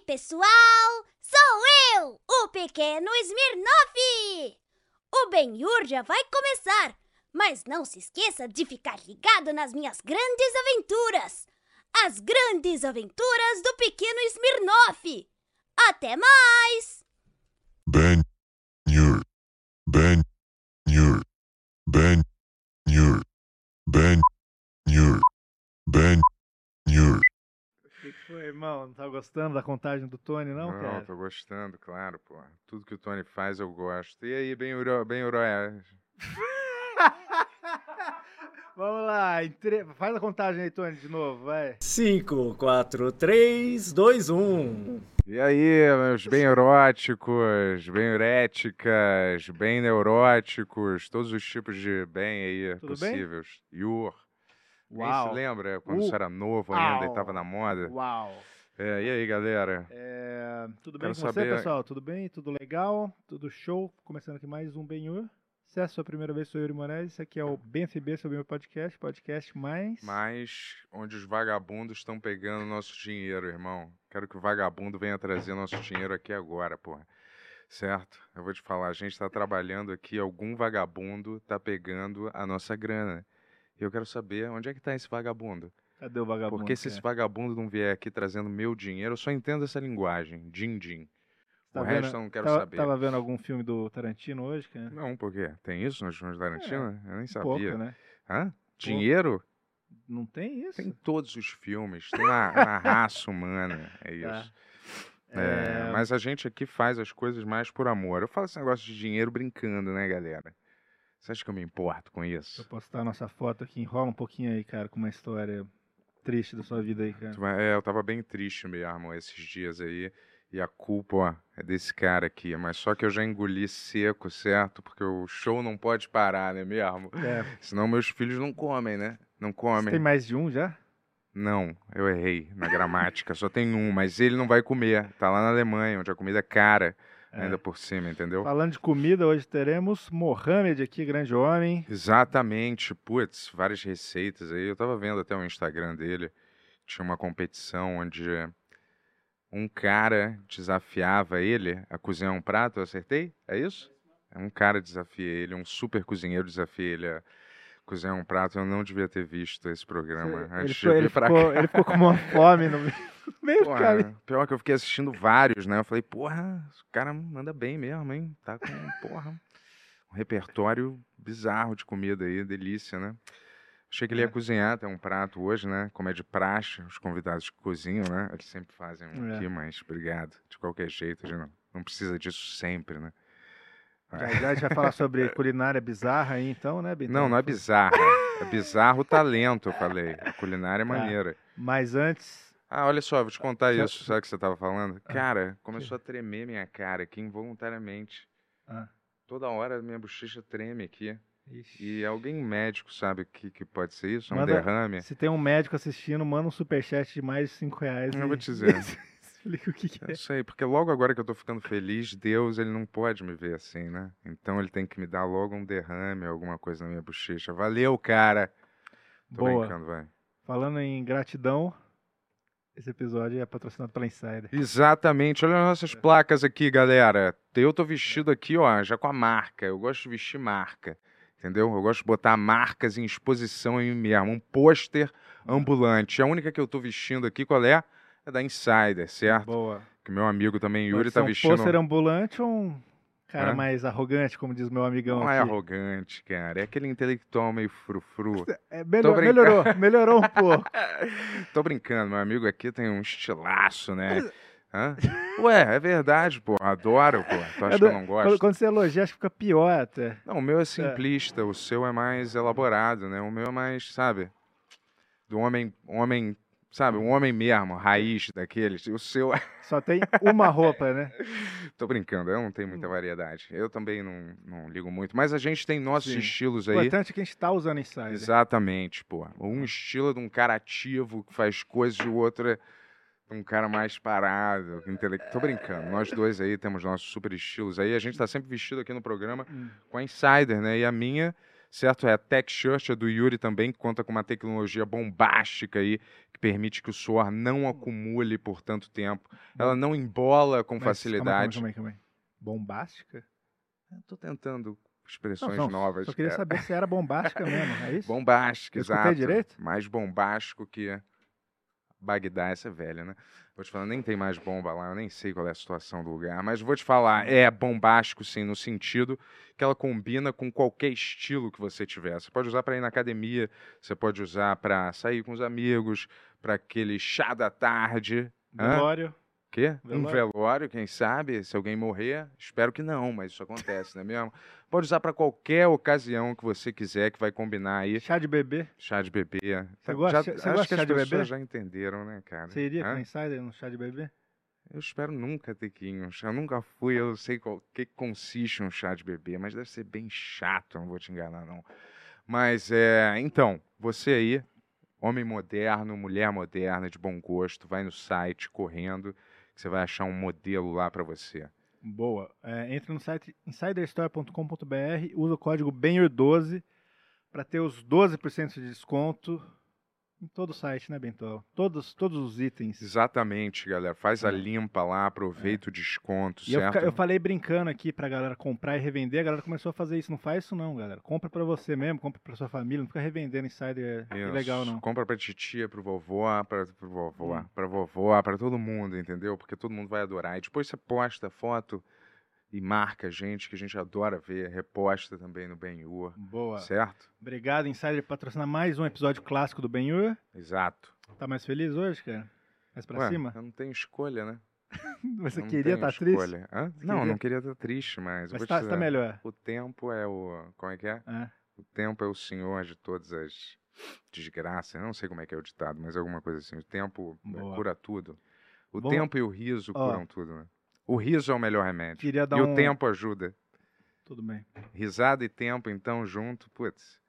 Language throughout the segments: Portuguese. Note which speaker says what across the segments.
Speaker 1: Pessoal! Sou eu, o pequeno Smirnoff! O Ben-Hur já vai começar, mas não se esqueça de ficar ligado nas minhas grandes aventuras! As grandes aventuras do pequeno Smirnoff! Até mais!
Speaker 2: Ben Nur. Ben. Ben. Ben Nur. Ben Nur.
Speaker 3: O que, que foi, irmão? Não tá gostando da contagem do Tony, não,
Speaker 4: Não,
Speaker 3: cara?
Speaker 4: tô gostando, claro, pô. Tudo que o Tony faz eu gosto. E aí, bem Uro, bem Uroé?
Speaker 3: Vamos lá, entre- faz a contagem aí, Tony, de novo, vai.
Speaker 5: 5, 4, 3, 2, 1.
Speaker 4: E aí, meus bem eróticos, bem uréticas, bem neuróticos, todos os tipos de bem aí
Speaker 3: Tudo bem?
Speaker 4: possíveis. Yur. Quem
Speaker 3: Uau.
Speaker 4: se lembra quando
Speaker 3: Uh.
Speaker 4: você era novo ainda
Speaker 3: Au.
Speaker 4: e tava na moda?
Speaker 3: Uau.
Speaker 4: É, e aí, galera?
Speaker 3: É, tudo bem
Speaker 4: Quero
Speaker 3: com
Speaker 4: saber-
Speaker 3: você, pessoal? Tudo bem? Tudo legal? Tudo show? Começando aqui mais um Ben-Hur. Se é a sua primeira vez, sou Yuri Moraes. Esse aqui é o BNCB sobre o meu podcast, podcast mais...
Speaker 4: Mas onde os vagabundos estão pegando nosso dinheiro, irmão. Quero que o vagabundo venha trazer nosso dinheiro aqui agora, porra. Certo? Eu vou te falar, a gente tá trabalhando aqui, algum vagabundo tá pegando a nossa grana. E eu quero saber onde é que tá esse vagabundo.
Speaker 3: Cadê o vagabundo?
Speaker 4: Porque se esse
Speaker 3: cara?
Speaker 4: vagabundo não vier aqui trazendo meu dinheiro, eu só entendo essa linguagem, din-din.
Speaker 3: Tá
Speaker 4: o
Speaker 3: vendo-
Speaker 4: resto eu não quero
Speaker 3: tava,
Speaker 4: saber.
Speaker 3: Tava vendo algum filme do Tarantino hoje, cara?
Speaker 4: Não, por quê? Tem isso nos filmes da Tarantino? eu nem sabia.
Speaker 3: Pouco, né?
Speaker 4: Hã? Dinheiro?
Speaker 3: Não tem isso?
Speaker 4: Tem em todos os filmes, tem na, na raça humana, é isso.
Speaker 3: Tá.
Speaker 4: É, mas a gente aqui faz as coisas mais por amor. Eu falo esse negócio de dinheiro brincando, né, galera? Você acha que eu me importo com
Speaker 3: Deixa eu
Speaker 4: isso?
Speaker 3: postar a nossa foto aqui. Enrola um pouquinho aí, cara, com uma história triste da sua vida aí, cara.
Speaker 4: É, eu tava bem triste mesmo esses dias aí. E a culpa, ó, é desse cara aqui. Mas só que eu já engoli seco, certo? Porque o show não pode parar, né mesmo?
Speaker 3: É,
Speaker 4: Senão meus filhos não comem, né? Não
Speaker 3: você
Speaker 4: comem.
Speaker 3: tem mais de um já?
Speaker 4: Não, eu errei na gramática. Só tem um, mas ele não vai comer. Tá lá na Alemanha, onde a comida é cara. Ainda por cima, entendeu?
Speaker 3: Falando de comida, hoje teremos Mohamed aqui, grande homem.
Speaker 4: Exatamente, putz, várias receitas aí. Eu tava vendo até o Instagram dele. Tinha uma competição onde um cara desafiava ele a cozinhar um prato. Eu acertei? É isso? Um cara desafia ele, um super cozinheiro desafia ele a cozinhar um prato. Eu não devia ter visto esse programa
Speaker 3: Ele, ficou, ele, ficou,
Speaker 4: cá.
Speaker 3: ele ficou com uma fome no meio, do
Speaker 4: Porra,
Speaker 3: caminho.
Speaker 4: pior que eu fiquei assistindo vários, né? Eu falei, porra, o cara manda bem mesmo, hein? Tá com, porra, um repertório bizarro de comida aí, delícia, né? Achei que ele ia
Speaker 3: É.
Speaker 4: cozinhar, tem um prato hoje, né? Como é de praxe, os convidados que cozinham, né? Eles sempre fazem um
Speaker 3: É.
Speaker 4: aqui, mas obrigado. De qualquer jeito, a gente não, não precisa disso sempre, né?
Speaker 3: Já, já a gente vai falar sobre culinária bizarra aí, então, né, Bintão?
Speaker 4: Não, não é bizarro. É bizarro o talento, eu falei. A culinária é
Speaker 3: Tá.
Speaker 4: maneira.
Speaker 3: Mas antes,
Speaker 4: Ah, olha só, vou te contar
Speaker 3: Sa-
Speaker 4: isso. Sabe o que você tava falando?
Speaker 3: Ah,
Speaker 4: Cara, começou a tremer minha cara aqui involuntariamente.
Speaker 3: Ah.
Speaker 4: Toda hora minha bochecha treme aqui.
Speaker 3: ixi,
Speaker 4: E alguém médico sabe o que, que pode ser isso? Um
Speaker 3: Manda-
Speaker 4: derrame?
Speaker 3: se tem um médico assistindo, manda um superchat de mais de 5 reais.
Speaker 4: Eu
Speaker 3: e-
Speaker 4: vou te dizer.
Speaker 3: Explica o que, que é.
Speaker 4: Eu sei, porque logo agora que eu tô ficando feliz, Deus, ele não pode me ver assim, né? Então ele tem que me dar logo um derrame, alguma coisa na minha bochecha. Valeu, cara! Tô
Speaker 3: Boa.
Speaker 4: brincando, vai.
Speaker 3: Falando em gratidão, esse episódio é patrocinado pela Insider.
Speaker 4: Exatamente. Olha as nossas placas aqui, galera. Eu tô vestido aqui, ó, já com a marca. Eu gosto de vestir marca. Entendeu? Eu gosto de botar marcas em exposição em mim mesmo. Um pôster ambulante. A única que eu tô vestindo aqui, qual é? É da Insider, certo?
Speaker 3: Boa.
Speaker 4: Que meu amigo também, Yuri, tá
Speaker 3: ser um
Speaker 4: vestindo.
Speaker 3: pôster ambulante ou um cara
Speaker 4: Hã?
Speaker 3: mais arrogante, como diz meu amigão
Speaker 4: Não é
Speaker 3: aqui?
Speaker 4: arrogante, cara. É aquele intelectual meio frufru.
Speaker 3: É, melhor,
Speaker 4: brincando.
Speaker 3: melhorou, melhorou um pouco.
Speaker 4: Tô brincando, meu amigo aqui tem um estilaço, né? Hã? Ué, é verdade, pô. Adoro, pô. Tu acha
Speaker 3: É
Speaker 4: que eu não gosto?
Speaker 3: Quando, quando você elogia, acho que fica pior até.
Speaker 4: Não, o meu é simplista, o seu é mais elaborado, né? O meu é mais, sabe? Do homem, homem, sabe? Um homem mesmo, raiz daqueles. O seu.
Speaker 3: Só tem uma roupa, né?
Speaker 4: Tô brincando, eu não tenho muita variedade. Eu também não, não ligo muito. Mas a gente tem nossos
Speaker 3: Sim.
Speaker 4: estilos
Speaker 3: O
Speaker 4: aí.
Speaker 3: importante é que a gente tá usando Insider.
Speaker 4: Exatamente, pô. Um estilo de um cara ativo que faz coisas e o outro é um cara mais parado, intele... Tô brincando. Nós dois aí temos nossos super estilos aí. A gente tá sempre vestido aqui no programa
Speaker 3: Hum.
Speaker 4: com a Insider, né? E a minha certo? É a Tech Shirt, é do Yuri também, que conta com uma tecnologia bombástica aí, que permite que o suor não acumule por tanto tempo. Ela não embola com
Speaker 3: Mas,
Speaker 4: facilidade.
Speaker 3: Calma calma calma. Bombástica?
Speaker 4: Tô tentando
Speaker 3: Não,
Speaker 4: expressões
Speaker 3: não,
Speaker 4: novas.
Speaker 3: Só queria
Speaker 4: cara.
Speaker 3: saber se era bombástica mesmo, é isso? Escutei
Speaker 4: exato.
Speaker 3: direito?
Speaker 4: Mais bombástico que Bagdá, essa é velha, né? Vou te falar, nem tem mais bomba lá, eu nem sei qual é a situação do lugar, mas vou te falar, é bombástico sim, no sentido que ela combina com qualquer estilo que você tiver. Você pode usar para ir na academia, você pode usar para sair com os amigos, para aquele chá da tarde. Hã?
Speaker 3: Velório.
Speaker 4: Quê? Um
Speaker 3: Velório?
Speaker 4: velório, quem sabe? Se alguém morrer, espero que não, mas isso acontece, não é mesmo? Pode usar para qualquer ocasião que você quiser, que vai combinar aí.
Speaker 3: Chá de bebê.
Speaker 4: Chá de bebê.
Speaker 3: Você gosta-
Speaker 4: já,
Speaker 3: você
Speaker 4: acho
Speaker 3: gosta
Speaker 4: que
Speaker 3: de chá
Speaker 4: as
Speaker 3: de
Speaker 4: pessoas
Speaker 3: bebê?
Speaker 4: já entenderam, né, cara?
Speaker 3: Você iria
Speaker 4: Hã?
Speaker 3: com insider no chá de bebê?
Speaker 4: Eu espero nunca ter que ir um chá. Eu nunca fui, eu sei qual que consiste um chá de bebê, mas deve ser bem chato, não vou te enganar, não. Mas, é, então, você aí, homem moderno, mulher moderna, de bom gosto, vai no site correndo, que você vai achar um modelo lá para você.
Speaker 3: Boa. É, entre no site insiderstore.com.br, usa o código BENHUR12 para ter os 12% de desconto em todo o site, né, Bentol? Todos, todos os itens.
Speaker 4: Exatamente, galera. Faz a
Speaker 3: É.
Speaker 4: limpa lá, aproveita o desconto,
Speaker 3: E eu,
Speaker 4: certo?
Speaker 3: fica- eu falei brincando aqui pra galera comprar e revender, a galera começou a fazer isso. Não faz isso não, galera. Compra pra você mesmo, compra pra sua família, não fica revendendo insider. É
Speaker 4: Isso.
Speaker 3: legal não.
Speaker 4: Compra pra titia, pro vovó, pra, pro vovó,
Speaker 3: Hum.
Speaker 4: pra vovó, pra todo mundo, entendeu? Porque todo mundo vai adorar. E depois você posta foto e marca a gente, que a gente adora ver, reposta também no Benhur,
Speaker 3: Boa.
Speaker 4: certo?
Speaker 3: Obrigado, Insider, por patrocinar mais um episódio clássico do Benhur.
Speaker 4: Exato.
Speaker 3: Tá mais feliz hoje, cara? Mais pra
Speaker 4: Ué,
Speaker 3: cima?
Speaker 4: eu não tenho escolha, né?
Speaker 3: Você
Speaker 4: Não
Speaker 3: queria estar triste?
Speaker 4: Hã?
Speaker 3: Você
Speaker 4: Não,
Speaker 3: queria?
Speaker 4: não queria estar triste, mas,
Speaker 3: Mas tá, tá melhor.
Speaker 4: o tempo é o... Como é que é?
Speaker 3: É.
Speaker 4: O tempo é o senhor de todas as desgraças. Eu não sei como é que é o ditado, mas é alguma coisa assim. O tempo eh,
Speaker 3: Boa.
Speaker 4: cura tudo. O
Speaker 3: Bom,
Speaker 4: tempo e o riso
Speaker 3: ó,
Speaker 4: curam tudo, né? O riso é o melhor remédio.
Speaker 3: Queria dar
Speaker 4: E
Speaker 3: um...
Speaker 4: o tempo ajuda.
Speaker 3: Tudo bem.
Speaker 4: Risada e tempo, então, junto, putz.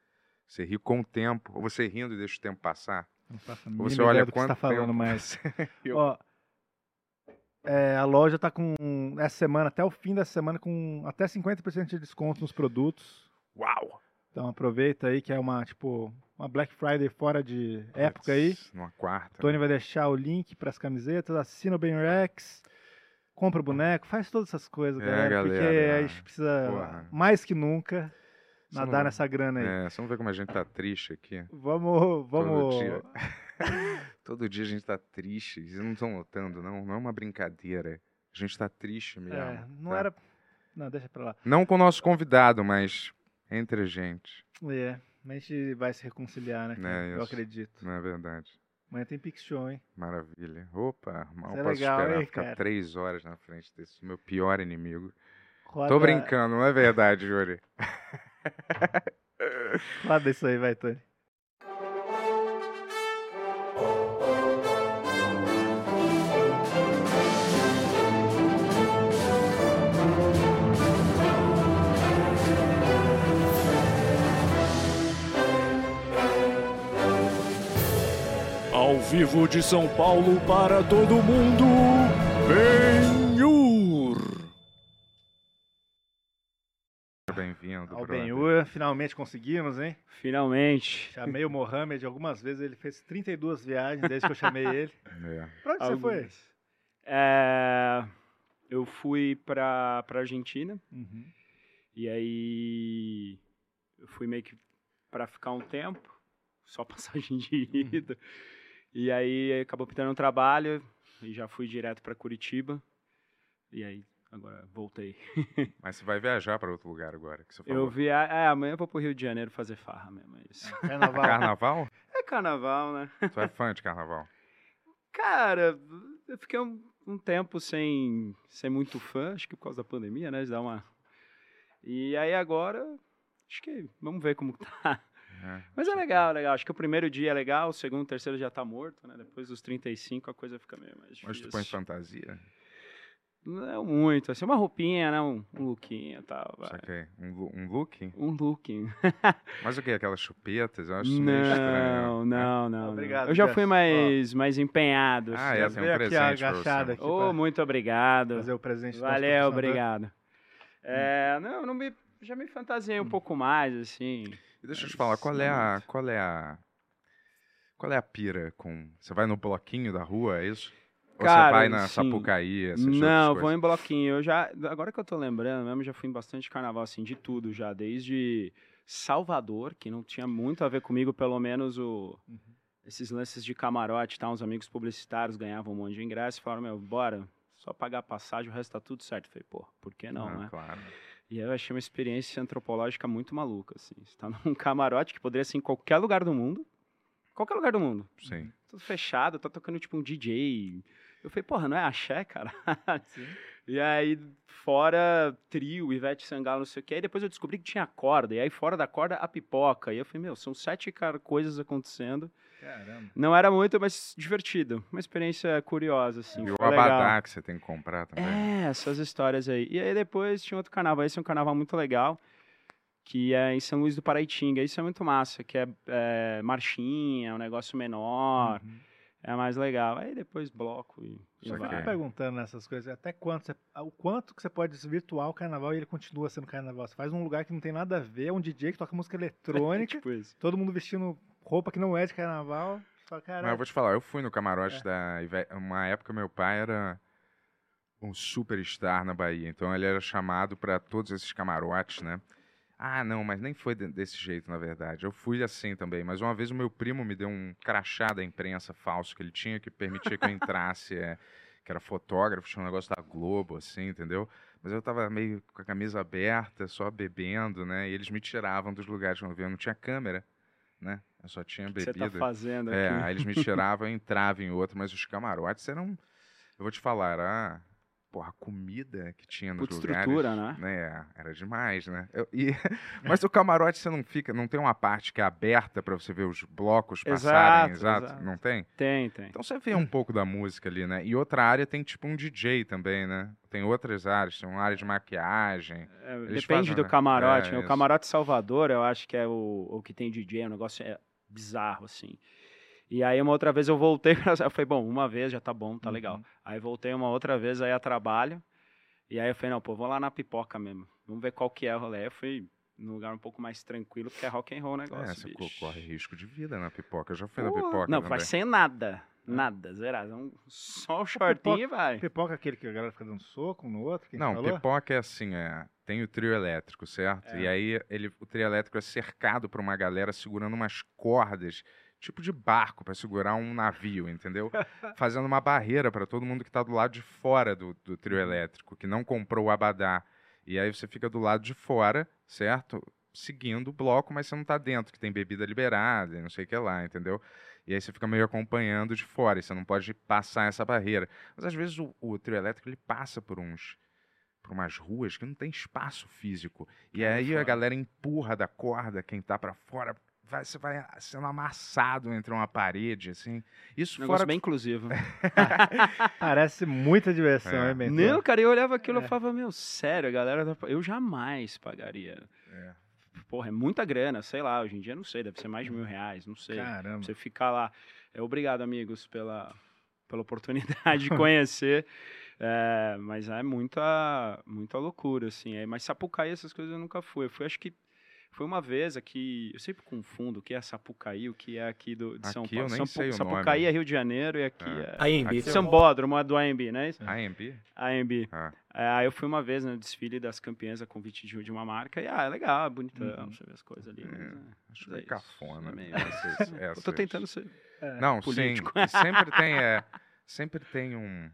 Speaker 4: Você ri com o tempo. Ou você rindo e deixa o tempo passar.
Speaker 3: Não faço a
Speaker 4: Ou você olha
Speaker 3: do que você
Speaker 4: quanto
Speaker 3: tá falando, mas...
Speaker 4: você riu.
Speaker 3: Ó, é, a loja tá com, essa semana, até o fim da semana, com até 50% de desconto nos produtos.
Speaker 4: Uau!
Speaker 3: Então aproveita aí que é uma, tipo, uma Black Friday fora de época aí.
Speaker 4: Numa quarta.
Speaker 3: Tony vai deixar o link para as camisetas, assina o Ben Rex, compra o boneco, faz todas essas coisas,
Speaker 4: É,
Speaker 3: galera, porque
Speaker 4: galera.
Speaker 3: a gente precisa,
Speaker 4: Porra.
Speaker 3: mais que nunca,
Speaker 4: Você
Speaker 3: nadar
Speaker 4: não-
Speaker 3: nessa grana aí.
Speaker 4: É, você não vê como a gente tá triste aqui?
Speaker 3: Vamos, vamos...
Speaker 4: dia. Todo dia a gente tá triste. Vocês não estão notando, não? Não é uma brincadeira. A gente tá triste mesmo.
Speaker 3: É, não
Speaker 4: tá?
Speaker 3: era... Não, deixa pra lá.
Speaker 4: Não com o nosso convidado, mas entre a gente.
Speaker 3: É, a gente vai se reconciliar, né?
Speaker 4: É
Speaker 3: Eu acredito.
Speaker 4: Não é verdade?
Speaker 3: Amanhã tem Pix Show, hein?
Speaker 4: Maravilha. Opa, mal
Speaker 3: Isso é
Speaker 4: posso
Speaker 3: legal,
Speaker 4: esperar
Speaker 3: hein,
Speaker 4: ficar
Speaker 3: cara?
Speaker 4: três horas na frente desse meu pior inimigo.
Speaker 3: Roda,
Speaker 4: Tô brincando, não é verdade, Yuri?
Speaker 3: Roda isso aí, vai, Tony.
Speaker 5: Vivo de São Paulo para todo mundo, Benhur.
Speaker 4: Bem-vindo,
Speaker 3: Ao. Benhur, finalmente conseguimos, hein?
Speaker 6: Finalmente.
Speaker 3: Chamei o Mohamed algumas vezes, ele fez 32 viagens desde que eu chamei ele.
Speaker 4: É.
Speaker 3: Pra onde você foi?
Speaker 6: É, eu fui pra, pra Argentina
Speaker 3: Uhum.
Speaker 6: e aí eu fui meio que pra ficar um tempo, só passagem de ida. E aí acabou pintando um trabalho e já fui direto pra Curitiba. E aí agora voltei.
Speaker 4: Mas você vai viajar para outro lugar agora, que você falou.
Speaker 6: Eu via, é, amanhã eu vou pro Rio de Janeiro fazer farra mesmo, é isso.
Speaker 3: Carnaval.
Speaker 4: Carnaval?
Speaker 6: É carnaval, né?
Speaker 4: tu é fã de carnaval?
Speaker 6: Cara, eu fiquei um, um tempo sem ser muito fã, acho que por causa da pandemia, né? Dar uma. E aí agora, acho que vamos ver como tá.
Speaker 4: É.
Speaker 6: Mas é legal, legal. Acho que o primeiro dia é legal, o segundo, o terceiro já tá morto, né? Depois dos 35 a coisa fica meio mais difícil.
Speaker 4: Mas tu põe fantasia?
Speaker 6: Não é muito, assim, uma roupinha, né? Um, um lookinho e tal. vai.
Speaker 4: Saquei. Um, lu- um look?
Speaker 6: Um looking.
Speaker 4: Mas o que? Aquelas chupetas? Eu acho isso meio estranho.
Speaker 6: Não, não, não. não.
Speaker 3: Obrigado,
Speaker 6: Eu já fui mais, mais empenhado.
Speaker 4: Ah,
Speaker 6: assim.
Speaker 4: é, tem um
Speaker 3: aqui
Speaker 4: presente
Speaker 3: agachada
Speaker 4: você.
Speaker 3: aqui pra
Speaker 6: muito obrigado.
Speaker 3: fazer o presente
Speaker 6: Valeu, obrigado. É, não, não me, já me fantasiei um pouco mais, assim.
Speaker 4: E deixa eu te falar, qual é
Speaker 6: não
Speaker 4: a. Qual é a. Qual é a pira com. Você vai no bloquinho da rua, é isso? Ou você
Speaker 6: Cara,
Speaker 4: vai na
Speaker 6: sim.
Speaker 4: Sapucaí, essas
Speaker 6: Não, vou em bloquinho. Eu já, agora que eu tô lembrando mesmo, já fui em bastante carnaval, assim, de tudo já. Desde Salvador, que não tinha muito a ver comigo, pelo menos o,
Speaker 3: Uhum.
Speaker 6: esses lances de camarote, tá? Uns amigos publicitários ganhavam um monte de ingresso e falaram, meu, bora, só pagar a passagem, o resto tá tudo certo. Eu falei, pô, por que não,
Speaker 4: Ah,
Speaker 6: né?
Speaker 4: Claro.
Speaker 6: E aí eu achei uma experiência antropológica muito maluca, assim. Você tá num camarote que poderia ser em qualquer lugar do mundo. Qualquer lugar do mundo.
Speaker 4: Sim.
Speaker 6: Tudo fechado, tá tocando tipo um DJ. Eu falei, porra, não é axé, cara? E aí, fora trio, Ivete Sangalo, não sei o que. Aí depois eu descobri que tinha corda. E aí, fora da corda, a pipoca. E eu falei, meu, são sete cara, coisas acontecendo.
Speaker 3: Caramba.
Speaker 6: Não era muito, mas divertido. Uma experiência curiosa, assim.
Speaker 4: E o abadá que você tem que comprar também.
Speaker 6: É, essas histórias aí. E aí depois tinha outro carnaval. Esse é um carnaval muito legal, que é em São Luís do Paraitinga. Isso é muito massa, que é, é marchinha, um negócio menor.
Speaker 3: Uhum.
Speaker 6: É mais legal. Aí depois bloco e, e
Speaker 4: Só
Speaker 6: vai.
Speaker 3: perguntando nessas coisas, até quanto você, o quanto que você pode desvirtuar o carnaval e ele continua sendo carnaval. Você faz num lugar que não tem nada a ver, é um DJ que toca música eletrônica,
Speaker 6: tipo isso.
Speaker 3: todo mundo vestindo roupa que não é de carnaval. Fala,
Speaker 4: Mas eu vou te falar, eu fui no camarote
Speaker 3: É.
Speaker 4: da Ivete. Uma época meu pai era um superstar na Bahia, então ele era chamado para todos esses camarotes, né? Ah, não, mas nem foi de- desse jeito, na verdade. Eu fui assim também, mas uma vez o meu primo me deu um crachá da imprensa falso que ele tinha, que permitia que eu entrasse, é, que era fotógrafo, tinha um negócio da Globo, assim, entendeu? Mas eu tava meio com a camisa aberta, só bebendo, né? E eles me tiravam dos lugares quando eu. Não tinha câmera, né? Eu só tinha
Speaker 6: que você
Speaker 4: bebida.
Speaker 6: tá fazendo
Speaker 4: É,
Speaker 6: aqui?
Speaker 4: aí eles me tiravam, eu entrava em outro, mas os camarotes eram. Eu vou te falar, era. Porra, a comida que tinha nos
Speaker 6: Puta
Speaker 4: lugares.
Speaker 6: estrutura, né?
Speaker 4: né? Era demais, né? Eu- e- mas o camarote você não fica. Não tem uma parte que é aberta pra você ver os blocos passarem,
Speaker 6: Exato,
Speaker 4: exato? Não tem?
Speaker 6: Tem, tem.
Speaker 4: Então você vê um pouco da música ali, né? E outra área tem tipo um DJ também, né? Tem outras áreas, tem uma área de maquiagem.
Speaker 6: É, depende
Speaker 4: fazem,
Speaker 6: do
Speaker 4: né?
Speaker 6: camarote.
Speaker 4: É,
Speaker 6: né? O camarote Salvador, eu acho que é o, o que tem DJ, o negócio é bizarro, assim. E aí uma outra vez eu voltei pra... Eu falei, bom, uma vez já tá bom, tá legal.
Speaker 3: Uhum.
Speaker 6: Aí voltei uma outra vez aí a trabalho. E aí eu falei, não, pô, vou lá na pipoca mesmo. Vamos ver qual que é o rolê. Eu fui num lugar um pouco mais tranquilo, porque é rock and roll o negócio,
Speaker 4: é, você
Speaker 6: bicho.
Speaker 4: corre risco de vida na pipoca. Eu já fui na
Speaker 6: Porra.
Speaker 4: pipoca
Speaker 6: Não,
Speaker 4: também.
Speaker 6: vai sem nada. Nada, zerado. Um- Só o shortinho e vai.
Speaker 3: pipoca é aquele que a galera fica dando soco um no outro, quem
Speaker 4: Não,
Speaker 3: falou?
Speaker 4: pipoca é assim, é, tem o trio elétrico, certo?
Speaker 6: É.
Speaker 4: E aí ele, o trio elétrico é cercado por uma galera segurando umas cordas, tipo de barco para segurar um navio, entendeu? Fazendo uma barreira para todo mundo que tá do lado de fora do, do trio elétrico, que não comprou o abadá. E aí você fica do lado de fora, certo? Seguindo o bloco, mas você não tá dentro, que tem bebida liberada e não sei o que lá, entendeu? E aí você fica meio acompanhando de fora, e você não pode passar essa barreira. Mas às vezes o, o trio elétrico ele passa por uns por umas ruas que não tem espaço físico. E
Speaker 6: É,
Speaker 4: aí a
Speaker 6: foda.
Speaker 4: galera empurra da corda quem tá pra fora, vai, você vai sendo amassado entre uma parede, assim. Isso
Speaker 6: Negócio
Speaker 4: fora
Speaker 6: bem inclusivo.
Speaker 3: Parece muita diversão,
Speaker 4: É.
Speaker 3: hein, Bento?
Speaker 6: Não, cara, eu olhava aquilo e
Speaker 3: É.
Speaker 6: falava, meu, sério, a galera. tá- Eu jamais pagaria.
Speaker 4: É.
Speaker 6: Porra, é muita grana, sei lá, hoje em dia não sei, deve ser mais de mil reais, não sei.
Speaker 3: Caramba.
Speaker 6: Você ficar lá. É, obrigado, amigos, pela, pela oportunidade de conhecer. É, mas é muita, muita loucura, assim. É, mas Sapucaí, essas coisas eu nunca fui. Eu fui, acho que. Foi uma vez aqui. Eu sempre confundo o que é Sapucaí, o que é aqui do, de São
Speaker 4: Aqui
Speaker 6: Paulo.
Speaker 4: eu nem
Speaker 6: São,
Speaker 4: sei o
Speaker 6: Sapucaí
Speaker 4: nome.
Speaker 6: é Rio de Janeiro e aqui
Speaker 4: É.
Speaker 6: é.
Speaker 7: AMB.
Speaker 4: Aqui
Speaker 6: Sambódromo é do AMB, não é isso?
Speaker 4: AMB?
Speaker 6: AMB.
Speaker 4: Ah.
Speaker 6: É, aí eu fui uma vez no desfile das campeãs a convite de, de uma marca e, ah, é legal, é bonitão,
Speaker 3: Uhum.
Speaker 6: você vê as coisas ali.
Speaker 4: É,
Speaker 6: mas, é,
Speaker 4: Acho
Speaker 6: mas é
Speaker 4: que
Speaker 6: isso,
Speaker 4: cafona.
Speaker 6: é meio-
Speaker 4: essas-
Speaker 6: Eu tô
Speaker 4: essas-
Speaker 6: tentando ser.
Speaker 3: É.
Speaker 4: Não,
Speaker 6: político.
Speaker 4: sim. Sempre tem, é, sempre tem um.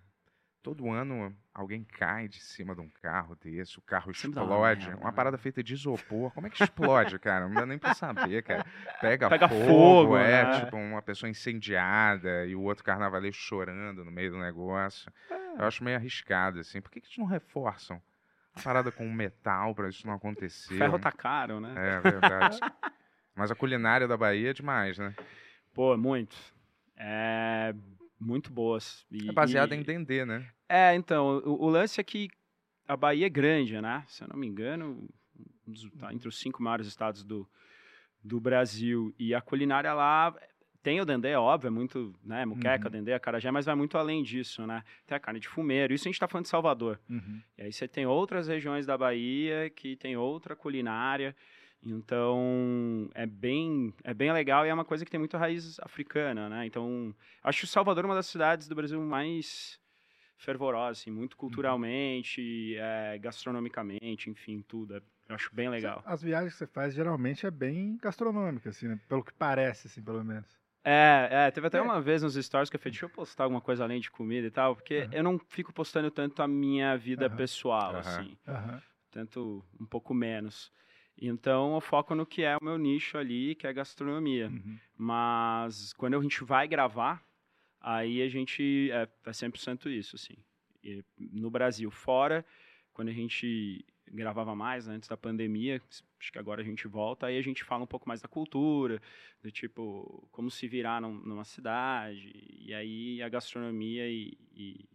Speaker 4: Todo ano alguém cai de cima de um carro desse, o carro explode. Uma
Speaker 6: né?
Speaker 4: parada feita de isopor. Como é que explode, cara? Não dá nem pra saber, cara. Pega,
Speaker 6: Pega
Speaker 4: fogo,
Speaker 6: fogo,
Speaker 4: é,
Speaker 6: né?
Speaker 4: tipo uma pessoa incendiada e o outro carnavaleiro chorando no meio do negócio.
Speaker 6: É.
Speaker 4: Eu acho meio arriscado, assim. Por que, que eles não reforçam? Uma parada com metal pra isso não acontecer.
Speaker 6: Ferro tá caro, né?
Speaker 4: É verdade. Mas a culinária da Bahia é demais, né?
Speaker 6: Pô, muito. É. Muito boas. E-
Speaker 4: É baseada
Speaker 6: e-
Speaker 4: em Dendê, né?
Speaker 6: É, então, o, o lance é que a Bahia é grande, né? Se eu não me engano, um dos- tá entre os cinco maiores estados do, do Brasil. E a culinária lá tem o dendê, é óbvio, é muito, né? Muqueca,
Speaker 3: Uhum.
Speaker 6: dendê, acarajé, mas vai muito além disso, né? Tem a carne de fumeiro. Isso a gente tá falando de Salvador.
Speaker 3: Uhum.
Speaker 6: E aí você tem outras regiões da Bahia que tem outra culinária. Então, é bem, é bem legal e é uma coisa que tem muito raiz africana, né? Então, acho Salvador uma das cidades do Brasil mais fervorosas, assim, muito culturalmente, é, gastronomicamente, enfim, tudo. é- Eu acho bem legal.
Speaker 3: As viagens que você faz geralmente é bem gastronômica, assim, né? Pelo que parece, assim, pelo menos.
Speaker 6: É, é, teve até
Speaker 3: É.
Speaker 6: uma vez nos stories que eu falei, deixa eu postar alguma coisa além de comida e tal, porque
Speaker 3: Aham.
Speaker 6: eu não fico postando tanto a minha vida
Speaker 3: Aham.
Speaker 6: pessoal,
Speaker 4: Aham.
Speaker 6: assim. Tanto um pouco menos. Então eu foco no que é o meu nicho ali, que é gastronomia.
Speaker 3: Uhum.
Speaker 6: Mas quando a gente vai gravar, aí a gente é, é 100% isso, assim. E no Brasil, fora, quando a gente gravava mais, né, antes da pandemia, acho que agora a gente volta, aí a gente fala um pouco mais da cultura, do tipo, como se virar num- numa cidade, e aí a gastronomia e, e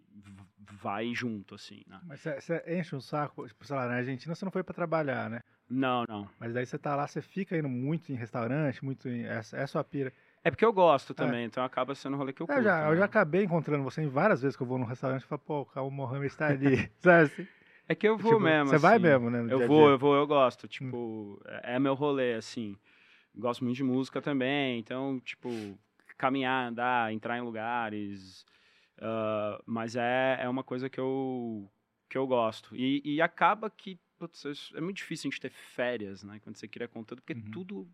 Speaker 6: vai junto, assim, né?
Speaker 3: Mas você- enche um saco, tipo, sei lá, na Argentina você não foi pra trabalhar, né?
Speaker 6: Não, não.
Speaker 3: Mas daí você tá lá, você fica indo muito em restaurante, muito em. É a sua pira.
Speaker 6: É porque eu gosto também, então acaba sendo um rolê que eu curto.
Speaker 3: Eu já, eu
Speaker 6: né?
Speaker 3: já acabei encontrando você em várias vezes que eu vou num restaurante e falo, pô, o Mohamed está ali. Sabe assim?
Speaker 6: É que eu vou
Speaker 3: Tipo,
Speaker 6: mesmo.
Speaker 3: Você vai
Speaker 6: assim.
Speaker 3: mesmo, né?
Speaker 6: Eu vou.
Speaker 3: Hum.
Speaker 6: eu vou, eu gosto. Tipo, é é meu rolê, assim. Gosto muito de música também, então, tipo, caminhar, andar, entrar em lugares. ah, mas é, é uma coisa que eu, que eu gosto. E, e acaba que, putz, é muito difícil a gente ter férias, né? Quando você cria conteúdo, porque
Speaker 3: Uhum.
Speaker 6: tudo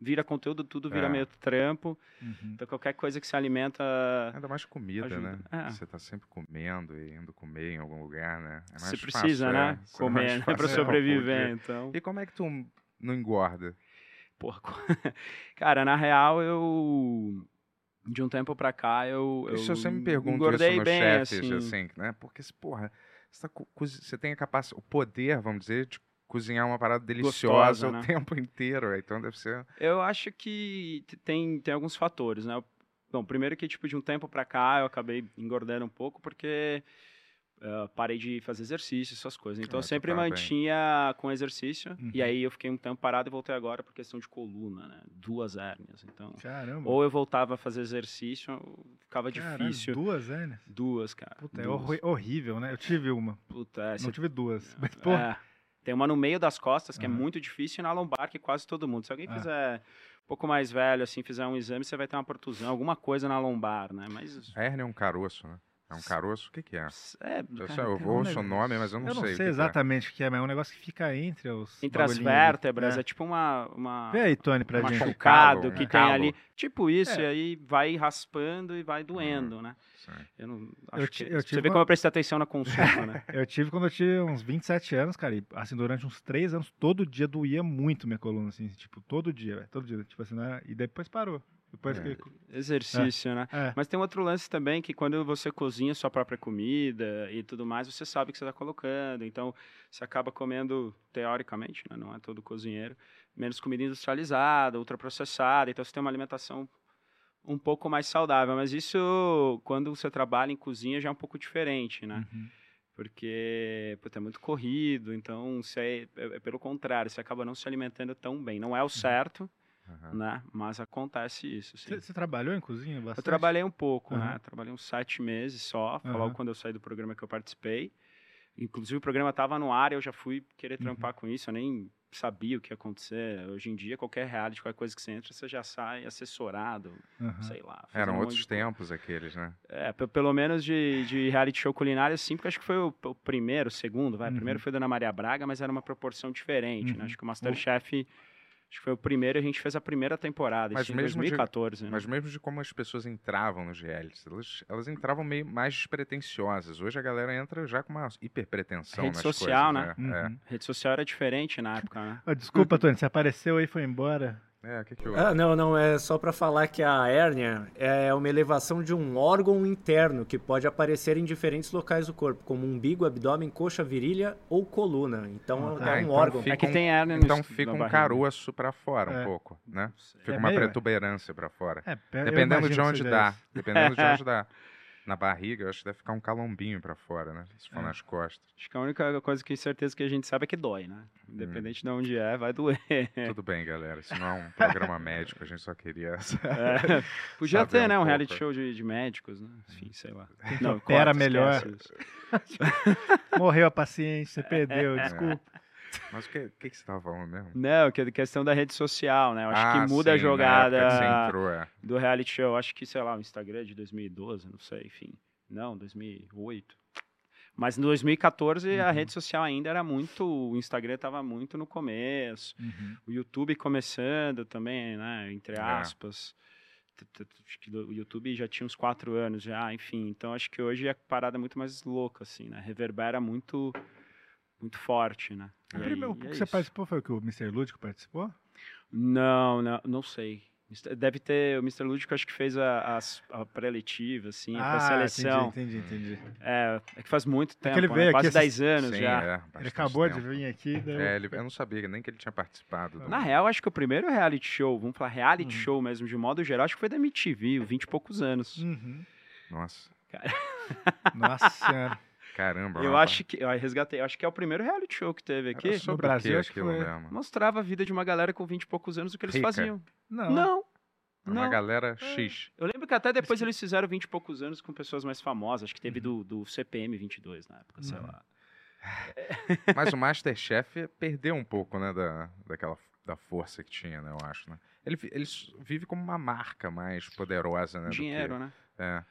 Speaker 6: vira conteúdo, tudo vira
Speaker 4: É.
Speaker 6: meio trampo.
Speaker 3: Uhum.
Speaker 6: Então, qualquer coisa que se alimenta.
Speaker 4: Ainda mais comida,
Speaker 6: Ajuda.
Speaker 4: né?
Speaker 6: É.
Speaker 4: Você tá sempre comendo e indo comer em algum lugar, né? É mais
Speaker 6: Você
Speaker 4: fácil,
Speaker 6: precisa,
Speaker 4: é.
Speaker 6: né?
Speaker 4: É
Speaker 6: Comer, né? Pra
Speaker 4: é,
Speaker 6: sobreviver, então.
Speaker 4: E como é que tu não engorda?
Speaker 6: Porra, cara, na real, eu. De um tempo pra cá, eu. eu
Speaker 4: Isso eu sempre me pergunto
Speaker 6: engordei
Speaker 4: isso nos
Speaker 6: bem,
Speaker 4: chefes,
Speaker 6: assim.
Speaker 4: assim, né? Porque, porra, você, tá você tem a capacidade, o poder, vamos dizer, de cozinhar uma parada deliciosa
Speaker 6: Gostosa,
Speaker 4: o
Speaker 6: né?
Speaker 4: tempo inteiro. Então deve ser.
Speaker 6: Eu acho que tem, tem alguns fatores, né? Bom, primeiro que, tipo, de um tempo pra cá, eu acabei engordando um pouco porque eh, parei de fazer exercício, essas coisas. Então,
Speaker 4: Ah,
Speaker 6: eu sempre
Speaker 4: tá bem.
Speaker 6: mantinha com exercício. E
Speaker 3: Uhum.
Speaker 6: aí, eu fiquei um tempo parado e voltei agora por questão de coluna, né? Duas hérnias. Então,
Speaker 3: Caramba.
Speaker 6: ou eu voltava a fazer exercício, ficava
Speaker 3: Caralho,
Speaker 6: difícil.
Speaker 3: Duas, né?
Speaker 6: Duas, cara.
Speaker 3: Puta, é
Speaker 6: duas.
Speaker 3: horri- horrível, né? Eu tive uma.
Speaker 6: Puta, é,
Speaker 3: Não
Speaker 6: você
Speaker 3: tive duas. Mas, porra.
Speaker 6: É, tem uma no meio das costas, que é
Speaker 3: Aham.
Speaker 6: muito difícil, e na lombar, que quase todo mundo. Se alguém
Speaker 3: Ah.
Speaker 6: fizer um pouco mais velho, assim, fizer um exame, você vai ter uma protusão, alguma coisa na lombar, né? Mas.
Speaker 4: A hérnia é um caroço, né? É um caroço? O que, que é?
Speaker 6: É,
Speaker 4: Eu,
Speaker 6: cara,
Speaker 4: só, eu
Speaker 3: tem um
Speaker 4: ouço o
Speaker 3: negócio-
Speaker 4: nome, mas eu não
Speaker 3: eu não
Speaker 4: sei.
Speaker 3: sei,
Speaker 4: o que é.
Speaker 3: exatamente o que é, mas é um negócio que fica entre os.
Speaker 6: entre as vértebras, é,
Speaker 3: É.
Speaker 6: tipo uma. uma
Speaker 3: Vê aí, Tony, pra
Speaker 6: uma
Speaker 3: gente.
Speaker 4: um calo,
Speaker 6: que
Speaker 4: um
Speaker 6: tem
Speaker 4: calo.
Speaker 6: ali. Tipo isso,
Speaker 3: É.
Speaker 6: e aí vai raspando e vai doendo, né?
Speaker 4: Sim.
Speaker 6: Eu não. Acho
Speaker 3: ti-
Speaker 6: que,
Speaker 3: eu
Speaker 6: você vê
Speaker 3: uma-
Speaker 6: como eu prestei atenção na consulta, né?
Speaker 3: Eu tive quando eu tinha uns 27 anos, cara, e assim, durante uns 3 anos, todo dia doía muito minha coluna, assim, tipo, todo dia, velho, todo dia, tipo assim, não era- e depois parou. Depois
Speaker 4: É.
Speaker 3: que.
Speaker 6: Exercício, né?
Speaker 3: É,
Speaker 6: Mas tem um outro lance também que quando você cozinha sua própria comida e tudo mais, você sabe o que você está colocando. Então, você acaba comendo, teoricamente, né? não é todo cozinheiro, menos comida industrializada, ultraprocessada. Então, você tem uma alimentação um pouco mais saudável. Mas isso, quando você trabalha em cozinha, já é um pouco diferente, né?
Speaker 3: uhum.
Speaker 6: Porque puta, é muito corrido, então você, é, é pelo contrário, você acaba não se alimentando tão bem. Não é o certo,
Speaker 4: Aham.
Speaker 6: né? Mas acontece isso.
Speaker 3: Você trabalhou em cozinha bastante?
Speaker 6: Eu trabalhei um pouco,
Speaker 3: Aham.
Speaker 6: né? Trabalhei uns sete meses só, foi
Speaker 3: Aham.
Speaker 6: logo quando eu saí do programa que eu participei. Inclusive o programa estava no ar, eu já fui querer
Speaker 3: Uhum.
Speaker 6: trampar com isso, eu nem sabia o que ia acontecer. Hoje em dia, qualquer reality, qualquer coisa que você entra, você já sai assessorado,
Speaker 3: Uhum.
Speaker 6: sei lá.
Speaker 4: Eram
Speaker 6: um
Speaker 4: outros
Speaker 6: de
Speaker 4: tempos aqueles, né?
Speaker 6: É, pe- pelo menos de, de reality show culinário, sim, porque acho que foi o, o primeiro, o segundo, vai.
Speaker 3: Uhum.
Speaker 6: Primeiro foi Dona Maria Braga, mas era uma proporção diferente,
Speaker 3: Uhum.
Speaker 6: né? Acho que o Masterchef, acho que foi o primeiro a gente fez a primeira temporada,
Speaker 4: Mas
Speaker 6: isso em
Speaker 4: mesmo de-
Speaker 6: 2014, né?
Speaker 4: Mas mesmo de como as pessoas entravam nos realities, elas, elas entravam meio mais despretensiosas. Hoje a galera entra já com uma hiperpretensão
Speaker 6: Rede
Speaker 4: nas
Speaker 6: social,
Speaker 4: coisas,
Speaker 3: Uhum.
Speaker 4: É,
Speaker 6: rede social era diferente na época, né?
Speaker 3: Ó, desculpa, Tony, você apareceu aí e foi embora.
Speaker 4: É. O que que eu...
Speaker 7: Ah, não, não, é só para falar que a hérnia é uma elevação de um órgão interno que pode aparecer em diferentes locais do corpo, como umbigo, abdômen, coxa, virilha ou coluna. Então
Speaker 3: Ah, tá.
Speaker 7: é um
Speaker 4: então
Speaker 7: órgão.
Speaker 4: fica
Speaker 6: É que
Speaker 4: um-
Speaker 6: tem hérnia
Speaker 4: Então fica um
Speaker 6: barriga.
Speaker 4: caroço pra fora um
Speaker 3: É.
Speaker 4: pouco, né? Fica
Speaker 3: É
Speaker 4: uma
Speaker 3: meio,
Speaker 4: protuberância pra fora.
Speaker 3: É,
Speaker 4: Dependendo de onde dá. Dependendo de onde dá. Na barriga, eu acho que deve ficar um calombinho pra fora, né? Se for
Speaker 3: É.
Speaker 4: nas costas.
Speaker 6: Acho que a única coisa que certeza que a gente sabe é que dói, né? Independente de onde é, vai doer.
Speaker 4: Tudo bem, galera. Isso não é um programa médico, a gente só queria.
Speaker 6: É. Podia ter,
Speaker 4: um
Speaker 6: né? Um
Speaker 4: pouco.
Speaker 6: reality show de, de médicos, né? Enfim, sei lá. Não, corta,
Speaker 3: melhor. Morreu a você perdeu,
Speaker 4: É.
Speaker 3: desculpa.
Speaker 4: Mas o que, que, que você tava falando mesmo?
Speaker 6: Não, que é questão da rede social, né? Eu acho
Speaker 4: ah,
Speaker 6: que muda
Speaker 4: sim,
Speaker 6: a jogada
Speaker 4: entrou, é.
Speaker 6: do reality show. Acho que, sei lá, o Instagram é de 2012, não sei, enfim. Não, 2008. Mas em 2014 a
Speaker 3: Uhum.
Speaker 6: rede social ainda era muito. O Instagram estava muito no começo.
Speaker 3: Uhum.
Speaker 6: O YouTube começando também, né? Entre
Speaker 4: É.
Speaker 6: aspas. Acho que o YouTube já tinha uns quatro anos já, enfim. Então acho que hoje a parada é muito mais louca, assim, né? Reverbera muito, muito forte, né?
Speaker 3: O
Speaker 6: E
Speaker 3: primeiro que
Speaker 6: é
Speaker 3: você
Speaker 6: isso.
Speaker 3: participou foi o que o Mr. Lúdico participou?
Speaker 6: Não, não, não sei. Deve ter. O Mr. Lúdico acho que fez a, as- a pré-letiva, assim, a pré-seleção.
Speaker 3: entendi, entendi, entendi.
Speaker 6: É, é que faz muito tempo,
Speaker 3: ele
Speaker 6: né?
Speaker 3: veio
Speaker 6: quase
Speaker 3: aqui
Speaker 6: 10 anos
Speaker 4: Sim,
Speaker 6: já.
Speaker 4: é,
Speaker 3: Ele acabou de
Speaker 4: tempo.
Speaker 3: vir aqui, daí eu-
Speaker 4: É, ele, eu não sabia nem que ele tinha participado. do-
Speaker 6: Na real, acho que o primeiro reality show, vamos falar reality
Speaker 3: Uhum.
Speaker 6: show mesmo, de modo geral, acho que foi da MTV, 20 e poucos anos.
Speaker 3: Uhum.
Speaker 4: Nossa,
Speaker 3: Nossa senhora.
Speaker 4: caramba.
Speaker 6: Eu
Speaker 4: rapaz.
Speaker 6: acho que. Eu resgatei, acho que é o primeiro reality show que teve aqui.
Speaker 4: Era sobre
Speaker 3: Brasil, acho que
Speaker 4: aquilo
Speaker 3: foi.
Speaker 4: mesmo?
Speaker 6: Mostrava a vida de uma galera com 20 e poucos anos, o que eles
Speaker 4: Rica.
Speaker 6: faziam.
Speaker 3: Não.
Speaker 6: Não.
Speaker 4: Uma
Speaker 6: Não.
Speaker 4: galera X.
Speaker 6: Eu lembro que até depois eles fizeram 20 e poucos anos com pessoas mais famosas. Acho que teve
Speaker 3: Uhum.
Speaker 6: do, do CPM 22 na época, sei
Speaker 3: Uhum.
Speaker 6: lá.
Speaker 4: Mas o Masterchef perdeu um pouco, né, da, daquela da força que tinha, né, eu acho, né? Ele, ele vive como uma marca mais poderosa, né? do que-
Speaker 6: Dinheiro, né?
Speaker 4: É.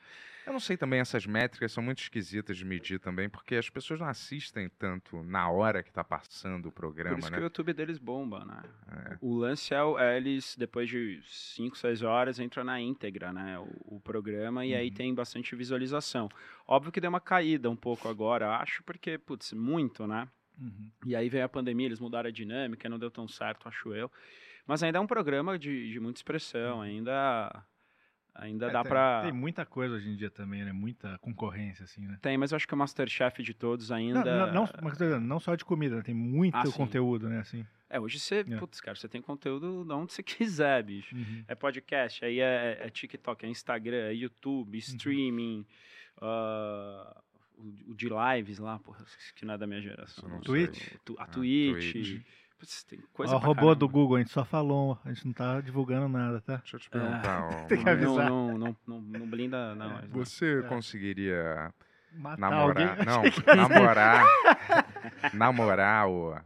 Speaker 4: Eu não sei também, essas métricas são muito esquisitas de medir também, porque as pessoas não assistem tanto na hora que tá passando o
Speaker 6: Por
Speaker 4: programa,
Speaker 6: isso
Speaker 4: né?
Speaker 6: que o YouTube deles bomba, né?
Speaker 4: É.
Speaker 6: O lance é, é eles, depois de 5, 6 horas, entram na íntegra, né? O, o programa, e aí
Speaker 3: Uhum.
Speaker 6: tem bastante visualização. Óbvio que deu uma caída um pouco agora, acho, porque, putz, muito, né?
Speaker 3: Uhum.
Speaker 6: E aí veio a pandemia, eles mudaram a dinâmica, não deu tão certo, acho eu. Mas ainda é um programa de, de muita expressão, ainda, ainda
Speaker 3: É,
Speaker 6: dá
Speaker 3: tem,
Speaker 6: pra...
Speaker 3: Tem muita coisa hoje em dia também, né? Muita concorrência, assim, né?
Speaker 6: Tem, mas eu acho que o Masterchef de todos ainda...
Speaker 3: Não, não, não, só de comida, né? tem muito
Speaker 6: Ah, sim.
Speaker 3: conteúdo, né? Assim.
Speaker 6: É, hoje você,
Speaker 3: É.
Speaker 6: putz, cara, você tem conteúdo de onde você quiser, bicho.
Speaker 3: Uhum.
Speaker 6: É podcast, aí é, é TikTok, é Instagram, é YouTube,
Speaker 3: Uhum.
Speaker 6: streaming, ah, o, o de lives lá, porra, que não é da minha geração.
Speaker 4: Não
Speaker 3: Twitch?
Speaker 6: Tu- A
Speaker 4: Ah,
Speaker 6: Twitch. Putz, tem coisa
Speaker 3: Ó, o robô
Speaker 6: caramba.
Speaker 3: do Google, a gente só falou, a gente não tá divulgando nada, tá?
Speaker 4: Deixa eu te perguntar, ó,
Speaker 3: Tem que
Speaker 6: Não,
Speaker 3: avisar.
Speaker 6: não, não, não, não blinda, não. não.
Speaker 4: você
Speaker 3: É.
Speaker 4: conseguiria
Speaker 3: Matar
Speaker 4: namorar,
Speaker 3: alguém.
Speaker 4: não, namorar, namorar ou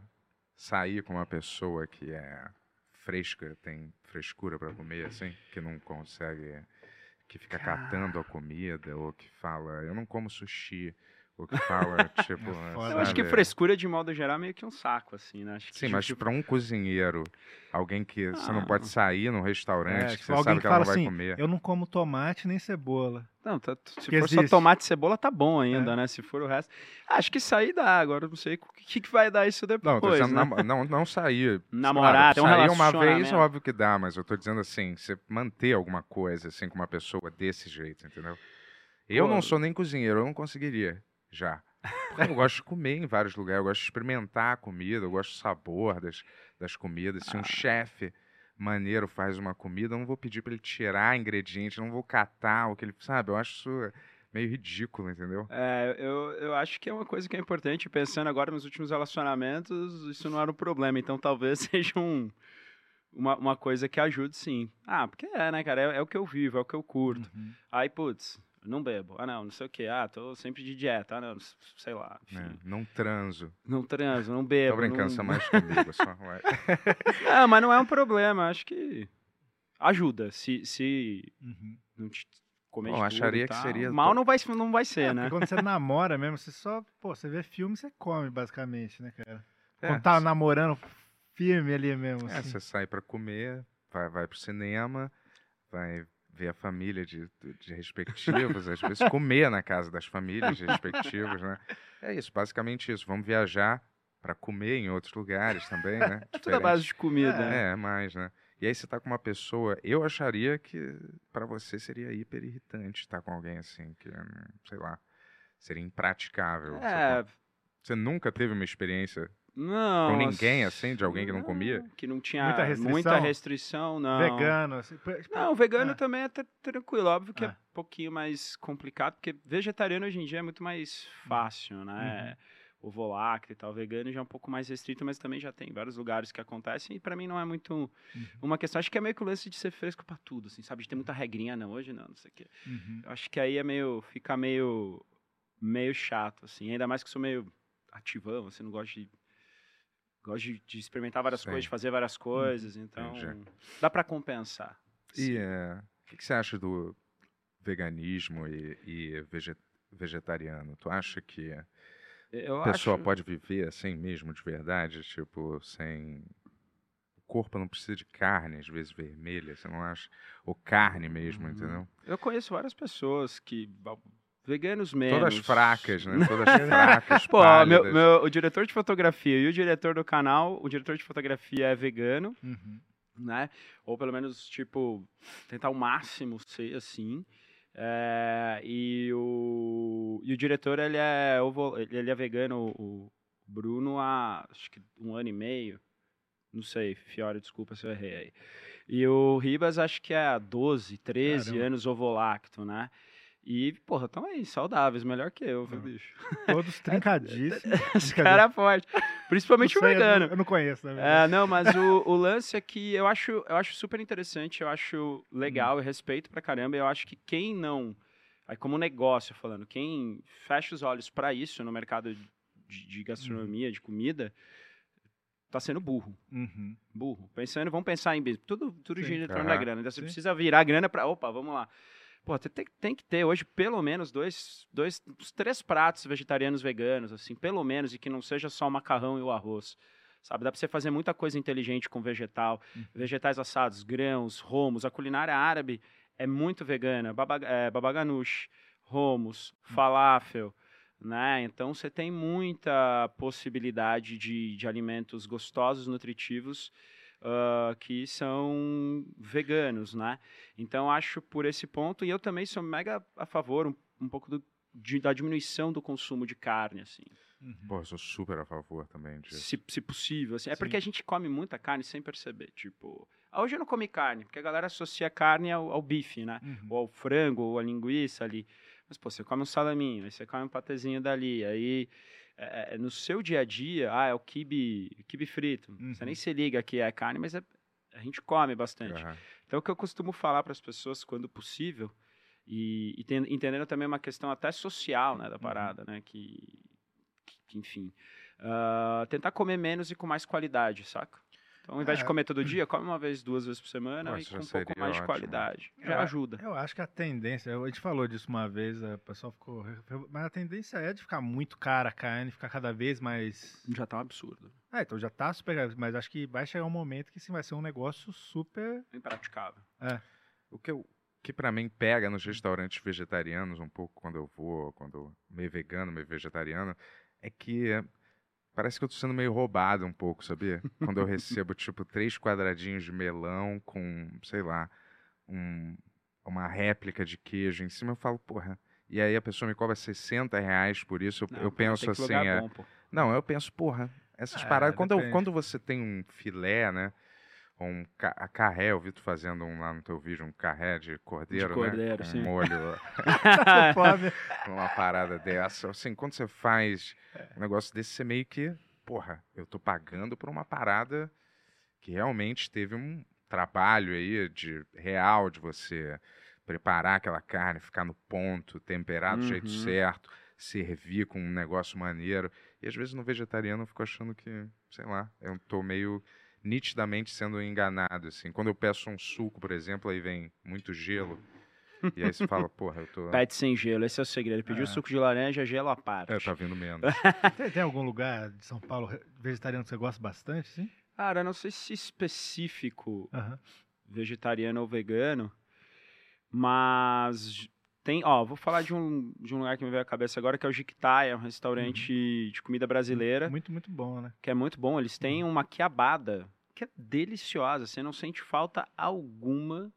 Speaker 4: sair com uma pessoa que é fresca, tem frescura pra comer, assim, que não consegue, que fica catando a comida, ou que fala, eu não como sushi, ou que fala, tipo,
Speaker 3: É.
Speaker 6: Eu acho que frescura, de modo geral, é meio que um saco, assim, né? Acho que,
Speaker 4: Sim,
Speaker 6: tipo,
Speaker 4: mas pra um cozinheiro, alguém que você não pode
Speaker 6: Ah.
Speaker 4: sair num
Speaker 3: É,
Speaker 4: restaurante, que
Speaker 3: tipo,
Speaker 4: você
Speaker 3: alguém
Speaker 4: sabe
Speaker 3: que
Speaker 4: que ela
Speaker 3: fala
Speaker 4: não vai
Speaker 3: assim,
Speaker 4: comer.
Speaker 3: eu não como tomate nem cebola.
Speaker 6: Não, tá- se
Speaker 3: Que
Speaker 6: for só
Speaker 3: existe.
Speaker 6: tomate e cebola, tá bom ainda,
Speaker 3: É.
Speaker 6: né? Se for o resto. Acho que sair dá, agora eu não sei o que, que vai dar isso depois.
Speaker 4: Não, tô dizendo
Speaker 6: né?
Speaker 4: namo- não, não sair.
Speaker 6: Namorar, um
Speaker 4: sair uma vez, óbvio que dá, mas eu tô dizendo assim, você manter alguma coisa assim com uma pessoa desse jeito, entendeu? Eu
Speaker 6: Pô.
Speaker 4: não sou nem cozinheiro, eu não conseguiria, já. Porque eu gosto de comer em vários lugares, eu gosto de experimentar a comida, eu gosto do sabor das, das comidas. Se um
Speaker 6: Ah.
Speaker 4: chefe maneiro faz uma comida, eu não vou pedir pra ele tirar ingrediente, eu não vou catar o que ele... Sabe, eu acho isso meio ridículo, entendeu?
Speaker 6: É, eu, eu acho que é uma coisa que é importante. Pensando agora nos últimos relacionamentos, isso não era um problema. Então talvez seja um, uma, uma coisa que ajude sim. Ah, porque é, né, cara? É, é o que eu vivo, é o que eu curto.
Speaker 3: Uhum.
Speaker 6: Aí, putz, não bebo. Ah, não, não sei o quê. Ah, tô sempre de dieta. Ah, não, sei lá. Enfim,
Speaker 4: É, não transo.
Speaker 6: Não transo, não
Speaker 4: Tô
Speaker 6: bebo.
Speaker 4: brincando,
Speaker 6: não...
Speaker 4: você é mais comigo, só vai.
Speaker 6: Não, mas não é um problema. Acho que ajuda. Se, se
Speaker 3: Uhum.
Speaker 6: não te comer
Speaker 4: Bom,
Speaker 6: de tudo
Speaker 4: acharia
Speaker 6: e
Speaker 4: que seria
Speaker 6: Mal não vai, não vai ser,
Speaker 3: É,
Speaker 6: né?
Speaker 3: porque quando você namora mesmo, você só, pô, você vê filme, você come, basicamente, né, cara?
Speaker 4: É,
Speaker 3: Quando tá namorando firme ali mesmo,
Speaker 4: É,
Speaker 3: assim.
Speaker 4: você sai pra comer, vai, vai pro cinema, vai ver a família de, de respectivos, às vezes comer na casa das famílias respectivas, né? É isso, basicamente isso. Vamos viajar pra comer em outros lugares também, né?
Speaker 6: É tudo à base de comida.
Speaker 3: É.
Speaker 6: né?
Speaker 4: É, mais, né? E aí você tá com uma pessoa, eu acharia que pra você seria hiper irritante estar com alguém assim, que, hum, sei lá, seria impraticável. Você
Speaker 6: É,
Speaker 4: Você nunca teve uma experiência
Speaker 6: não.
Speaker 4: com ninguém assim, de alguém que não
Speaker 6: não,
Speaker 4: comia?
Speaker 6: Que não tinha
Speaker 3: Muita
Speaker 6: muita
Speaker 3: restrição?
Speaker 6: restrição, não.
Speaker 3: Vegano, assim.
Speaker 6: Não, vegano
Speaker 3: é.
Speaker 6: também é tr- tranquilo. Óbvio que é
Speaker 3: Ah.
Speaker 6: um pouquinho mais complicado, porque vegetariano hoje em dia é muito mais fácil,
Speaker 3: Uhum.
Speaker 6: né? Ovo lácteo e tal. Vegano já é um pouco mais restrito, mas também já tem vários lugares que acontecem. E pra mim não é muito
Speaker 3: Uhum.
Speaker 6: uma questão. Acho que é meio que o lance de ser fresco pra tudo, assim, sabe? De ter muita regrinha, não, hoje não, não sei o quê.
Speaker 3: Uhum.
Speaker 6: Acho que aí é meio. fica meio. meio chato, assim. Ainda mais que eu sou meio ativão, assim, não gosto de Gosto de, de experimentar várias
Speaker 4: Sim.
Speaker 6: coisas, de fazer várias coisas, então
Speaker 4: entendi.
Speaker 6: dá pra compensar.
Speaker 4: E é, o que, que você acha do veganismo e, e vege- vegetariano? Tu acha que a pessoa
Speaker 6: acho...
Speaker 4: pode viver assim mesmo, de verdade? Tipo, sem. O corpo não precisa de carne, às vezes vermelha, você não acha? Ou carne mesmo,
Speaker 6: Uhum.
Speaker 4: entendeu?
Speaker 6: Eu conheço várias pessoas que. Veganos menos.
Speaker 4: Todas fracas, né? Todas fracas,
Speaker 6: Pô, meu, meu- o diretor de fotografia e o diretor do canal, o diretor de fotografia é vegano,
Speaker 3: Uhum.
Speaker 6: né? Ou pelo menos, tipo, tentar o máximo ser assim. É, e, o, e o diretor, ele é, ovo, ele é vegano, o Bruno, há acho que um ano e meio. Não sei, Fiore, desculpa se eu errei aí. E o Ribas, acho que é há 12, 13
Speaker 3: Caramba.
Speaker 6: anos ovolacto, né? E, porra, tão aí, saudáveis, melhor que eu, viu, bicho?
Speaker 3: Todos trincadíssimos.
Speaker 6: Esse cara é forte. Principalmente o
Speaker 3: sei, eu não-
Speaker 6: vegano.
Speaker 3: Eu não conheço, na
Speaker 6: É, não, mas o, o lance é que eu acho, eu acho super interessante, eu acho legal
Speaker 3: Hum.
Speaker 6: e respeito pra caramba. Eu acho que quem não. Aí, como negócio falando, quem fecha os olhos pra isso no mercado de, de gastronomia, de comida, tá sendo burro.
Speaker 3: Uhum.
Speaker 6: Burro. Pensando, vamos pensar em business. Tudo, tudo gira em torno da grana. Então você
Speaker 3: Sim.
Speaker 6: precisa virar grana pra. Opa, vamos lá. Pô, tem, tem- tem que ter hoje pelo menos dois, dois, uns três pratos vegetarianos veganos, assim, pelo menos, e que não seja só o macarrão e o arroz. Sabe, dá pra você fazer muita coisa inteligente com vegetal,
Speaker 3: Uhum.
Speaker 6: vegetais assados, grãos, romos. A culinária árabe é muito vegana, baba, é, baba ganoush, romos,
Speaker 3: Hum.
Speaker 6: falafel, né? Então você tem muita possibilidade de, de alimentos gostosos, nutritivos, ah, que são veganos, né? Então acho por esse ponto, e eu também sou mega a favor um, um pouco do- de- da diminuição do consumo de carne, assim.
Speaker 3: Uhum.
Speaker 4: Pô, eu sou super a favor também disso.
Speaker 6: Se, se possível, assim. É
Speaker 3: Sim.
Speaker 6: porque a gente come muita carne sem perceber. Tipo, ah, hoje eu não comi carne, porque a galera associa carne ao, ao bife, né?
Speaker 3: Uhum.
Speaker 6: Ou ao frango, ou à linguiça ali. Mas, pô, você come um salaminho, aí você come um patezinho dali, aí é, é, no seu dia a dia, ah, é o kibe, kibe frito. Você
Speaker 3: Uhum.
Speaker 6: nem se liga que é carne, mas é- a gente come bastante.
Speaker 4: Aham.
Speaker 6: Então, o que eu costumo falar para as pessoas quando possível, e, e ten- entendendo também uma questão até social, né, da parada, né, que, que- enfim, ah, tentar comer menos e com mais qualidade, saca? Então, ao invés de
Speaker 3: É.
Speaker 6: comer todo dia, come uma vez, duas vezes por semana
Speaker 4: Pô,
Speaker 6: e com um pouco mais de
Speaker 4: ótimo.
Speaker 6: qualidade.
Speaker 3: Eu
Speaker 6: Já
Speaker 3: a-
Speaker 6: ajuda.
Speaker 3: Eu acho que a tendência, a gente falou disso uma vez, o pessoal ficou. Mas a tendência é de ficar muito cara a carne, ficar cada vez mais.
Speaker 6: Já tá um absurdo.
Speaker 3: É, então já tá super. Mas acho que vai chegar um momento que sim, vai ser um negócio super.
Speaker 6: Impraticável.
Speaker 4: O que, eu, que para mim pega nos restaurantes vegetarianos um pouco quando eu vou, quando eu- meio vegano, meio vegetariano, é que é, parece que eu tô sendo meio roubado um pouco, sabia? Quando eu recebo tipo três quadradinhos de melão com, sei lá, um- uma réplica de queijo em cima, eu falo, porra. E aí a pessoa me cobra 60 reais por isso. Eu,
Speaker 6: Não,
Speaker 4: eu penso assim, é,
Speaker 6: bom,
Speaker 4: não, eu penso, porra, essas
Speaker 3: É,
Speaker 4: paradas. Quando, eu- quando você tem um filé, né? Um ca- a carré, eu vi tu fazendo um lá no teu vídeo, um carré de cordeiro,
Speaker 6: cordeiro,
Speaker 4: né? Com
Speaker 6: sim.
Speaker 4: molho,
Speaker 3: Fome.
Speaker 4: uma parada dessa. Assim, quando você faz um negócio desse, você meio que, porra, eu tô pagando por uma parada que realmente teve um trabalho aí de real de você preparar aquela carne, ficar no ponto, temperar do jeito
Speaker 6: Uhum.
Speaker 4: certo, servir com um negócio maneiro. E às vezes no vegetariano eu fico achando que, sei lá, eu tô meio nitidamente sendo enganado, assim. Quando eu peço um suco, por exemplo, aí vem muito gelo. E aí você fala, porra, eu tô.
Speaker 6: Pede sem gelo, esse é o segredo. Ele pediu
Speaker 3: É.
Speaker 6: suco de laranja, gelo à parte.
Speaker 4: É, tá vindo menos.
Speaker 3: Tem, tem algum lugar de São Paulo vegetariano que você gosta bastante, sim?
Speaker 6: Cara, eu não sei se específico
Speaker 3: Aham.
Speaker 6: vegetariano ou vegano, mas tem, ó, vou falar de um, de um lugar que me veio à cabeça agora, que é o Jiquitá, é um restaurante de comida brasileira,
Speaker 3: Muito, muito bom, né?
Speaker 6: que é muito bom. Eles têm uma quiabada, que é deliciosa, você não sente falta alguma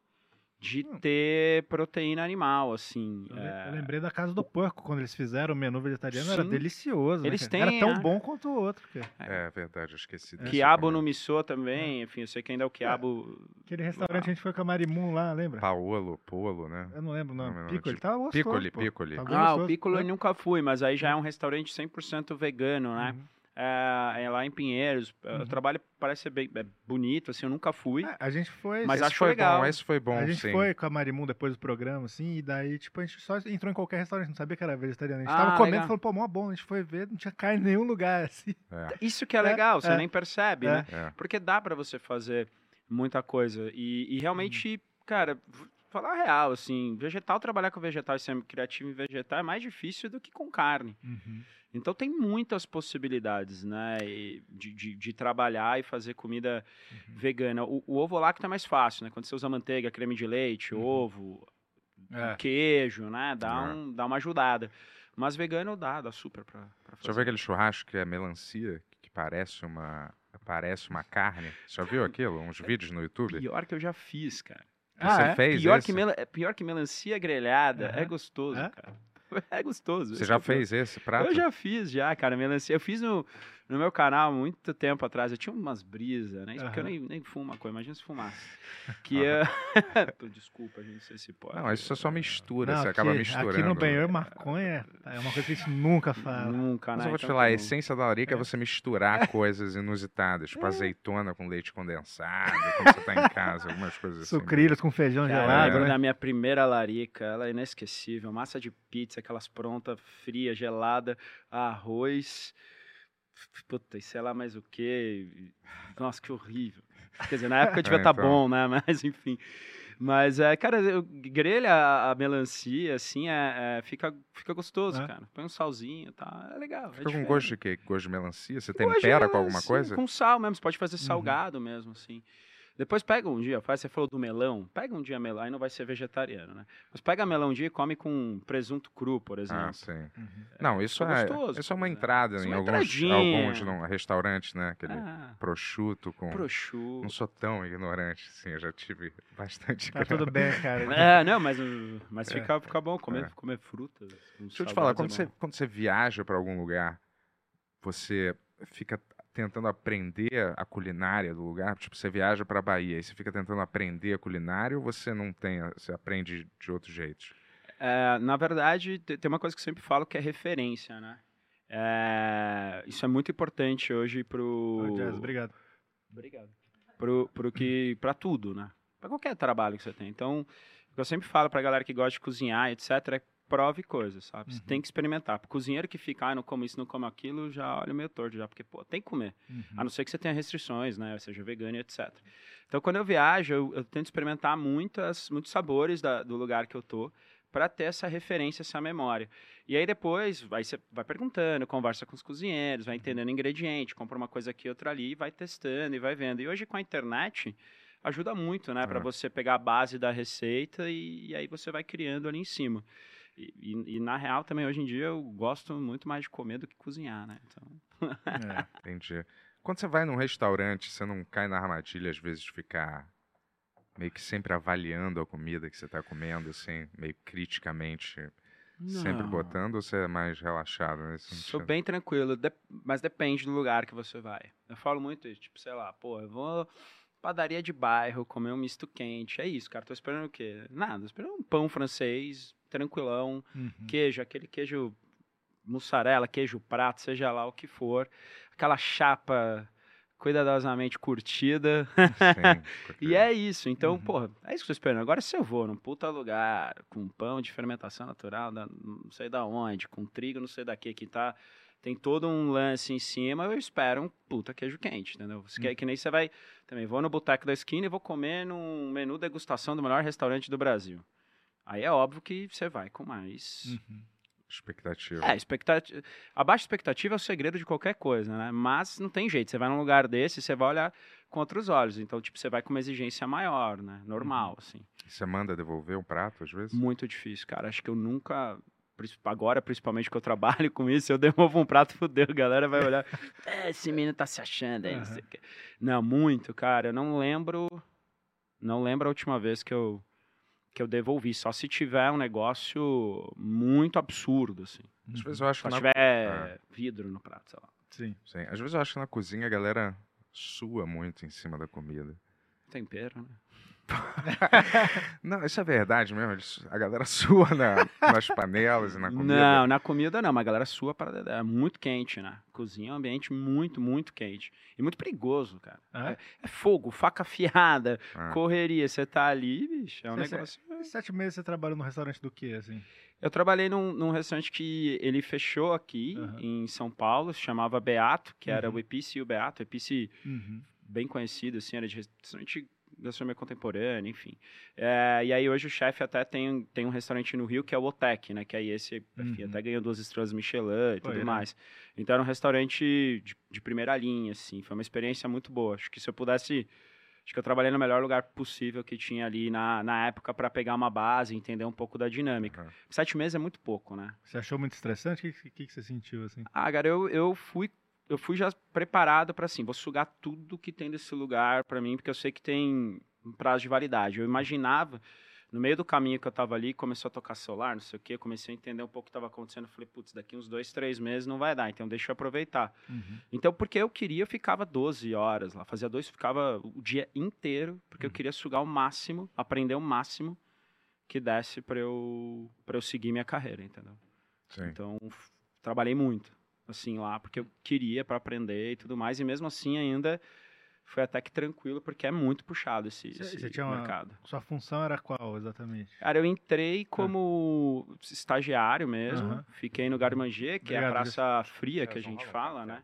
Speaker 6: de
Speaker 3: Hum.
Speaker 6: ter proteína animal, assim.
Speaker 3: Eu,
Speaker 6: é,
Speaker 3: eu lembrei da Casa do Porco, quando eles fizeram o menu vegetariano, era
Speaker 6: Sim.
Speaker 3: delicioso. né,
Speaker 6: Eles
Speaker 3: cara?
Speaker 6: têm,
Speaker 3: Era tão
Speaker 6: é.
Speaker 3: bom quanto o outro. Cara.
Speaker 4: É verdade, eu esqueci disso.
Speaker 6: Quiabo no miso também, enfim, eu sei que ainda é o quiabo...
Speaker 3: Aquele restaurante a gente foi com a Marimun lá, lembra?
Speaker 4: Paolo, Polo, né?
Speaker 3: Eu não lembro o
Speaker 4: Não,
Speaker 3: nome.
Speaker 4: não,
Speaker 3: Piccoli, tava gostoso.
Speaker 4: Piccoli. Piccoli.
Speaker 3: Tava
Speaker 6: Ah, o. Piccolo eu
Speaker 3: Foi-
Speaker 6: nunca fui, mas aí já é um restaurante 100% vegano, né?
Speaker 3: Uhum.
Speaker 6: É, é lá em Pinheiros.
Speaker 3: Uhum.
Speaker 6: O trabalho parece ser bem é bonito, assim, eu nunca fui.
Speaker 3: É, a gente foi.
Speaker 6: Mas
Speaker 4: esse
Speaker 6: acho
Speaker 4: foi
Speaker 6: legal.
Speaker 4: bom, esse foi bom,
Speaker 3: a gente
Speaker 4: sim.
Speaker 3: foi com a Marimun depois do programa, assim, e daí, tipo, a gente só entrou em qualquer restaurante, não sabia que era vegetariano. A gente
Speaker 6: Ah,
Speaker 3: tava comendo e falou, pô, mó bom, a gente foi ver, não tinha carne em nenhum lugar, assim.
Speaker 4: É,
Speaker 6: Isso que é
Speaker 3: É,
Speaker 6: legal, você
Speaker 3: é.
Speaker 6: nem percebe,
Speaker 3: É.
Speaker 6: né?
Speaker 4: é.
Speaker 6: Porque dá pra você fazer muita coisa. E, e realmente,
Speaker 3: Uhum.
Speaker 6: cara, falar a real, assim, vegetal, trabalhar com vegetal e ser criativo em vegetal é mais difícil do que com carne. Então tem muitas possibilidades, né, de, de, de trabalhar e fazer comida
Speaker 3: Uhum.
Speaker 6: vegana. O, o ovo lácteo é mais fácil, né? Quando você usa manteiga, creme de leite,
Speaker 3: Uhum.
Speaker 6: ovo,
Speaker 3: É.
Speaker 6: queijo, né? Dá,
Speaker 4: É.
Speaker 6: um, dá uma ajudada. Mas vegano dá, dá super pra, pra fazer.
Speaker 4: Já viu aquele churrasco que é melancia, que parece uma, parece uma carne? Já viu aquilo? Uns vídeos no YouTube?
Speaker 6: Pior que eu já fiz, cara.
Speaker 4: Você
Speaker 3: Ah, é?
Speaker 4: fez
Speaker 6: Pior
Speaker 4: esse?
Speaker 6: que, é pior que melancia grelhada. É gostoso,
Speaker 3: É?
Speaker 6: cara. É gostoso.
Speaker 4: Você já fez esse prato?
Speaker 6: Eu já fiz, já, cara. Melancia. Eu fiz no, no meu canal há muito tempo atrás. Eu tinha umas brisas, né? Isso porque eu nem, nem fumo maconha. Imagina se fumasse. Que é... Desculpa, gente, não sei se pode.
Speaker 4: Não, isso é só mistura,
Speaker 3: Não,
Speaker 4: você
Speaker 3: aqui,
Speaker 4: acaba misturando.
Speaker 3: aqui no Benhor, maconha é uma coisa que a gente nunca fala.
Speaker 6: Nunca, né?
Speaker 4: Mas eu vou te
Speaker 6: Então
Speaker 4: falar,
Speaker 6: tá
Speaker 4: a
Speaker 6: bom.
Speaker 4: essência da larica é você misturar coisas inusitadas,
Speaker 3: É.
Speaker 4: tipo azeitona com leite condensado, quando você tá em casa, algumas coisas assim.
Speaker 3: Sucrilhos com feijão
Speaker 6: Cara, eu
Speaker 3: gelado,
Speaker 6: lembro
Speaker 3: né?
Speaker 6: da minha primeira larica, ela é inesquecível. Massa de pizza, aquelas prontas, fria, gelada, arroz, puta, e sei lá mais o que. Nossa, que horrível. Quer dizer, na época devia
Speaker 4: É,
Speaker 6: estar
Speaker 4: então.
Speaker 6: bom, né? Mas enfim. Mas, é, cara, eu grelha a, a melancia, assim, é, é, fica, fica gostoso,
Speaker 3: É.
Speaker 6: cara. Põe um salzinho e tá, é legal. é
Speaker 4: Fica com gosto de quê? Gosto de melancia? Você tempera com alguma
Speaker 6: melancia,
Speaker 4: coisa?
Speaker 6: Com sal mesmo, você pode
Speaker 3: Uhum.
Speaker 6: fazer salgado mesmo, assim. Depois pega um dia, faz, você falou do melão, pega um dia melão, aí não vai ser vegetariano, né? Mas pega melão um dia e come com presunto cru, por exemplo.
Speaker 4: Ah, sim.
Speaker 3: Uhum.
Speaker 4: Não, isso é,
Speaker 6: gostoso,
Speaker 4: isso é uma
Speaker 6: cara.
Speaker 4: entrada
Speaker 6: Isso é
Speaker 4: em
Speaker 6: uma
Speaker 4: alguns, alguns não, restaurantes, né? Aquele
Speaker 6: Ah,
Speaker 4: prosciutto com...
Speaker 6: prosciutto.
Speaker 4: Não sou tão ignorante, assim, eu já tive bastante...
Speaker 3: Tá tudo bem, cara.
Speaker 6: É, não, mas, mas fica, fica bom comer,
Speaker 4: É.
Speaker 6: comer frutas.
Speaker 4: Deixa eu te falar,
Speaker 6: salgados
Speaker 4: quando
Speaker 6: é
Speaker 4: você, quando você viaja para algum lugar, você fica tentando aprender a culinária do lugar? Tipo, você viaja para Bahia e você fica tentando aprender a culinária ou você não tem, a- você aprende de outros jeitos?
Speaker 6: É, na verdade, te- tem uma coisa que eu sempre falo que é referência, né? É, isso é muito importante hoje pro...
Speaker 3: Jazz, obrigado.
Speaker 6: Obrigado. Pro, pro que, pra tudo, né? Pra qualquer trabalho que você tem. Então, o que eu sempre falo pra galera que gosta de cozinhar, etc., é prove coisas, sabe? Você
Speaker 3: Uhum.
Speaker 6: tem que experimentar. Pro cozinheiro que fica, ah, não como isso, não como aquilo, já olha meio torto já, porque, pô, tem que comer.
Speaker 3: Uhum.
Speaker 6: A não ser que você tenha restrições, né? Seja vegano e etc. Então, quando eu viajo, eu, eu tento experimentar muitas, muitos sabores da- do lugar que eu tô para ter essa referência, essa memória. E aí depois, vai, você vai perguntando, conversa com os cozinheiros, vai entendendo ingrediente, compra uma coisa aqui, outra ali, e vai testando e vai vendo. E hoje com a internet ajuda muito, né, para
Speaker 4: É.
Speaker 6: você pegar a base da receita e, e aí você vai criando ali em cima. E, e- na real também hoje em dia eu gosto muito mais de comer do que cozinhar, né? Então,
Speaker 3: É.
Speaker 4: Entendi. Quando você vai num restaurante, você não cai na armadilha, às vezes, de ficar meio que sempre avaliando a comida que você está comendo, assim, meio criticamente, sempre
Speaker 6: Não.
Speaker 4: botando, ou você é mais relaxado nesse
Speaker 6: Sou
Speaker 4: sentido?
Speaker 6: bem tranquilo, de- mas depende do lugar que você vai. Eu falo muito isso, tipo, sei lá, pô, eu vou padaria de bairro, comer um misto quente, é isso, cara, tô esperando o quê? Nada, tô esperando um pão francês, tranquilão,
Speaker 3: Uhum.
Speaker 6: queijo, aquele queijo mussarela, queijo prato, seja lá o que for, aquela chapa cuidadosamente curtida,
Speaker 4: Sim,
Speaker 6: e é isso, então,
Speaker 3: Uhum.
Speaker 6: porra, é isso que eu tô esperando. Agora, se eu vou num puta lugar com pão de fermentação natural, não sei da onde, com trigo, não sei daqui, que tá. Tem todo um lance em cima, eu espero um puta queijo quente, entendeu? Você quer, que nem você vai. Também vou no boteco da esquina e vou comer num menu degustação do melhor restaurante do Brasil. Aí é óbvio que você vai com mais.
Speaker 3: Uhum.
Speaker 4: expectativa.
Speaker 6: É, expectativa. Abaixo expectativa é o segredo de qualquer coisa, né? Mas não tem jeito. Você vai num lugar desse, você vai olhar com outros olhos. Então, tipo, você vai com uma exigência maior, né? Normal, assim.
Speaker 4: Você manda devolver um prato, às vezes?
Speaker 6: Muito difícil, cara. Acho que eu nunca. Agora, principalmente que eu trabalho com isso, eu devolvo um prato, fudeu. A galera vai olhar. "É, esse menino tá se achando aí, não sei o quê. Não, muito, cara. Eu não lembro. Não lembro a última vez que eu. Que eu devolvi, só se tiver um negócio muito absurdo, assim.
Speaker 4: Às vezes eu acho
Speaker 6: Só
Speaker 4: que
Speaker 6: se
Speaker 4: na...
Speaker 6: tiver vidro no prato, sei lá.
Speaker 3: Sim.
Speaker 4: Sim, às vezes eu acho que na cozinha a galera sua muito em cima da comida.
Speaker 6: Tempero, né?
Speaker 4: Não, isso é verdade mesmo. eles- A galera sua na- nas panelas e na comida.
Speaker 6: Não, na comida não, mas a galera sua para é muito quente, né? Cozinha é um ambiente muito, muito quente. E muito perigoso, cara.
Speaker 3: Ah, é?
Speaker 6: É fogo, faca afiada,
Speaker 4: Ah.
Speaker 6: correria. Você tá ali, bicho, é um
Speaker 3: Você-
Speaker 6: negócio.
Speaker 3: Sete meses você trabalhou no restaurante do quê, assim?
Speaker 6: Eu trabalhei num, num restaurante que ele fechou aqui
Speaker 3: Aham.
Speaker 6: em São Paulo, se chamava Beato, que era
Speaker 3: Uhum.
Speaker 6: o Epice e o Beato. Epice
Speaker 3: Uhum.
Speaker 6: bem conhecido, assim, era de restaurante gastronomia contemporânea, enfim. É, e aí hoje o chefe até tem, tem um restaurante no Rio que é o Otec, né? Que aí esse, enfim,
Speaker 3: Uhum.
Speaker 6: até ganhou duas estrelas Michelin e tudo
Speaker 3: irado.
Speaker 6: mais. Então era um restaurante de, de primeira linha, assim. Foi uma experiência muito boa. Acho que se eu pudesse... Acho que eu trabalhei no melhor lugar possível que tinha ali na, na época para pegar uma base, entender um pouco da dinâmica.
Speaker 4: Aham.
Speaker 6: Sete meses é muito pouco, né?
Speaker 3: Você achou muito estressante? O que, que, que você sentiu, assim?
Speaker 6: Ah, cara, eu, eu fui eu fui já preparado para assim, vou sugar tudo que tem desse lugar para mim, porque eu sei que tem um prazo de validade. Eu imaginava no meio do caminho que eu tava ali, começou a tocar celular, não sei o quê, eu comecei a entender um pouco o que estava acontecendo. Eu falei, putz, daqui uns dois, três meses não vai dar, então deixa eu aproveitar.
Speaker 3: Uhum.
Speaker 6: Então, porque eu queria, eu ficava 12 horas lá, fazia dois, ficava o dia inteiro, porque eu
Speaker 3: Uhum.
Speaker 6: queria sugar o máximo, aprender o máximo que desse para eu, pra eu seguir minha carreira, entendeu?
Speaker 4: Sim.
Speaker 6: Então, trabalhei muito, assim, lá, porque eu queria para aprender e tudo mais, e mesmo assim ainda foi até que tranquilo, porque é muito puxado esse,
Speaker 3: Você-
Speaker 6: esse
Speaker 3: você tinha uma-
Speaker 6: mercado.
Speaker 3: Sua função era qual, exatamente?
Speaker 6: Cara, eu entrei como estagiário mesmo,
Speaker 3: Aham.
Speaker 6: fiquei no Garmanger, que é a
Speaker 3: Obrigado,
Speaker 6: praça fria que a gente fala, né?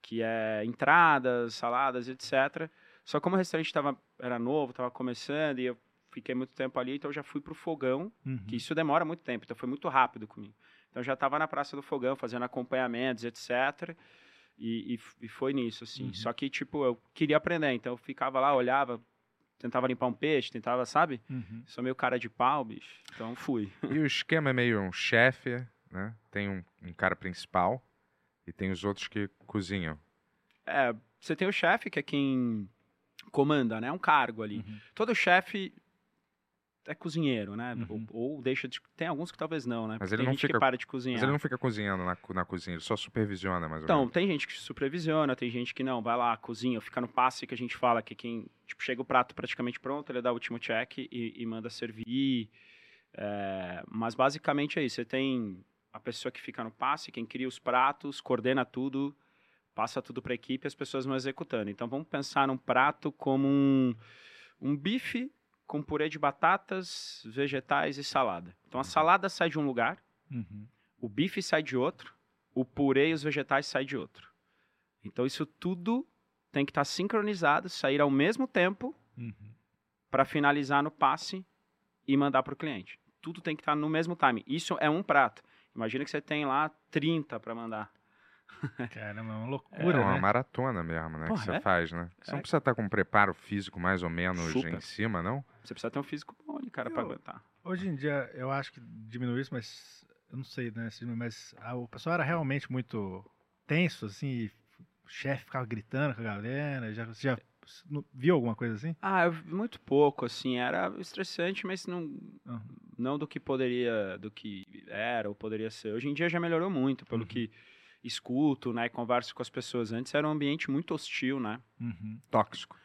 Speaker 6: que é entradas, saladas, etc. Só como o restaurante tava, era novo, estava começando, e eu fiquei muito tempo ali, então eu já fui pro fogão,
Speaker 3: Uhum.
Speaker 6: que isso demora muito tempo, então foi muito rápido comigo. Então eu já estava na Praça do Fogão, fazendo acompanhamentos, etc. E, e e foi nisso, assim.
Speaker 3: Uhum.
Speaker 6: Só que, tipo, eu queria aprender, então eu ficava lá, olhava, tentava limpar um peixe, tentava, sabe?
Speaker 3: Uhum.
Speaker 6: Sou meio cara de pau, bicho. Então fui.
Speaker 4: E o esquema é meio um chefe, né? Tem um, um cara principal e tem os outros que cozinham.
Speaker 6: É, você tem o chefe, que é quem comanda, né? É um cargo ali.
Speaker 3: Uhum.
Speaker 6: Todo chefe é cozinheiro, né?
Speaker 3: Uhum.
Speaker 6: Ou, ou deixa de. Tem alguns que talvez não, né?
Speaker 4: Mas
Speaker 6: Porque
Speaker 4: ele
Speaker 6: tem
Speaker 4: não
Speaker 6: gente
Speaker 4: fica-
Speaker 6: que para de cozinhar.
Speaker 4: Mas ele não fica cozinhando na, na cozinha, ele só supervisiona mais ou
Speaker 6: Então,
Speaker 4: menos.
Speaker 6: tem gente que supervisiona, tem gente que não, vai lá, cozinha, fica no passe que a gente fala, que quem, tipo, chega o prato praticamente pronto, ele dá o último check e, e manda servir. É, mas basicamente é isso, você tem a pessoa que fica no passe, quem cria os pratos, coordena tudo, passa tudo para a equipe e as pessoas vão executando. Então vamos pensar num prato como um, um bife com purê de batatas, vegetais e salada. Então a salada sai de um lugar,
Speaker 3: Uhum.
Speaker 6: o bife sai de outro, o purê e os vegetais saem de outro. Então isso tudo tem que estar sincronizado, sair ao mesmo tempo
Speaker 3: Uhum.
Speaker 6: para finalizar no passe e mandar para o cliente. Tudo tem que estar no mesmo time. Isso é um prato. Imagina que você tem lá 30 para mandar.
Speaker 3: Caramba, é uma
Speaker 4: É
Speaker 3: loucura,
Speaker 4: uma
Speaker 3: né?
Speaker 4: maratona mesmo, né?
Speaker 6: Porra,
Speaker 4: que você
Speaker 6: é?
Speaker 4: faz, né? Você não
Speaker 6: É.
Speaker 4: precisa estar com um preparo físico mais ou menos
Speaker 6: Super.
Speaker 4: em cima, não?
Speaker 6: Você precisa ter um físico bom ali, cara, para aguentar.
Speaker 3: Hoje em dia, eu acho que diminuiu isso, mas eu não sei, né? Mas a- o pessoal era realmente muito tenso, assim, e o chefe ficava gritando com a galera. Já, você já não- viu alguma coisa assim?
Speaker 6: Ah, eu vi muito pouco, assim, era estressante, mas não,
Speaker 3: Uhum.
Speaker 6: não do que poderia, do que era ou poderia ser. Hoje em dia já melhorou muito, pelo
Speaker 3: Uhum.
Speaker 6: que escuto, né, converso com as pessoas. Antes era um ambiente muito hostil, né?
Speaker 3: Uhum.
Speaker 4: Tóxico.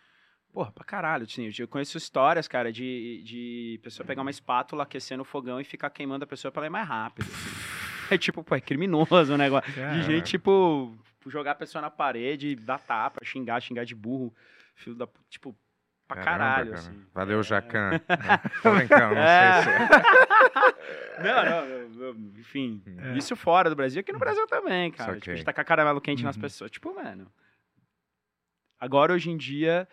Speaker 6: Porra, pra caralho, assim, eu conheço histórias, cara, de, de pessoa pegar uma espátula, aquecer no fogão e ficar queimando a pessoa pra ela ir mais rápido. assim. É tipo, pô, é criminoso o negócio. De gente, tipo, jogar a pessoa na parede, dar tapa, xingar, xingar de burro. Filho da. Tipo, pra
Speaker 4: Caramba,
Speaker 6: caralho,
Speaker 4: cara.
Speaker 6: assim.
Speaker 4: Valeu,
Speaker 6: É.
Speaker 4: Jacan. Tô brincando, não
Speaker 6: É.
Speaker 4: sei se...
Speaker 6: Não, não, eu- eu- enfim.
Speaker 3: É.
Speaker 6: Isso fora do Brasil, aqui no Brasil também, cara. Tipo, de tacar caramelo quente nas
Speaker 3: Uhum.
Speaker 6: pessoas. Tipo, mano. Agora, hoje em dia.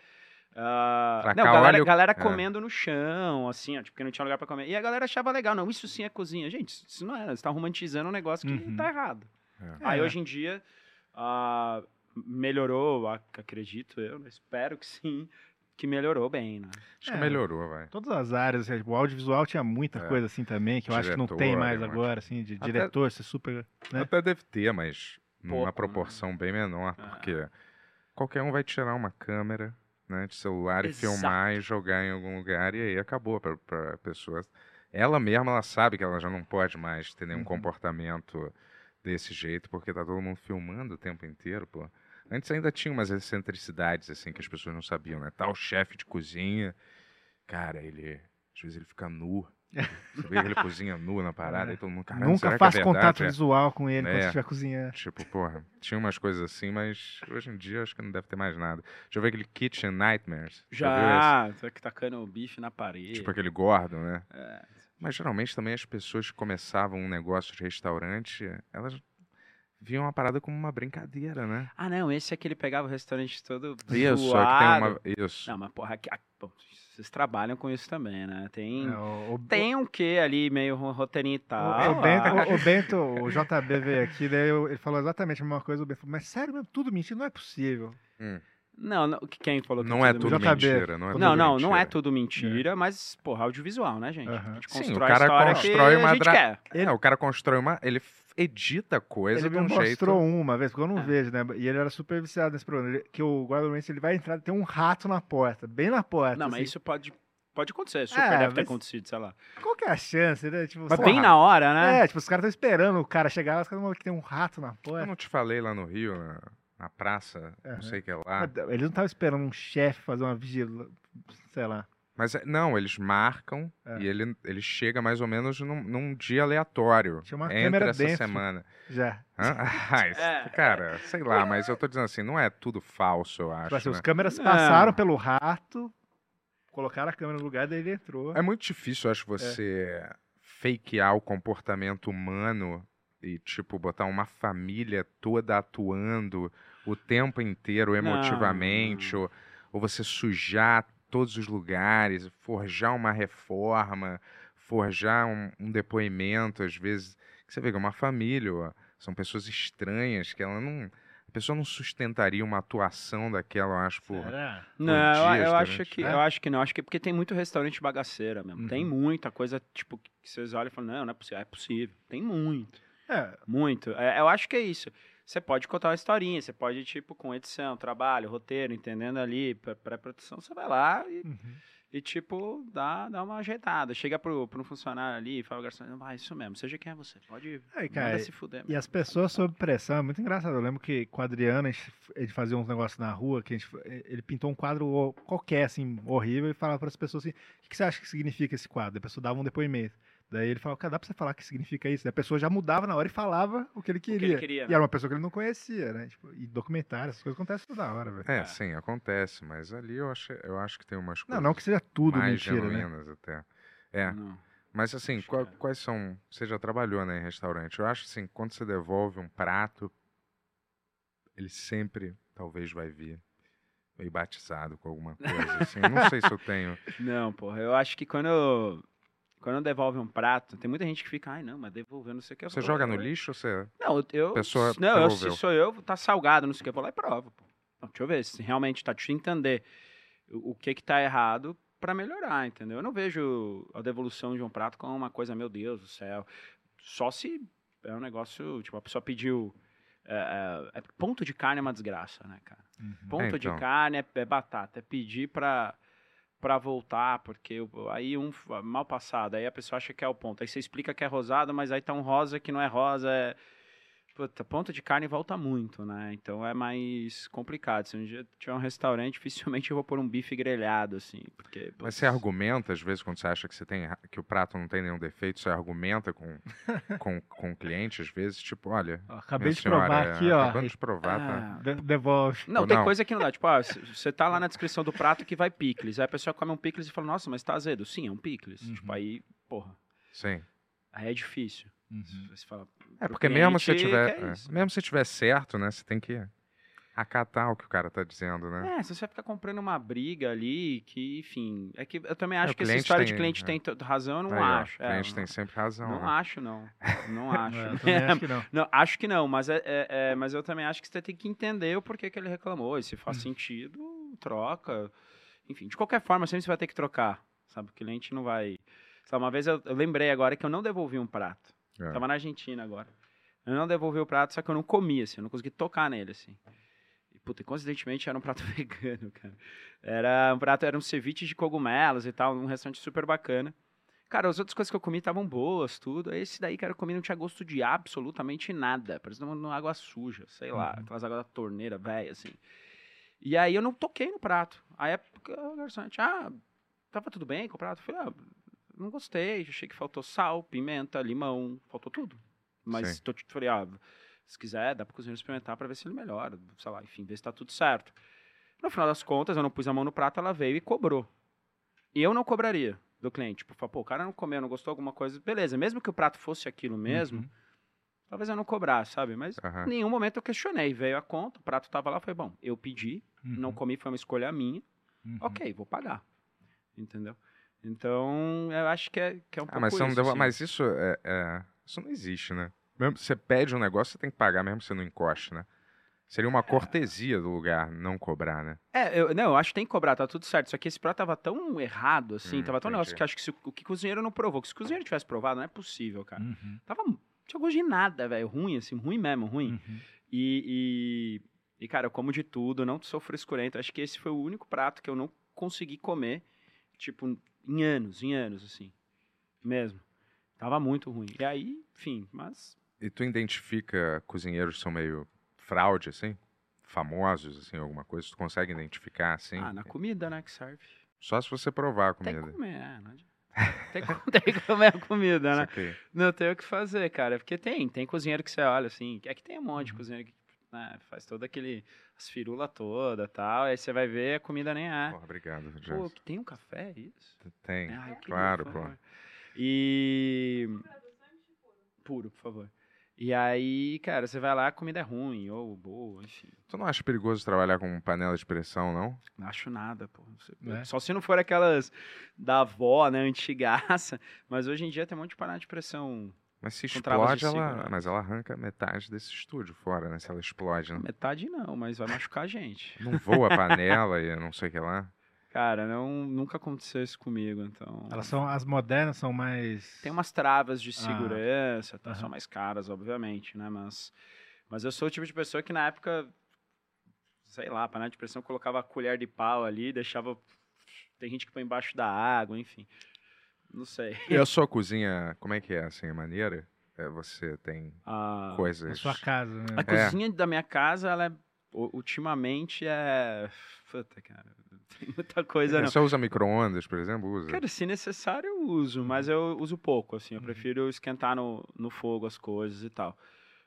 Speaker 4: Tacar
Speaker 6: não, galera,
Speaker 4: óleo-
Speaker 6: galera
Speaker 4: é.
Speaker 6: comendo no chão, assim, ó, tipo, porque não tinha lugar pra comer. E a galera achava legal, não, isso sim é cozinha. Gente, isso não é, você tá romantizando um negócio que
Speaker 3: Uhum.
Speaker 6: tá errado.
Speaker 4: É.
Speaker 6: Aí
Speaker 3: É.
Speaker 6: hoje em dia ah, melhorou, ac- acredito eu, né? espero que sim, que melhorou bem, né?
Speaker 4: Acho que
Speaker 3: É.
Speaker 4: melhorou, vai.
Speaker 3: Todas as áreas, assim, tipo, o audiovisual tinha muita
Speaker 4: É.
Speaker 3: coisa assim também, que eu acho que não tem
Speaker 4: Diretor,
Speaker 3: mais agora, assim, de
Speaker 4: Até-
Speaker 3: diretor, ser super. Né?
Speaker 4: Até deve ter, mas numa
Speaker 6: Pouco, né?
Speaker 4: proporção bem menor,
Speaker 6: Ah.
Speaker 4: porque qualquer um vai tirar uma câmera né, de celular
Speaker 6: Exato.
Speaker 4: e filmar e jogar em algum lugar e aí acabou pra, pra pessoa. Ela mesma, ela sabe que ela já não pode mais ter nenhum
Speaker 3: Uhum.
Speaker 4: comportamento desse jeito, porque tá todo mundo filmando o tempo inteiro, pô. Antes ainda tinha umas excentricidades, assim, que as pessoas não sabiam, né? Tal chefe de cozinha, Cara, ele. Às vezes ele fica nu. Você vê que ele cozinha nu na parada
Speaker 3: É.
Speaker 4: e todo mundo, caralho,
Speaker 3: Nunca faça
Speaker 4: é
Speaker 3: contato visual com ele quando
Speaker 4: É.
Speaker 3: você estiver cozinhando.
Speaker 4: Tipo, porra, tinha umas coisas assim, mas hoje em dia acho que não deve ter mais nada. Já viu aquele Kitchen Nightmares? esse?
Speaker 6: Já, tá que tacando o bife na parede.
Speaker 4: Tipo aquele gordo, né?
Speaker 6: É.
Speaker 4: Mas geralmente também as pessoas que começavam um negócio de restaurante, elas viam a parada como uma brincadeira, né?
Speaker 6: Ah, não, esse é que ele pegava o restaurante todo
Speaker 4: Isso,
Speaker 6: zoado.
Speaker 4: é que tem uma. Isso.
Speaker 6: Não, mas porra, aqui, ah, bom, vocês trabalham com isso também, né? Tem,
Speaker 3: É, o, o-
Speaker 6: tem um quê ali, meio ro- roteirinho e
Speaker 3: o-
Speaker 6: tal.
Speaker 3: o, Bento,
Speaker 6: ah.
Speaker 3: o, o Bento, o JB veio aqui, daí eu- ele falou exatamente a mesma coisa. O Bento falou, mas sério mesmo, tudo mentira, não é possível.
Speaker 6: Não, não, quem falou que
Speaker 4: Não é
Speaker 6: tudo
Speaker 4: mentira, não é tudo
Speaker 6: Não, não, não é
Speaker 4: mentira.
Speaker 6: tudo mentira, mas, porra, audiovisual, né, gente?
Speaker 3: Aham.
Speaker 6: A gente
Speaker 4: Sim, o cara
Speaker 6: a história
Speaker 4: constrói
Speaker 6: que
Speaker 4: uma
Speaker 6: a gente
Speaker 4: dra-
Speaker 6: quer.
Speaker 4: É, o cara constrói uma. Ele edita coisa
Speaker 3: ele
Speaker 4: de
Speaker 3: me
Speaker 4: um
Speaker 3: mostrou
Speaker 4: jeito.
Speaker 3: uma vez, porque eu não
Speaker 6: É.
Speaker 3: vejo, né? E ele era super viciado nesse programa. ele- que o Gordon Ramsay, ele vai entrar e tem um rato na porta, bem na porta.
Speaker 6: Não, mas
Speaker 3: assim.
Speaker 6: isso pode, pode acontecer, super
Speaker 3: É,
Speaker 6: deve ter
Speaker 3: mas-
Speaker 6: acontecido, sei lá.
Speaker 3: Qual que é a chance, né? Tipo,
Speaker 6: Mas bem
Speaker 3: lá.
Speaker 6: na hora, né?
Speaker 3: É, tipo, os caras estão esperando o cara chegar lá, os caras vão ver que tem um rato na
Speaker 4: Eu
Speaker 3: porta.
Speaker 4: não te falei lá no Rio, na, na praça, não
Speaker 3: Aham.
Speaker 4: sei o que lá.
Speaker 3: Mas Eles não estavam esperando um chefe fazer uma vigilância, sei lá.
Speaker 4: Mas é- não, eles marcam
Speaker 3: É.
Speaker 4: e ele, ele chega mais ou menos num, num dia aleatório.
Speaker 3: Tinha uma
Speaker 4: entre
Speaker 3: câmera
Speaker 4: essa
Speaker 3: dentro.
Speaker 4: semana.
Speaker 3: Já.
Speaker 4: Hã? Ah, isso-
Speaker 6: É.
Speaker 4: Cara, sei lá, mas eu tô dizendo assim, não é tudo falso, eu acho.
Speaker 3: Tipo assim,
Speaker 4: né?
Speaker 3: os câmeras
Speaker 6: Não.
Speaker 3: passaram pelo rato, colocaram a câmera no lugar, daí ele entrou.
Speaker 4: É muito difícil, eu acho, você fakear o comportamento humano e, tipo, botar uma família toda atuando o tempo inteiro emotivamente,
Speaker 6: não.
Speaker 4: Ou, ou você sujar todos os lugares, forjar uma reforma, forjar um, um depoimento, às vezes. que Você vê que é uma família, ó, são pessoas estranhas que ela não. A pessoa não sustentaria uma atuação daquela, eu acho, por.
Speaker 3: Será?
Speaker 6: Não, eu,
Speaker 4: dias
Speaker 6: eu acho
Speaker 4: durante-
Speaker 6: que,
Speaker 3: É?
Speaker 6: eu acho que não. Acho que é porque tem muito restaurante bagaceira mesmo. Tem
Speaker 3: Uhum.
Speaker 6: muita coisa, tipo, que vocês olham e falam, não, não é possível. É possível. Tem muito.
Speaker 3: É,
Speaker 6: Muito. É, eu acho que é isso. Você pode contar uma historinha, você pode, tipo, com edição, trabalho, roteiro, entendendo ali, pré- pré-produção, você vai lá e,
Speaker 3: uhum.
Speaker 6: e, tipo, dá, dá uma ajeitada. Chega pro, pro funcionário ali e fala, garçom, ah, isso mesmo, seja quem é você, pode
Speaker 3: Aí,
Speaker 6: manda
Speaker 3: cara,
Speaker 6: se fuder.
Speaker 3: E as pessoas sob pressão, é muito engraçado. Eu lembro que com o Adriano, a gente, gente fazia uns negócios na rua, que gente, ele pintou um quadro qualquer, assim, horrível, e falava para as pessoas assim, o que, que você acha que significa esse quadro? A pessoa dava um depoimento. Daí ele falava, cara, dá pra você falar o que significa isso? Daí a pessoa já mudava na hora e falava o que ele
Speaker 6: O que
Speaker 3: queria.
Speaker 6: ele queria,
Speaker 3: E
Speaker 6: né?
Speaker 3: era uma pessoa que ele não conhecia, né? Tipo, e documentário, essas coisas acontecem toda hora, velho.
Speaker 4: É,
Speaker 6: É.
Speaker 4: sim, acontece, mas ali eu acho, eu acho que tem umas
Speaker 3: Não,
Speaker 4: coisas
Speaker 3: não que seja tudo
Speaker 4: mais
Speaker 3: mentira, né?
Speaker 4: genuínas até. É,
Speaker 6: Não.
Speaker 4: mas assim,
Speaker 6: Acho
Speaker 4: qua-
Speaker 6: que é.
Speaker 4: quais são. Você já trabalhou né, em restaurante? Eu acho assim, quando você devolve um prato, ele sempre talvez vai vir meio batizado com alguma coisa. Assim. Eu não sei se eu tenho.
Speaker 6: Não, porra, eu acho que quando, quando devolve um prato, tem muita gente que fica, ai, não, mas devolveu não sei o que.
Speaker 4: Você joga no
Speaker 6: "É,
Speaker 4: lixo ou você.
Speaker 6: Não, eu.
Speaker 4: Pessoa
Speaker 6: não, eu, se sou eu, tá salgado, não sei o que, eu vou lá e provo, pô. Não, deixa eu ver, se realmente tá, deixa eu entender o, que que tá errado pra melhorar, entendeu? Eu não vejo a devolução de um prato como uma coisa, meu Deus do céu. Só se é um negócio, tipo, a pessoa pediu. É, é- é- ponto de carne é uma desgraça, né, cara?
Speaker 3: Uhum.
Speaker 6: Ponto
Speaker 4: É,
Speaker 6: de
Speaker 4: então.
Speaker 6: carne é, é batata, é pedir pra, pra voltar, porque o- aí um mal passado, aí a pessoa acha que é o ponto. Aí você explica que é rosado, mas aí tá um rosa que não é rosa, é. Puta, ponto de carne volta muito, né? Então é mais complicado. Se um dia tiver um restaurante, dificilmente eu vou pôr um bife grelhado, assim. Porque,
Speaker 4: Mas
Speaker 6: putz,
Speaker 4: você argumenta, às vezes, quando você acha que, você tem, que o prato não tem nenhum defeito, você argumenta com, com, com o cliente, às vezes, tipo, olha.
Speaker 3: Ó, acabei de provar
Speaker 4: senhora,
Speaker 3: aqui, ó.
Speaker 4: Acabando de provar, tá?
Speaker 6: Ah,
Speaker 3: de- Devolve.
Speaker 6: Não,
Speaker 4: Ou
Speaker 6: tem
Speaker 4: não?
Speaker 6: coisa que não dá. Tipo, c- você tá lá na descrição do prato que vai picles. Aí a pessoa come um picles e fala, nossa, mas tá azedo. Sim, é um picles.
Speaker 3: Uhum.
Speaker 6: Tipo, aí, porra,
Speaker 4: Sim.
Speaker 6: aí é difícil.
Speaker 3: Uhum.
Speaker 6: Você fala,
Speaker 4: É, porque mesmo se tiver.
Speaker 6: é
Speaker 4: é, mesmo se tiver certo, né? Você tem que acatar o que o cara tá dizendo, né?
Speaker 6: É, se você vai ficar comprando uma briga ali, que, enfim. É que eu também acho
Speaker 4: o
Speaker 6: que essa história de
Speaker 4: tem-
Speaker 6: cliente
Speaker 4: é.
Speaker 6: tem razão, eu não
Speaker 4: Aí, ó,
Speaker 6: acho.
Speaker 4: O
Speaker 6: É,
Speaker 4: cliente
Speaker 6: não-
Speaker 4: tem sempre razão.
Speaker 6: Não
Speaker 4: né?
Speaker 6: acho, não. Não acho.
Speaker 3: É, eu também acho que não.
Speaker 6: Não, acho que não, mas, é, é- é- mas eu também acho que você tem que entender o porquê que ele reclamou. E se faz
Speaker 3: Hum.
Speaker 6: sentido, troca. Enfim, de qualquer forma, sempre você vai ter que trocar. Sabe? O cliente não vai. Sabe, uma vez eu, eu lembrei agora que eu não devolvi um prato.
Speaker 4: É.
Speaker 6: Tava na Argentina agora. Eu não devolvi o prato, só que eu não comi, assim, eu não consegui tocar nele, assim. E, puta, coincidentemente era um prato vegano, cara. Era um prato, era um ceviche de cogumelos e tal, num restaurante super bacana. Cara, as outras coisas que eu comi estavam boas, tudo. Esse daí, cara, eu comi não tinha gosto de absolutamente nada. Parecia uma, uma água suja, sei lá.
Speaker 3: Uhum.
Speaker 6: Aquelas águas da torneira, velha, assim. E aí eu não toquei no prato. Aí a- o garçom, ah, tava tudo bem com o prato? Eu falei, ah, não gostei, achei que faltou sal, pimenta, limão, faltou tudo. Mas
Speaker 4: Sim.
Speaker 6: tô, te- falei, ah, se quiser, dá pro cozinheiro experimentar pra ver se ele melhora, sei lá, enfim, ver se tá tudo certo. No final das contas, eu não pus a mão no prato, ela veio e cobrou. E eu não cobraria do cliente. Tipo, falar, pô, o cara não comeu, não gostou de alguma coisa, beleza, mesmo que o prato fosse aquilo mesmo,
Speaker 3: Uhum.
Speaker 6: talvez eu não cobrasse, sabe? Mas
Speaker 4: Aham.
Speaker 6: em nenhum momento eu questionei. Veio a conta, o prato tava lá, foi bom, eu pedi, não
Speaker 3: Uhum.
Speaker 6: comi, foi uma escolha minha,
Speaker 3: Uhum.
Speaker 6: ok, vou pagar. Entendeu? Então, eu acho que é, que é um pouco
Speaker 4: Ah, mas, você não
Speaker 6: isso,
Speaker 4: deu-
Speaker 6: assim.
Speaker 4: mas isso é, é- Isso não existe, né? Mesmo você pede um negócio, você tem que pagar mesmo que você não encoste, né? Seria uma cortesia do lugar não cobrar, né?
Speaker 6: É, eu, não, eu acho que tem que cobrar, tá tudo certo. Só que esse prato tava tão errado, assim,
Speaker 4: Hum,
Speaker 6: tava tão negócio
Speaker 4: entendi.
Speaker 6: que eu acho que se, o que o cozinheiro não provou, que se o cozinheiro tivesse provado, não é possível, cara.
Speaker 3: Uhum.
Speaker 6: Tava. Não tinha gosto de nada, velho. Ruim, assim, ruim mesmo, ruim.
Speaker 3: Uhum.
Speaker 6: E, e, e, cara, eu como de tudo, não sou frescurento. Acho que esse foi o único prato que eu não consegui comer, tipo, em anos, em anos, assim. Mesmo. Tava muito ruim. E aí, enfim, mas.
Speaker 4: E tu identifica cozinheiros que são meio fraude, assim? Famosos, assim, alguma coisa? Tu consegue identificar, assim?
Speaker 6: Ah, na comida, né, que serve.
Speaker 4: Só se você provar a
Speaker 6: Tem que
Speaker 4: comida.
Speaker 6: comer, é, não adianta. Tem que, tem que comer a comida, né? Não tem o que fazer, cara. Porque tem, tem cozinheiro que você olha assim. É que tem um
Speaker 4: Uhum.
Speaker 6: monte de cozinheiro que né, faz todo aquele. as firulas toda tal. Aí você vai ver a comida nem é.
Speaker 4: Porra, obrigado,
Speaker 6: Pô,
Speaker 4: Jess.
Speaker 6: que tem um café, é isso?
Speaker 4: Tem,
Speaker 6: Ah,
Speaker 4: claro,
Speaker 6: por
Speaker 4: pô.
Speaker 6: E. Puro, por favor. E aí, cara, você vai lá, a comida é ruim, ou boa, enfim.
Speaker 4: Tu não acha perigoso trabalhar com panela de pressão, não?
Speaker 6: Não acho nada, pô. Você-
Speaker 3: É?
Speaker 6: Só se não for aquelas da avó, né, antigaça. Mas hoje em dia tem um monte de panela de pressão.
Speaker 4: Mas se explode, ela,
Speaker 6: segurança.
Speaker 4: mas ela arranca metade desse estúdio fora, né? Se ela explode, né?
Speaker 6: Metade não, mas vai machucar a gente.
Speaker 4: Não voa a panela e não sei o que lá.
Speaker 6: Cara, não, nunca aconteceu isso comigo, então.
Speaker 3: Elas são, as modernas são mais.
Speaker 6: Tem umas travas
Speaker 3: Ah.
Speaker 6: de segurança, tá, são
Speaker 3: Aham.
Speaker 6: mais caras, obviamente, né? Mas, mas eu sou o tipo de pessoa que na época, sei lá, panela de pressão, colocava a colher de pau ali, deixava. Tem gente que põe embaixo da água, enfim. Não sei.
Speaker 4: E a sua cozinha, como é que é, assim, é maneira? É, você tem
Speaker 6: A,
Speaker 4: coisas...
Speaker 3: Na sua casa, né?
Speaker 6: a cozinha da minha casa, ela é. Ultimamente é. Puta, cara. Tem muita coisa, não.
Speaker 4: Você usa micro-ondas, por exemplo? Usa.
Speaker 6: Cara, se necessário eu uso, mas eu uso pouco, assim. Eu prefiro esquentar no, no fogo as coisas e tal.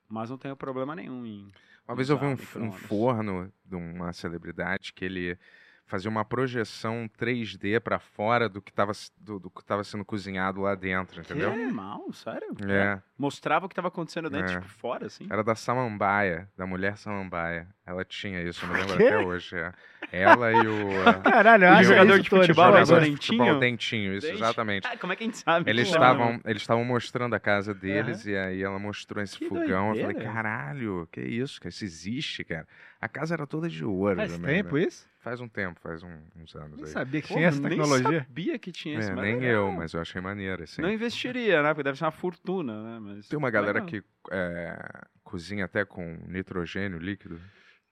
Speaker 6: Mas não tenho problema nenhum em.
Speaker 4: Uma vez eu vi um, um forno de uma celebridade que ele fazia uma projeção 3D pra fora do que estava do, do que tava sendo cozinhado lá dentro,
Speaker 6: Que
Speaker 4: entendeu?
Speaker 6: animal, sério?
Speaker 4: É,
Speaker 6: Mostrava o que tava acontecendo dentro,
Speaker 4: É.
Speaker 6: tipo, fora, assim.
Speaker 4: era da Samambaia, da mulher Samambaia. Ela tinha isso, eu me lembro até hoje. é. Ela e o
Speaker 3: Caralho, eu
Speaker 6: E o jogador de futebol, né,
Speaker 4: jogador de
Speaker 6: Dentinho?
Speaker 4: futebol, dentinho, isso,
Speaker 6: Dente?
Speaker 4: exatamente.
Speaker 6: Ah, como é que a gente sabe?
Speaker 4: Eles
Speaker 6: Pô,
Speaker 4: estavam, eles estavam mostrando a casa deles e aí ela mostrou esse
Speaker 6: Que
Speaker 4: fogão. Eu falei,
Speaker 6: doideira.
Speaker 4: caralho, que isso, cara? Isso existe, cara. A casa era toda de ouro.
Speaker 3: Faz
Speaker 4: também,
Speaker 3: tempo
Speaker 4: né?
Speaker 3: isso?
Speaker 4: Faz um tempo, faz um- uns anos
Speaker 3: Nem
Speaker 4: aí.
Speaker 3: sabia que
Speaker 6: Pô,
Speaker 3: tinha essa
Speaker 6: nem
Speaker 3: tecnologia.
Speaker 6: sabia que tinha.
Speaker 4: É, nem
Speaker 6: legal.
Speaker 4: eu, mas eu achei maneiro, assim.
Speaker 6: Não investiria, né? Porque deve ser uma fortuna, né? Mas
Speaker 4: Tem uma galera
Speaker 6: legal.
Speaker 4: que é, cozinha até com nitrogênio líquido.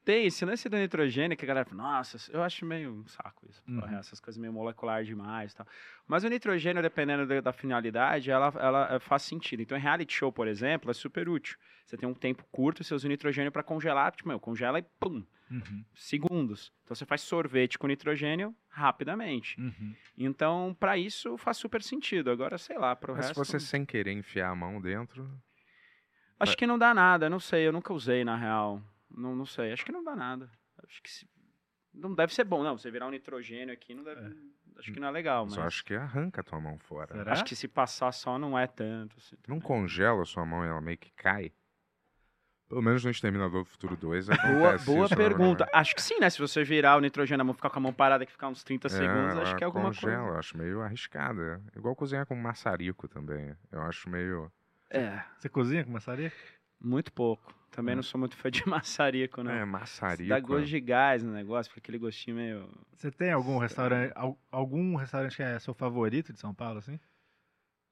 Speaker 6: Tem esse lance do nitrogênio que a galera fala, nossa, eu acho meio um saco isso.
Speaker 3: Uhum.
Speaker 6: porra, essas coisas meio molecular demais e tal. Mas o nitrogênio, dependendo da, da finalidade, ela, ela eh, faz sentido. Então, em reality show, por exemplo, é super útil. Você tem um tempo curto, você usa o nitrogênio para congelar, tipo, meu, congela e pum,
Speaker 3: Uhum,
Speaker 6: segundos. Então, você faz sorvete com nitrogênio rapidamente.
Speaker 3: uhum.
Speaker 6: Então, para isso, faz super sentido. Agora, sei lá, pro
Speaker 4: Mas se
Speaker 6: resto...
Speaker 4: você sem querer enfiar a mão dentro.
Speaker 6: Acho que não dá nada, não sei, eu nunca usei, na real. Não, não sei, acho que não dá nada. Acho que se... não deve ser bom, não. Você virar um nitrogênio aqui não deve. Acho que não é legal,
Speaker 4: Mas eu acho que arranca a tua mão fora.
Speaker 3: Será?
Speaker 6: Acho que se passar só não é tanto. assim,
Speaker 4: Não
Speaker 6: também.
Speaker 4: congela a sua mão e ela meio que cai? Pelo menos no Exterminador do Futuro 2
Speaker 6: Boa, boa
Speaker 4: isso,
Speaker 6: pergunta.
Speaker 4: né?
Speaker 6: Acho que sim, né? Se você virar o nitrogênio na mão, ficar com a mão parada que ficar uns 30
Speaker 4: É,
Speaker 6: segundos, acho que é alguma
Speaker 4: congela,
Speaker 6: coisa.
Speaker 4: eu acho meio arriscado. é. Igual cozinhar com maçarico também. Eu acho meio.
Speaker 6: É,
Speaker 3: Você cozinha com maçaria?
Speaker 6: muito pouco. Também não sou muito fã de maçarico, não.
Speaker 4: É, maçarico.
Speaker 6: Dá gosto de gás no negócio, fica aquele gostinho meio.
Speaker 3: Você tem algum restaurante, al- algum restaurante que é seu favorito de São Paulo, assim?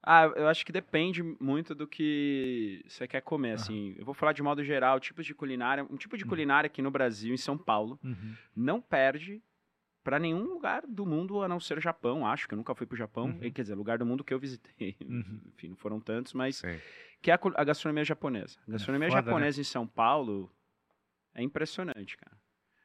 Speaker 6: Ah, eu acho que depende muito do que você quer comer, assim. Eu vou falar de modo geral, tipos de culinária. Um tipo de
Speaker 3: Uhum.
Speaker 6: culinária aqui no Brasil, em São Paulo,
Speaker 3: Uhum.
Speaker 6: não perde pra nenhum lugar do mundo a não ser o Japão, acho que eu nunca fui pro Japão.
Speaker 3: Uhum.
Speaker 6: E, Quer dizer, lugar do mundo que eu visitei.
Speaker 3: Uhum.
Speaker 6: Enfim, não foram tantos, mas
Speaker 4: Sim.
Speaker 6: que é a, a gastronomia japonesa. A gastronomia
Speaker 3: foda, né?
Speaker 6: japonesa em São Paulo é impressionante, cara.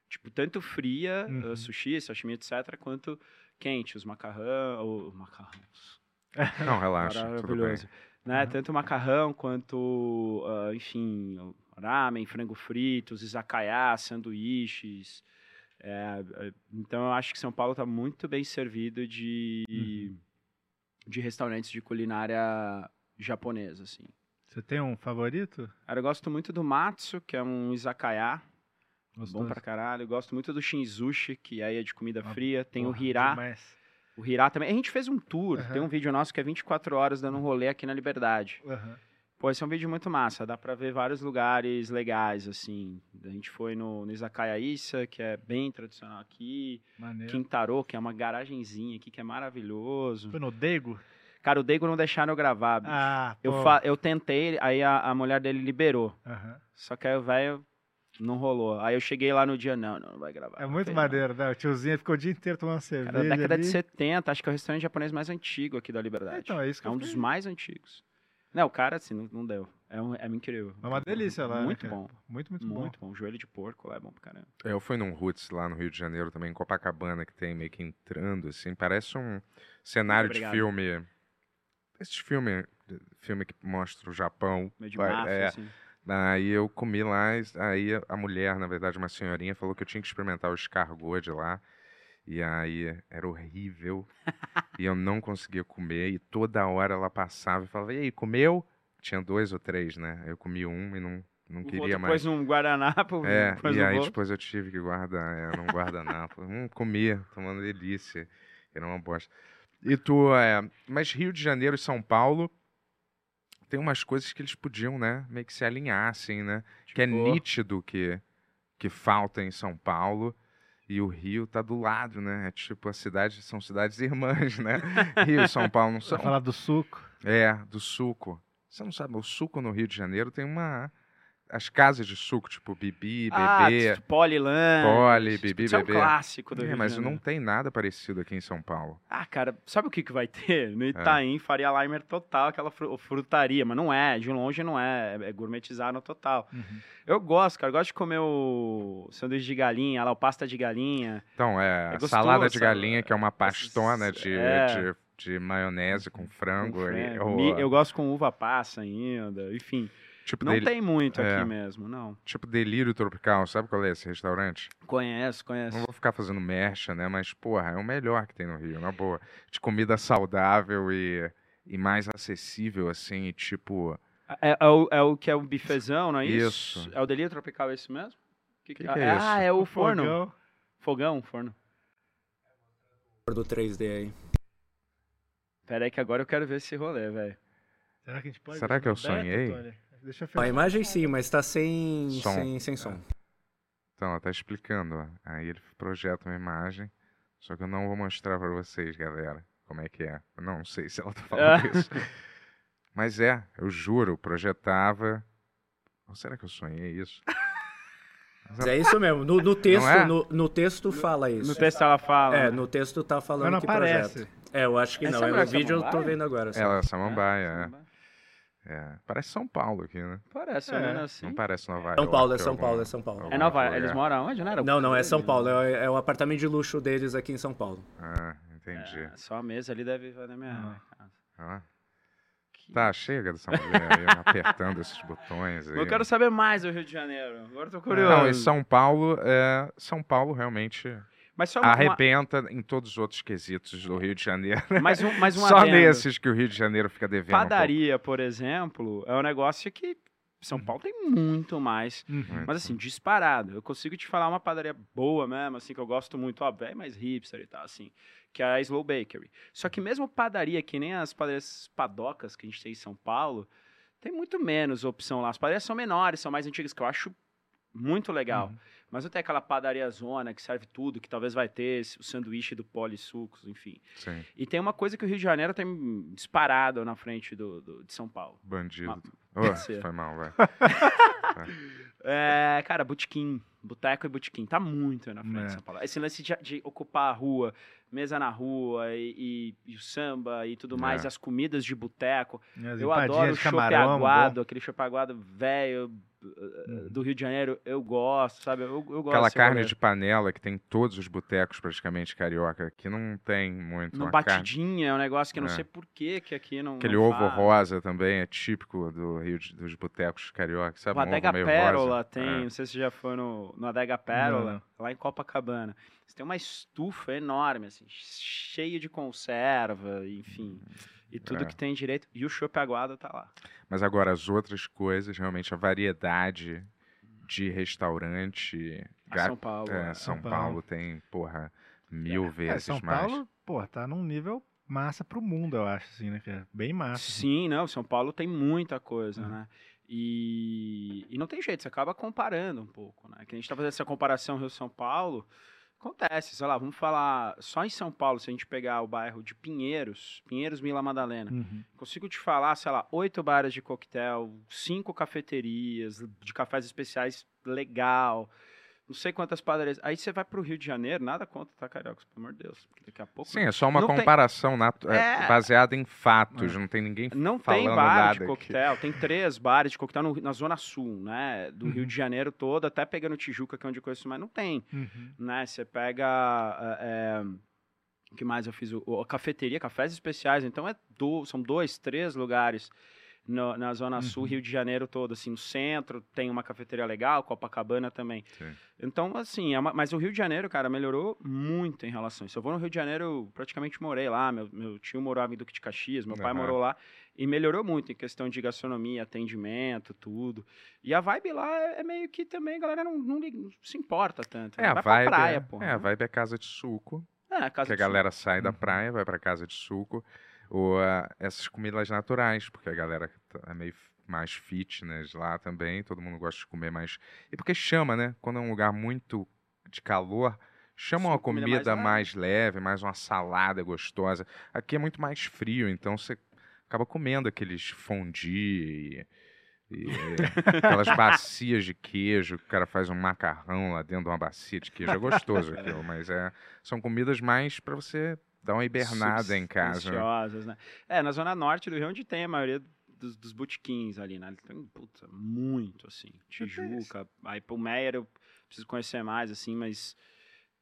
Speaker 6: Tipo, tanto fria,
Speaker 3: Uhum.
Speaker 6: uh, sushi, sashimi, etc., quanto quente, os macarrão, ou macarrões.
Speaker 4: Não, relaxa, tudo bem.
Speaker 6: Maravilhoso. Né?
Speaker 3: Uhum.
Speaker 6: Tanto macarrão quanto, ah, enfim, ramen, frango fritos, izakaya, sanduíches. É, é, então eu acho que São Paulo está muito bem servido de,
Speaker 3: Uhum.
Speaker 6: de restaurantes de culinária japonesa, assim.
Speaker 3: Você tem um favorito?
Speaker 6: Cara, eu gosto muito do Matsu, que é um izakaya, bom
Speaker 3: Gostoso?
Speaker 6: pra caralho. Eu gosto muito do Shinzushi, que aí é de comida
Speaker 3: Ah,
Speaker 6: fria. Tem
Speaker 3: Porra,
Speaker 6: o Hirá,
Speaker 3: demais.
Speaker 6: o Hirá também. A gente fez um tour,
Speaker 3: Aham.
Speaker 6: tem um vídeo nosso que é 24 horas dando um rolê aqui na Liberdade.
Speaker 3: Aham.
Speaker 6: Pô, esse é um vídeo muito massa, dá pra ver vários lugares legais, assim. A gente foi no, no Izakaya Issa, que é bem tradicional aqui.
Speaker 3: Maneiro.
Speaker 6: Quintaro, que é uma garagenzinha aqui, que é maravilhoso.
Speaker 3: Foi no Dego?
Speaker 6: Cara, o Dego não deixaram eu gravar, bicho.
Speaker 3: Ah,
Speaker 6: eu, eu tentei, aí a, a mulher dele liberou.
Speaker 3: Aham.
Speaker 6: Só que aí o velho não rolou. Aí eu cheguei lá no dia, não, não, não vai gravar.
Speaker 3: É muito
Speaker 6: Falei, não.
Speaker 3: maneiro, né? O tiozinho ficou o dia inteiro tomando cerveja.
Speaker 6: Cara, da década
Speaker 3: ali.
Speaker 6: de 70, acho que é o restaurante japonês mais antigo aqui da
Speaker 3: É,
Speaker 6: Liberdade.
Speaker 3: Então, é isso que
Speaker 6: É um dos mais antigos. Não, o cara, assim, não, não deu. É, um, é incrível.
Speaker 3: É uma delícia lá, né,
Speaker 6: Muito
Speaker 3: cara?
Speaker 6: bom.
Speaker 3: Muito, muito, bom.
Speaker 6: Muito bom. Joelho de porco lá é bom pra caramba.
Speaker 4: É, Eu fui num Roots lá no Rio de Janeiro também, em Copacabana, que tem meio que entrando, assim, parece um cenário de filme. Esse filme, filme que mostra o Japão.
Speaker 6: Meio de máfia,
Speaker 4: é,
Speaker 6: assim.
Speaker 4: Aí eu comi lá, aí a mulher, na verdade, uma senhorinha, falou que eu tinha que experimentar o escargot de lá. E aí era horrível. e eu não conseguia comer. E toda hora ela passava e falava, e aí, comeu? Tinha dois ou três, né? Eu comi um e não, não queria mais.
Speaker 6: pôs um guardanapo,
Speaker 4: É, e aí depois eu tive que guardar, é, num guardanapo. hum, comia, tomando delícia. Era uma bosta. E tu, é, mas Rio de Janeiro e São Paulo tem umas coisas que eles podiam, né, meio que se alinhar, assim, né? que é
Speaker 6: Tipo?
Speaker 4: nítido que, que falta em São Paulo. E o Rio tá do lado, né? É tipo, a cidade são cidades irmãs, né? Rio e São Paulo não
Speaker 3: Você
Speaker 4: são.
Speaker 3: vai falar do suco?
Speaker 4: É, do suco. Você não sabe, o suco no Rio de Janeiro tem uma. As casas de suco, tipo Bibi,
Speaker 6: Ah,
Speaker 4: Bebê.
Speaker 6: tipo, Polilan.
Speaker 4: Poli, Bibi,
Speaker 6: Isso é um
Speaker 4: Bebê.
Speaker 6: clássico do
Speaker 4: É,
Speaker 6: Rio
Speaker 4: mas não tem nada parecido aqui em São Paulo.
Speaker 6: Ah, cara, sabe o que, que vai ter?
Speaker 4: É.
Speaker 6: No Itaim, Faria Limer total, aquela fru- frutaria, mas não é, de longe não é, é gourmetizar no total.
Speaker 3: Uhum.
Speaker 6: Eu gosto, cara, eu gosto de comer o sanduíche de galinha, lá, o pasta de galinha.
Speaker 4: Então, é,
Speaker 6: É gostoso,
Speaker 4: salada de galinha, que é uma pastona de,
Speaker 6: É.
Speaker 4: de, de maionese com frango.
Speaker 6: com
Speaker 4: e-
Speaker 6: frango.
Speaker 4: ou,
Speaker 6: Eu gosto com uva passa ainda, enfim.
Speaker 4: Tipo,
Speaker 6: Não
Speaker 4: del-
Speaker 6: tem muito
Speaker 4: é.
Speaker 6: aqui mesmo, não.
Speaker 4: tipo Delírio Tropical, sabe qual é esse restaurante?
Speaker 6: Conheço, conheço.
Speaker 4: Não vou ficar fazendo mercha, né? Mas, porra, é o melhor que tem no Rio, na boa. De comida saudável e, e mais acessível, assim, e tipo...
Speaker 6: É, é o, é o que é o bifezão, não é isso?
Speaker 4: Isso.
Speaker 6: É o delírio tropical esse mesmo? Que,
Speaker 4: Que que é
Speaker 6: Ah,
Speaker 4: isso?
Speaker 6: é o forno.
Speaker 3: Fogão.
Speaker 6: Fogão, forno.
Speaker 7: Do 3D aí.
Speaker 6: Pera aí que agora eu quero ver esse rolê, velho.
Speaker 3: Será que a gente pode?
Speaker 4: Será que eu sonhei?
Speaker 3: Deixa eu
Speaker 7: A imagem sim, mas tá sem
Speaker 4: Som.
Speaker 7: sem, sem som.
Speaker 4: Então, ela tá explicando, ó. Aí ele projeta uma imagem, só que eu não vou mostrar pra vocês, galera, como é que é. Eu não sei se ela tá falando isso. Mas é, eu juro, projetava... Ou será que eu sonhei isso?
Speaker 7: Mas é isso mesmo. No, no texto,
Speaker 4: é?
Speaker 7: no, no texto fala isso.
Speaker 6: No texto ela fala.
Speaker 7: É, no texto tá falando
Speaker 3: Mas não
Speaker 7: que
Speaker 3: aparece.
Speaker 7: projeta. É, eu acho que
Speaker 6: Essa
Speaker 7: não. É,
Speaker 6: mulher
Speaker 7: no vídeo eu tô vendo agora. só.
Speaker 4: Ela é samambaia, é. É. Parece São Paulo aqui, né?
Speaker 6: Parece,
Speaker 3: É.
Speaker 6: olhando assim.
Speaker 4: Não parece Nova York.
Speaker 7: São Paulo, é São
Speaker 4: algum-
Speaker 7: Paulo, é São Paulo.
Speaker 6: É Nova
Speaker 4: lugar.
Speaker 6: Eles moram onde, não era?
Speaker 7: Não, não, é São Paulo. É, é o apartamento de luxo deles aqui em São Paulo.
Speaker 4: Ah, entendi.
Speaker 6: É, só a mesa ali deve na minha casa.
Speaker 4: Ah,
Speaker 6: Que-
Speaker 4: tá, chega dessa mulher aí apertando esses botões aí.
Speaker 6: Eu quero saber mais do Rio de Janeiro. Agora eu tô curioso.
Speaker 4: Não, e São Paulo, é, São Paulo realmente
Speaker 6: Mas só uma,
Speaker 4: arrebenta em todos os outros quesitos do Rio de Janeiro.
Speaker 6: mais um, mais um
Speaker 4: Só
Speaker 6: adendo.
Speaker 4: nesses que o Rio de Janeiro fica devendo. um.
Speaker 6: Padaria, por exemplo, é um negócio que São Paulo tem muito mais.
Speaker 3: Uhum.
Speaker 6: Mas assim, disparado. Eu consigo te falar uma padaria boa mesmo, assim, que eu gosto muito, ó, é mais hipster e tal, assim, que é a Slow Bakery. Só que mesmo padaria, que nem as padarias padocas que a gente tem em São Paulo, tem muito menos opção lá. As padarias são menores, são mais antigas, que eu acho muito legal.
Speaker 3: Uhum.
Speaker 6: Mas não tem aquela padaria zona que serve tudo, que talvez vai ter o sanduíche do Poli Sucos, enfim.
Speaker 4: Sim,
Speaker 6: E tem uma coisa que o Rio de Janeiro tem disparado na frente do, do- de São Paulo.
Speaker 4: bandido.
Speaker 6: Ma-
Speaker 4: Oh,
Speaker 6: pode ser.
Speaker 4: foi mal, vai.
Speaker 6: É, cara, botequim, boteco e botequim, tá muito na frente
Speaker 3: É.
Speaker 6: de São Paulo. Esse lance de, de ocupar a rua, mesa na rua e, e- e o samba e tudo mais,
Speaker 4: É.
Speaker 6: as comidas de boteco. Eu adoro o
Speaker 3: é
Speaker 6: aguado, aquele chopp aguado velho
Speaker 3: Uhum.
Speaker 6: do Rio de Janeiro, eu gosto, sabe? Eu, eu gosto
Speaker 4: Aquela
Speaker 6: desse
Speaker 4: carne de panela que tem em todos os botecos praticamente carioca. Aqui não tem muito. Uma carne-
Speaker 6: batidinha, é um negócio que eu não
Speaker 4: É.
Speaker 6: sei por que que aqui não
Speaker 4: Aquele
Speaker 6: não
Speaker 4: ovo
Speaker 6: faz.
Speaker 4: rosa também é típico do Rio de- dos botecos carioca, sabe?
Speaker 6: O
Speaker 4: Um
Speaker 6: Adega Pérola
Speaker 4: rosa.
Speaker 6: tem,
Speaker 4: É.
Speaker 6: não sei se você já foi no, no Adega Pérola,
Speaker 3: Não.
Speaker 6: lá em Copacabana. Você tem uma estufa enorme, assim, cheia de conserva, enfim, e tudo
Speaker 4: É.
Speaker 6: que tem direito. E o chopp aguado tá lá.
Speaker 4: Mas agora, as outras coisas, realmente, a variedade de restaurante.
Speaker 6: A
Speaker 4: ga-
Speaker 6: São Paulo.
Speaker 4: é,
Speaker 6: é.
Speaker 4: São
Speaker 3: São
Speaker 4: Paulo.
Speaker 3: Paulo.
Speaker 4: tem, porra, mil
Speaker 3: É,
Speaker 4: vezes
Speaker 3: São
Speaker 4: mais.
Speaker 3: Paulo, pô, tá num nível massa pro mundo, eu acho, assim, né, cara? Bem massa. assim.
Speaker 6: Sim, não, São Paulo tem muita coisa,
Speaker 3: Uhum.
Speaker 6: né? E, e não tem jeito, você acaba comparando um pouco, né? Que a gente tá fazendo essa comparação Rio-São Paulo, acontece, sei lá, vamos falar, só em São Paulo, se a gente pegar o bairro de Pinheiros, Pinheiros, Vila Madalena,
Speaker 3: Uhum.
Speaker 6: consigo te falar, sei lá, oito bares de coquetel, cinco cafeterias de cafés especiais, legal, não sei quantas padarias. Aí você vai pro Rio de Janeiro, nada contra, tá, Carioca? Pelo amor de Deus, daqui a pouco...
Speaker 4: Sim, é só uma
Speaker 6: Não tem-
Speaker 4: comparação natu- é,
Speaker 6: É.
Speaker 4: baseada em fatos, não tem ninguém
Speaker 6: Não
Speaker 4: falando
Speaker 6: tem bar de
Speaker 4: aqui.
Speaker 6: coquetel, tem três bares de coquetel no- na Zona Sul, né? Do Rio
Speaker 3: Uhum.
Speaker 6: de Janeiro todo, até pegando Tijuca, que é onde eu conheço mais, não tem,
Speaker 3: Uhum.
Speaker 6: né? Você pega. é, é, o que mais eu fiz? O, o- a cafeteria, cafés especiais, então é do, são dois, três lugares no- na Zona Sul,
Speaker 3: Uhum.
Speaker 6: Rio de Janeiro todo, assim, no centro tem uma cafeteria legal, Copacabana também.
Speaker 4: Sim.
Speaker 6: Então, assim, é uma- mas o Rio de Janeiro, cara, melhorou muito em relação a isso. Eu vou no Rio de Janeiro, eu praticamente morei lá, meu, meu tio morava em Duque de Caxias, meu pai
Speaker 4: Aham.
Speaker 6: morou lá, e melhorou muito em questão de gastronomia, atendimento, tudo. E a vibe lá é, é meio que também, a galera não, não não se importa tanto.
Speaker 4: É,
Speaker 6: né?
Speaker 4: a vibe,
Speaker 6: pra praia,
Speaker 4: é,
Speaker 6: pô.
Speaker 4: é, a vibe é casa de suco,
Speaker 6: É, casa
Speaker 4: que a
Speaker 6: de suco.
Speaker 4: galera sai da
Speaker 3: Uhum.
Speaker 4: praia, vai pra casa de suco, ou ah, essas comidas naturais, porque a galera tá- é meio mais fitness lá também, todo mundo gosta de comer mais. E porque chama, né? Quando é um lugar muito de calor, chama uma
Speaker 6: Sim, comida
Speaker 4: comida
Speaker 6: mais
Speaker 4: mais leve, mais uma salada gostosa. Aqui é muito mais frio, então você acaba comendo aqueles fondue e, e aquelas bacias de queijo, que o cara faz um macarrão lá dentro de uma bacia de queijo. É gostoso aquilo, mas é, são comidas mais pra você dar uma hibernada em casa. né?
Speaker 6: Né? É, na zona norte do Rio, onde tem a maioria dos, dos botequins ali, né? Tem, puta, muito, assim. Tijuca, aí pro Meyer eu preciso conhecer mais, assim, mas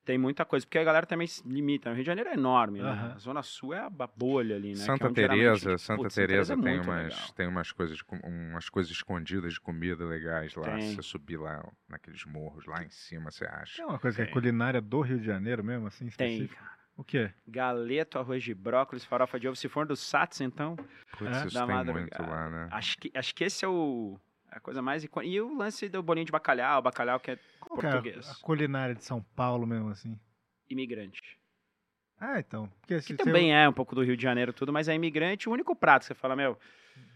Speaker 6: tem muita coisa. Porque a galera também se limita. né? O Rio de Janeiro é enorme, né? A zona sul é a bolha ali, né? É
Speaker 4: Santa
Speaker 6: geralmente,
Speaker 4: Teresa,
Speaker 6: tipo,
Speaker 4: Santa
Speaker 6: putz,
Speaker 4: Teresa
Speaker 6: é
Speaker 4: tem
Speaker 6: muito
Speaker 4: umas,
Speaker 6: legal.
Speaker 4: tem umas coisas, umas coisas escondidas de comida legais lá.
Speaker 6: Tem.
Speaker 4: Se você subir lá naqueles morros lá em cima, você acha.
Speaker 3: Tem uma coisa que é
Speaker 6: Tem.
Speaker 3: culinária do Rio de Janeiro mesmo, assim,
Speaker 6: Tem,
Speaker 3: específica? O quê?
Speaker 6: Galeto, arroz de brócolis, farofa de ovo. Se for do Sats, então,
Speaker 4: Putz,
Speaker 3: É,
Speaker 4: isso
Speaker 6: da
Speaker 4: tem muito
Speaker 6: madrugada.
Speaker 4: lá, né?
Speaker 6: acho que, acho que esse é o... A coisa mais icônica. E o lance do bolinho de bacalhau, bacalhau que é
Speaker 3: Qual que é a-
Speaker 6: português.
Speaker 3: a culinária de São Paulo mesmo, assim?
Speaker 6: imigrante.
Speaker 3: Ah, então. Porque
Speaker 6: Que também é um pouco do Rio de Janeiro tudo, mas é imigrante. O único prato que você fala, meu,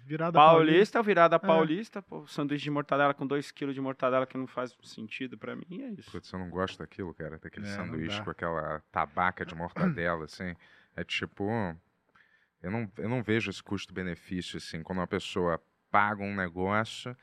Speaker 3: Virada
Speaker 6: paulista, virada
Speaker 3: É.
Speaker 6: paulista, pô, sanduíche de mortadela com 2 kg de mortadela que não faz sentido pra mim, é isso.
Speaker 4: Putz, eu não gosto daquilo, cara. Daquele
Speaker 3: É,
Speaker 4: sanduíche com aquela tabaca de mortadela, assim. É tipo. Eu não, eu não vejo esse custo-benefício, assim, quando uma pessoa paga um negócio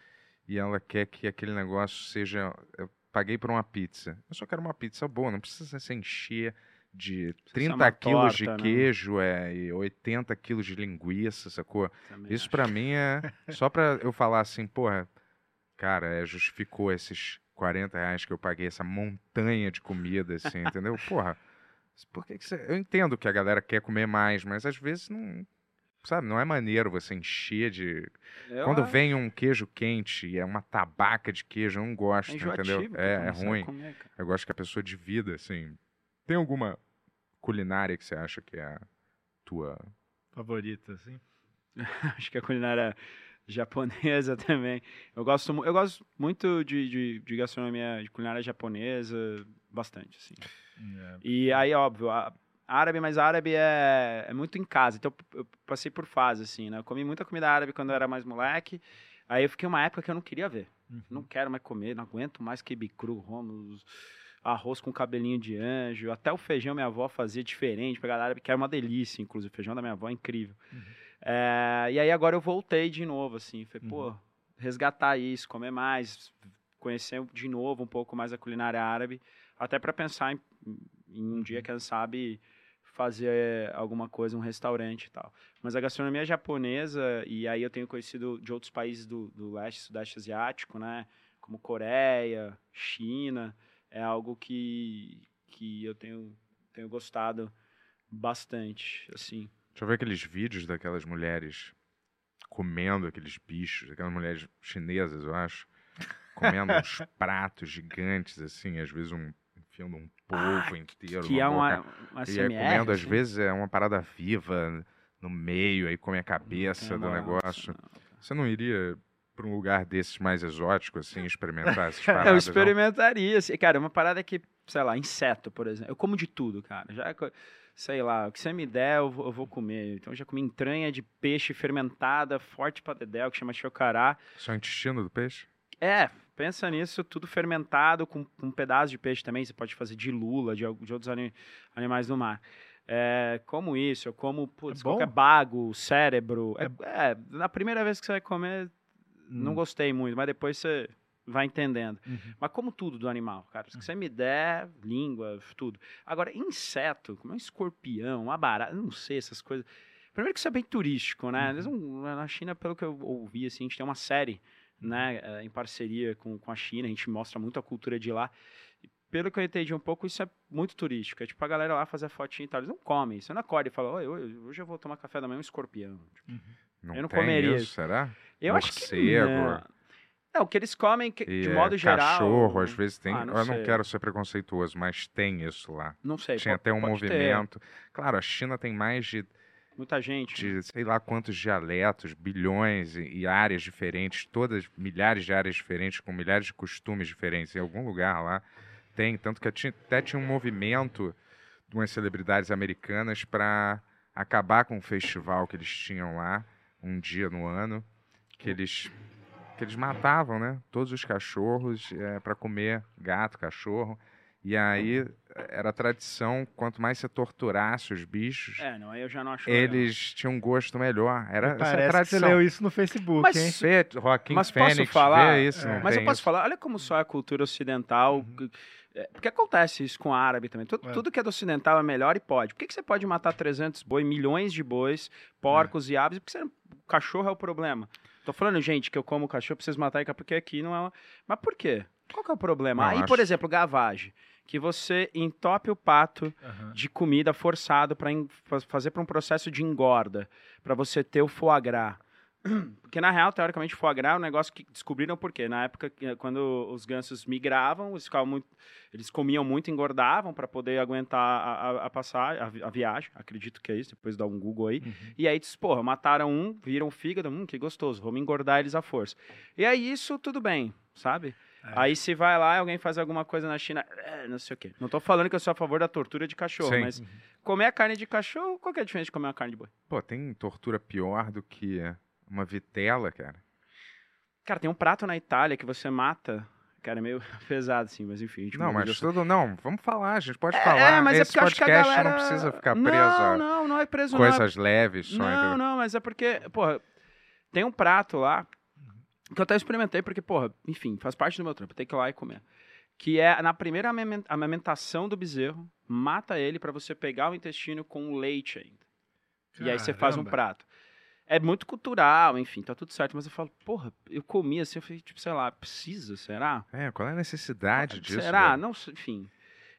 Speaker 4: e ela quer que aquele negócio seja. Eu paguei por uma pizza. Eu só quero uma pizza boa, não precisa se encher de 30
Speaker 6: uma
Speaker 4: quilos de
Speaker 6: torta, né?
Speaker 4: queijo é, e 80 quilos de linguiça, sacou?
Speaker 6: Também
Speaker 4: Isso pra mim é só pra eu falar assim, porra, cara, é, justificou esses 40 reais que eu paguei, essa montanha de comida, assim, entendeu? Porra, por que que você... Eu entendo que a galera quer comer mais, mas às vezes não... Sabe, não é maneiro você encher de...
Speaker 6: Eu
Speaker 4: Quando
Speaker 6: acho
Speaker 4: vem um queijo quente e é uma tabaca de queijo, eu não gosto,
Speaker 6: é
Speaker 4: entendeu? É, é ruim.
Speaker 6: comer.
Speaker 4: Eu gosto que a pessoa divida, assim. Tem alguma culinária que você acha que é a tua...
Speaker 3: Favorita, assim.
Speaker 6: Acho que a culinária japonesa também. Eu gosto, eu gosto muito de, de, de gastronomia, de culinária japonesa, bastante, assim.
Speaker 3: É.
Speaker 6: E aí, óbvio, a, árabe, mas árabe é, é muito em casa. Então, eu, passei por fase, assim, né? Eu comi muita comida árabe quando eu era mais moleque. Aí eu fiquei uma época que eu não queria ver.
Speaker 3: Uhum.
Speaker 6: Não quero mais comer, não aguento mais quibe cru, romos, arroz com cabelinho de anjo. Até o feijão minha avó fazia diferente, pegar árabe, que era uma delícia, inclusive. O feijão da minha avó é incrível. É, e aí agora eu voltei de novo, assim. Falei, pô, resgatar isso, comer mais, conhecer de novo um pouco mais a culinária árabe. Até para pensar em, em um dia, quem sabe, fazer alguma coisa, um restaurante e tal. Mas a gastronomia japonesa, e aí eu tenho conhecido de outros países do, do leste, sudeste asiático, né? Como Coreia, China, é algo que, que eu tenho, tenho gostado bastante, assim.
Speaker 4: Deixa eu ver aqueles vídeos daquelas mulheres comendo aqueles bichos, aquelas mulheres chinesas, eu acho, comendo uns pratos gigantes, assim, às vezes um enfiando um polvo
Speaker 6: Ah,
Speaker 4: inteiro
Speaker 6: Que é uma, uma
Speaker 4: E
Speaker 6: SMR,
Speaker 4: comendo, às
Speaker 6: assim.
Speaker 4: vezes, é uma parada viva no meio, aí come a cabeça do negócio.
Speaker 6: não.
Speaker 4: Você não iria para um lugar desses mais exótico, assim, experimentar essas
Speaker 6: Eu
Speaker 4: paradas? não?
Speaker 6: experimentaria, assim, cara, uma parada que, sei lá, inseto, por exemplo. Eu como de tudo, cara. Já, sei lá, o que você me der, eu vou, eu vou comer. Então, eu já comi entranha de peixe fermentada, forte pra dedéu, que chama chocará.
Speaker 4: Só intestino do peixe?
Speaker 6: É, pensa nisso, tudo fermentado, com, com um pedaço de peixe também. Você pode fazer de lula, de, de outros ani- animais do mar. É, como isso, eu como putz,
Speaker 3: É
Speaker 6: qualquer bago, cérebro. É, é, na primeira vez que você vai comer, não
Speaker 3: Hum.
Speaker 6: gostei muito, mas depois você vai entendendo.
Speaker 3: Uhum.
Speaker 6: Mas como tudo do animal, cara. Se você me der, língua, tudo. Agora, inseto, como é um escorpião, uma barata, não sei, essas coisas. Primeiro que isso é bem turístico, né? Não- na China, pelo que eu ouvi, assim, a gente tem uma série, né, eh, em parceria com, com a China, a gente mostra muito a cultura de lá. E pelo que eu entendi um pouco, isso é muito turístico. É tipo a galera lá fazer fotinha e tal. Eles não comem. Você não acorda e fala, "Oi, hoje eu vou tomar café da manhã um escorpião. Tipo,
Speaker 4: Não
Speaker 6: Eu não
Speaker 4: tem
Speaker 6: comeria
Speaker 4: isso,
Speaker 6: isso.
Speaker 4: será?
Speaker 6: Eu acho que não. Não, o que eles comem, que, de
Speaker 4: é,
Speaker 6: modo geral...
Speaker 4: Cachorro, às vezes tem.
Speaker 6: Ah, não
Speaker 4: eu não
Speaker 6: sei.
Speaker 4: quero ser preconceituoso, mas tem isso lá.
Speaker 6: Não sei.
Speaker 4: Tinha até um
Speaker 6: pode ter.
Speaker 4: movimento. Claro, a China tem mais de,
Speaker 6: Muita gente. né?
Speaker 4: de sei lá quantos dialetos, bilhões e, e áreas diferentes, todas milhares de áreas diferentes, com milhares de costumes diferentes. Em algum lugar lá tem. Tanto que tinha- até tinha um movimento de umas celebridades americanas para acabar com o festival que eles tinham lá, um dia no ano, que eles que eles matavam, né? Todos os cachorros para comer gato, cachorro. E aí era tradição, quanto mais você torturasse os bichos,
Speaker 6: É, não, aí eu já não acho
Speaker 4: eles tinham um gosto melhor. Era essa
Speaker 3: Parece que você
Speaker 4: tradição.
Speaker 3: leu isso no Facebook,
Speaker 6: Mas-
Speaker 3: hein?
Speaker 4: Joaquim
Speaker 6: Mas posso
Speaker 4: Fênix,
Speaker 6: falar?
Speaker 4: vê isso,
Speaker 3: É.
Speaker 4: não
Speaker 6: Mas eu posso
Speaker 4: isso?
Speaker 6: falar, olha como só a cultura ocidental.
Speaker 3: Uhum.
Speaker 6: é, Porque acontece isso com o árabe também. Tudo,
Speaker 3: É.
Speaker 6: tudo que é do ocidental é melhor e pode. Por que, que você pode matar 300 boi, milhões de bois, porcos e aves? Porque você, o cachorro é o problema. Tô falando, gente, que eu como cachorro, preciso matar e porque aqui não é. uma- Mas por quê? Qual que é o problema?
Speaker 4: Não,
Speaker 6: Aí,
Speaker 4: acho-
Speaker 6: por exemplo, gavage. Que você entope o pato
Speaker 3: Aham.
Speaker 6: de comida forçado para fazer para um processo de engorda, para você ter o foie gras. Porque na real, teoricamente, foie gras é um negócio que descobriram por quê? Na época quando os gansos migravam, eles ficavam muito, eles comiam muito, engordavam para poder aguentar a, a, a passar a, a viagem. Acredito que é isso. Depois dá um Google aí.
Speaker 3: Uhum.
Speaker 6: E aí, diz, porra, mataram um, viram o fígado, hum, que gostoso, vamos engordar eles à força. E aí, isso tudo bem, sabe?
Speaker 3: É.
Speaker 6: Aí, se vai lá e alguém faz alguma coisa na China, é, não sei o quê. Não tô falando que eu sou a favor da tortura de cachorro,
Speaker 4: Sim.
Speaker 6: mas comer a carne de cachorro, qual que é a diferença de comer uma carne de boi?
Speaker 4: Pô, tem tortura pior do que uma vitela, cara.
Speaker 6: Cara, tem um prato na Itália que você mata. Cara, é meio pesado, assim, mas enfim. a gente
Speaker 4: Não, mas tudo. Não, vamos falar, a gente pode
Speaker 6: É,
Speaker 4: falar.
Speaker 6: mas é
Speaker 4: Esse
Speaker 6: porque eu acho que a
Speaker 4: podcast
Speaker 6: galera...
Speaker 4: não precisa ficar preso
Speaker 6: Não,
Speaker 4: a
Speaker 6: não, não é preso, não. é-
Speaker 4: coisas leves só.
Speaker 6: Não,
Speaker 4: entendeu?
Speaker 6: não, mas é porque, porra, tem um prato lá que eu até experimentei, porque, porra, enfim, faz parte do meu trampo, tem que ir lá e comer. Que é na primeira amamen- amamentação do bezerro, mata ele pra você pegar o intestino com leite ainda. E aí você faz um
Speaker 3: Caramba.
Speaker 6: prato. É muito cultural, enfim, tá tudo certo, mas eu falo, porra, eu comi assim, eu falei, tipo, sei lá, precisa, será?
Speaker 4: É, qual é a necessidade disso?
Speaker 6: Será?
Speaker 4: velho?
Speaker 6: Não, enfim.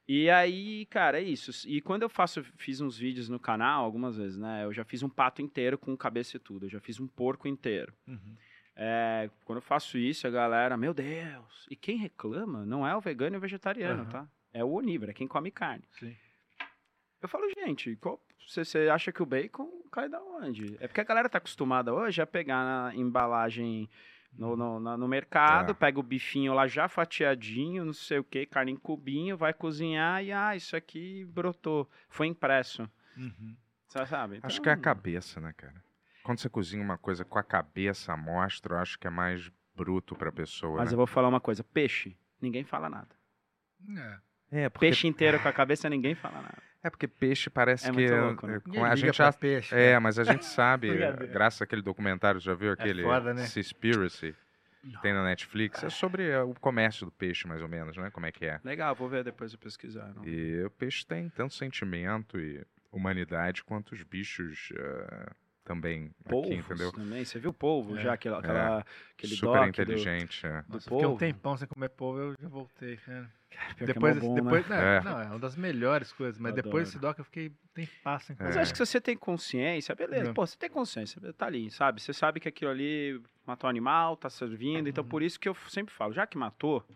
Speaker 6: E aí, cara, é isso. E quando eu faço, fiz uns vídeos no canal, algumas vezes, né? Eu já fiz um pato inteiro com cabeça e tudo. Eu já fiz um porco inteiro.
Speaker 3: Uhum.
Speaker 6: É, quando eu faço isso, a galera, meu Deus. E quem reclama não é o vegano e o vegetariano,
Speaker 3: Aham.
Speaker 6: tá? É o onívoro, é quem come carne.
Speaker 3: Sim.
Speaker 6: Eu falo, gente, qual- você você acha que o bacon cai da onde? É porque a galera tá acostumada hoje a pegar na embalagem no, no, no mercado,
Speaker 4: É.
Speaker 6: pega o bifinho lá já fatiadinho, não sei o que, carne em cubinho, vai cozinhar e, ah, isso aqui brotou, foi impresso.
Speaker 3: Uhum.
Speaker 6: Você sabe?
Speaker 4: Acho
Speaker 6: Então,
Speaker 4: que é a cabeça, né, cara? Quando você cozinha uma coisa com a cabeça à mostra, eu acho que é mais bruto pra pessoa.
Speaker 6: Mas
Speaker 4: né?
Speaker 6: eu vou falar uma coisa, peixe, ninguém fala nada.
Speaker 3: É.
Speaker 4: É, porque,
Speaker 6: Peixe inteiro com a cabeça, ninguém fala nada.
Speaker 4: é porque peixe parece
Speaker 6: É
Speaker 4: que.
Speaker 6: muito louco, né?
Speaker 4: é, a gente já.
Speaker 3: peixe.
Speaker 4: É,
Speaker 3: né?
Speaker 4: mas a gente sabe, graças àquele documentário, já viu aquele
Speaker 3: foda, né?
Speaker 4: Seaspiracy? que Tem na Netflix. É sobre é, o comércio do peixe, mais ou menos, né? Como é que é.
Speaker 6: Legal, vou ver depois eu pesquisar. não.
Speaker 4: E o peixe tem tanto sentimento e humanidade quanto os bichos eh, também
Speaker 6: Polvos
Speaker 4: aqui, entendeu?
Speaker 6: também. Você viu polvo
Speaker 3: É.
Speaker 6: já? Aquela, aquela, aquele
Speaker 4: Super
Speaker 6: doc do-
Speaker 4: inteligente. é.
Speaker 6: do,
Speaker 3: Nossa, fiquei um
Speaker 6: polvo.
Speaker 3: tempão sem comer polvo, eu já voltei, cara.
Speaker 6: Pior que é
Speaker 3: Depois,
Speaker 6: mó bom,
Speaker 3: depois
Speaker 6: né?
Speaker 3: não,
Speaker 4: É.
Speaker 3: não, é uma das melhores coisas, mas
Speaker 6: Eu
Speaker 3: depois
Speaker 6: adoro.
Speaker 3: desse doc eu fiquei tem passo sem
Speaker 6: Mas eu acho que se você tem consciência, beleza,
Speaker 3: É.
Speaker 6: pô, você tem consciência, tá ali, sabe? Você sabe que aquilo ali matou um animal, tá servindo, então por isso que eu sempre falo, já que matou,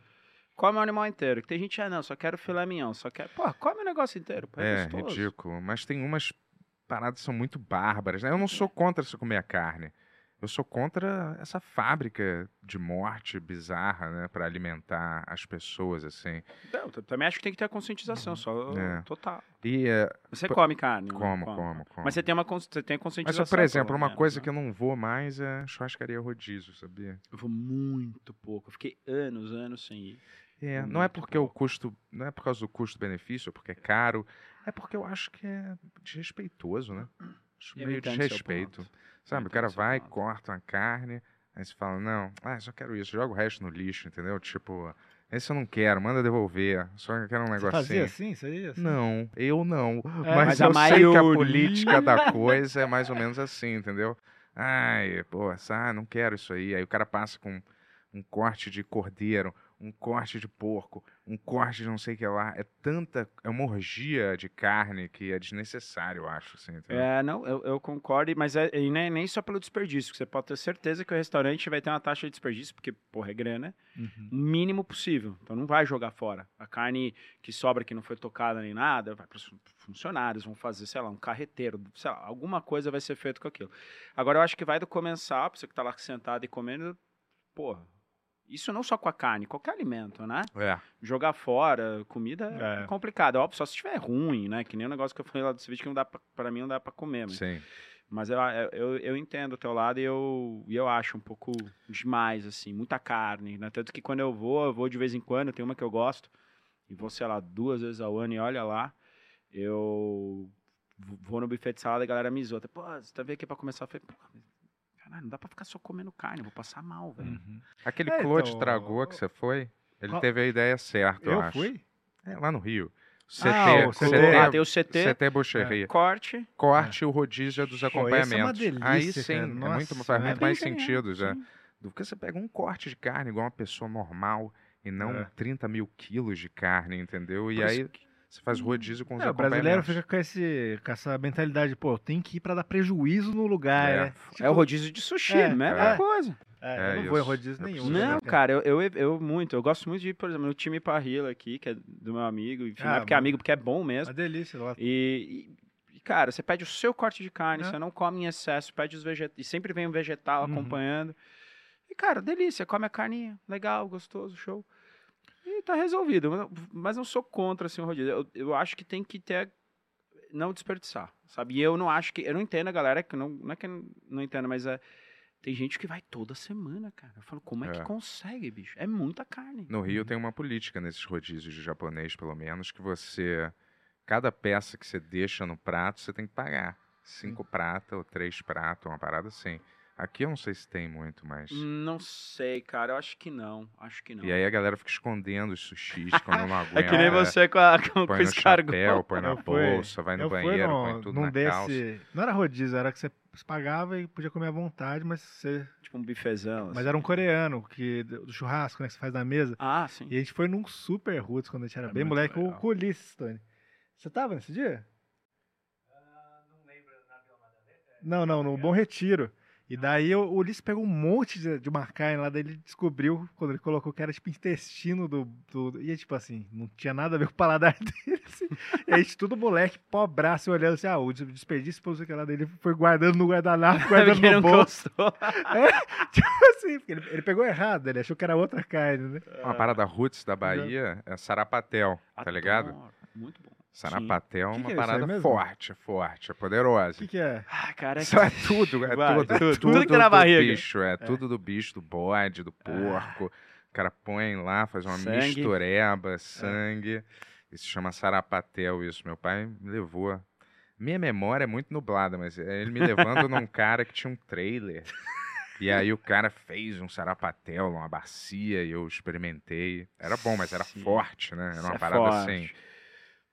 Speaker 6: come o animal inteiro. Que tem gente, ah, não, só quero filé mignon, só quero. Pô, come o negócio inteiro, pô, é,
Speaker 4: É,
Speaker 6: gostoso.
Speaker 4: ridículo. Mas tem umas paradas são muito bárbaras, né? Eu não sou contra você comer a carne. Eu sou contra essa fábrica de morte bizarra, né? Pra alimentar as pessoas, assim.
Speaker 6: Não, também acho que tem que ter a conscientização, só
Speaker 4: É.
Speaker 6: total.
Speaker 4: E, é,
Speaker 6: Você come carne? não
Speaker 4: como,
Speaker 6: come?
Speaker 4: como, como.
Speaker 6: Mas você tem uma você tem a
Speaker 4: Mas,
Speaker 6: conscientização.
Speaker 4: por exemplo, uma coisa
Speaker 6: né?
Speaker 4: que eu não vou mais é churrascaria rodízio, sabia?
Speaker 6: Eu vou muito pouco. Eu fiquei anos, anos sem ir.
Speaker 4: É, não é porque o custo, não é por causa do custo-benefício, porque é caro, é porque eu acho que é desrespeitoso, né? Acho
Speaker 6: Eu
Speaker 4: meio desrespeito. Sabe, o cara vai, corta uma carne, aí você fala, não, ah, só quero isso, joga o resto no lixo, entendeu? Tipo, esse eu não quero, manda devolver, só quero um
Speaker 3: Você
Speaker 4: negocinho.
Speaker 3: fazia assim? Aí? Assim?
Speaker 4: Não, eu não.
Speaker 3: É,
Speaker 4: mas,
Speaker 6: mas
Speaker 4: eu sei que a
Speaker 6: maioria-
Speaker 4: política da coisa é mais ou menos assim, entendeu? Ai, pô, ah, não quero isso aí. Aí o cara passa com um corte de cordeiro, um corte de porco, um corte de não sei o que lá. É tanta. É uma orgia de carne que é desnecessário, eu acho, assim?
Speaker 6: É, não, eu, eu concordo, mas é, e nem, nem só pelo desperdício, que você pode ter certeza que o restaurante vai ter uma taxa de desperdício, porque, porra, é grana,
Speaker 3: Uhum.
Speaker 6: o mínimo possível. Então não vai jogar fora. A carne que sobra, que não foi tocada nem nada, vai para os funcionários, vão fazer, sei lá, um carreteiro, sei lá, alguma coisa vai ser feita com aquilo. Agora eu acho que vai do comensal, pra você que tá lá sentado e comendo, porra, isso não só com a carne, qualquer alimento, né?
Speaker 4: É.
Speaker 6: jogar fora comida é,
Speaker 3: É.
Speaker 6: complicado. Óbvio, só se estiver vídeo, né? Que nem o negócio que eu falei lá do vídeo que não dá pra, pra mim não dá pra comer. Mas,
Speaker 4: Sim.
Speaker 6: mas eu, eu, eu entendo o teu lado e eu, eu acho um pouco demais, assim, muita carne, né? Tanto que quando eu vou, eu vou de vez em quando, tem uma que eu gosto, e vou, sei lá, duas vezes ao ano e olha lá, eu vou no buffet de salada e a galera me zoa. Pô, você tá vendo aqui pra começar? Eu falei, pô, caralho, não dá pra ficar só comendo carne, vou passar mal, velho.
Speaker 3: Uhum.
Speaker 4: Aquele
Speaker 3: É,
Speaker 4: Claude
Speaker 3: então,
Speaker 4: Tragou que você foi, ele
Speaker 3: Qual-
Speaker 4: teve a ideia certa, eu,
Speaker 3: Eu
Speaker 4: acho.
Speaker 3: fui?
Speaker 4: É, lá no Rio. CT,
Speaker 3: Ah, o
Speaker 4: CT,
Speaker 3: CT.
Speaker 6: Ah, tem o CT,
Speaker 4: CT Boucherie.
Speaker 6: corte,
Speaker 4: Corte o rodízio dos
Speaker 3: Pô,
Speaker 4: acompanhamentos.
Speaker 3: essa é uma delícia,
Speaker 4: Aí sim, é muito, faz
Speaker 3: é
Speaker 4: muito mais sentido já.
Speaker 6: sim.
Speaker 4: Do que você pega um corte de carne igual uma pessoa normal e não
Speaker 3: É.
Speaker 4: 30 mil quilos de carne, entendeu? E
Speaker 6: Por isso
Speaker 4: aí você faz rodízio com os
Speaker 3: É, o brasileiro fica com, esse, com essa mentalidade, pô, tem que ir pra dar prejuízo no lugar,
Speaker 4: É.
Speaker 3: né?
Speaker 6: É o rodízio de sushi,
Speaker 3: É,
Speaker 6: mesma
Speaker 4: é.
Speaker 6: coisa.
Speaker 3: É,
Speaker 4: É
Speaker 3: eu não vou em
Speaker 4: isso.
Speaker 3: rodízio
Speaker 4: É
Speaker 3: nenhum. né,
Speaker 6: Não, cara, eu, eu, eu muito. Eu gosto muito de ir, por exemplo, no time Parrilla aqui, que é do meu amigo. Enfim, não
Speaker 3: Ah,
Speaker 6: é porque é amigo, porque é bom
Speaker 3: Uma
Speaker 6: mesmo.
Speaker 3: delícia lá.
Speaker 6: E, e- e, cara, você pede o seu corte de carne,
Speaker 3: É.
Speaker 6: você não come em excesso, pede os vegetais. E sempre vem um vegetal
Speaker 3: Uhum.
Speaker 6: acompanhando. E, cara, delícia, come a carninha. Legal, gostoso, show. E tá resolvido. Mas- Mas não sou contra, assim, o rodízio. Eu, eu acho que tem que ter. Não desperdiçar, sabe? E eu não acho que. Eu não entendo a galera que não. Não é que eu não entendo, mas é. Tem gente que vai toda semana, cara. Eu falo, como é, que
Speaker 4: É.
Speaker 6: consegue, bicho? É muita carne.
Speaker 4: No Rio tem uma política nesses rodízios de japonês, pelo menos, que você. Cada peça que você deixa no prato, você tem que pagar. Cinco prata ou três prata, uma parada assim. Aqui eu não sei se tem muito, mas.
Speaker 6: Não sei, cara. Eu acho que não. Acho que não.
Speaker 4: E aí a galera fica escondendo os sushis quando não aguenta.
Speaker 6: É que nem você com, a, com, com
Speaker 4: Põe
Speaker 6: o
Speaker 4: no chapéu, põe na
Speaker 3: fui-
Speaker 4: bolsa, vai no banheiro,
Speaker 3: num-
Speaker 4: põe tudo
Speaker 3: num
Speaker 4: na
Speaker 3: desse,
Speaker 4: calça.
Speaker 3: Não era rodízio, era que você pagava e podia comer à vontade, mas você.
Speaker 6: Tipo um bifezão.
Speaker 3: Mas
Speaker 6: assim.
Speaker 3: era um coreano, que, do churrasco, né? Que você faz na mesa.
Speaker 6: Ah, sim.
Speaker 3: E a gente foi num super roots quando a gente era
Speaker 6: É
Speaker 3: bem moleque, com,
Speaker 6: legal.
Speaker 3: com o Ulisses, Tony. Você tava nesse dia? Não, não, no Bom Retiro. E daí o Ulisses pegou um monte de, de uma carne lá, daí ele descobriu, quando ele colocou que era tipo intestino do. do e é tipo assim, não tinha nada a ver com o paladar dele. Assim. E a gente, tudo moleque, pobraço, olhando assim, ah, o des- desperdício, pô, não sei o que lá dele, foi guardando no guardanapo, guardando
Speaker 6: Porque
Speaker 3: no bolso.
Speaker 6: gostou.
Speaker 3: Tipo assim, porque ele, ele pegou errado, ele achou que era outra carne, né?
Speaker 4: Uma parada roots da Bahia é sarapatel, tá ligado?
Speaker 6: Muito bom.
Speaker 4: Sarapatel é
Speaker 3: Que
Speaker 4: uma
Speaker 3: que é isso aí
Speaker 4: parada forte, forte, é
Speaker 3: O
Speaker 4: poderosa.
Speaker 3: que, que é?
Speaker 6: Ah, cara.
Speaker 4: Isso é tudo, é
Speaker 6: Vai,
Speaker 4: tudo.
Speaker 6: tudo.
Speaker 4: tudo
Speaker 6: Tudo que tá na
Speaker 4: do
Speaker 6: barriga.
Speaker 4: bicho, é, tudo do bicho, do bode, do porco. O cara põe lá, faz uma
Speaker 6: Sangue.
Speaker 4: mistureba, sangue. Isso chama sarapatel, isso. Meu pai me levou. Minha memória é muito nublada, mas é ele me levando num cara que tinha um trailer. E aí o cara fez um sarapatel, uma bacia, e eu experimentei. Era bom, mas era
Speaker 6: Sim.
Speaker 4: forte, né? Era
Speaker 6: Isso
Speaker 4: uma
Speaker 6: é
Speaker 4: parada
Speaker 6: forte.
Speaker 4: assim.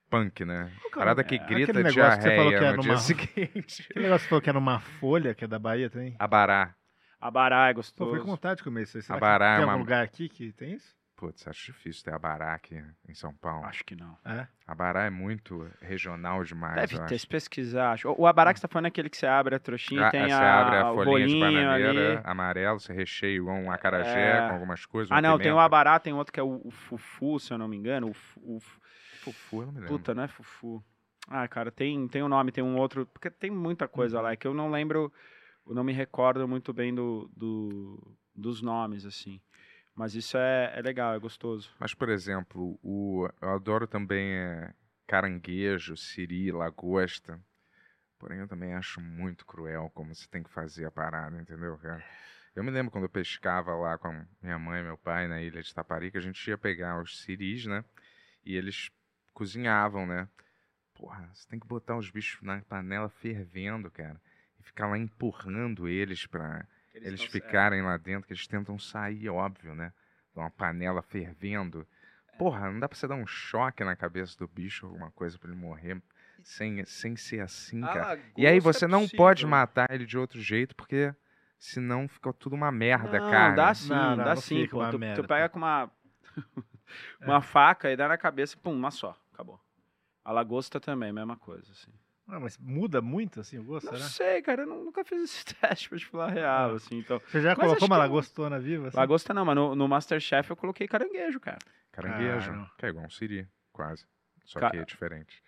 Speaker 4: Punk, né?
Speaker 3: Que é
Speaker 4: Parada que
Speaker 3: É,
Speaker 4: grita
Speaker 3: aquele negócio que você falou que
Speaker 4: diarreia
Speaker 3: é
Speaker 4: no dia
Speaker 3: numa-
Speaker 4: seguinte.
Speaker 3: Aquele negócio que você falou que era uma folha, que é da Bahia também.
Speaker 4: Abará.
Speaker 6: Abará é
Speaker 3: Pô,
Speaker 6: gostoso.
Speaker 3: fiquei com vontade de comer isso aí. Será
Speaker 4: Abará
Speaker 3: que
Speaker 4: é
Speaker 3: tem
Speaker 4: uma-
Speaker 3: algum lugar aqui que tem isso?
Speaker 4: Putz, acho difícil ter Abará aqui em São Paulo.
Speaker 6: Acho que não.
Speaker 3: É.
Speaker 4: Abará é muito regional demais,
Speaker 6: Deve ter,
Speaker 4: acho.
Speaker 6: se pesquisar. acho. O abará que você tá falando é aquele que você abre a trouxinha,
Speaker 4: Ah,
Speaker 6: tem
Speaker 4: você
Speaker 6: a,
Speaker 4: abre a folhinha de bananeira
Speaker 6: ali.
Speaker 4: amarelo, você recheia igual um acarajé
Speaker 6: É.
Speaker 4: com algumas coisas.
Speaker 6: Ah, não, tem o
Speaker 4: pimenta.
Speaker 6: abará, tem outro que é o, o fufu, se eu não me engano. O, o
Speaker 4: Fufu, eu não me lembro.
Speaker 6: puta, não é fufu. Ah, cara, tem, tem um nome, tem um outro. Porque tem muita coisa lá, é que eu não lembro, eu não me recordo muito bem do, do- dos nomes, assim. Mas isso é, é legal, é gostoso.
Speaker 4: Mas, por exemplo, o, eu adoro também é, caranguejo, siri, lagosta. Porém, eu também acho muito cruel como você tem que fazer a parada, entendeu, cara? Eu me lembro quando eu pescava lá com minha mãe e meu pai na ilha de Taparica, a gente ia pegar os siris, né? E eles cozinhavam, né? Porra, você tem que botar os bichos na panela fervendo, cara. E ficar lá empurrando eles pra eles ficarem lá dentro, que eles tentam sair, óbvio, né? De uma panela fervendo. Porra, não dá pra você dar um choque na cabeça do bicho, alguma coisa pra ele morrer sem, sem ser assim, cara. E aí você não pode matar ele de outro jeito, porque senão fica tudo uma merda,
Speaker 6: não,
Speaker 4: cara.
Speaker 6: dá sim,
Speaker 3: Não, não,
Speaker 6: dá
Speaker 3: não
Speaker 6: sim, pô. Tu,
Speaker 3: merda,
Speaker 6: tu pega com uma, uma faca e dá na cabeça, pum, uma só, acabou. A lagosta também, mesma coisa, assim.
Speaker 3: Ah, mas muda muito assim o gosto,
Speaker 6: Não
Speaker 3: será?
Speaker 6: sei, cara, eu nu- nunca fiz esse teste pra te falar real,
Speaker 3: Ah.
Speaker 6: assim, então...
Speaker 3: Você já
Speaker 6: Mas
Speaker 3: colocou uma
Speaker 6: que-
Speaker 3: lagostona viva? Assim?
Speaker 6: Lagosta não, mas no, no Masterchef eu coloquei caranguejo, cara.
Speaker 4: Caranguejo,
Speaker 3: Cara.
Speaker 4: que é igual um siri, quase. Só
Speaker 6: Ca-
Speaker 4: que é diferente.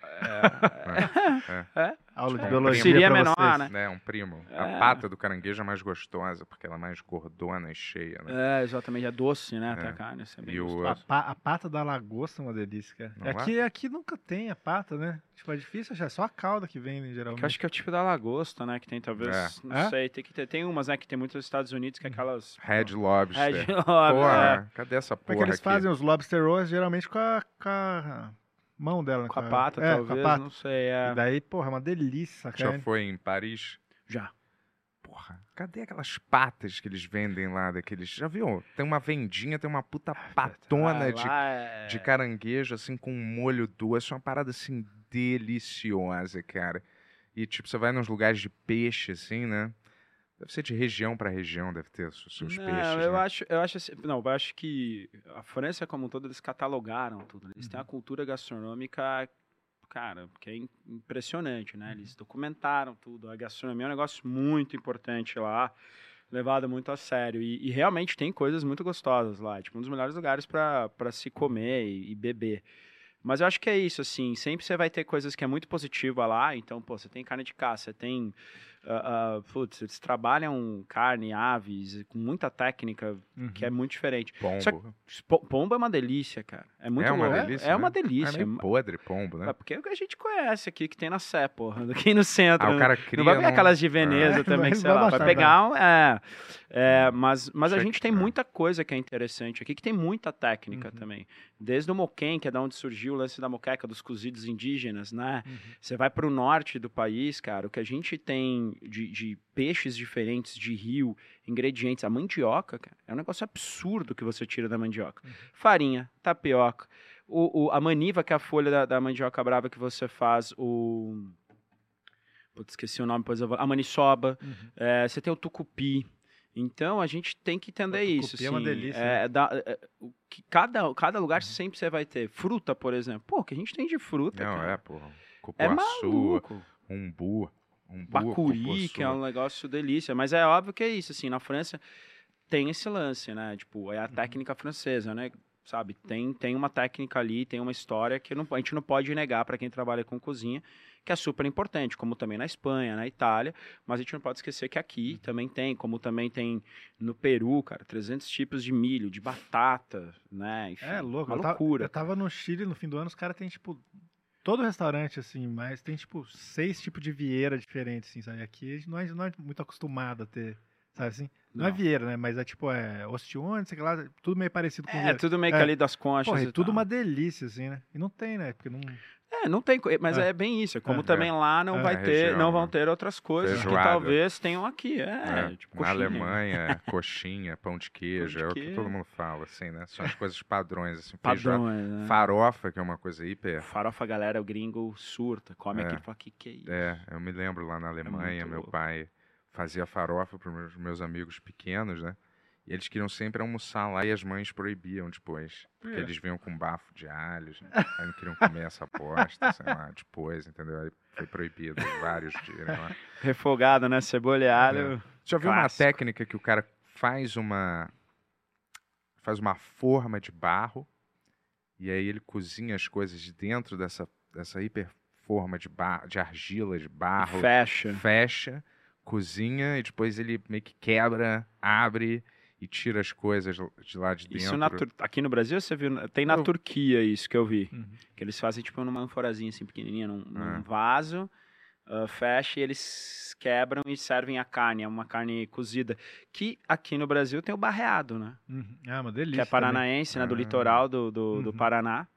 Speaker 6: É,
Speaker 3: Aula de
Speaker 4: É,
Speaker 3: biologia
Speaker 6: Seria
Speaker 3: pra
Speaker 6: menor,
Speaker 3: vocês.
Speaker 6: né?
Speaker 4: né? Um primo.
Speaker 6: É.
Speaker 4: A pata do caranguejo é mais gostosa, porque ela é mais gordona e cheia, né?
Speaker 6: é, exatamente, é doce, né, até
Speaker 4: É.
Speaker 6: a carne, assim, é bem
Speaker 4: E o-
Speaker 6: gostoso.
Speaker 3: A, pa- a pata da lagosta é uma delícia, cara.
Speaker 4: Não é?
Speaker 3: aqui, aqui nunca tem a pata, né? Tipo, é difícil achar, é só a cauda que vem, geralmente.
Speaker 6: Que eu acho que é o tipo da lagosta, né, que tem talvez,
Speaker 4: É.
Speaker 6: não
Speaker 3: É?
Speaker 6: sei, tem que ter, tem umas, né, que tem muitos nos Estados Unidos, que é aquelas...
Speaker 4: Red Lobster.
Speaker 6: Red Lobster,
Speaker 4: Porra, cadê essa
Speaker 3: Porque
Speaker 4: porra
Speaker 3: eles
Speaker 4: aqui?
Speaker 3: fazem os lobster rolls geralmente com a, com a mão dela.
Speaker 6: com a pata,
Speaker 3: é,
Speaker 6: talvez,
Speaker 3: com a pata.
Speaker 6: não sei, é.
Speaker 3: E daí, porra, é uma delícia essa
Speaker 4: Já foi em Paris?
Speaker 6: Já.
Speaker 4: Porra, cadê aquelas patas que eles vendem lá daqueles... Já viu? Tem uma vendinha, tem uma puta patona
Speaker 6: Ah,
Speaker 4: de,
Speaker 6: é-
Speaker 4: de caranguejo, assim, com um molho doce. Uma parada, assim, deliciosa, cara. E, tipo, você vai nos lugares de peixe, assim, né? Deve ser de região pra região, deve ter os seus
Speaker 6: não,
Speaker 4: peixes,
Speaker 6: eu
Speaker 4: né?
Speaker 6: acho, eu acho assim, não, eu acho que a França como um todo eles catalogaram tudo. Eles
Speaker 4: Uhum.
Speaker 6: têm uma cultura gastronômica, cara, que é im- impressionante, né?
Speaker 4: Uhum.
Speaker 6: Eles documentaram tudo. A gastronomia é um negócio muito importante lá, levado muito a sério e, e realmente tem coisas muito gostosas lá. É, tipo um dos melhores lugares para se comer e, e beber. Mas eu acho que é isso, assim, sempre você vai ter coisas que é muito positiva lá, então, pô, você tem carne de caça, você tem, ah, ah, putz, eles trabalham carne, aves, com muita técnica,
Speaker 3: Uhum.
Speaker 6: que é muito diferente.
Speaker 4: Pombo.
Speaker 6: Só Po- Pombo é uma delícia, cara. É muito
Speaker 4: é uma
Speaker 6: louco.
Speaker 4: delícia,
Speaker 6: É uma
Speaker 4: né?
Speaker 6: delícia.
Speaker 4: É meio podre pombo, né?
Speaker 6: É porque é o que a gente conhece aqui, que tem na Sé, porra. Aqui no centro.
Speaker 4: Ah, o cara cria
Speaker 6: Não vai ver
Speaker 4: num-
Speaker 6: aquelas de Veneza
Speaker 3: É,
Speaker 6: também, que sei lá. Vai pegar um. É, é, mas mas a gente tem
Speaker 4: é.
Speaker 6: muita coisa que é interessante aqui, que tem muita técnica
Speaker 3: Uhum.
Speaker 6: também. Desde o moquém, que é da onde surgiu o lance da moqueca, dos cozidos indígenas, né?
Speaker 3: Uhum.
Speaker 6: Você vai para o norte do país, cara, o que a gente tem de, de peixes diferentes, de rio, ingredientes. A mandioca, cara, é um negócio absurdo que você tira da mandioca. Farinha, tapioca, o, o- a maniva, que é a folha da, da mandioca brava que você faz, o. Putz, esqueci o nome, depois eu vou. A maniçoba.
Speaker 3: Uhum.
Speaker 6: É, você tem o tucupi. Então a gente tem que entender
Speaker 3: O
Speaker 6: isso.
Speaker 3: tucupi é uma
Speaker 6: assim,
Speaker 3: delícia,
Speaker 6: é, dá- é, o que cada, cada
Speaker 3: Uhum.
Speaker 6: lugar sempre você vai ter. Fruta, por exemplo. Pô, o que a gente tem de fruta?
Speaker 4: Não,
Speaker 6: cara?
Speaker 4: é, porra.
Speaker 6: É
Speaker 4: Cupuaçu,
Speaker 6: maluco.
Speaker 4: umbu. Umbu
Speaker 6: Bacuri, que é um negócio delícia. Mas é óbvio que é isso, assim, na França tem esse lance, né? Tipo, é a técnica francesa, né? Sabe? Tem, tem uma técnica ali, tem uma história que não, a gente não pode negar para quem trabalha com cozinha, que é super importante, como também na Espanha, na Itália, mas a gente não pode esquecer que aqui também tem, como também tem no Peru, cara, 300 tipos de milho, de batata, né? Enfim,
Speaker 3: É louco.
Speaker 6: uma
Speaker 3: eu, tava,
Speaker 6: loucura.
Speaker 3: eu tava no Chile no fim do ano, os caras têm, tipo. Todo restaurante, assim, mas tem, tipo, seis tipos de vieira diferentes, assim, sabe? Aqui a gente não é, não é muito acostumado a ter sabe assim? Não, é
Speaker 6: Não.
Speaker 3: Vieira, né? Mas é tipo, é Ostione, sei lá, tudo meio parecido com
Speaker 6: É,
Speaker 3: Vieira.
Speaker 6: tudo meio que
Speaker 3: É.
Speaker 6: ali das conchas.
Speaker 3: Porra,
Speaker 6: e
Speaker 3: é tudo
Speaker 6: tal.
Speaker 3: uma delícia, assim, né? E não tem, né? Porque não.
Speaker 6: É, não tem, co- mas
Speaker 3: É.
Speaker 6: é, bem isso. é Como
Speaker 3: É.
Speaker 6: também lá não
Speaker 3: É.
Speaker 6: vai
Speaker 4: É
Speaker 6: ter,
Speaker 4: região,
Speaker 6: não vão
Speaker 4: né?
Speaker 6: ter outras coisas que
Speaker 4: Feijoada.
Speaker 6: talvez tenham aqui. É,
Speaker 4: É,
Speaker 6: tipo,
Speaker 4: Na. Alemanha, coxinha, pão de queijo,
Speaker 6: Pão
Speaker 4: é
Speaker 6: de
Speaker 4: o que todo mundo fala, assim, né? São as coisas padrões, assim.
Speaker 6: Padrões, né?
Speaker 4: Farofa, que é uma coisa hiper.
Speaker 6: Farofa, galera, o gringo surta. Come
Speaker 4: É.
Speaker 6: aquilo e fala, que que é isso?
Speaker 4: É, eu me lembro lá na Alemanha, meu
Speaker 6: louco.
Speaker 4: pai fazia farofa para meus, meus amigos pequenos, né? E eles queriam sempre almoçar lá e as mães proibiam depois. Porque
Speaker 3: É.
Speaker 4: eles vinham com bafo de alhos, né? aí não queriam comer essa bosta, sei lá, depois, entendeu? Aí foi proibido vários irem lá.
Speaker 6: Refogado, né? Cebola e alho.
Speaker 4: Já viu uma técnica que o cara faz uma faz uma forma de barro e aí ele cozinha as coisas dentro dessa dessa hiper forma de bar, de argila, de barro,
Speaker 6: Fecha.
Speaker 4: fecha, cozinha e depois ele meio que quebra, abre e tira as coisas de lá de dentro.
Speaker 6: Isso na Tur- aqui no Brasil, você viu? Tem na
Speaker 4: Eu-
Speaker 6: Turquia isso que eu vi.
Speaker 3: Uhum.
Speaker 6: Que eles fazem tipo numa anforazinha assim pequenininha, num, num
Speaker 4: Ah.
Speaker 6: vaso, ah, fecha e eles quebram e servem a carne. É uma carne cozida. Que aqui no Brasil tem o barreado, né?
Speaker 3: Uhum. Ah, uma delícia.
Speaker 6: que é
Speaker 3: também.
Speaker 6: paranaense, né? Do
Speaker 4: Ah.
Speaker 6: litoral do, do, do
Speaker 3: Uhum.
Speaker 6: Paraná.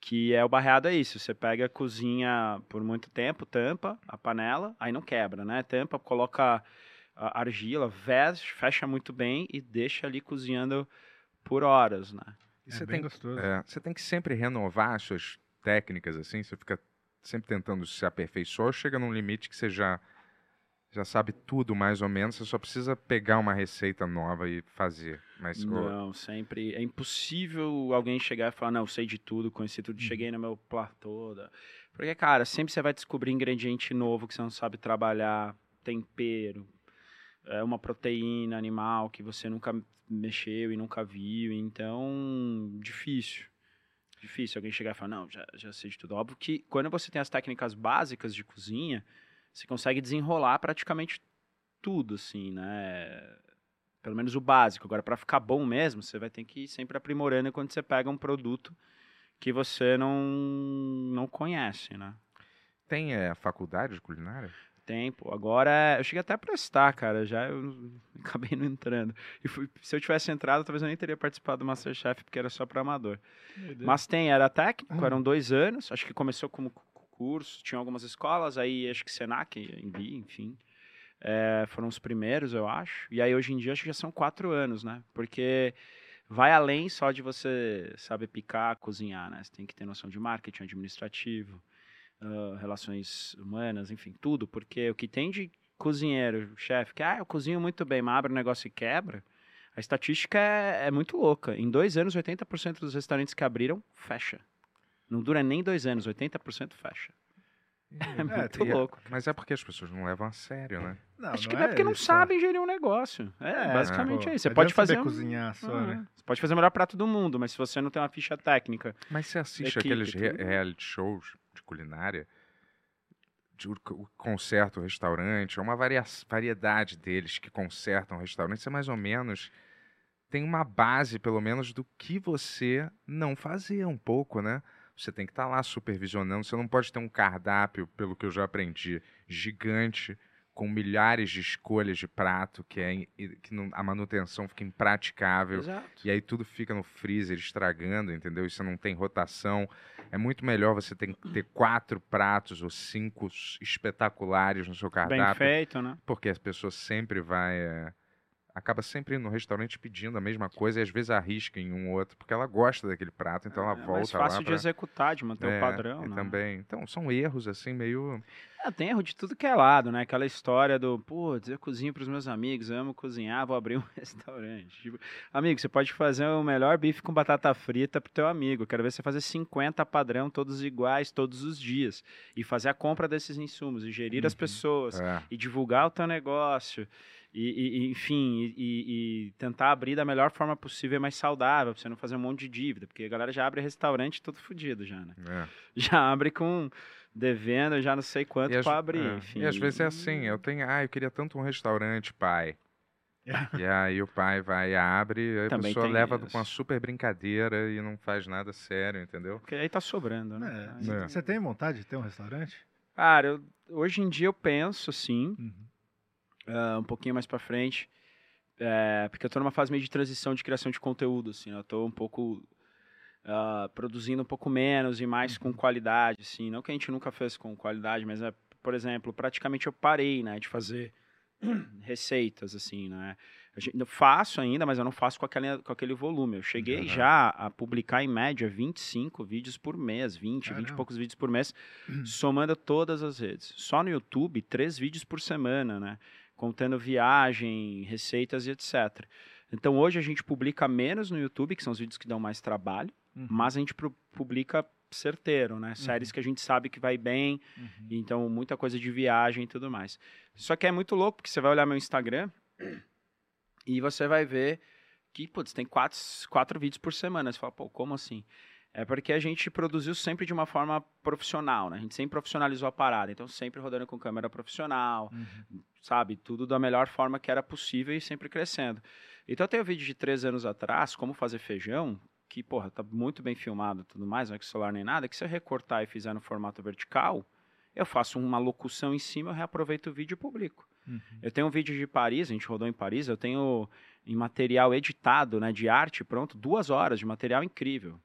Speaker 6: Que é o barreado, é isso. Você pega, cozinha por muito tempo, tampa a panela, aí não quebra, né? Tampa, coloca argila, veste, fecha muito bem e deixa ali cozinhando por horas, né?
Speaker 4: E
Speaker 3: É
Speaker 4: você tem,
Speaker 3: gostoso.
Speaker 4: é, você tem que sempre renovar as suas técnicas, assim, você fica sempre tentando se aperfeiçoar, ou chega num limite que você já, já sabe tudo mais ou menos, você só precisa pegar uma receita nova e fazer. Mas o-
Speaker 6: Não, sempre. É impossível alguém chegar e falar, não, eu sei de tudo, conheci tudo,
Speaker 3: Uhum.
Speaker 6: cheguei no meu platô. da-" Porque, cara, sempre você vai descobrir ingrediente novo que você não sabe trabalhar, tempero, é uma proteína animal que você nunca mexeu e nunca viu. Então, difícil. Difícil alguém chegar e falar, não, já, já sei de tudo. Óbvio que quando você tem as técnicas básicas de cozinha, você consegue desenrolar praticamente tudo, assim, né? Pelo menos o básico. Agora, para ficar bom mesmo, você vai ter que ir sempre aprimorando quando você pega um produto que você não, não conhece, né?
Speaker 4: tem é, faculdade de culinária?
Speaker 6: Tempo. Agora, eu cheguei até a prestar, cara. Já eu acabei não entrando. E fui- se eu tivesse entrado, talvez eu nem teria participado do Masterchef, porque era só para amador. Mas tem, era técnico, eram dois anos. Acho que começou como cu- curso, tinha algumas escolas, aí acho que Senac, Embi, enfim. É, foram os primeiros, eu acho. E aí hoje em dia acho que já são quatro anos, né? Porque vai além só de você saber picar, cozinhar, né? Você tem que ter noção de marketing administrativo, ah, relações humanas, enfim, tudo. Porque o que tem de cozinheiro, chefe, que ah, eu cozinho muito bem, mas abre o negócio e quebra. A estatística é, é muito louca. Em dois anos, 80% dos restaurantes que abriram, fecha. Não dura nem dois anos, 80% fecha. É muito
Speaker 4: E é-
Speaker 6: louco.
Speaker 4: Mas é porque as pessoas não levam a sério, né?
Speaker 3: Não,
Speaker 6: Acho
Speaker 3: não
Speaker 6: que não é porque não
Speaker 3: isso,
Speaker 6: sabem gerir um negócio. É,
Speaker 3: É,
Speaker 6: basicamente
Speaker 3: pô,
Speaker 6: é isso. Você
Speaker 3: não
Speaker 6: pode fazer. um-
Speaker 3: cozinhar só,
Speaker 6: Ah,
Speaker 3: né?
Speaker 6: Você pode fazer o melhor prato do mundo, mas se você não tem uma ficha técnica.
Speaker 4: Mas você assiste
Speaker 6: Equipe,
Speaker 4: aqueles re- reality shows culinária, de o conserta o restaurante, é uma varia- variedade deles que consertam o restaurante, você mais ou menos tem uma base, pelo menos, do que você não fazer um pouco, né? Você tem que estar lá supervisionando, você não pode ter um cardápio, pelo que eu já aprendi, gigante, com milhares de escolhas de prato, que, é, que não- a manutenção fica impraticável.
Speaker 6: Exato.
Speaker 4: E aí tudo fica no freezer estragando, entendeu? E você não tem rotação. É muito melhor você ter, ter quatro pratos ou cinco espetaculares no seu
Speaker 6: Bem
Speaker 4: cardápio.
Speaker 6: feito, né?
Speaker 4: Porque as pessoas sempre vai. é, acaba sempre no restaurante pedindo a mesma coisa e às vezes arrisca em um ou outro, porque ela gosta daquele prato, então ela
Speaker 6: é mais
Speaker 4: volta
Speaker 6: fácil
Speaker 4: lá.
Speaker 6: de
Speaker 4: pra-
Speaker 6: executar, de manter
Speaker 4: É,
Speaker 6: o padrão, né?
Speaker 4: também. Então, são erros assim meio.
Speaker 6: Ah, tem erro de tudo que é lado, né? Aquela história do, pô, eu cozinho pros meus amigos, eu amo cozinhar, vou abrir um restaurante. Tipo, amigo, você pode fazer o melhor bife com batata frita pro teu amigo. Quero ver você fazer 50 padrão, todos iguais, todos os dias. E fazer a compra desses insumos, e gerir as
Speaker 3: Uhum.
Speaker 6: pessoas,
Speaker 4: é,
Speaker 6: e divulgar o teu negócio. E, e- enfim, e, e- tentar abrir da melhor forma possível e mais saudável, pra você não fazer um monte de dívida. Porque a galera já abre restaurante todo fodido já, né?
Speaker 4: é.
Speaker 6: Já abre com devendo já não sei quanto
Speaker 4: E às-
Speaker 6: pra abrir,
Speaker 4: é,
Speaker 6: enfim.
Speaker 4: E às vezes é assim, eu tenho, ah, eu queria tanto um restaurante, pai. e aí o pai vai e abre, aí a
Speaker 6: Também
Speaker 4: pessoa
Speaker 6: tem
Speaker 4: leva
Speaker 6: isso.
Speaker 4: com uma super brincadeira e não faz nada sério, entendeu?
Speaker 6: Porque aí tá sobrando, né?
Speaker 3: É,
Speaker 4: É.
Speaker 3: Você tem vontade de ter um restaurante?
Speaker 6: Cara, eu- hoje em dia eu penso, sim,
Speaker 3: Uhum.
Speaker 6: Ah, um pouquinho mais pra frente, É, porque eu tô numa fase meio de transição de criação de conteúdo, assim. né? Eu tô um pouco ah, produzindo um pouco menos e mais com qualidade, assim. Não que a gente nunca fez com qualidade, mas, é, por exemplo, praticamente eu parei, né, de fazer receitas, assim, né. A gente- Eu faço ainda, mas eu não faço com aquele, com aquele volume. Eu cheguei
Speaker 3: Aham.
Speaker 6: já a publicar, em média, 25 vídeos por mês, 20, 20 e
Speaker 3: Caramba.
Speaker 6: poucos vídeos por mês, somando todas as redes. Só no YouTube, três vídeos por semana, né? Contando viagem, receitas e etc. Então hoje a gente publica menos no YouTube, que são os vídeos que dão mais trabalho,
Speaker 3: Uhum.
Speaker 6: mas a gente publica certeiro, né? Séries que a gente sabe que vai bem,
Speaker 3: Uhum.
Speaker 6: então muita coisa de viagem e tudo mais. Só que é muito louco, porque você vai olhar meu Instagram e você vai ver que, putz, tem quatro, quatro vídeos por semana. Você fala, pô, como assim? É porque a gente produziu sempre de uma forma profissional, né? A gente sempre profissionalizou a parada. Então, sempre rodando com câmera profissional,
Speaker 3: Uhum.
Speaker 6: Sabe? Tudo da melhor forma que era possível e sempre crescendo. Então, eu tenho um vídeo de três anos atrás, como fazer feijão, que, porra, tá muito bem filmado e tudo mais, não é com celular nem nada, que se eu recortar e fizer no formato vertical, eu faço uma locução em cima, eu reaproveito o vídeo e publico.
Speaker 3: Uhum.
Speaker 6: Eu tenho um vídeo de Paris, a gente rodou em Paris, eu tenho em material editado, né, de arte, pronto, duas horas de material incrível.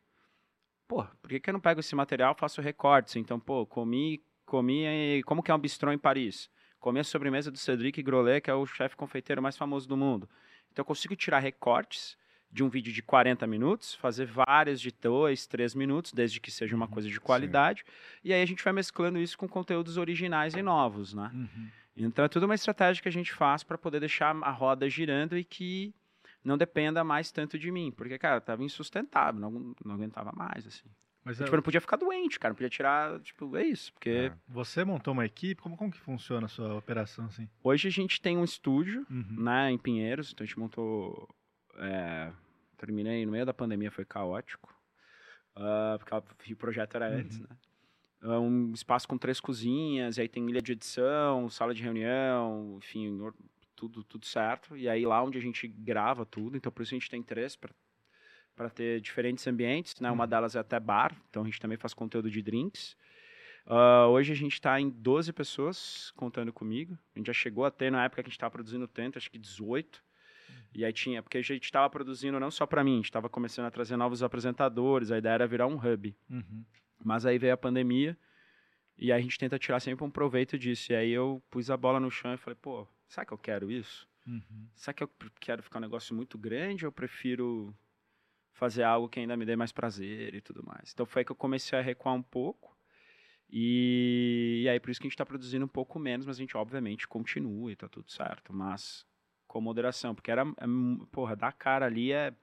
Speaker 6: Pô, por que, que eu não pego esse material e faço recortes? Então, pô, comi, comi, como que é um bistrô em Paris? Comi a sobremesa do Cedric Grolet, que é o chefe confeiteiro mais famoso do mundo. Então, eu consigo tirar recortes de um vídeo de 40 minutos, fazer várias de 2, 3 minutos, desde que seja uma coisa de qualidade, e aí a gente vai mesclando isso com conteúdos originais e novos, né?
Speaker 3: Uhum.
Speaker 6: Então é tudo uma estratégia que a gente faz para poder deixar a roda girando e que não dependa mais tanto de mim. Porque, cara, tava insustentável, não, não aguentava mais, assim.
Speaker 3: Mas
Speaker 6: A
Speaker 3: é,
Speaker 6: gente não podia ficar doente, cara, não podia tirar, tipo, é isso. Porque
Speaker 4: É.
Speaker 3: você montou uma equipe? Como, como que funciona a sua operação assim?
Speaker 6: hoje a gente tem um estúdio,
Speaker 3: Uhum.
Speaker 6: né, em Pinheiros, então a gente montou... é, terminei no meio da pandemia, foi caótico. ah, porque o projeto era antes,
Speaker 3: Uhum.
Speaker 6: né? É um espaço com três cozinhas, e aí tem ilha de edição, sala de reunião, enfim, tudo, tudo certo. E aí lá onde a gente grava tudo, então por isso a gente tem três para ter diferentes ambientes, né? Uma delas é até bar, então a gente também faz conteúdo de drinks. Ah, hoje a gente está em 12 pessoas contando comigo. A gente já chegou a ter, na época que a gente estava produzindo tanto, acho que 18. E aí tinha, porque a gente estava produzindo não só para mim, a gente estava começando a trazer novos apresentadores, a ideia era virar um hub.
Speaker 3: Uhum.
Speaker 6: Mas aí veio a pandemia e aí a gente tenta tirar sempre um proveito disso. E aí eu pus a bola no chão e falei, pô, será que eu quero isso?
Speaker 3: Uhum.
Speaker 6: Será que eu quero ficar um negócio muito grande ou eu prefiro fazer algo que ainda me dê mais prazer e tudo mais? Então foi aí que eu comecei a recuar um pouco. E, e aí por isso que a gente está produzindo um pouco menos, mas a gente obviamente continua e tá tudo certo. Mas com moderação, porque era, é porra, dar cara ali é.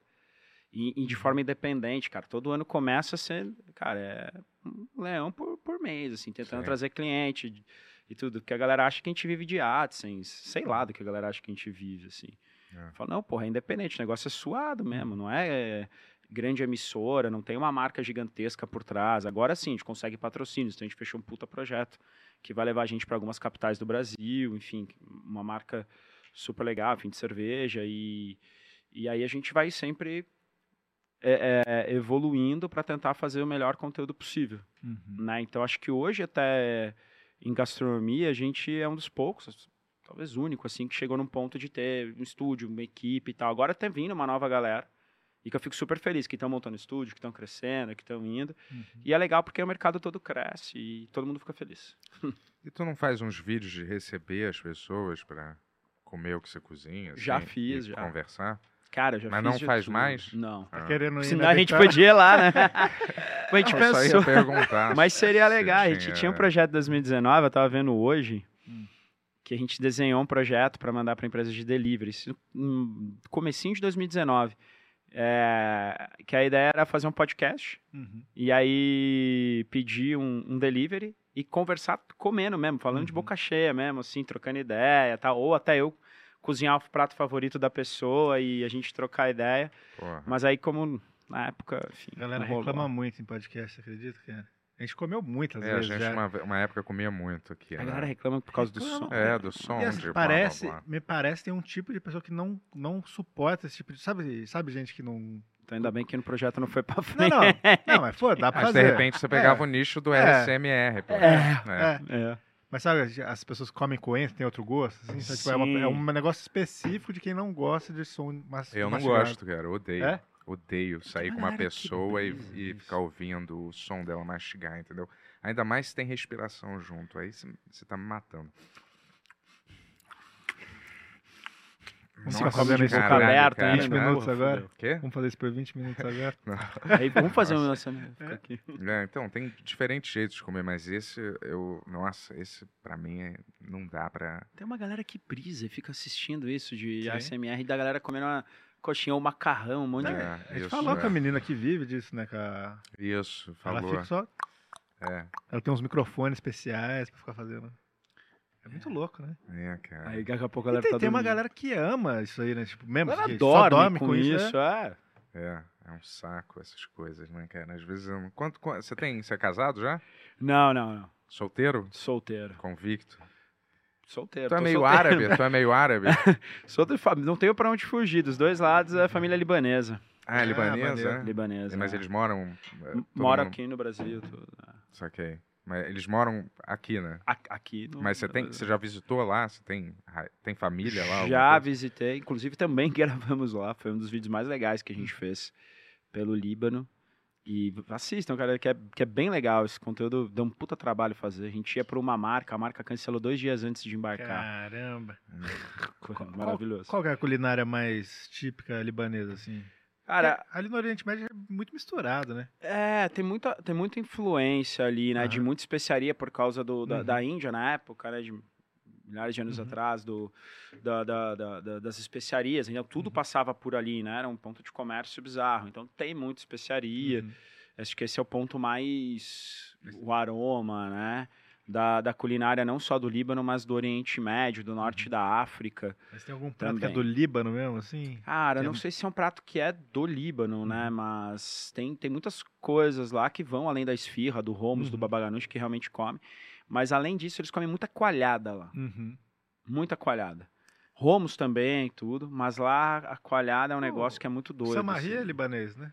Speaker 6: E, e de forma independente, cara. Todo ano começa a ser, cara, é um leão por, por mês, assim, tentando trazer cliente e tudo. Porque a galera acha que a gente vive de AdSense, sei lá do que a galera acha que a gente vive, assim.
Speaker 4: É.
Speaker 6: Fala, não, porra, é independente, o negócio é suado mesmo, não é, é, grande emissora, não tem uma marca gigantesca por trás. Agora sim, a gente consegue patrocínios, então a gente fechou um puta projeto que vai levar a gente para algumas capitais do Brasil, enfim, uma marca super legal, enfim, de cerveja, e, e aí a gente vai sempre é, é, evoluindo para tentar fazer o melhor conteúdo possível
Speaker 3: Uhum.
Speaker 6: né? Então acho que hoje até em gastronomia a gente é um dos poucos, talvez único assim, que chegou num ponto de ter um estúdio, uma equipe e tal. Agora tá vindo uma nova galera e que eu fico super feliz que estão montando estúdio, que estão crescendo, que estão indo.
Speaker 3: Uhum.
Speaker 6: E é legal porque o mercado todo cresce e todo mundo fica feliz.
Speaker 4: E tu não faz uns vídeos de receber as pessoas pra comer o que você cozinha?
Speaker 6: Já
Speaker 4: assim,
Speaker 6: fiz,
Speaker 4: e
Speaker 6: já.
Speaker 4: Conversar?
Speaker 6: Mas
Speaker 4: Mas não faz mais?
Speaker 6: Não.
Speaker 3: Tá
Speaker 4: Ah.
Speaker 3: querendo ir
Speaker 6: Senão
Speaker 3: na
Speaker 6: a gente podia ir lá, né? a gente
Speaker 4: Não,
Speaker 6: pensou.
Speaker 4: ia perguntar.
Speaker 6: Mas seria
Speaker 4: se
Speaker 6: legal. A gente tinha um projeto de 2019, eu tava vendo hoje,
Speaker 3: Hum.
Speaker 6: Que a gente desenhou um projeto para mandar para empresas de delivery. Isso no comecinho de 2019. É, que a ideia era fazer um podcast
Speaker 3: Uhum.
Speaker 6: e aí pedir um, um delivery e conversar comendo mesmo, falando de
Speaker 3: Uhum.
Speaker 6: boca cheia mesmo, assim, trocando ideia, tal, ou até eu cozinhar o prato favorito da pessoa e a gente trocar ideia.
Speaker 4: Porra.
Speaker 6: Mas aí como na época, enfim,
Speaker 3: A galera reclama muito em podcast, você acredita, cara? A gente comeu muitas
Speaker 4: É, a
Speaker 3: vezes
Speaker 4: gente
Speaker 3: já.
Speaker 4: uma, uma época comia muito aqui.
Speaker 6: A
Speaker 4: né?
Speaker 6: galera reclama por causa do
Speaker 3: Reclama.
Speaker 6: som.
Speaker 4: É, do som,
Speaker 3: E assim,
Speaker 4: de blá,
Speaker 3: parece,
Speaker 4: blá, blá.
Speaker 3: me parece tem um tipo de pessoa que não, não suporta esse tipo de. Sabe, sabe gente que não.
Speaker 6: Então ainda bem que no projeto não foi pra
Speaker 3: Não,
Speaker 6: frente.
Speaker 3: não. Não, mas pô, dá pra
Speaker 4: Mas
Speaker 3: fazer.
Speaker 4: de repente você pegava
Speaker 3: É.
Speaker 4: o nicho do
Speaker 3: É.
Speaker 4: LSMR. pô.
Speaker 6: É.
Speaker 4: É.
Speaker 6: É.
Speaker 3: Mas sabe, as pessoas comem coentro, tem outro gosto? Assim, Então, tipo, é, uma- é um negócio específico de quem não gosta de som mas,
Speaker 4: Eu não gosto, cara. eu Odeio.
Speaker 3: É?
Speaker 4: Odeio sair com uma pessoa e, e ficar ouvindo o som dela mastigar, entendeu? Ainda mais se tem respiração junto. Aí você tá me matando.
Speaker 3: Vamos ficar fazendo isso por
Speaker 6: aberta,
Speaker 4: cara.
Speaker 6: hein?
Speaker 3: 20 minutos
Speaker 6: Porra,
Speaker 3: agora.
Speaker 4: Quê?
Speaker 3: Vamos fazer isso por 20 minutos agora.
Speaker 6: Aí, vamos fazer um
Speaker 4: Nossa.
Speaker 6: lançamento. Fica aqui.
Speaker 4: É, então, tem diferentes jeitos de comer, mas esse, eu. Nossa, esse pra mim é- não dá pra.
Speaker 6: Tem uma galera que brisa e fica assistindo isso de
Speaker 3: Sim.
Speaker 6: ASMR da galera comendo uma coxinha ou macarrão, um monte de.
Speaker 4: É,
Speaker 3: A gente
Speaker 4: isso,
Speaker 3: falou
Speaker 4: é.
Speaker 3: com a menina que vive disso, né? Com a...
Speaker 4: Isso,
Speaker 3: Ela
Speaker 4: falou.
Speaker 3: fica só.
Speaker 4: É,
Speaker 3: Ela tem uns microfones especiais pra ficar fazendo. É muito louco, né?
Speaker 4: é, cara.
Speaker 6: Aí daqui a pouco a
Speaker 3: E
Speaker 6: galera
Speaker 3: tem,
Speaker 6: tá
Speaker 3: tem uma galera que ama isso aí, né? Tipo, mesmo
Speaker 6: Ela
Speaker 3: que só
Speaker 6: dorme
Speaker 3: dorme
Speaker 6: com isso,
Speaker 3: né?
Speaker 6: é.
Speaker 4: É, é um saco essas coisas, né, cara? Às vezes. Quanto, quanto- você tem. Você é casado já?
Speaker 6: Não, não, não.
Speaker 4: Solteiro?
Speaker 6: Solteiro.
Speaker 4: Convicto?
Speaker 6: Solteiro.
Speaker 4: Tu é meio
Speaker 6: solteiro.
Speaker 4: árabe? Tu é meio árabe?
Speaker 6: Solteiro, fam- não tenho pra onde fugir. Dos dois lados é família libanesa.
Speaker 4: Ah, é libanesa? é?
Speaker 6: Libanesa.
Speaker 4: Mas
Speaker 6: é.
Speaker 4: eles moram. é,
Speaker 6: Moram
Speaker 4: mundo-
Speaker 6: aqui no Brasil. Tudo, é.
Speaker 4: Saquei. Mas eles moram aqui, né?
Speaker 6: A- Aqui no
Speaker 4: Mas você tem, você já visitou lá? Você tem, tem família lá?
Speaker 6: Já visitei, inclusive também gravamos lá. Foi um dos vídeos mais legais que a gente fez pelo Líbano. E assistam, cara, que é, que é bem legal. Esse conteúdo deu um puta trabalho fazer. A gente ia pra uma marca, a marca cancelou dois dias antes de embarcar.
Speaker 3: Caramba. Qual-
Speaker 6: Maravilhoso.
Speaker 3: Qual que é a culinária mais típica libanesa, assim?
Speaker 6: Cara,
Speaker 3: Porque ali no Oriente Médio é muito misturado, né?
Speaker 6: É, tem muita, tem muita influência ali, né? De
Speaker 3: Aham.
Speaker 6: muita especiaria por causa do, da,
Speaker 3: Uhum.
Speaker 6: da Índia na época, né? De milhares de anos
Speaker 3: Uhum.
Speaker 6: atrás, do, da, da- da- da- das especiarias. Então, tudo
Speaker 3: Uhum.
Speaker 6: passava por ali, né? Era um ponto de comércio bizarro. Então, tem muita especiaria.
Speaker 3: Uhum.
Speaker 6: Acho que esse é o ponto mais... O aroma, né? Da, da culinária não só do Líbano, mas do Oriente Médio, do
Speaker 3: Uhum.
Speaker 6: Norte da África.
Speaker 3: Mas tem algum prato que é
Speaker 6: Também.
Speaker 3: do Líbano mesmo, assim?
Speaker 6: Cara,
Speaker 3: é
Speaker 6: não
Speaker 3: mu-
Speaker 6: sei se é um prato que é do Líbano, né?
Speaker 3: Uhum.
Speaker 6: Mas tem, tem muitas coisas lá que vão além da esfirra, do do
Speaker 3: Uhum.
Speaker 6: babaganush, que realmente come. Mas além disso, eles comem muita coalhada lá.
Speaker 3: Uhum.
Speaker 6: Muita coalhada. Romos também, tudo. Mas lá a coalhada é um
Speaker 3: Oh,
Speaker 6: negócio que é muito doido.
Speaker 3: Samarri é
Speaker 6: assim.
Speaker 3: libanês, né?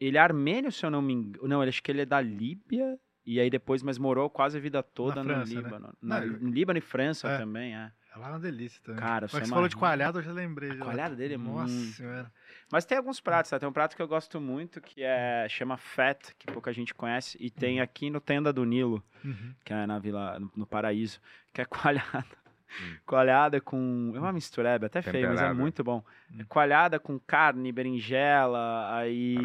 Speaker 6: Ele é armênio, se eu não me engano. Não, acho que ele é da Líbia. E aí depois, mas morou quase a vida toda no
Speaker 3: França, né?
Speaker 6: Líbano. Na,
Speaker 3: Não, eu-
Speaker 6: no Líbano e França
Speaker 3: É.
Speaker 6: também, é.
Speaker 3: É lá uma delícia também.
Speaker 6: Cara,
Speaker 3: Mas você falou de coalhada, eu já lembrei.
Speaker 6: A coalhada dele é
Speaker 3: Nossa
Speaker 6: muito
Speaker 3: senhora.
Speaker 6: Mas tem alguns pratos, tá? Tem um prato que eu gosto muito que é chama Fat, que pouca gente conhece, e tem aqui no Tenda do Nilo,
Speaker 3: Uhum.
Speaker 6: que é na Vila, no, no Paraíso, que é coalhada.
Speaker 4: Hum.
Speaker 6: Coalhada com. É uma mistureba, até feio, mas é
Speaker 4: Temperada.
Speaker 6: muito bom.
Speaker 3: Hum.
Speaker 6: É coalhada com carne, berinjela, aí.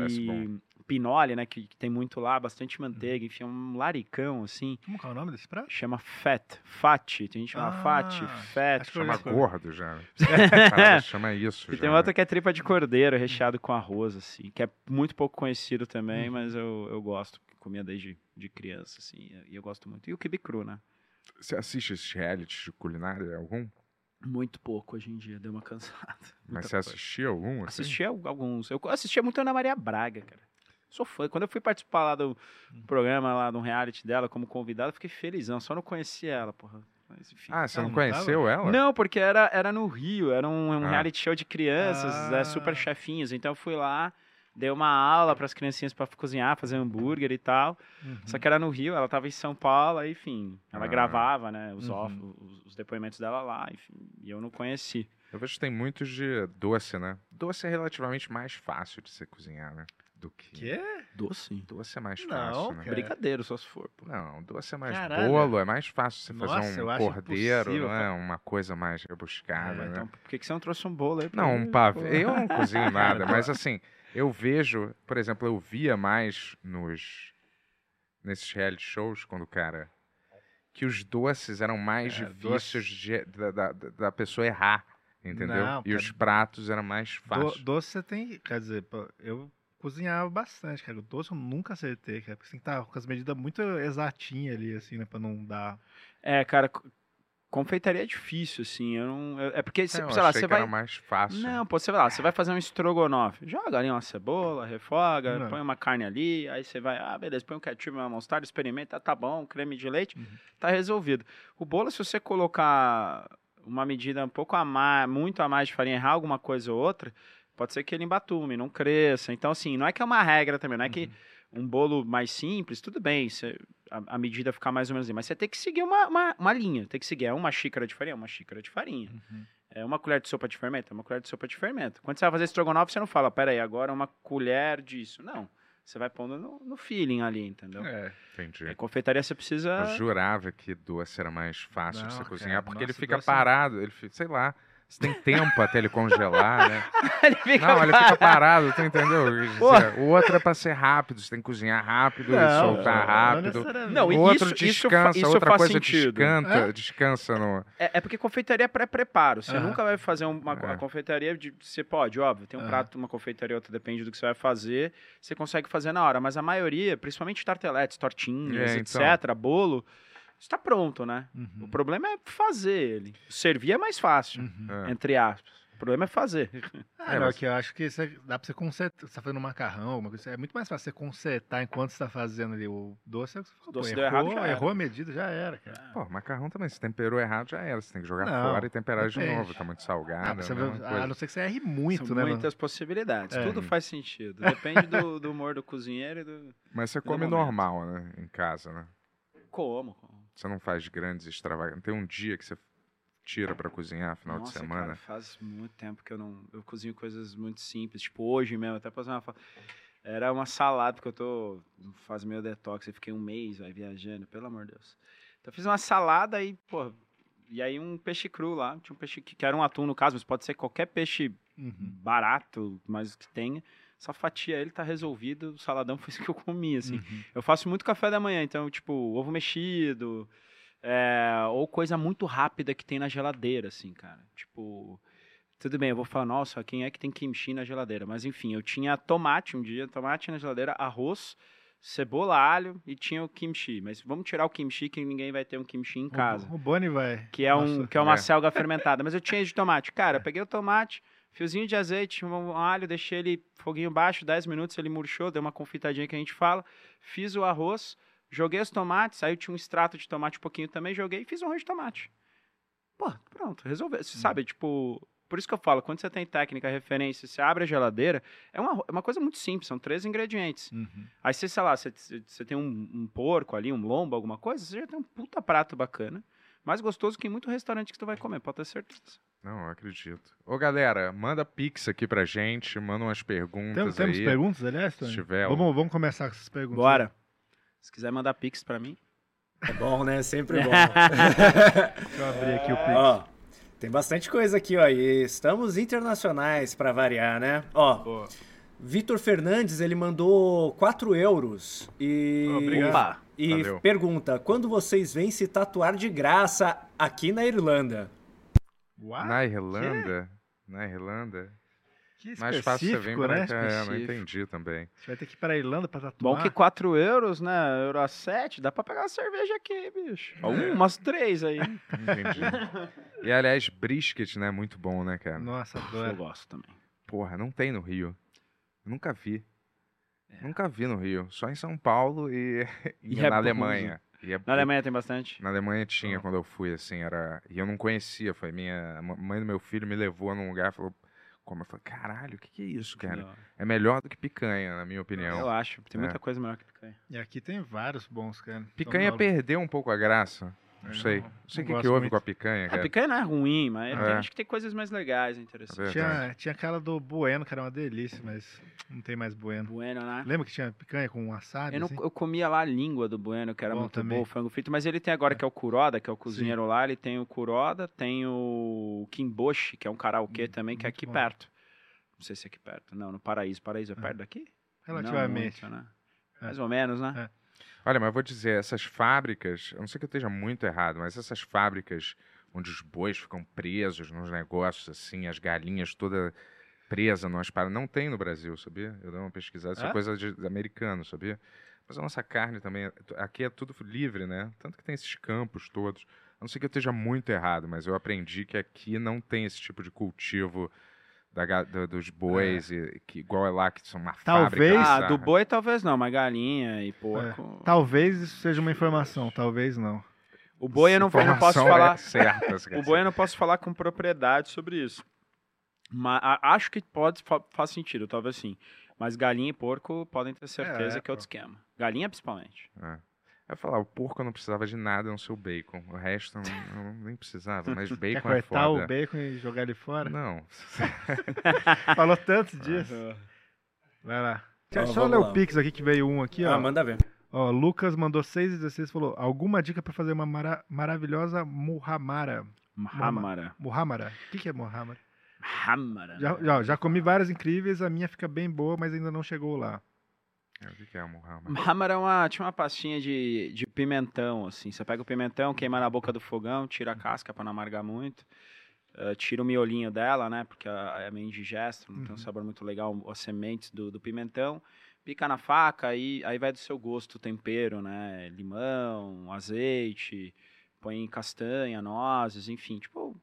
Speaker 6: Pinole, né? Que, que tem muito lá, bastante manteiga, enfim, é um laricão, assim.
Speaker 3: Como que é o nome desse prato?
Speaker 6: Chama Fat. Fat. Tem gente que chama
Speaker 3: Ah,
Speaker 6: Fat, Fat.
Speaker 4: Chama gordo já. Parada chama isso
Speaker 6: E
Speaker 4: já.
Speaker 6: tem
Speaker 4: né?
Speaker 6: outra que é tripa de cordeiro recheado com arroz, assim, que é muito pouco conhecido também,
Speaker 3: Uhum.
Speaker 6: mas eu, eu gosto, comia desde de criança, assim, e eu gosto muito. E o quibe cru, né?
Speaker 4: Você assiste esses realities de culinária algum?
Speaker 6: Muito pouco hoje em dia, deu uma cansada.
Speaker 4: Mas você
Speaker 6: coisa.
Speaker 4: assistia algum? Assim?
Speaker 6: Assistia al- alguns. Eu assistia muito Ana Maria Braga, cara. Sou fã. Quando eu fui participar lá do
Speaker 4: Hum.
Speaker 6: programa, lá do reality dela, como convidado, eu fiquei felizão. Só não conhecia ela, porra. Mas, enfim.
Speaker 4: Ah, você não
Speaker 3: não
Speaker 4: conheceu ela?
Speaker 6: Não, porque era, era no Rio, era um, um
Speaker 4: Ah.
Speaker 6: reality show de crianças,
Speaker 3: Ah.
Speaker 6: é, super chefinhos. Então eu fui lá, dei uma aula para as criancinhas para cozinhar, fazer hambúrguer e tal.
Speaker 3: Uhum.
Speaker 6: Só que era no Rio, ela tava em São Paulo, aí, enfim, ela
Speaker 4: Ah.
Speaker 6: gravava, né, os,
Speaker 3: Uhum.
Speaker 6: off, os, os depoimentos dela lá, enfim, e eu não conheci.
Speaker 4: Eu vejo que tem muitos de doce, né? Doce é relativamente mais fácil de você cozinhar, né? Do que.
Speaker 3: Quê?
Speaker 6: Doce?
Speaker 4: Doce é mais
Speaker 3: Não,
Speaker 4: fácil, né?
Speaker 3: cara.
Speaker 6: Brigadeiro, só se for, pô.
Speaker 4: Não, doce é mais
Speaker 3: Caralho.
Speaker 4: bolo, é mais fácil você
Speaker 3: Nossa,
Speaker 4: fazer um cordeiro,
Speaker 3: impossível,
Speaker 4: é?
Speaker 3: cara.
Speaker 4: Uma coisa mais rebuscada,
Speaker 6: Ah,
Speaker 4: né?
Speaker 6: então, por que, que você não trouxe um bolo aí? pra
Speaker 4: Não, um pavê. Eu não cozinho nada, mas assim, eu vejo, por exemplo, eu via mais nos nesses reality shows quando o cara que os doces eram mais
Speaker 3: É,
Speaker 4: difíceis de- da, da, da pessoa errar, entendeu?
Speaker 3: Não,
Speaker 4: e
Speaker 3: cara.
Speaker 4: os pratos eram mais
Speaker 3: Do-
Speaker 4: fáceis.
Speaker 3: doce você tem. Quer dizer, eu cozinhava bastante, cara. Doce eu nunca acertei, cara. Porque você tem que estar com as medidas muito exatinhas ali, assim, né? Pra não dar.
Speaker 6: É, cara, co- confeitaria é difícil, assim, eu não... eu- É porque,
Speaker 4: É, eu
Speaker 6: sei lá, você
Speaker 4: que
Speaker 6: vai...
Speaker 4: era mais fácil.
Speaker 6: Não, pô, você vai lá, você vai fazer um estrogonofe. Joga ali uma cebola, refoga,
Speaker 3: Não.
Speaker 6: põe uma carne ali, aí você vai, ah, beleza, põe um ketchup, uma mostarda, experimenta, tá bom, creme de leite,
Speaker 3: Uhum.
Speaker 6: tá resolvido. O bolo, se você colocar uma medida um pouco a mais, muito a mais de farinha, errar alguma coisa ou outra, pode ser que ele embatume, não cresça. Então, assim, não é que é uma regra também, não é que
Speaker 3: Uhum.
Speaker 6: um bolo mais simples, tudo bem, você a, a medida ficar mais ou menos assim. Mas você tem que seguir uma, uma, uma linha, tem que seguir. É uma xícara de farinha, é uma xícara de farinha.
Speaker 3: Uhum.
Speaker 6: É uma colher de sopa de fermento, é uma colher de sopa de fermento. Quando você vai fazer estrogonofe, você não fala, peraí, agora uma colher disso. Não. Você vai pondo no, no feeling ali, entendeu?
Speaker 3: É.
Speaker 4: Entendi.
Speaker 6: É, confeitaria você precisa.
Speaker 4: Eu jurava que doce era mais fácil de
Speaker 3: Não,
Speaker 4: você
Speaker 3: cara,
Speaker 4: cozinhar, porque ele
Speaker 3: nossa,
Speaker 4: fica
Speaker 3: doce é-
Speaker 4: parado, ele fica, sei lá, você tem tempo até ele congelar, né?
Speaker 6: ele fica
Speaker 4: Não, ele fica parado, tu entendeu? Dizer. O outro é pra ser rápido, você tem que cozinhar rápido e soltar rápido.
Speaker 6: Não,
Speaker 4: O
Speaker 6: e
Speaker 4: outro
Speaker 6: isso-
Speaker 4: descansa,
Speaker 6: isso
Speaker 4: outra coisa
Speaker 6: sentido.
Speaker 4: descanta,
Speaker 3: É?
Speaker 4: descansa no.
Speaker 6: É, é porque confeitaria é pré-preparo. Você
Speaker 3: Aham.
Speaker 6: nunca vai fazer uma
Speaker 4: É.
Speaker 6: a confeitaria. De, você pode, óbvio. Tem um
Speaker 3: Aham.
Speaker 6: prato, uma confeitaria, outra depende do que você vai fazer. Você consegue fazer na hora. Mas a maioria, principalmente tarteletes, tortinhas,
Speaker 4: É, então.
Speaker 6: etc., bolo, está pronto, né? O
Speaker 3: Uhum.
Speaker 6: problema é fazer ele. Servir é mais fácil,
Speaker 3: Uhum.
Speaker 4: É.
Speaker 6: entre aspas. O problema é fazer.
Speaker 3: Ah,
Speaker 4: É,
Speaker 3: não,
Speaker 4: mas-
Speaker 3: que eu acho que isso é- dá pra você consertar. Você tá fazendo um macarrão, alguma coisa. É muito mais fácil você consertar enquanto você tá fazendo ali o doce. Você fala,
Speaker 6: Doce
Speaker 3: pô,
Speaker 6: deu errado,
Speaker 3: errou, errou a medida, já era, cara.
Speaker 4: Pô, macarrão também, se temperou errado já era. Você tem que jogar
Speaker 3: Não,
Speaker 4: fora e temperar de novo. Tá muito
Speaker 3: Ah,
Speaker 4: salgado.
Speaker 3: você
Speaker 4: é a
Speaker 3: a não ser que você erre muito,
Speaker 6: São
Speaker 3: né?
Speaker 6: muitas possibilidades.
Speaker 3: É.
Speaker 6: Tudo faz sentido. Depende do, do humor do cozinheiro e do.
Speaker 4: Mas você come normal, né? Em casa, né?
Speaker 6: Como?
Speaker 4: Você não faz grandes extravagâncias. Tem um dia que você tira pra cozinhar, final
Speaker 6: Nossa,
Speaker 4: de semana.
Speaker 6: Cara, faz muito tempo que eu não. Eu cozinho coisas muito simples. Tipo, hoje mesmo, até fazer uma. Era uma salada, porque eu tô. Faz meu detox, eu fiquei um mês vai, viajando, pelo amor de Deus. Então eu fiz uma salada e, pô. E aí um peixe cru lá. Tinha um peixe que, que era um atum no caso, mas pode ser qualquer peixe
Speaker 3: Uhum.
Speaker 6: barato, mas que tenha. Só fatia ele, tá resolvido. O saladão foi isso que eu comi, assim.
Speaker 3: Uhum.
Speaker 6: Eu faço muito café da manhã, então, tipo, ovo mexido, é, ou coisa muito rápida que tem na geladeira, assim, cara. Tipo, tudo bem, eu vou falar, nossa, quem é que tem kimchi na geladeira? Mas enfim, eu tinha tomate um dia, tomate na geladeira, arroz, cebola, alho e tinha o kimchi. Mas vamos tirar o kimchi, que ninguém vai ter um kimchi em casa.
Speaker 3: O, o Boni vai.
Speaker 6: Que é, um,
Speaker 3: Nossa,
Speaker 6: que é uma
Speaker 4: é.
Speaker 6: selga fermentada. Mas eu tinha de tomate. Cara, eu peguei o tomate, fiozinho de azeite, um alho, deixei ele foguinho baixo, 10 minutos, ele murchou, deu uma confitadinha que a gente fala. Fiz o arroz, joguei os tomates, aí eu tinha um extrato de tomate um pouquinho também, joguei e fiz um arroz de tomate. Pô, pronto, resolveu. Você sabe, tipo... Por isso que eu falo, quando você tem técnica, referência, você abre a geladeira, é uma, é uma coisa muito simples, são três ingredientes.
Speaker 3: Uhum.
Speaker 6: Aí você, sei lá, você, você tem um, um porco ali, um lombo, alguma coisa, você já tem um puta prato bacana. Mais gostoso que em muito restaurante que tu vai comer, pode ter certeza.
Speaker 4: Não, eu acredito. Ô, galera, manda pix aqui pra gente, manda umas perguntas
Speaker 3: Tem, temos
Speaker 4: aí.
Speaker 3: perguntas, aliás, Tony?
Speaker 4: Se tiver,
Speaker 3: Vamos, vamos começar com essas perguntas.
Speaker 6: Bora. Se quiser mandar pix pra mim.
Speaker 7: É bom, né? Sempre bom.
Speaker 3: Deixa eu abrir aqui o Pix.
Speaker 7: Ó, tem bastante coisa aqui, ó. E estamos internacionais pra variar, né? Ó,
Speaker 3: Boa.
Speaker 7: Vitor Fernandes, ele mandou 4 euros e,
Speaker 3: Obrigado.
Speaker 6: Opa.
Speaker 7: e
Speaker 4: Valeu.
Speaker 7: pergunta: quando vocês vêm se tatuar de graça aqui na Irlanda?
Speaker 3: Uau,
Speaker 4: Na Irlanda? Na Irlanda?
Speaker 3: que
Speaker 4: Mais fácil você vir pra
Speaker 3: né?
Speaker 4: cá. É, não
Speaker 6: Específico.
Speaker 4: entendi também.
Speaker 3: Você vai ter que ir para a Irlanda pra
Speaker 6: Bom
Speaker 3: tatuar.
Speaker 6: que 4 euros, né? Euro a 7, dá pra pegar uma cerveja aqui, bicho.
Speaker 4: É.
Speaker 6: umas três aí.
Speaker 4: Entendi. e aliás, brisket, né? Muito bom, né, cara?
Speaker 3: Nossa,
Speaker 6: Eu gosto também.
Speaker 4: Porra, não tem no Rio. Nunca vi.
Speaker 6: É.
Speaker 4: Nunca vi no Rio. Só em São Paulo e, e
Speaker 6: E
Speaker 4: na
Speaker 6: é bom,
Speaker 4: Alemanha. E é-
Speaker 6: Na Alemanha tem bastante?
Speaker 4: Na Alemanha tinha quando eu fui, assim, era. E eu não conhecia. Foi minha. A mãe do meu filho me levou num lugar e falou. Como? Eu falei, caralho, o que, que é isso, cara?
Speaker 6: Não.
Speaker 4: É melhor do que picanha, na minha opinião.
Speaker 6: Eu acho. Tem
Speaker 4: É.
Speaker 6: muita coisa melhor que picanha.
Speaker 3: E aqui tem vários bons, cara.
Speaker 4: Picanha perdeu um pouco a graça. Não sei.
Speaker 3: não-
Speaker 4: sei o que, que houve
Speaker 3: muito.
Speaker 4: com a picanha,
Speaker 6: A
Speaker 4: cara.
Speaker 6: picanha não é ruim, mas
Speaker 4: É.
Speaker 6: acho que tem coisas mais legais, interessantes.
Speaker 4: É.
Speaker 3: Tinha, tinha aquela do Bueno, que era uma delícia, mas não tem mais Bueno.
Speaker 6: Bueno, né?
Speaker 3: Lembra que tinha picanha com wasabi?
Speaker 6: Eu, não-
Speaker 3: assim?
Speaker 6: eu comia lá a língua do Bueno, que era
Speaker 3: Bom
Speaker 6: muito
Speaker 3: também.
Speaker 6: bom, o frango frito, mas ele tem agora que é o Kuroda, que é o cozinheiro lá, ele tem o Kuroda, tem o Kimboshi, que é um karaokê também, que é aqui
Speaker 3: bom.
Speaker 6: perto. Não sei se é aqui perto. Não, no Paraíso. Paraíso é perto daqui?
Speaker 3: Relativamente.
Speaker 6: Não muito, né?
Speaker 3: É.
Speaker 6: Mais ou menos, né?
Speaker 4: Olha, mas eu vou dizer, essas fábricas, eu não sei que eu esteja muito errado, mas essas fábricas onde os bois ficam presos nos negócios, assim, as galinhas toda presa numa espada, não tem no Brasil, sabia? Eu dei uma pesquisada, isso é
Speaker 3: É?
Speaker 4: coisa de, de americano, sabia? Mas a nossa carne também, aqui é tudo livre, né? Tanto que tem esses campos todos. A não sei que eu esteja muito errado, mas eu aprendi que aqui não tem esse tipo de cultivo da do- dos bois, e, que, igual é lá, que são uma
Speaker 3: Talvez-
Speaker 4: fábrica.
Speaker 6: Ah, do boi talvez não, mas galinha e porco.
Speaker 3: Talvez isso seja uma informação, talvez não.
Speaker 6: O boi eu não, eu não posso
Speaker 4: Informação
Speaker 6: falar.
Speaker 4: É certa,
Speaker 6: O boi eu não posso falar com propriedade sobre isso. Mas a- acho que pode fa- faz sentido, talvez sim. Mas galinha e porco podem ter certeza
Speaker 3: É,
Speaker 6: que é outro esquema. Galinha principalmente.
Speaker 4: É. Eu falava, o porco eu não precisava de nada no seu bacon. O resto eu, não- eu nem precisava, mas
Speaker 3: Quer
Speaker 4: bacon é
Speaker 3: cortar
Speaker 4: foda.
Speaker 3: o bacon e jogar ele fora?
Speaker 4: Não.
Speaker 3: Falou tanto disso. Vai lá. Deixa,
Speaker 7: Ó,
Speaker 3: eu
Speaker 7: vamos
Speaker 3: ler o Pix aqui que veio um aqui, ó.
Speaker 7: Ah, manda ver.
Speaker 3: Ó, Lucas mandou 6,16 e falou: alguma dica pra fazer uma mara- maravilhosa muhamara?
Speaker 6: Hamara.
Speaker 3: Muhamara? O que, que é muhamara?
Speaker 6: Hamara.
Speaker 3: Já, já, já comi várias incríveis, a minha fica bem boa, mas ainda não chegou lá.
Speaker 4: O que que é Muhammad?
Speaker 6: Hamara é uma, tinha uma pastinha de, de pimentão, assim. Você pega o pimentão, queima na boca do fogão, tira a casca pra não amargar muito. eh, tira o miolinho dela, né? Porque é meio indigesto, não tem um
Speaker 3: Uhum.
Speaker 6: sabor muito legal, as sementes do, do pimentão. Pica na faca, aí, aí vai do seu gosto o tempero, né? Limão, azeite, põe castanha, nozes, enfim, tipo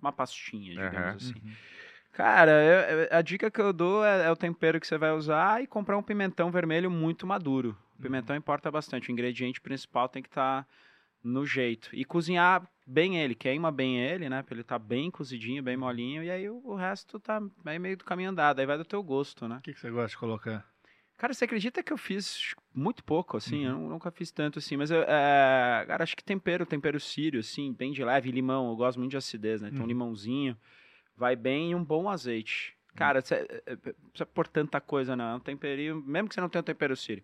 Speaker 6: uma pastinha, digamos
Speaker 4: Aham.
Speaker 6: assim.
Speaker 3: Uhum.
Speaker 6: Cara, eu- eu- a dica que eu dou é, é o tempero que você vai usar e comprar um pimentão vermelho muito maduro. O pimentão importa bastante. O ingrediente principal tem que estar no jeito. E cozinhar bem ele, queima bem ele, né? Pra ele estar bem cozidinho, bem molinho. E aí o, o resto tá aí meio do caminho andado. Aí vai do teu gosto, né?
Speaker 3: O que, que você gosta de colocar?
Speaker 6: Cara, você acredita que eu fiz muito pouco, assim? Eu nu- nunca fiz tanto, assim. Mas, eu, é, cara, acho que tempero, tempero sírio, assim, bem de leve. Limão, eu gosto muito de acidez, né? Então,
Speaker 3: Uhum.
Speaker 6: limãozinho vai bem e um bom azeite. Cara, você é, é, precisa pôr tanta coisa, não. É um temperinho, mesmo que você não tenha um tempero sírio.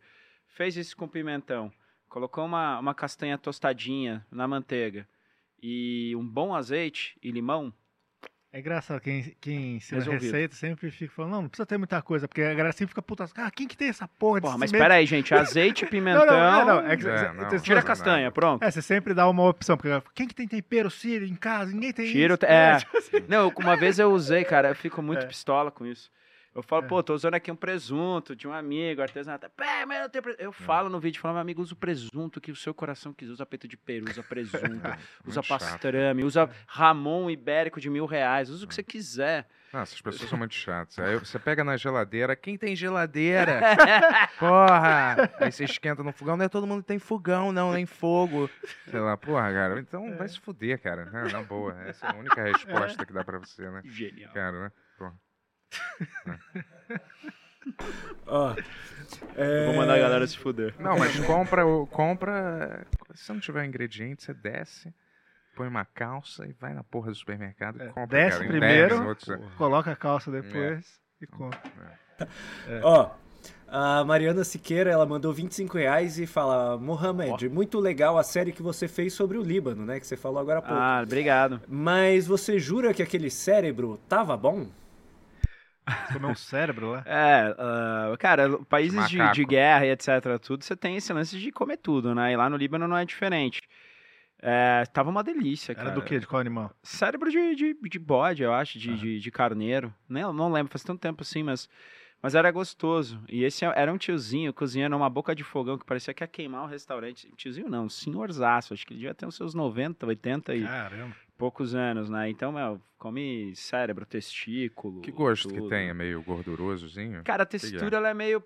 Speaker 6: Fez isso com pimentão. Colocou uma, uma castanha tostadinha na manteiga. E um bom azeite e limão.
Speaker 3: É engraçado, quem, quem ensina
Speaker 6: Resolvido.
Speaker 3: receita sempre fica falando, não, não precisa ter muita coisa, porque a galera sempre fica puta, ah, quem que tem essa porra
Speaker 6: Porra, mas
Speaker 3: meio-
Speaker 6: espera aí, gente. Azeite, pimentão.
Speaker 3: Não, não, é, não, é que
Speaker 4: É,
Speaker 3: você-
Speaker 4: não.
Speaker 6: Tira a castanha, pronto.
Speaker 3: É, você sempre dá uma opção, porque quem que tem tempero sírio em casa? Ninguém tem
Speaker 6: Tiro,
Speaker 3: isso.
Speaker 6: é. Não, uma vez eu usei, cara, eu fico muito
Speaker 3: É.
Speaker 6: pistola com isso. Eu falo,
Speaker 3: É.
Speaker 6: pô, tô usando aqui um presunto de um amigo, artesanato. Pé, mas eu tenho presunto. Eu falo no vídeo, falo, meu amigo, usa o presunto que o seu coração quis. Usa peito de peru, usa presunto, usa
Speaker 4: Muito chato.
Speaker 6: pastrame, usa ramon ibérico de mil reais. Usa o que você quiser.
Speaker 4: Nossa, as pessoas são muito chatas. Aí você pega na geladeira, quem tem geladeira? Porra! Aí você esquenta no fogão, não é todo mundo que tem fogão, não, nem fogo. Sei lá, porra, cara. Então vai se fuder, cara. né, Na boa. Essa é a única resposta que dá pra você, né?
Speaker 6: Genial.
Speaker 4: Cara, né? Porra.
Speaker 7: Ó, é,
Speaker 6: Vou mandar a galera se fuder.
Speaker 4: Não, mas compra, o- compra. Se não tiver ingrediente, você desce, põe uma calça e vai na porra do supermercado e
Speaker 3: É,
Speaker 4: compra.
Speaker 3: desce
Speaker 4: cara,
Speaker 3: primeiro,
Speaker 4: 10 minutos, né?
Speaker 3: Coloca a calça depois e compra.
Speaker 7: Ó, a Mariana Siqueira, ela mandou 25 reais e fala: Mohamed, muito legal a série que você fez sobre o Líbano, né? Que você falou agora há pouco.
Speaker 6: Ah, obrigado.
Speaker 7: Mas você jura que aquele cérebro tava bom?
Speaker 3: Você comeu um cérebro lá?
Speaker 6: É, ah, cara, países de, de guerra e etc, tudo, você tem esse lance de comer tudo, né? E lá no Líbano não é diferente. É, tava uma delícia,
Speaker 3: Era
Speaker 6: cara.
Speaker 3: do que? De qual animal?
Speaker 6: Cérebro de, de, de bode, eu acho, de,
Speaker 3: Aham.
Speaker 6: de, de carneiro. Não, não lembro, faz tanto tempo assim, mas, mas era gostoso. E esse era um tiozinho cozinhando uma boca de fogão que parecia que ia queimar o restaurante. Tiozinho não, senhorzaço. Acho que ele devia ter uns seus 90, 80 e
Speaker 3: Caramba.
Speaker 6: Poucos anos, né? Então, meu, come cérebro, testículo.
Speaker 4: Que gosto que
Speaker 6: tudo.
Speaker 4: tem? É meio gordurosozinho?
Speaker 6: Cara, a
Speaker 4: que é?
Speaker 6: textura ela é meio.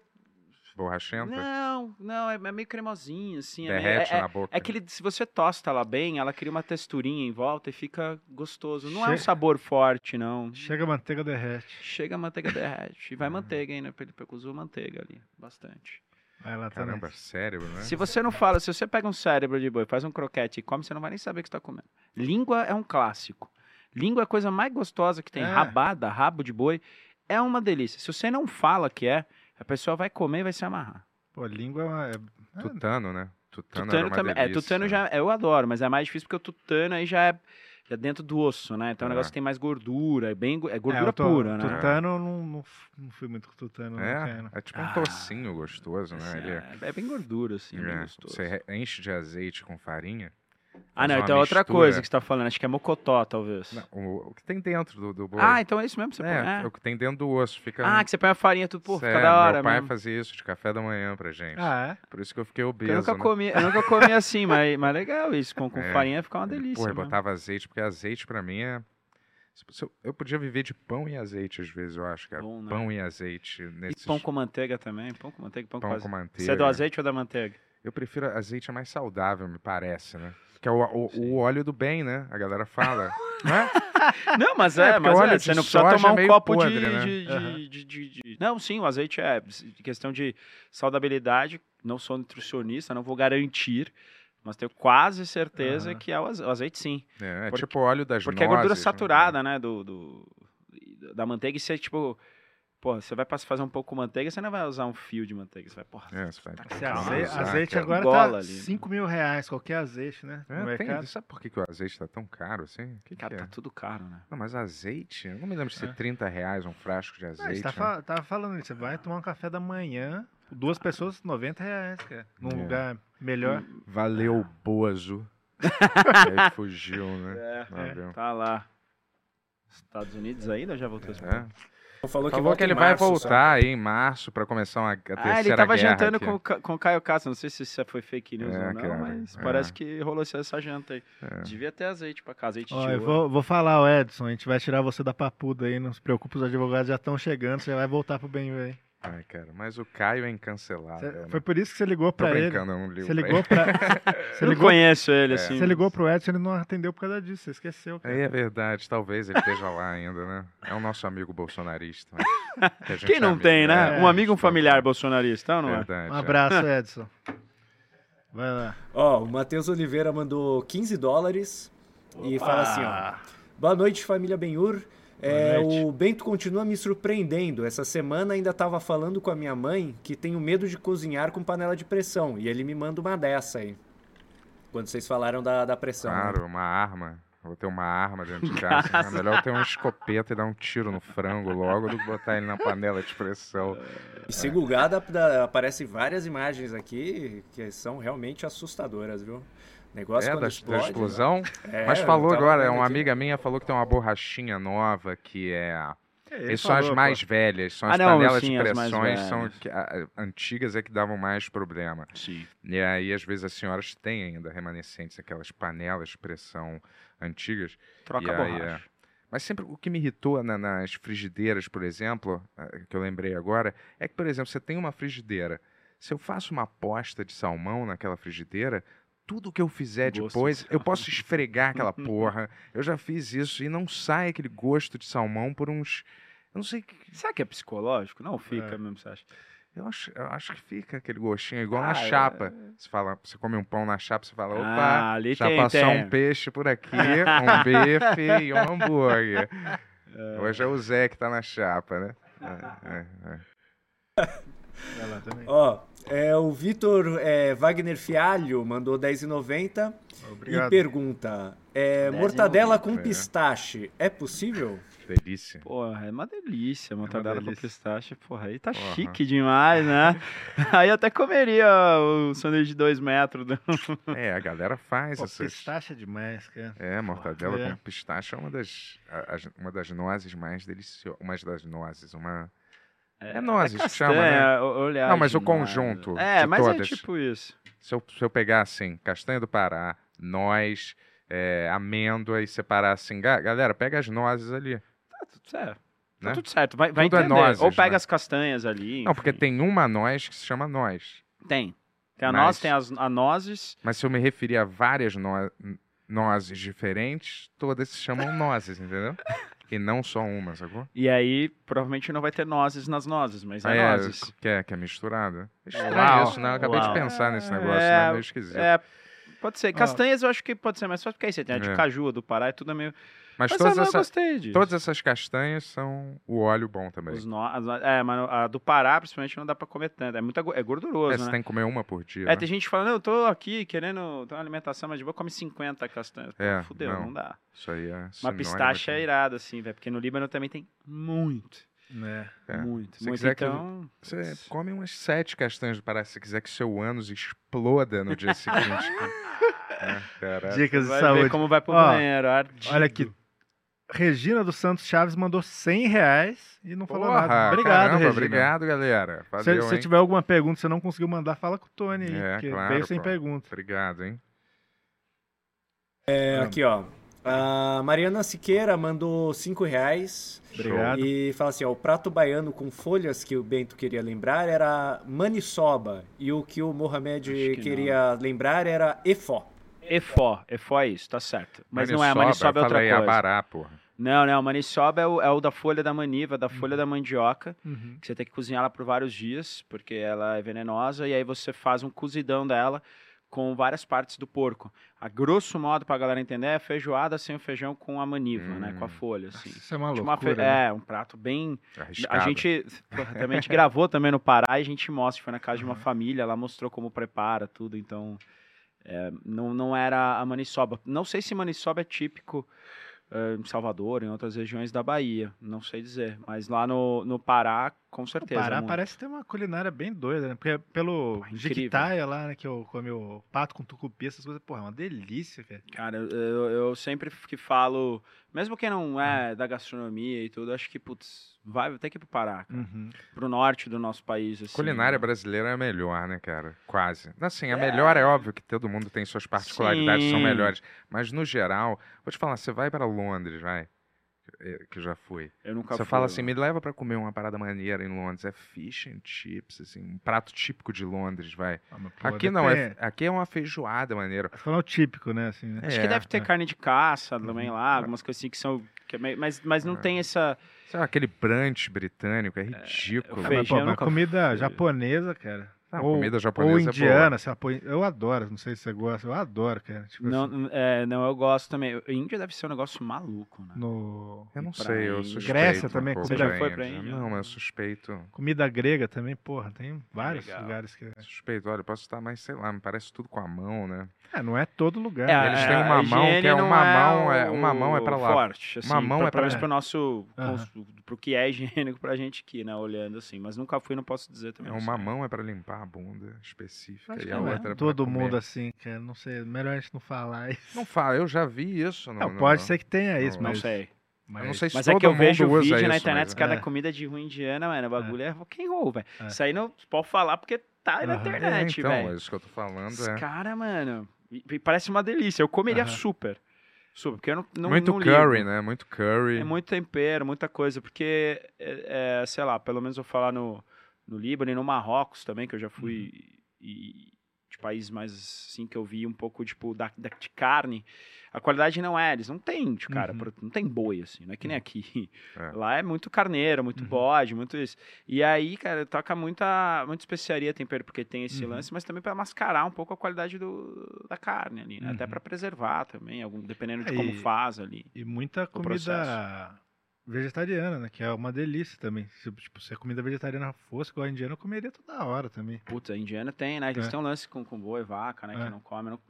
Speaker 4: Borrachenta?
Speaker 6: Não, não, é, é meio cremosinho, assim. é meio-
Speaker 4: Derrete
Speaker 6: é, é,
Speaker 4: na boca.
Speaker 6: é que ele, se você tosta ela bem, ela cria uma texturinha em volta e fica gostoso. Não é um sabor forte, não.
Speaker 3: Chega a manteiga, derrete.
Speaker 6: Chega a manteiga derrete. E vai manteiga ainda, porque ele usou manteiga ali. Bastante.
Speaker 3: Vai.
Speaker 4: Caramba, cérebro, né?
Speaker 6: Se você não fala, se você pega um cérebro de boi, faz um croquete e come, você não vai nem saber o que você tá comendo. Língua é um clássico. Língua é a coisa mais gostosa que tem.
Speaker 3: É.
Speaker 6: Rabada, rabo de boi. É uma delícia. Se você não fala que é, a pessoa vai comer e vai se amarrar.
Speaker 3: Pô, língua é é... é-
Speaker 4: Tutano, né? Tutano, era
Speaker 6: Tutano
Speaker 4: uma
Speaker 6: também. É,
Speaker 4: delícia.
Speaker 6: tutano já eu adoro, mas é mais difícil porque o tutano aí já é, já é dentro do osso, né? Então o
Speaker 4: É.
Speaker 6: negócio tem mais gordura, é bem é
Speaker 3: É,
Speaker 6: gordura
Speaker 3: eu tô-
Speaker 6: pura, né?
Speaker 3: Tutano, não, não, não fui muito com tutano, não
Speaker 4: É,
Speaker 3: quero.
Speaker 4: é tipo um
Speaker 6: Ah.
Speaker 4: tocinho gostoso, né?
Speaker 6: Assim,
Speaker 4: Ele
Speaker 6: é, é bem gordura, assim, bem
Speaker 4: é,
Speaker 6: gostoso.
Speaker 4: você enche de azeite com farinha.
Speaker 6: Ah, não,
Speaker 4: uma
Speaker 6: então é outra coisa que você tá falando. Acho que é mocotó, talvez.
Speaker 4: Não, o, o que tem dentro do, do boi.
Speaker 6: ah, então é isso mesmo? Você
Speaker 4: é,
Speaker 6: põe- é.
Speaker 4: o que tem dentro do osso. Fica
Speaker 6: Ah, que você põe a farinha tudo, pô, fica da hora,
Speaker 4: Meu pai
Speaker 6: mesmo.
Speaker 4: fazia isso de café da manhã pra gente.
Speaker 3: Ah, é?
Speaker 4: Por isso que eu fiquei obeso.
Speaker 6: Eu nunca,
Speaker 4: né?
Speaker 6: comi, eu nunca comi assim, mas, mas legal isso. Com, com
Speaker 4: É.
Speaker 6: farinha fica uma delícia.
Speaker 4: Porra, eu
Speaker 6: mesmo.
Speaker 4: botava azeite, porque azeite pra mim é. eu- podia viver de pão e azeite às vezes, eu acho, cara.
Speaker 6: Bom, né?
Speaker 4: Pão e azeite.
Speaker 6: E
Speaker 4: Nesses...
Speaker 6: pão com manteiga também? Pão com manteiga, pão,
Speaker 4: pão
Speaker 6: com
Speaker 4: com manteiga.
Speaker 6: Você é do azeite ou da manteiga?
Speaker 4: Eu prefiro azeite é mais saudável, me parece, né? Que é o, o, o óleo do bem, né? A galera fala. não é?
Speaker 6: Não, mas
Speaker 4: É,
Speaker 6: é, mas
Speaker 4: óleo
Speaker 6: é, você não precisa
Speaker 4: soja
Speaker 6: tomar
Speaker 4: é
Speaker 6: um copo
Speaker 4: podre,
Speaker 6: de,
Speaker 4: né?
Speaker 6: de,
Speaker 3: Aham.
Speaker 6: de- de- Não, sim, o azeite é questão de saudabilidade. Não sou nutricionista, não vou garantir, mas tenho quase certeza
Speaker 3: Aham.
Speaker 6: que é o aze- o azeite, sim.
Speaker 4: É, é
Speaker 6: Porque-
Speaker 4: tipo óleo das
Speaker 6: Porque é gordura
Speaker 4: nozes, né?
Speaker 6: saturada, né? Do, do- da manteiga. E você, tipo. Pô, você vai fazer um pouco com manteiga, você não vai usar um fio de manteiga. Você vai, porra.
Speaker 4: É, você vai
Speaker 6: Tá
Speaker 3: azeite,
Speaker 4: usar,
Speaker 3: azeite
Speaker 4: cara.
Speaker 3: agora
Speaker 6: Gola
Speaker 3: tá
Speaker 6: ali.
Speaker 3: 5 mil reais, qualquer azeite, né?
Speaker 4: É, tem- sabe por que, que o azeite tá tão caro assim? Que
Speaker 6: Cara,
Speaker 4: que é?
Speaker 6: tá tudo caro, né?
Speaker 4: Não, mas azeite, eu não me lembro de ser
Speaker 3: É.
Speaker 4: 30 reais um frasco de
Speaker 3: Não,
Speaker 4: azeite.
Speaker 3: você tá,
Speaker 4: né?
Speaker 3: tava falando isso, você vai tomar um café da manhã, duas pessoas, 90 reais, cara. Num
Speaker 4: É.
Speaker 3: lugar melhor.
Speaker 4: Valeu, Bozo. Aí fugiu, né?
Speaker 6: É,
Speaker 4: Valeu.
Speaker 6: tá lá. Estados Unidos ainda ou já voltou?
Speaker 4: É.
Speaker 7: Falou que,
Speaker 4: Falou
Speaker 7: volta
Speaker 4: que ele vai
Speaker 7: março, só.
Speaker 4: voltar aí em março pra começar uma, a terceira
Speaker 6: Ah, ele tava
Speaker 4: guerra
Speaker 6: jantando
Speaker 4: aqui.
Speaker 6: com, com o Caio Castro. Não sei se isso foi fake news
Speaker 4: É,
Speaker 6: ou não,
Speaker 4: cara,
Speaker 6: mas
Speaker 4: é.
Speaker 6: parece que rolou essa janta aí.
Speaker 4: É.
Speaker 6: Devia ter azeite pra cá, azeite
Speaker 3: Ó,
Speaker 6: de
Speaker 3: vou, vou falar, o Edson, a gente vai tirar você da papuda aí, não se preocupe, os advogados já estão chegando, você vai voltar pro bem aí.
Speaker 4: Ai, cara, mas o Caio é incancelável.
Speaker 3: Você-
Speaker 4: né?
Speaker 3: Foi por isso que você ligou
Speaker 4: Tô
Speaker 3: pra ele.
Speaker 4: brincando, eu não ligo
Speaker 3: Você
Speaker 4: pra
Speaker 3: ligou pra. Você
Speaker 6: Eu
Speaker 3: ligou,
Speaker 6: conheço ele,
Speaker 4: É.
Speaker 6: assim.
Speaker 3: você ligou pro Edson, ele não atendeu por causa disso, você esqueceu. cara.
Speaker 4: Aí é verdade, talvez ele esteja lá ainda, né? É o nosso amigo bolsonarista. né? Que a gente
Speaker 6: Quem não
Speaker 4: amigo,
Speaker 6: tem, né?
Speaker 3: É,
Speaker 6: um amigo, um familiar bolsonarista, não é?
Speaker 4: Verdade.
Speaker 3: Um
Speaker 4: é.
Speaker 3: abraço, Edson. Vai lá.
Speaker 7: Ó, o Matheus Oliveira mandou 15 dólares e fala assim, ó. Boa noite, família Benhur. É, o Bento continua me surpreendendo. Essa semana ainda estava falando com a minha mãe que tenho medo de cozinhar com panela de pressão. E ele me manda uma dessa aí. Quando vocês falaram da, da pressão. né?
Speaker 4: Claro, uma arma. Vou ter uma arma dentro de casa. É melhor eu ter uma escopeta e dar um tiro no frango logo do que botar ele na panela de pressão.
Speaker 7: E se Google dá- dá- aparecem várias imagens aqui que são realmente assustadoras, viu? Negócio
Speaker 4: É, da, da
Speaker 7: explode.
Speaker 4: explosão.
Speaker 7: É,
Speaker 4: Mas falou agora, uma
Speaker 7: aqui.
Speaker 4: amiga minha falou que tem uma borrachinha nova que é.
Speaker 3: Ele
Speaker 4: Essas são as mais
Speaker 3: pô.
Speaker 4: velhas, são
Speaker 6: Ah,
Speaker 4: as
Speaker 6: não,
Speaker 4: panelas
Speaker 6: sim,
Speaker 4: de pressões, são
Speaker 6: velhas.
Speaker 4: que- a- antigas é que davam mais problema.
Speaker 6: Sim.
Speaker 4: E aí, às vezes, as senhoras têm ainda remanescentes, aquelas panelas de pressão antigas.
Speaker 6: Troca
Speaker 4: E
Speaker 6: a
Speaker 4: aí,
Speaker 6: borracha.
Speaker 4: é. Mas sempre o que me irritou na- nas frigideiras, por exemplo, que eu lembrei agora, é que, por exemplo, você tem uma frigideira. Se eu faço uma aposta de salmão naquela frigideira, tudo que eu fizer
Speaker 6: Gosto de
Speaker 4: depois, eu
Speaker 6: salmão.
Speaker 4: posso esfregar aquela porra. Eu já fiz isso e não sai aquele gosto de salmão por uns. Eu não sei. que-
Speaker 6: Será que é psicológico? Não fica
Speaker 3: É.
Speaker 6: mesmo, você acha?
Speaker 4: Eu acho, eu acho que fica aquele gostinho, igual na
Speaker 6: Ah, é.
Speaker 4: chapa. Você fala, você come um pão na chapa, você fala, opa,
Speaker 6: Ah, ali
Speaker 4: já
Speaker 6: tem,
Speaker 4: passou
Speaker 6: tem.
Speaker 4: um peixe por aqui, um bife e um hambúrguer.
Speaker 6: É.
Speaker 4: Hoje é o Zé que tá na chapa, né? É, é, é.
Speaker 3: Vai lá também.
Speaker 7: Ó, é, o Vitor é, Wagner Fialho mandou 10,90 e pergunta: é,
Speaker 6: 10,90,
Speaker 7: mortadela com
Speaker 4: é.
Speaker 7: pistache é possível?
Speaker 4: Delícia.
Speaker 6: Porra, é uma delícia, mortadela com
Speaker 3: delícia.
Speaker 6: pistache. Porra, aí tá
Speaker 4: Porra.
Speaker 6: chique demais, né? aí até comeria o sanduíche de dois metros. do-
Speaker 4: É, a galera faz
Speaker 3: Pô,
Speaker 4: essas.
Speaker 3: pistache é demais, cara.
Speaker 4: É, mortadela
Speaker 3: É.
Speaker 4: com pistache é uma das, uma das nozes mais deliciosas. Uma das nozes, uma. É nozes que chama, né?
Speaker 6: castanha, o- olhar
Speaker 4: Não, mas o conjunto.
Speaker 6: É, mas
Speaker 4: todas.
Speaker 6: é tipo isso.
Speaker 4: Se eu, se eu pegar assim, castanha do Pará, noz, é, amêndoa e separar assim, ga- galera, pega as nozes ali.
Speaker 6: Tá tudo certo. Tá
Speaker 4: Né?
Speaker 6: tudo certo, vai, vai
Speaker 4: Tudo é
Speaker 6: entender.
Speaker 4: nozes,
Speaker 6: Ou pega
Speaker 4: né?
Speaker 6: as castanhas ali.
Speaker 4: Não, porque
Speaker 6: enfim.
Speaker 4: tem uma noz que se chama noz.
Speaker 6: Tem. Tem a
Speaker 4: Mas-
Speaker 6: noz, tem as a nozes.
Speaker 4: Mas se eu me referir a várias no- nozes diferentes, todas se chamam nozes, entendeu? E não só uma, sacou?
Speaker 6: E aí, provavelmente não vai ter nozes nas nozes, mas é,
Speaker 4: É,
Speaker 6: nozes.
Speaker 4: que é, que é misturado. Estranho
Speaker 3: Uau.
Speaker 4: isso, né? Eu acabei
Speaker 3: Uau.
Speaker 4: de pensar nesse negócio,
Speaker 6: É,
Speaker 4: né? Meio esquisito.
Speaker 6: É, pode ser. Castanhas eu acho que pode ser mais fácil, porque aí você tem a de
Speaker 4: É.
Speaker 6: caju, do Pará, é tudo meio...
Speaker 4: Mas
Speaker 6: Mas
Speaker 4: todas,
Speaker 6: eu
Speaker 4: essa-
Speaker 6: gostei disso.
Speaker 4: todas essas castanhas são o óleo bom também.
Speaker 6: Os no... É, mas a do Pará, principalmente, não dá pra comer tanto. É, muita... go- é
Speaker 4: É,
Speaker 6: gorduroso,
Speaker 4: você
Speaker 6: né?
Speaker 4: tem que comer uma por dia.
Speaker 6: É,
Speaker 4: né?
Speaker 6: tem gente falando, eu tô aqui querendo ter uma alimentação mais de boa, come 50 castanhas. Pô,
Speaker 4: É,
Speaker 6: fudeu, não.
Speaker 4: não.
Speaker 6: dá.
Speaker 4: Isso aí é
Speaker 6: Mas
Speaker 4: sinônimo
Speaker 6: pistache é irado, assim, velho, porque no Líbano também tem muito,
Speaker 3: É.
Speaker 4: É.
Speaker 6: muito,
Speaker 4: Se
Speaker 6: muito.
Speaker 4: quiser que eu-
Speaker 6: Então,
Speaker 4: Você come umas sete castanhas do Pará, se você quiser que seu ânus exploda no dia seguinte. é, caralho.
Speaker 3: Dicas de
Speaker 6: vai
Speaker 3: saúde.
Speaker 6: ver como vai pro
Speaker 3: Ó,
Speaker 6: banheiro, ardido.
Speaker 3: Olha aqui. Regina dos Santos Chaves mandou 100 reais e não falou
Speaker 4: Porra,
Speaker 3: nada. Obrigado,
Speaker 4: caramba,
Speaker 3: Regina.
Speaker 4: obrigado, galera.
Speaker 3: Se,
Speaker 4: Valeu,
Speaker 3: se
Speaker 4: hein?
Speaker 3: tiver alguma pergunta e você não conseguiu mandar, fala com o Tony aí,
Speaker 4: É,
Speaker 3: porque
Speaker 4: claro,
Speaker 3: veio sem
Speaker 4: pô.
Speaker 3: pergunta.
Speaker 4: Obrigado, hein?
Speaker 7: É, aqui, ó. A Mariana Siqueira mandou 5 reais.
Speaker 3: Obrigado.
Speaker 7: E fala assim, ó, o prato baiano com folhas que o Bento queria lembrar era maniçoba. E o que o Mohamed
Speaker 6: que
Speaker 7: queria lembrar era efó.
Speaker 6: Efó, efó é isso, tá certo. Mas não é, a maniçoba é outra
Speaker 4: falei
Speaker 6: coisa.
Speaker 4: abará, porra.
Speaker 6: Não, não, a maniçoba é o, é o da folha da maniva, da folha da mandioca,
Speaker 3: Uhum.
Speaker 6: que você tem que cozinhar ela por vários dias, porque ela é venenosa, e aí você faz um cozidão dela com várias partes do porco. A grosso modo, pra galera entender, é feijoada sem o feijão com a maniva, né, com a
Speaker 4: Hum.
Speaker 6: folha, assim.
Speaker 3: Isso é uma
Speaker 6: Tipo uma
Speaker 3: loucura.
Speaker 6: fe-
Speaker 3: né?
Speaker 6: É, um prato bem
Speaker 4: Arriscado.
Speaker 6: A gente, também a gente gravou também no Pará e a gente mostra, foi na casa de uma família, ela mostrou como prepara tudo, então é, não, não era a maniçoba. Não sei se maniçoba é típico em Salvador, em outras regiões da Bahia, não sei dizer, mas lá no, no Pará, com
Speaker 3: O
Speaker 6: certeza.
Speaker 3: Pará
Speaker 6: muito.
Speaker 3: parece ter uma culinária bem doida, né? Porque pelo
Speaker 6: incrível.
Speaker 3: Jiquitaia lá, né? Que eu come o pato com tucupi, essas coisas, porra, é uma delícia, cara.
Speaker 6: Cara, eu, eu sempre que falo, mesmo quem não é da gastronomia e tudo, acho que, putz, vai ter que ir pro Pará, cara,
Speaker 3: Uhum.
Speaker 6: pro norte do nosso país. Assim,
Speaker 4: Culinária brasileira é a melhor, né, cara? Quase. Assim, a melhor é óbvio que todo mundo tem suas particularidades, são
Speaker 6: Sim.
Speaker 4: melhores. Mas no geral, vou te falar, você vai para Londres, vai. Eh, Que eu já fui.
Speaker 6: Eu nunca
Speaker 4: Você
Speaker 6: fui,
Speaker 4: fala assim, me leva pra comer uma parada maneira em Londres. É fish and chips, assim, um prato típico de Londres, vai.
Speaker 3: Ah,
Speaker 4: Aqui não, é, aqui é uma feijoada maneira.
Speaker 3: Falando o típico, né? Assim, né?
Speaker 6: Acho
Speaker 4: É,
Speaker 6: que deve ter
Speaker 3: é.
Speaker 6: carne de caça também
Speaker 3: Uhum.
Speaker 6: lá, algumas coisas assim que são. que é meio- mas, mas não
Speaker 4: É.
Speaker 6: tem essa.
Speaker 4: Sei lá, aquele brunch britânico, é ridículo.
Speaker 3: Ah,
Speaker 6: feijão
Speaker 3: mas, pô, mas
Speaker 6: nunca
Speaker 3: comida japonesa, cara.
Speaker 4: Ah,
Speaker 3: ou,
Speaker 4: comida japonesa
Speaker 3: Ou
Speaker 4: é boa.
Speaker 3: indiana, lá, pô, eu adoro, não sei se você gosta, eu adoro, cara. Tipo
Speaker 6: Não,
Speaker 3: assim,
Speaker 6: é, não, eu gosto também. Índia deve ser um negócio maluco, né?
Speaker 3: no...
Speaker 4: Eu não
Speaker 6: pra
Speaker 4: sei, eu suspeito.
Speaker 3: Grécia
Speaker 4: um
Speaker 3: também,
Speaker 4: pouco
Speaker 3: você
Speaker 6: já foi pra
Speaker 4: Índia. Não, eu suspeito.
Speaker 3: Comida grega também, porra, tem vários
Speaker 6: Legal.
Speaker 3: lugares que...
Speaker 4: Suspeito, olha, posso estar mais, sei lá, me parece tudo com a mão, né?
Speaker 3: É, não é todo lugar.
Speaker 6: É?
Speaker 4: Eles
Speaker 6: a-
Speaker 4: têm uma mão que é uma mão, é-
Speaker 6: o
Speaker 4: uma mão é pra lá.
Speaker 6: Forte, assim,
Speaker 4: Uma mão
Speaker 6: pra,
Speaker 4: é pra
Speaker 6: pelo pro nosso. Cons- Pro que é higiênico pra gente aqui, né? Olhando assim. Mas nunca fui, não posso dizer também.
Speaker 4: É uma mão é pra limpar a bunda específica
Speaker 3: Acho
Speaker 4: e a
Speaker 3: não é
Speaker 4: outra é
Speaker 3: todo
Speaker 4: comer.
Speaker 3: mundo assim, cara, não sei, melhor a gente não falar isso.
Speaker 4: Não fala, eu já vi isso. Não,
Speaker 3: Não, pode ser que tenha
Speaker 4: não-
Speaker 3: isso,
Speaker 6: Não
Speaker 3: mas...
Speaker 6: sei.
Speaker 3: mas-
Speaker 4: Eu não sei se
Speaker 6: Mas
Speaker 4: todo
Speaker 6: é que eu vejo vídeo na
Speaker 4: isso,
Speaker 6: internet,
Speaker 4: mas
Speaker 6: os caras
Speaker 3: é.
Speaker 6: da comida de rua indiana, mano. O bagulho é rock and roll, velho.
Speaker 3: É.
Speaker 6: Isso aí não pode falar porque tá na
Speaker 3: Aham.
Speaker 4: É,
Speaker 6: internet,
Speaker 4: então,
Speaker 6: velho.
Speaker 4: é isso que eu tô falando.
Speaker 6: Os
Speaker 4: É.
Speaker 6: cara, mano, parece uma delícia. Eu comeria super. Super, porque eu não, não
Speaker 4: Muito
Speaker 6: não
Speaker 4: curry,
Speaker 6: ligo.
Speaker 4: né? Muito curry.
Speaker 6: É muito tempero, muita coisa, porque, é, é, sei lá, pelo menos eu vou falar no, no Líbano e no Marrocos também, que eu já fui, e de países mais assim, que eu vi um pouco, tipo, da, da- de carne, a qualidade não é, eles não tem, cara,
Speaker 3: Uhum.
Speaker 6: não tem boi, assim, não é que nem aqui.
Speaker 4: É.
Speaker 6: Lá é muito carneiro, muito
Speaker 3: Uhum.
Speaker 6: bode, muito isso. E aí, cara, toca muita, muita especiaria, tempero, porque tem esse
Speaker 3: Uhum.
Speaker 6: lance, mas também para mascarar um pouco a qualidade do, da carne ali, né? Até
Speaker 3: Uhum.
Speaker 6: para preservar também, algum, dependendo de
Speaker 3: É,
Speaker 6: como
Speaker 3: e-
Speaker 6: faz ali.
Speaker 3: E muita comida
Speaker 6: processo.
Speaker 3: Vegetariana, né? Que é uma delícia também. Se, tipo, se a comida vegetariana fosse igual a indiana, eu comeria toda hora também.
Speaker 6: Putz, a indiana tem, né? Eles
Speaker 3: É.
Speaker 6: têm um lance com, com boi e vaca, né?
Speaker 3: É.
Speaker 6: Que não come. não-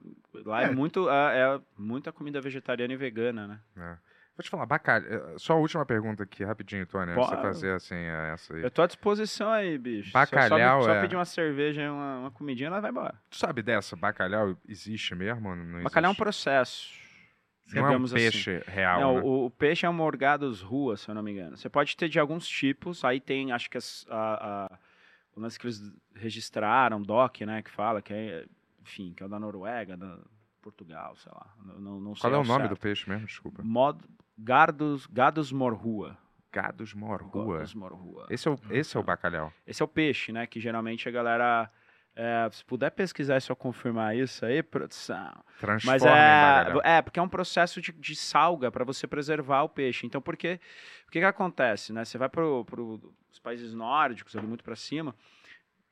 Speaker 6: Lá é,
Speaker 3: É.
Speaker 6: muito é, é muita comida vegetariana e vegana, né?
Speaker 4: É. Vou te falar, bacalhau. Só a última pergunta aqui, rapidinho, Tony, antes de você fazer assim, é, essa aí.
Speaker 6: Eu tô à disposição aí, bicho.
Speaker 4: Bacalhau
Speaker 6: só, só,
Speaker 4: é-
Speaker 6: pedir uma cerveja e uma, uma comidinha, ela vai embora.
Speaker 4: Tu sabe dessa? Bacalhau existe mesmo? Não
Speaker 6: Bacalhau é um
Speaker 4: existe?
Speaker 6: processo.
Speaker 4: Não é um
Speaker 6: assim.
Speaker 4: peixe real,
Speaker 6: Não,
Speaker 4: né?
Speaker 6: o, o peixe é um morgados rua, se eu não me engano. Você pode ter de alguns tipos, aí tem, acho que as, a, a- o lance que eles registraram, DOC, né, que fala, que é, enfim, que é o da Noruega, da Portugal, sei lá. Não, não, sei
Speaker 4: Qual é o nome
Speaker 6: certo.
Speaker 4: do peixe mesmo? Desculpa.
Speaker 6: Mod, gardos, gados morrua.
Speaker 4: Gados morrua.
Speaker 6: Gados morrua.
Speaker 4: Esse é, o, esse é o bacalhau.
Speaker 6: Esse é o peixe, né, que geralmente a galera... é, se puder pesquisar e só confirmar isso aí, produção.
Speaker 4: Transforma
Speaker 6: Mas é, é, porque é um processo de, de salga para você preservar o peixe. Então, por que, o que que acontece, né? Você vai para os países nórdicos, ali muito para cima,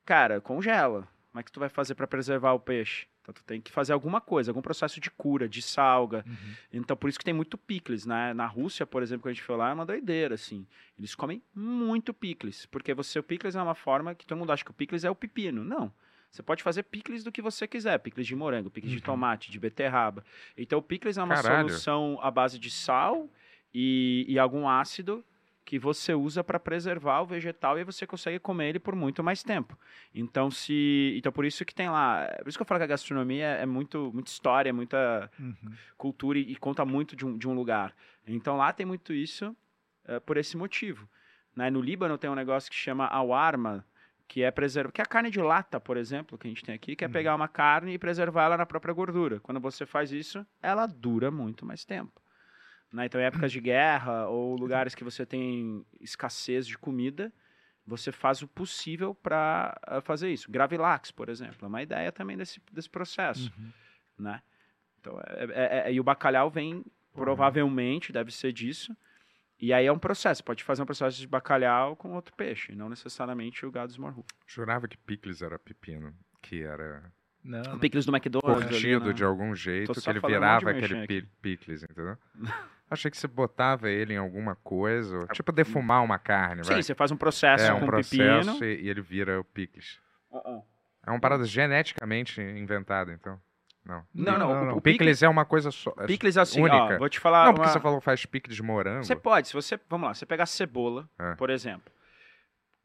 Speaker 6: cara, congela. Como é que tu vai fazer para preservar o peixe? Então, tu tem que fazer alguma coisa, algum processo de cura, de salga.
Speaker 3: Uhum.
Speaker 6: Então, por isso que tem muito picles, né? Na Rússia, por exemplo, quando a gente foi lá, é uma doideira, assim. Eles comem muito picles, porque você, o picles é uma forma que todo mundo acha que o picles é o pepino. Não. Você pode fazer picles do que você quiser, picles de morango, picles de
Speaker 3: Uhum.
Speaker 6: tomate, de beterraba. Então, o picles é uma
Speaker 4: Caralho.
Speaker 6: solução à base de sal e, e algum ácido que você usa para preservar o vegetal e você consegue comer ele por muito mais tempo. Então, se, então por isso que tem lá, por isso que eu falo que a gastronomia é muito, muita história, muita
Speaker 3: Uhum.
Speaker 6: cultura e, e conta muito de um, de um lugar. Então lá tem muito isso eh, por esse motivo. Né? No Líbano tem um negócio que chama awarma, que é preservar, que é a carne de lata, por exemplo, que a gente tem aqui, que é
Speaker 3: Uhum.
Speaker 6: pegar uma carne e preservar ela na própria gordura. Quando você faz isso, ela dura muito mais tempo. Né? Então, em épocas de guerra ou lugares que você tem escassez de comida, você faz o possível para fazer isso. Gravilax, por exemplo, é uma ideia também desse, desse processo,
Speaker 3: Uhum.
Speaker 6: né? Então, é- é- é- e o bacalhau vem, provavelmente, deve ser disso. E aí é um processo. Pode fazer um processo de bacalhau com outro peixe, não necessariamente o gado esmorru.
Speaker 4: Jurava que picles era pepino, que era
Speaker 3: Não,
Speaker 6: O
Speaker 3: não.
Speaker 6: picles do McDonald's. ali,
Speaker 4: curtido
Speaker 6: né?
Speaker 4: de algum jeito, que ele
Speaker 6: um
Speaker 4: virava
Speaker 6: de
Speaker 4: aquele pi- picles, entendeu? Achei que você botava ele em alguma coisa, ou- tipo defumar uma carne,
Speaker 6: Sim,
Speaker 4: vai.
Speaker 6: você faz um processo
Speaker 4: É
Speaker 6: com
Speaker 4: um processo
Speaker 6: pepino.
Speaker 4: e, e ele vira o picles.
Speaker 6: Uh-uh.
Speaker 4: É uma parada geneticamente inventada, então. Não.
Speaker 6: Não, não,
Speaker 3: Não,
Speaker 6: o-
Speaker 3: não.
Speaker 6: o
Speaker 4: O picles é uma coisa só. é
Speaker 6: Picles assim,
Speaker 4: única.
Speaker 6: ó, vou te falar
Speaker 4: Não, porque
Speaker 6: uma-
Speaker 4: você falou que faz picles de morango.
Speaker 6: Você pode, se você, vamos lá, você pegar cebola,
Speaker 4: É.
Speaker 6: por exemplo.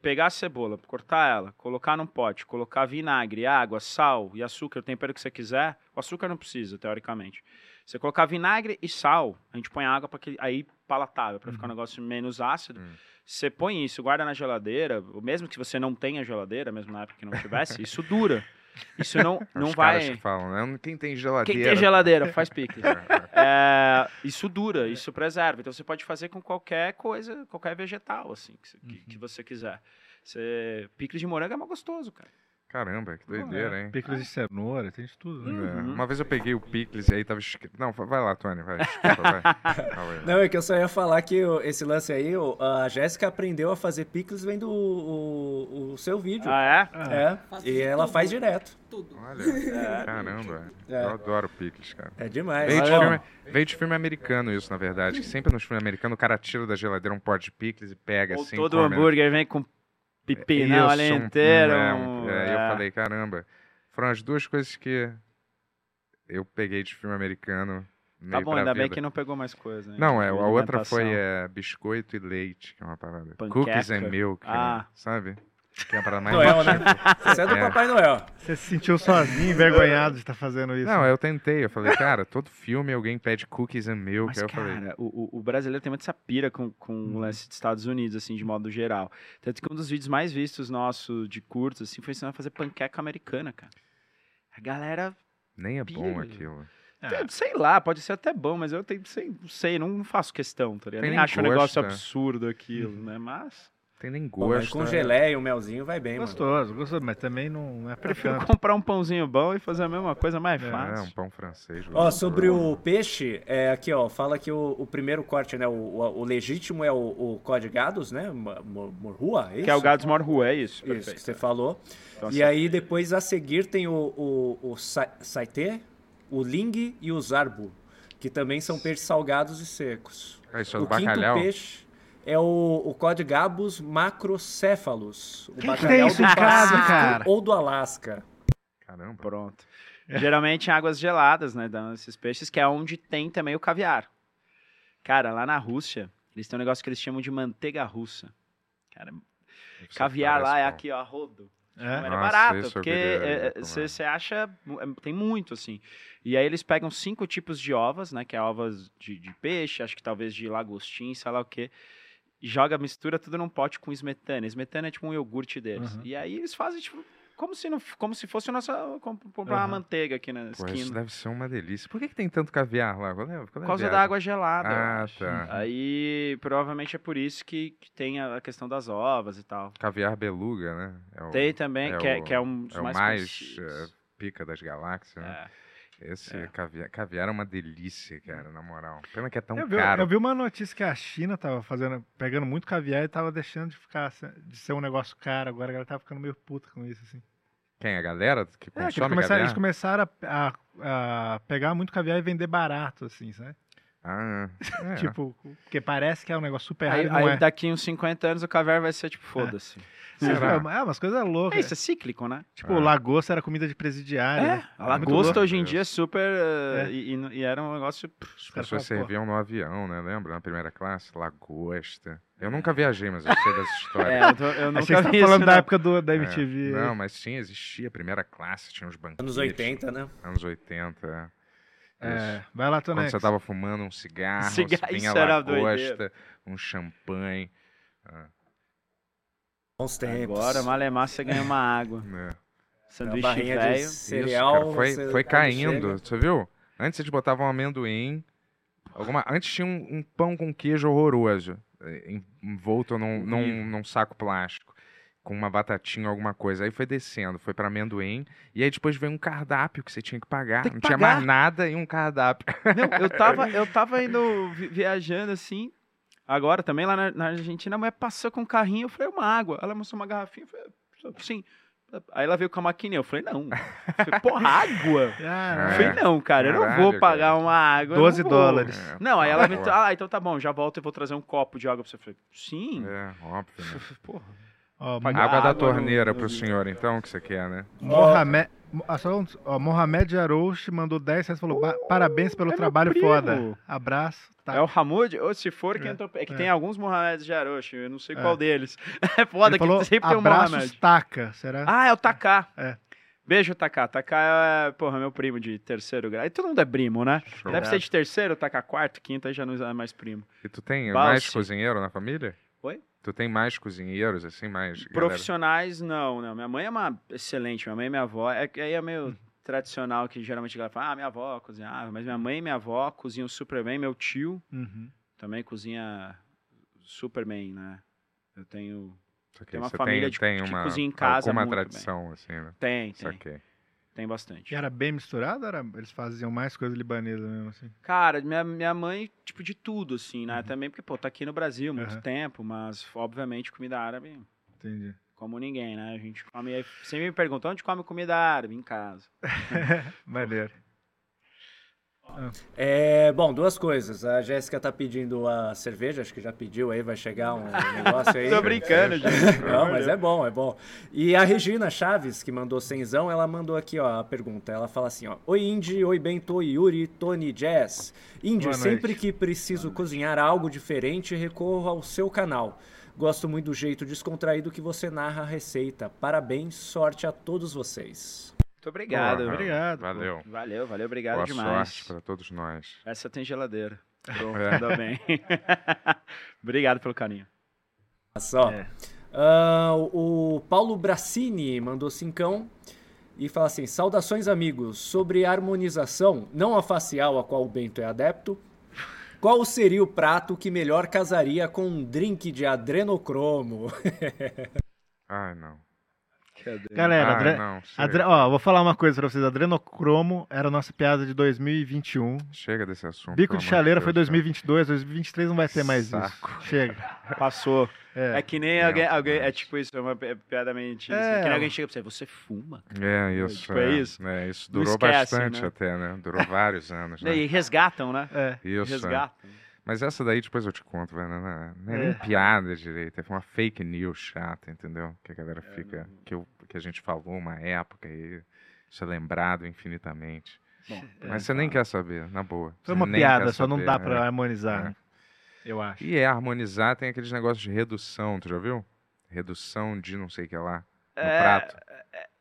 Speaker 6: Pegar a cebola, cortar ela, colocar num pote, colocar vinagre, água, sal e açúcar, o tempero que você quiser. O açúcar não precisa, teoricamente. Você colocar vinagre e sal, a gente põe água para que aí palatável, para ficar um negócio menos ácido.
Speaker 4: Hum.
Speaker 6: Você põe isso, guarda na geladeira, mesmo que você não tenha geladeira, mesmo na época que não tivesse, isso dura. Isso não, não
Speaker 4: Os caras
Speaker 6: vai.
Speaker 4: que falam, né? Quem tem geladeira.
Speaker 6: Quem tem geladeira faz pique. É, isso dura, isso preserva. Então você pode fazer com qualquer coisa, qualquer vegetal, assim, que, você- que- que você quiser. Você, picles de morango é mais gostoso, cara.
Speaker 4: Caramba, que doideira, hein?
Speaker 3: Picles de cenoura, tem de tudo, né?
Speaker 4: É,
Speaker 6: Uhum.
Speaker 4: Uma vez eu peguei o picles e aí tava escrito. Não, vai lá, Tony, vai. Desculpa, vai.
Speaker 7: Não, é que eu só ia falar que esse lance aí, a Jéssica aprendeu a fazer picles vendo o, o- o seu vídeo.
Speaker 6: Ah, é?
Speaker 7: É,
Speaker 8: Faço
Speaker 7: e ela faz direto.
Speaker 8: Tudo.
Speaker 4: Olha, caramba.
Speaker 7: É.
Speaker 4: Eu adoro picles, cara.
Speaker 7: É demais.
Speaker 4: Veio de, filme, veio de filme americano isso, na verdade. Que sempre nos filmes americanos o cara tira da geladeira um pote de picles e pega
Speaker 6: Ou
Speaker 4: assim.
Speaker 6: todo
Speaker 4: come.
Speaker 6: hambúrguer vem com
Speaker 4: um-
Speaker 6: inteiro.
Speaker 4: é, é,
Speaker 6: é.
Speaker 4: Eu falei, caramba. Foram as duas coisas que eu peguei de filme americano.
Speaker 6: Tá bom, ainda bem
Speaker 4: vida.
Speaker 6: que não pegou mais coisa. hein,
Speaker 4: Não, é, a outra foi é, biscoito e leite, que é uma parada.
Speaker 6: Panqueca.
Speaker 4: Cookies and milk,
Speaker 6: Ah.
Speaker 4: né? sabe? Que é uma parada mais
Speaker 7: Noel, né? Você é do
Speaker 4: É.
Speaker 7: Papai Noel.
Speaker 3: Você se sentiu sozinho, envergonhado de estar fazendo isso.
Speaker 4: Não, eu tentei. Eu falei, cara, todo filme alguém pede cookies and milk.
Speaker 6: Mas,
Speaker 4: aí eu falei,
Speaker 6: cara, o, o- o brasileiro tem muito essa pira com, com
Speaker 4: Uhum.
Speaker 6: o lance dos Estados Unidos, assim, de modo geral. Tanto que um dos vídeos mais vistos nosso de curtos, assim, foi ensinando a fazer panqueca americana, cara. A galera,
Speaker 4: nem é bom
Speaker 6: Pira.
Speaker 4: aquilo.
Speaker 3: Ah,
Speaker 6: sei lá, pode ser até bom, mas eu tenho, sei, não sei, não faço questão, tá ligado? Nem
Speaker 4: nem
Speaker 6: acho um negócio
Speaker 4: né?
Speaker 6: absurdo aquilo, né? Mas
Speaker 4: Tem nem
Speaker 7: Pô,
Speaker 4: gosto.
Speaker 7: com
Speaker 4: né?
Speaker 7: geleia e o melzinho vai bem, mano.
Speaker 3: gostoso, gostoso, mas também não é pra
Speaker 6: prefiro
Speaker 3: tanto.
Speaker 6: comprar um pãozinho bom e fazer a mesma coisa mais
Speaker 3: É,
Speaker 4: É,
Speaker 6: fácil.
Speaker 4: um pão francês.
Speaker 7: Ó,
Speaker 4: gostoso.
Speaker 7: sobre o peixe, é, aqui ó, fala que o, o primeiro corte, né, o, o, o legítimo é o, o códigados, né, mo- mo- morrua, é isso?
Speaker 6: Que é o gado Rua, é isso.
Speaker 7: Isso,
Speaker 6: perfeito.
Speaker 7: que você falou.
Speaker 6: Então,
Speaker 7: e
Speaker 6: assim,
Speaker 7: aí depois a seguir tem o, o, o sa- saité, o ling e o zarbo, que também são peixes salgados e secos.
Speaker 4: Ah, isso é
Speaker 7: o
Speaker 4: do bacalhau?
Speaker 7: quinto peixe é o, o Códigabus macrocéfalos. O
Speaker 3: que
Speaker 7: bacalhau
Speaker 3: tem isso
Speaker 7: do Pacífico
Speaker 3: cara?
Speaker 7: Ou do Alasca.
Speaker 4: Caramba.
Speaker 6: Pronto. Geralmente em águas geladas, né? Dão esses peixes, que é onde tem também o caviar. Cara, lá na Rússia, eles têm um negócio que eles chamam de manteiga russa. Cara,
Speaker 4: Isso
Speaker 6: caviar lá
Speaker 4: parece
Speaker 6: é
Speaker 4: bom.
Speaker 6: aqui, ó, rodo.
Speaker 3: É?
Speaker 6: Mas é
Speaker 4: Nossa,
Speaker 6: barato, porque você acha. é, Tem muito, assim. E aí eles pegam cinco tipos de ovas, né? Que é ovas de, de peixe, acho que talvez de lagostim, sei lá o quê. E joga, mistura tudo num pote com esmetana. Esmetana é tipo um iogurte deles.
Speaker 3: Uhum.
Speaker 6: E aí eles fazem, tipo, como se, não, como se fosse a nossa. com- comprar uma
Speaker 3: Uhum.
Speaker 6: manteiga aqui na
Speaker 4: Pô, isso
Speaker 6: esquina.
Speaker 4: deve ser uma delícia. Por que, que tem tanto caviar lá? Qual é, qual é
Speaker 6: Por
Speaker 4: a
Speaker 6: causa da água gelada.
Speaker 4: Ah,
Speaker 6: acho.
Speaker 4: tá.
Speaker 6: Aí provavelmente é por isso que, que tem a questão das ovas e tal.
Speaker 4: Caviar beluga, né? É o,
Speaker 6: Tem também,
Speaker 4: é
Speaker 6: que, é,
Speaker 4: o-
Speaker 6: que é um dos
Speaker 4: é o
Speaker 6: mais,
Speaker 4: mais pica das galáxias, né?
Speaker 6: É.
Speaker 4: Esse
Speaker 6: é.
Speaker 4: caviar, caviar é uma delícia, cara, na moral. Pena que é tão
Speaker 3: Eu vi,
Speaker 4: caro.
Speaker 3: eu vi uma notícia que a China tava fazendo, pegando muito caviar e tava deixando de ficar de ser um negócio caro. Agora a galera tá ficando meio puta com isso, assim.
Speaker 4: Quem? A galera que
Speaker 3: É, que eles
Speaker 4: consome
Speaker 3: começaram, eles começaram a, a- a pegar muito caviar e vender barato, assim, sabe?
Speaker 4: Ah, é.
Speaker 3: Tipo, porque parece que é um negócio super raro
Speaker 6: Aí,
Speaker 3: não
Speaker 6: aí
Speaker 3: é.
Speaker 6: daqui uns 50 anos o caviar vai ser tipo, foda-se.
Speaker 4: Será?
Speaker 3: É, é umas coisas
Speaker 6: É
Speaker 3: loucas.
Speaker 6: isso, é cíclico, né?
Speaker 3: Tipo,
Speaker 4: Ah.
Speaker 3: lagosta era comida de presidiário.
Speaker 6: É,
Speaker 3: né?
Speaker 6: a lagosta hoje em dia é super. uh,
Speaker 3: É.
Speaker 6: E, e- e era um negócio.
Speaker 4: As pessoas serviam no avião, né? Lembra? Na primeira classe? Lagosta. Eu nunca viajei, mas eu sei das
Speaker 6: É,
Speaker 4: histórias.
Speaker 6: eu, tô- eu nunca
Speaker 3: Achei que você
Speaker 6: vi
Speaker 3: tá falando
Speaker 6: isso,
Speaker 3: da
Speaker 6: não.
Speaker 3: época do, da
Speaker 4: É,
Speaker 3: MTV.
Speaker 4: Não, mas sim, existia. Primeira classe, tinha uns banquetes.
Speaker 7: Anos 80, né?
Speaker 4: Anos 80. é.
Speaker 3: É,
Speaker 4: Isso.
Speaker 3: vai lá,
Speaker 4: Quando
Speaker 3: Tonex.
Speaker 4: você tava fumando um cigarro,
Speaker 6: Cigarro,
Speaker 4: vinha
Speaker 6: isso
Speaker 4: lagosta, um champanhe. Ah,
Speaker 7: Bons tempos.
Speaker 6: Agora, malemar, você ganha uma água.
Speaker 7: Uma
Speaker 6: Sanduíche velho.
Speaker 4: Isso,
Speaker 7: cereal.
Speaker 4: cara, foi,
Speaker 7: você-
Speaker 4: foi
Speaker 7: quando
Speaker 4: caindo,
Speaker 7: chega-
Speaker 4: você viu? Antes eles botavam amendoim, Alguma... Antes tinha um, um pão com queijo horroroso, eh, envolto num, num, num saco plástico, com uma batatinha, alguma coisa. Aí foi descendo, foi pra amendoim, e aí depois veio um cardápio que você tinha que pagar.
Speaker 6: Que
Speaker 4: Não tinha
Speaker 6: pagar.
Speaker 4: mais nada e um cardápio.
Speaker 6: Não, eu tava, eu tava indo vi- viajando assim. Agora também lá na, na Argentina, a mulher passou com um carrinho, eu falei, uma água. Ela mostrou uma garrafinha, eu falei, sim. Aí ela veio com a maquininha, eu falei, não. Eu falei, porra, água? Eu
Speaker 3: Ah,
Speaker 4: É.
Speaker 6: falei, não, cara, eu não vou pagar uma água. eu
Speaker 3: 12
Speaker 6: não
Speaker 3: dólares.
Speaker 4: É,
Speaker 6: Não, aí ela me ah, então tá bom, já volto e vou trazer um copo de água pra você. Eu falei, sim.
Speaker 4: É, óbvio. né?
Speaker 6: Porra.
Speaker 3: Ó,
Speaker 4: Água da
Speaker 6: água no-
Speaker 4: torneira
Speaker 6: no-
Speaker 4: pro senhor, então, que você quer, né?
Speaker 3: Mohamed, ah, ó, Mohamed Arouche mandou 10 reais e falou: "Ba- parabéns pelo
Speaker 6: é
Speaker 3: trabalho
Speaker 6: primo."
Speaker 3: foda. Abraço. Tá.
Speaker 6: É o Hamoud, ou se for quem
Speaker 3: É,
Speaker 6: entrou. É que
Speaker 3: é.
Speaker 6: tem alguns Mohamed de Aroshi, eu não sei
Speaker 3: É.
Speaker 6: qual deles. É foda
Speaker 3: Ele falou,
Speaker 6: que sempre tem um
Speaker 3: abraços
Speaker 6: Mohamed.
Speaker 3: taca, será?
Speaker 6: Ah, é o Taká.
Speaker 3: É.
Speaker 6: Beijo, Taká. Taká é, porra, meu primo de terceiro grau. E todo mundo é primo, né?
Speaker 4: Show.
Speaker 6: Deve ser de terceiro, Taká quarto, quinto, aí já não é mais primo.
Speaker 4: E tu tem mais cozinheiro na família?
Speaker 6: Oi?
Speaker 4: Tu tem mais cozinheiros, assim, mais. galera?
Speaker 6: Profissionais, não, não. Minha mãe é uma excelente, minha mãe e minha avó. É aí é meio tradicional que geralmente a galera fala, ah, minha avó cozinhava. Mas minha mãe e minha avó cozinham super bem. Meu tio
Speaker 3: Uhum.
Speaker 6: também cozinha super bem, né? Eu tenho. Tem uma família
Speaker 4: tem,
Speaker 6: de-
Speaker 4: tem
Speaker 6: que
Speaker 4: uma,
Speaker 6: cozinha em casa
Speaker 4: alguma
Speaker 6: muito bem.
Speaker 4: tradição, assim, né?
Speaker 6: Tem, tem.
Speaker 4: Saquei.
Speaker 6: Tem bastante.
Speaker 3: E era bem misturado? Era, eles faziam mais coisa libanesa mesmo, assim?
Speaker 6: Cara, minha, minha mãe, tipo, de tudo, assim, né?
Speaker 3: Uhum.
Speaker 6: Também porque, pô, tá aqui no Brasil há muito
Speaker 3: Aham.
Speaker 6: tempo, mas, obviamente, comida árabe,
Speaker 3: Entendi.
Speaker 6: como ninguém, né? A gente come. aí Sempre me perguntam onde come comida árabe? Em casa.
Speaker 3: Maneiro.
Speaker 7: É, bom, duas coisas. A Jéssica tá pedindo a cerveja, acho que já pediu aí, vai chegar um negócio aí.
Speaker 6: Tô brincando, gente.
Speaker 7: Não, mas é bom, é bom. E a Regina Chaves, que mandou cenzão, ela mandou aqui ó, a pergunta. Ela fala assim, ó. Oi, Indy, oi, Bento, Yuri, Tony, Jazz. Indy, sempre que preciso cozinhar algo diferente, recorro ao seu canal. Gosto muito do jeito descontraído que você narra a receita. Parabéns, sorte a todos vocês.
Speaker 6: Muito obrigado.
Speaker 4: Porra,
Speaker 3: obrigado, pô.
Speaker 4: Valeu.
Speaker 6: Valeu, valeu, obrigado
Speaker 4: Boa
Speaker 6: demais.
Speaker 4: sorte pra todos nós.
Speaker 6: Essa tem geladeira. Pronto,
Speaker 4: É.
Speaker 6: ainda bem. obrigado pelo carinho.
Speaker 7: Só.
Speaker 3: É.
Speaker 7: Ah, o Paulo Bracini mandou cincão e fala assim: Saudações, amigos. Sobre harmonização, não a facial a qual o Bento é adepto, qual seria o prato que melhor casaria com um drink de adrenocromo?
Speaker 4: Ai, não.
Speaker 3: Galera,
Speaker 4: Ai,
Speaker 3: adre-
Speaker 4: não.
Speaker 3: Adre- ó, vou falar uma coisa pra vocês. Adrenocromo era a nossa piada de 2021.
Speaker 4: chega desse assunto.
Speaker 3: Bico de chaleira
Speaker 4: Deus,
Speaker 3: foi
Speaker 4: cara.
Speaker 3: 2022, 2023 não vai ter mais
Speaker 4: Saco.
Speaker 3: isso. Chega.
Speaker 6: Passou.
Speaker 3: É.
Speaker 6: É que nem
Speaker 4: Não,
Speaker 6: alguém, alguém. É tipo isso, é uma pi- piada mentira.
Speaker 3: É.
Speaker 6: assim, que nem alguém chega pra você, você fuma?
Speaker 4: É isso.
Speaker 6: Tipo, é isso.
Speaker 4: É, isso durou
Speaker 6: esquece,
Speaker 4: bastante
Speaker 6: né?
Speaker 4: até, né? Durou vários anos, né?
Speaker 6: E resgatam, né?
Speaker 3: É.
Speaker 4: Isso. é.
Speaker 6: resgatam.
Speaker 4: Mas essa daí depois eu te conto, velho. Não, não, não é nem
Speaker 3: É.
Speaker 4: piada direito. É uma fake news chata, entendeu? Que a galera
Speaker 6: É,
Speaker 4: fica. Que, eu, que a gente falou uma época e isso é lembrado infinitamente.
Speaker 6: Bom,
Speaker 4: Mas você nem quer saber, na boa.
Speaker 3: Foi uma piada, só não
Speaker 4: saber,
Speaker 3: dá pra
Speaker 4: é.
Speaker 3: harmonizar,
Speaker 4: É.
Speaker 3: né? Eu acho.
Speaker 4: E é harmonizar, tem aqueles negócios de redução, tu já viu? Redução de não sei o que lá. No
Speaker 6: É,
Speaker 4: prato.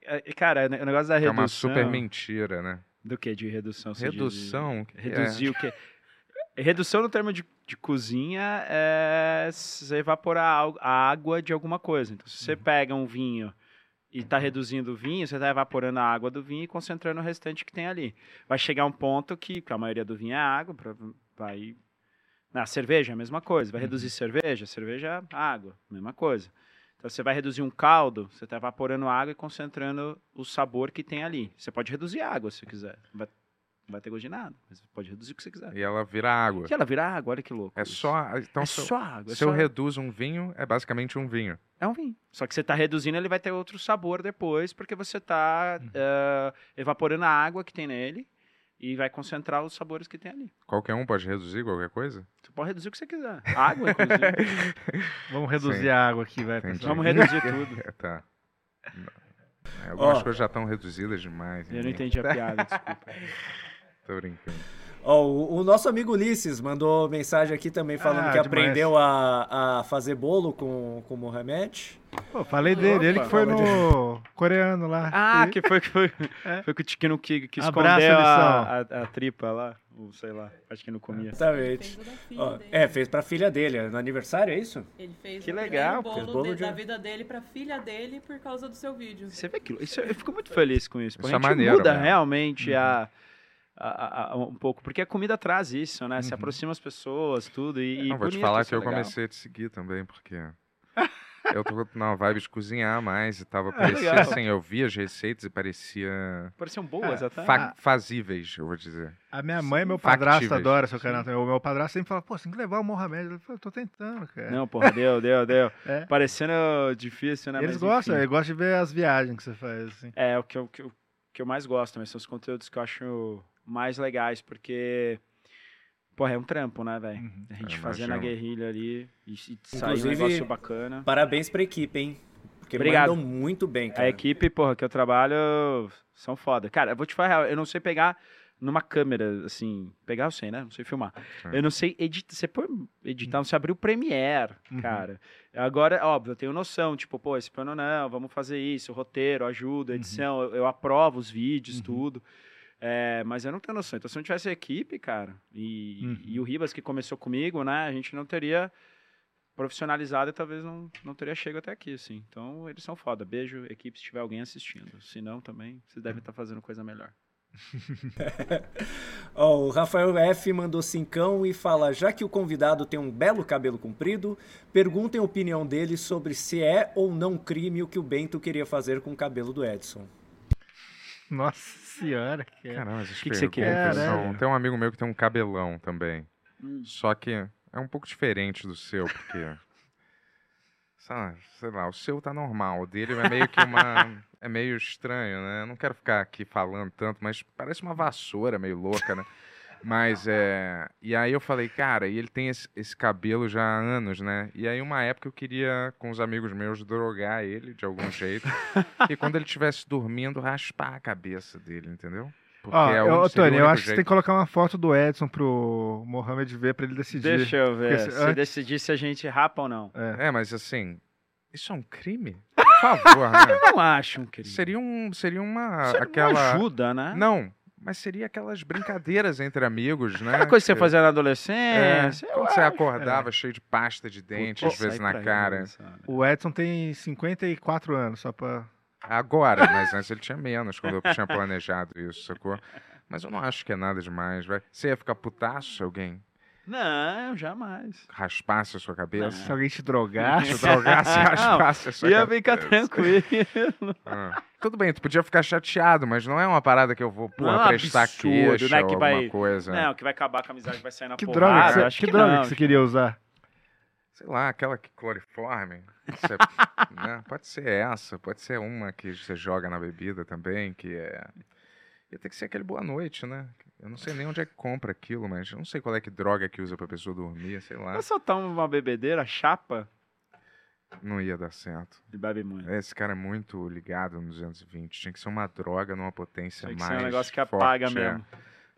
Speaker 6: é, cara, o negócio da
Speaker 4: Que é
Speaker 6: redução.
Speaker 4: uma super mentira, né?
Speaker 6: Do que de redução? diz?
Speaker 4: Redução. que é-
Speaker 6: Reduzir o quê? Redução no termo de, de cozinha é você evaporar a água de alguma coisa. Então, se você pega um vinho e está reduzindo o vinho, você está evaporando a água do vinho e concentrando o restante que tem ali. Vai chegar um ponto que, que a maioria do vinho é água, vai... Na cerveja é a mesma coisa. Vai reduzir cerveja, cerveja é água, mesma coisa. Então, você vai reduzir um caldo, você está evaporando água e concentrando o sabor que tem ali. Você pode reduzir a água se quiser. Não vai, ter gosto de nada, mas você pode reduzir o que você quiser.
Speaker 4: E ela vira água.
Speaker 6: E ela vira água, olha que louco.
Speaker 4: É
Speaker 6: isso.
Speaker 4: só. Então,
Speaker 6: é
Speaker 4: se eu-
Speaker 6: só água. É,
Speaker 4: se eu reduzo um vinho, é basicamente um vinho.
Speaker 6: é um vinho. Só que você está reduzindo, ele vai ter outro sabor depois, porque você está
Speaker 4: Uhum.
Speaker 6: evaporando a água que tem nele e vai concentrar os sabores que tem ali.
Speaker 4: Qualquer um pode reduzir qualquer coisa?
Speaker 6: Você pode reduzir o que você quiser. Água, inclusive.
Speaker 3: Vamos reduzir
Speaker 4: Sim.
Speaker 3: a água aqui, vai,
Speaker 4: Entendi.
Speaker 6: Vamos reduzir tudo.
Speaker 4: É, tá. É, algumas
Speaker 7: Ó.
Speaker 4: coisas já estão reduzidas demais.
Speaker 6: Eu não entendi a piada, desculpa.
Speaker 4: Tô brincando.
Speaker 7: Ó, o, o nosso amigo Ulisses mandou mensagem aqui também falando
Speaker 3: Ah,
Speaker 7: que
Speaker 3: demais.
Speaker 7: aprendeu a, a fazer bolo com, com o Mohamed.
Speaker 3: Pô, falei dele, ele que foi no coreano lá.
Speaker 6: Ah,
Speaker 3: E-
Speaker 6: que foi que foi,
Speaker 3: É.
Speaker 6: foi que o Tiquino que, que escondeu a, a, a tripa lá, ou sei lá, acho que não comia.
Speaker 7: Exatamente. Ó, é, fez pra filha dele, no aniversário, é isso?
Speaker 8: Ele fez
Speaker 6: Que
Speaker 8: o
Speaker 6: legal,
Speaker 8: primeiro
Speaker 7: fez
Speaker 8: bolo,
Speaker 7: bolo
Speaker 8: de-
Speaker 7: de-
Speaker 8: da vida dele pra filha dele por causa do seu vídeo.
Speaker 6: Você vê aquilo? Isso, eu fico muito feliz com isso.
Speaker 4: Isso
Speaker 6: a
Speaker 4: é
Speaker 6: gente
Speaker 4: maneiro
Speaker 6: muda
Speaker 4: mesmo.
Speaker 6: realmente a, a- a- um pouco, porque a comida traz isso, né? Se
Speaker 3: Uhum.
Speaker 6: aproxima as pessoas, tudo. E, e
Speaker 4: Não, vou te falar
Speaker 6: isso
Speaker 4: que
Speaker 6: é
Speaker 4: eu
Speaker 6: legal.
Speaker 4: comecei a te seguir também, porque eu tô numa vibe de cozinhar mais e tava,
Speaker 6: Ah,
Speaker 4: parecia
Speaker 6: legal.
Speaker 4: assim, eu via as receitas e parecia
Speaker 6: Pareciam boas
Speaker 3: É,
Speaker 6: até.
Speaker 4: fa- fazíveis, eu vou dizer.
Speaker 3: A minha mãe e meu padrasto
Speaker 4: Factíveis.
Speaker 3: adoram seu canal também. O meu padrasto sempre fala, pô, você tem que levar o Mohamed. Eu falo, tô tentando, cara.
Speaker 6: Não, porra, deu, deu, deu.
Speaker 3: É.
Speaker 6: Parecendo difícil, né?
Speaker 3: eles
Speaker 6: Mas,
Speaker 3: gostam, eles gostam de ver as viagens que você faz, assim.
Speaker 6: É, o que eu, que eu, que eu mais gosto, mas são os conteúdos que eu acho mais legais, porque, porra, é um trampo, né, velho?
Speaker 3: Uhum.
Speaker 6: A gente fazendo a guerrilha ali e, e sair um
Speaker 7: Inclusive,
Speaker 6: negócio bacana.
Speaker 7: Parabéns pra equipe, hein? Porque
Speaker 6: Obrigado.
Speaker 7: mandam muito bem, cara.
Speaker 6: A equipe, porra, que eu trabalho são foda. Cara, eu vou te falar, eu não sei pegar numa câmera, assim, pegar eu sei, né? Não sei filmar.
Speaker 4: Sim.
Speaker 6: Eu não sei editar, você pôr editar, não sei abrir o Premiere,
Speaker 3: Uhum.
Speaker 6: cara. Agora, óbvio, eu tenho noção, tipo, pô, esse plano não, vamos fazer isso, roteiro, ajuda, edição, eu, eu aprovo os vídeos,
Speaker 3: Uhum.
Speaker 6: tudo. É, mas eu não tenho noção. Então, se não tivesse equipe, cara, e,
Speaker 3: Uhum.
Speaker 6: e o Ribas que começou comigo, né, a gente não teria profissionalizado e talvez não, não teria chego até aqui, assim. Então, eles são foda. Beijo, equipe, se tiver alguém assistindo. Se não, também, vocês devem estar fazendo coisa melhor.
Speaker 7: Ó, o Rafael F mandou cincão e fala: já que o convidado tem um belo cabelo comprido, perguntem a opinião dele sobre se é ou não crime o que o Bento queria fazer com o cabelo do Edson.
Speaker 3: Nossa senhora, que é.
Speaker 4: Caramba, essas
Speaker 6: Que que você
Speaker 3: quer?
Speaker 4: são-. Tem um amigo meu que tem um cabelão também.
Speaker 6: Hum.
Speaker 4: Só que é um pouco diferente do seu, porque. sei lá, sei lá, o seu tá normal. O dele é meio que uma. é meio estranho, né? Eu não quero ficar aqui falando tanto, mas parece uma vassoura meio louca, né? Mas é. E aí eu falei, cara, e ele tem esse, esse cabelo já há anos, né? E aí, uma época eu queria, com os amigos meus, drogar ele de algum jeito. e quando ele estivesse dormindo, raspar a cabeça dele, entendeu? Porque
Speaker 3: Ó,
Speaker 4: é o-
Speaker 3: eu, Tony, eu acho que você tem
Speaker 4: jeito.
Speaker 3: que colocar uma foto do Edson pro Mohamed ver pra ele decidir.
Speaker 6: Deixa eu ver.
Speaker 3: Porque se-
Speaker 6: Se
Speaker 3: antes-
Speaker 6: decidir se a gente rapa ou não.
Speaker 3: É.
Speaker 4: É, mas assim, isso é um crime? Por favor, né?
Speaker 6: Não acho um crime.
Speaker 4: Seria, um, seria uma.
Speaker 6: Isso
Speaker 4: aquela.
Speaker 6: não ajuda, né?
Speaker 4: Não, mas seria aquelas brincadeiras entre amigos, né?
Speaker 6: Aquela coisa que você fazia na
Speaker 4: É,
Speaker 6: adolescência. eu
Speaker 4: quando você acordava cheio de pasta de dente, às vezes na cara.
Speaker 3: O Edson tem 54 anos, só pra.
Speaker 4: Agora, mas antes ele tinha menos, quando eu tinha planejado isso, sacou? Mas eu não acho que é nada demais, vai. Você ia ficar putaço se alguém
Speaker 6: Não, jamais.
Speaker 4: raspasse a sua cabeça?
Speaker 3: Se alguém te drogar.
Speaker 4: Se drogasse e raspasse a sua
Speaker 6: Ia
Speaker 4: cabeça.
Speaker 6: ficar tranquilo.
Speaker 4: Ah. Tudo bem, tu podia ficar chateado, mas não é uma parada que eu vou porra,
Speaker 6: Não é um
Speaker 4: prestar
Speaker 6: absurdo,
Speaker 4: queixa
Speaker 6: né,
Speaker 4: ou
Speaker 6: que vai-
Speaker 4: coisa.
Speaker 6: Não, que vai acabar com a amizade, vai sair na
Speaker 3: Que
Speaker 6: porrada.
Speaker 3: droga, que, você,
Speaker 6: acho
Speaker 3: que
Speaker 6: que
Speaker 3: droga
Speaker 6: não.
Speaker 3: que você queria usar?
Speaker 4: Sei lá, aquela que cloriforme. Você- né? Pode ser essa, pode ser uma que você joga na bebida também, que é. Ia ter que ser aquele boa noite, né? Eu não sei nem onde é que compra aquilo, mas eu não sei qual é que droga que usa pra pessoa dormir, sei lá.
Speaker 6: Vai soltar uma bebedeira, chapa,
Speaker 4: Não ia dar certo.
Speaker 6: e bebe muito.
Speaker 4: Esse cara é muito ligado no 220. Tinha que ser uma droga numa potência
Speaker 6: Tem que
Speaker 4: mais.
Speaker 6: ser um negócio que apaga
Speaker 4: forte, é.
Speaker 6: mesmo.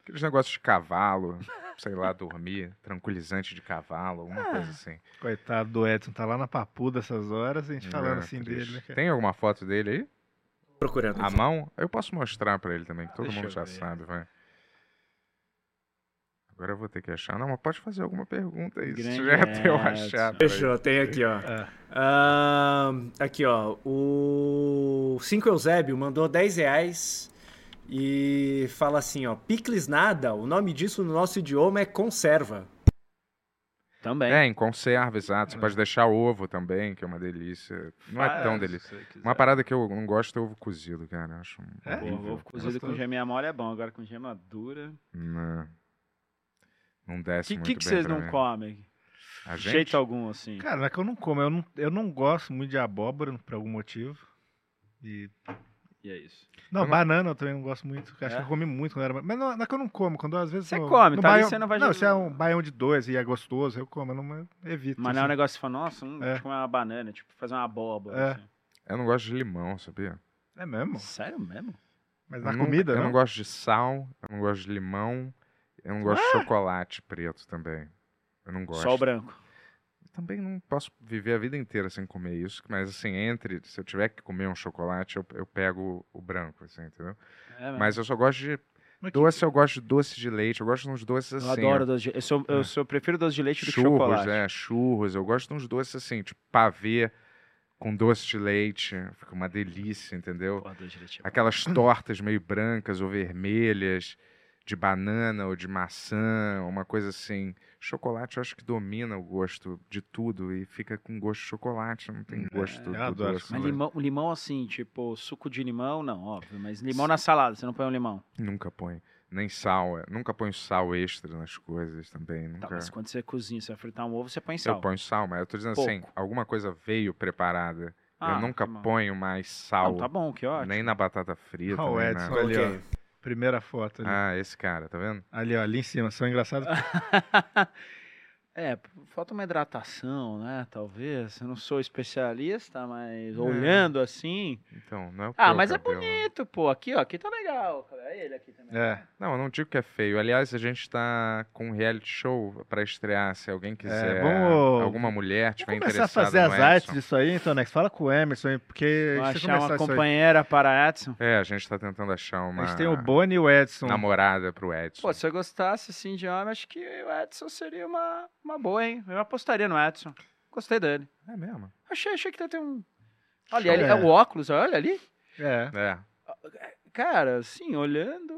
Speaker 4: Aqueles negócios de cavalo, sei lá, dormir, tranquilizante de cavalo, alguma
Speaker 6: Ah.
Speaker 4: coisa assim.
Speaker 3: Coitado do Edson, tá lá na papuda essas horas, a gente falando
Speaker 4: É,
Speaker 3: assim
Speaker 4: triste.
Speaker 3: dele, né?
Speaker 4: Tem alguma foto dele aí?
Speaker 7: Procurando.
Speaker 4: A mão? Eu posso mostrar pra ele também, que todo
Speaker 6: Deixa
Speaker 4: mundo já
Speaker 6: ver.
Speaker 4: sabe, vai. Agora eu vou ter que achar. Não, mas pode fazer alguma pergunta aí. Se
Speaker 6: Grande
Speaker 4: tiver até eu achar.
Speaker 7: Fechou, tem aqui, ó.
Speaker 3: É.
Speaker 7: Aqui, ó. O 5 Eusébio mandou 10 reais e fala assim, ó. Picles nada, o nome disso no nosso idioma é conserva.
Speaker 6: Também.
Speaker 4: É, em conserva, exato. Você pode deixar ovo também, que é uma delícia. Não é tão
Speaker 6: Faz,
Speaker 4: delícia.
Speaker 6: se você quiser.
Speaker 4: Uma parada que eu não gosto é ovo cozido, cara. Eu acho
Speaker 3: É?
Speaker 6: Pô,
Speaker 4: horrível.
Speaker 6: ovo cozido com gema mole é bom, agora com gema dura.
Speaker 4: Não, não
Speaker 6: O
Speaker 4: desce
Speaker 6: que,
Speaker 4: muito
Speaker 6: que, que
Speaker 4: bem
Speaker 6: vocês
Speaker 4: pra
Speaker 6: não
Speaker 4: mim.
Speaker 6: comem?
Speaker 4: A
Speaker 6: De
Speaker 4: gente?
Speaker 6: jeito algum, assim.
Speaker 3: Cara, não é que eu não como, eu não, eu não gosto muito de abóbora por algum motivo. E.
Speaker 6: E é isso.
Speaker 3: Não,
Speaker 4: Eu
Speaker 3: banana eu também não gosto muito. Acho
Speaker 6: É?
Speaker 3: que eu comi muito quando era. Mas não, não é que eu não como, quando às vezes.
Speaker 6: Você
Speaker 3: no-
Speaker 6: come,
Speaker 3: no
Speaker 6: tá?
Speaker 3: Baião-
Speaker 6: você não vai
Speaker 3: Não, se é um baião de dois e é gostoso, eu como, eu não eu evito.
Speaker 6: Mas não é um
Speaker 3: assim.
Speaker 6: negócio que você fala, nossa, hum,
Speaker 3: É.
Speaker 6: deixa eu comer uma banana, tipo, fazer uma abóbora.
Speaker 3: É.
Speaker 6: assim.
Speaker 4: Eu não gosto de limão, sabia?
Speaker 3: É mesmo?
Speaker 6: Sério mesmo?
Speaker 3: Mas na
Speaker 4: não-
Speaker 3: comida,
Speaker 4: Eu
Speaker 3: não?
Speaker 4: não gosto de sal, eu não gosto de limão, eu não gosto de chocolate preto também. Eu não gosto.
Speaker 6: Só o branco.
Speaker 4: Também não posso viver a vida inteira sem comer isso, mas assim, entre, se eu tiver que comer um chocolate, eu, eu pego o branco, assim, entendeu?
Speaker 6: É,
Speaker 4: Mas eu só gosto de
Speaker 3: Mas que-
Speaker 4: doce, eu gosto de doce de leite, eu gosto de uns doces
Speaker 6: eu
Speaker 4: assim.
Speaker 6: adoro
Speaker 4: ó,
Speaker 6: doce de leite. Eu, sou, eu, sou, eu prefiro doce de leite do que
Speaker 4: churros,
Speaker 6: chocolate.
Speaker 4: é, churros, eu gosto de uns doces assim, tipo pavê com doce de leite, fica uma delícia, entendeu?
Speaker 6: Doce de leite é.
Speaker 4: Aquelas tortas meio brancas ou vermelhas, de banana ou de maçã, uma coisa assim. Chocolate eu acho que domina o gosto de tudo e fica com gosto de chocolate, não tem gosto do,
Speaker 3: eu
Speaker 4: do doce.
Speaker 6: Mas
Speaker 4: né?
Speaker 6: limão, limão assim, tipo, suco de limão, não, óbvio. Mas limão na salada, você não põe um limão.
Speaker 4: Nunca põe. Nem sal, é. nunca põe sal extra nas coisas também.
Speaker 6: Tá,
Speaker 4: Nunca.
Speaker 6: mas quando você cozinha, você vai fritar um ovo, você põe
Speaker 4: Eu
Speaker 6: sal.
Speaker 4: ponho sal, mas eu tô dizendo assim,
Speaker 6: Pouco.
Speaker 4: alguma coisa veio preparada.
Speaker 6: Ah,
Speaker 4: eu nunca
Speaker 6: tá
Speaker 4: ponho mais sal.
Speaker 6: Não, tá bom, que ótimo.
Speaker 4: Nem na batata frita.
Speaker 3: Ó, o
Speaker 4: nem
Speaker 3: Edson
Speaker 4: na...
Speaker 3: ali,
Speaker 7: Ok.
Speaker 3: ó. Primeira foto ali.
Speaker 4: Ah, esse cara, tá vendo?
Speaker 3: Ali, ó, ali em cima. São engraçados.
Speaker 6: É, falta uma hidratação, né? Talvez. Eu não sou especialista,
Speaker 4: É.
Speaker 6: mas olhando assim.
Speaker 4: Então, não é o
Speaker 6: Ah, mas é bonito, pô. Aqui, ó. Aqui tá legal. É ele aqui também.
Speaker 3: É.
Speaker 4: Não, eu não digo que é feio. Aliás, a gente tá com um reality show pra estrear. Se alguém quiser,
Speaker 3: É, vamos-
Speaker 4: alguma mulher tiver
Speaker 3: Vamos começar a
Speaker 4: interessada
Speaker 3: fazer
Speaker 4: no
Speaker 3: as
Speaker 4: Edson.
Speaker 3: artes disso aí, então, Nex. Fala com o Emerson, hein, porque
Speaker 6: Vou
Speaker 3: a gente vai
Speaker 6: achar
Speaker 3: começar
Speaker 6: uma
Speaker 3: isso aí.
Speaker 6: companheira para Edson.
Speaker 4: É, a gente tá tentando achar uma
Speaker 3: A gente tem o Boni e o Edson.
Speaker 4: namorada pro Edson.
Speaker 6: Pô, se eu gostasse assim de homem, acho que o Edson seria uma, uma boa, hein? Eu apostaria no Edson. Gostei dele.
Speaker 4: É mesmo?
Speaker 6: Achei, achei que tem um. Olha,
Speaker 3: Show.
Speaker 6: ali, é o óculos, olha ali.
Speaker 3: É.
Speaker 4: É.
Speaker 6: Cara, assim, olhando.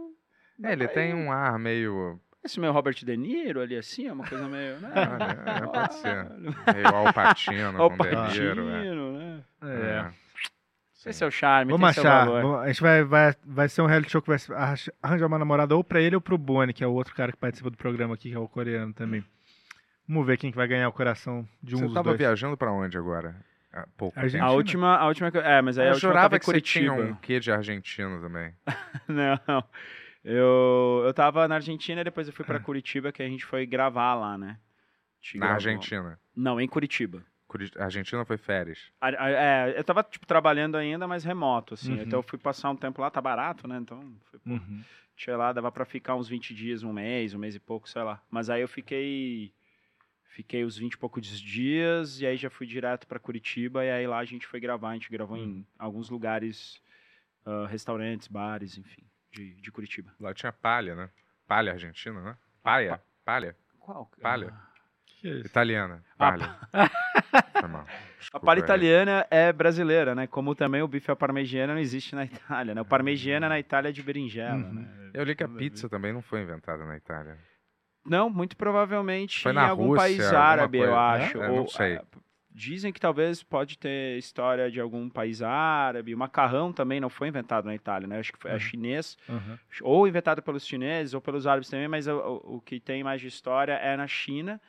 Speaker 4: É, ele tem um ar meio.
Speaker 6: Esse meu Robert De Niro ali, assim, é uma coisa meio. Né?
Speaker 4: Olha, é, pode ser. Meio Alpatino
Speaker 6: Ó,
Speaker 4: com
Speaker 6: o
Speaker 4: De Niro. É.
Speaker 6: Né?
Speaker 3: É.
Speaker 6: Esse é o charme,
Speaker 3: Vamos
Speaker 6: tem seu
Speaker 3: achar.
Speaker 6: valor.
Speaker 3: vamos- a gente vai, vai, vai ser um reality show que vai arranjar- uma namorada ou pra ele ou pro Boni, que é o outro cara que participa do programa aqui, que é o coreano também. Vamos ver quem que vai ganhar o coração de um
Speaker 4: Você
Speaker 3: dos
Speaker 4: tava
Speaker 3: dois.
Speaker 4: viajando pra onde agora? Há pouco
Speaker 3: Argentina.
Speaker 6: A última, a última É, mas aí a
Speaker 4: Eu
Speaker 6: última
Speaker 4: jurava
Speaker 6: eu
Speaker 4: que
Speaker 6: tava em
Speaker 4: você tinha
Speaker 6: Curitiba.
Speaker 4: um quê de argentino também.
Speaker 6: Não, eu, eu tava na Argentina e depois eu fui pra Curitiba, que a gente foi gravar lá, né? A gente
Speaker 4: Na
Speaker 6: gravou-
Speaker 4: Argentina.
Speaker 6: Não, em Curitiba.
Speaker 4: Curi- A Argentina foi férias.
Speaker 6: A- a- É, eu tava, tipo, trabalhando ainda, mas remoto, assim.
Speaker 3: Uhum.
Speaker 6: Então eu fui passar um tempo lá, tá barato, né? Então, foi, pô,
Speaker 3: Uhum.
Speaker 6: tinha lá, dava pra ficar uns 20 dias, um mês, um mês e pouco, sei lá. Mas aí eu fiquei... Fiquei os 20 e poucos dias, e aí já fui direto pra Curitiba, e aí lá a gente foi gravar. A gente gravou
Speaker 3: Uhum.
Speaker 6: em alguns lugares, ah, restaurantes, bares, enfim, de, de Curitiba.
Speaker 4: Lá tinha palha, né? Palha argentina, né? Palha. Palha.
Speaker 6: Qual?
Speaker 4: Palha.
Speaker 3: Que isso?
Speaker 4: Italiana. Palha. Mal.
Speaker 6: A palha
Speaker 4: aí.
Speaker 6: italiana é brasileira, né? Como também o bife à parmegiana não existe na Itália, né? O parmegiana na Itália é de berinjela,
Speaker 3: Uhum.
Speaker 6: né?
Speaker 4: Eu li que a pizza também não foi inventada na Itália.
Speaker 6: Não, muito provavelmente em algum
Speaker 4: Rússia,
Speaker 6: país árabe, eu
Speaker 4: coisa.
Speaker 6: acho.
Speaker 4: É? Eu
Speaker 6: ou,
Speaker 4: não sei.
Speaker 6: ah, Dizem que talvez pode ter história de algum país árabe. O macarrão também não foi inventado na Itália, né? Acho que foi é
Speaker 3: Uhum.
Speaker 6: chinês,
Speaker 3: Uhum.
Speaker 6: ou inventado pelos chineses ou pelos árabes também, mas o, o- o que tem mais de história é na China.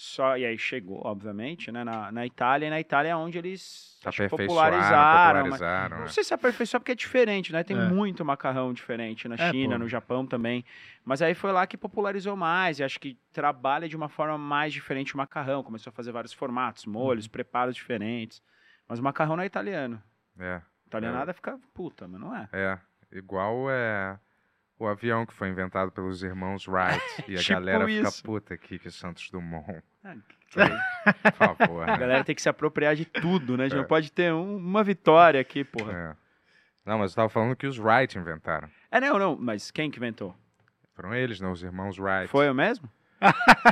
Speaker 6: Só, e aí chegou, obviamente, né, na, na Itália, e na Itália é onde eles acho que
Speaker 4: Aperfeiçoaram,
Speaker 6: popularizaram. mas-
Speaker 4: popularizaram.
Speaker 6: não
Speaker 4: é.
Speaker 6: sei se aperfeiçoar porque é diferente, né? Tem
Speaker 3: É.
Speaker 6: muito macarrão diferente na
Speaker 3: É,
Speaker 6: China,
Speaker 3: pô.
Speaker 6: no Japão também. Mas aí foi lá que popularizou mais, e acho que trabalha de uma forma mais diferente o macarrão. Começou a fazer vários formatos, molhos,
Speaker 3: Uhum.
Speaker 6: preparos diferentes. Mas o macarrão não é italiano.
Speaker 4: É,
Speaker 6: Italianada fica puta, mas não é.
Speaker 4: é. Igual é o avião que foi inventado pelos irmãos Wright. e a
Speaker 6: Tipo
Speaker 4: galera
Speaker 6: isso.
Speaker 4: fica puta aqui que Santos Dumont.
Speaker 6: Ah,
Speaker 4: Por favor.
Speaker 6: A
Speaker 4: né?
Speaker 6: galera tem que se apropriar de tudo, né? A gente
Speaker 4: É.
Speaker 6: não pode ter um- uma vitória aqui, porra.
Speaker 4: É. Não, mas eu tava falando que os Wright inventaram.
Speaker 6: É, não, não. Mas quem que inventou?
Speaker 4: Foram eles, né? Os irmãos Wright.
Speaker 6: Foi eu mesmo?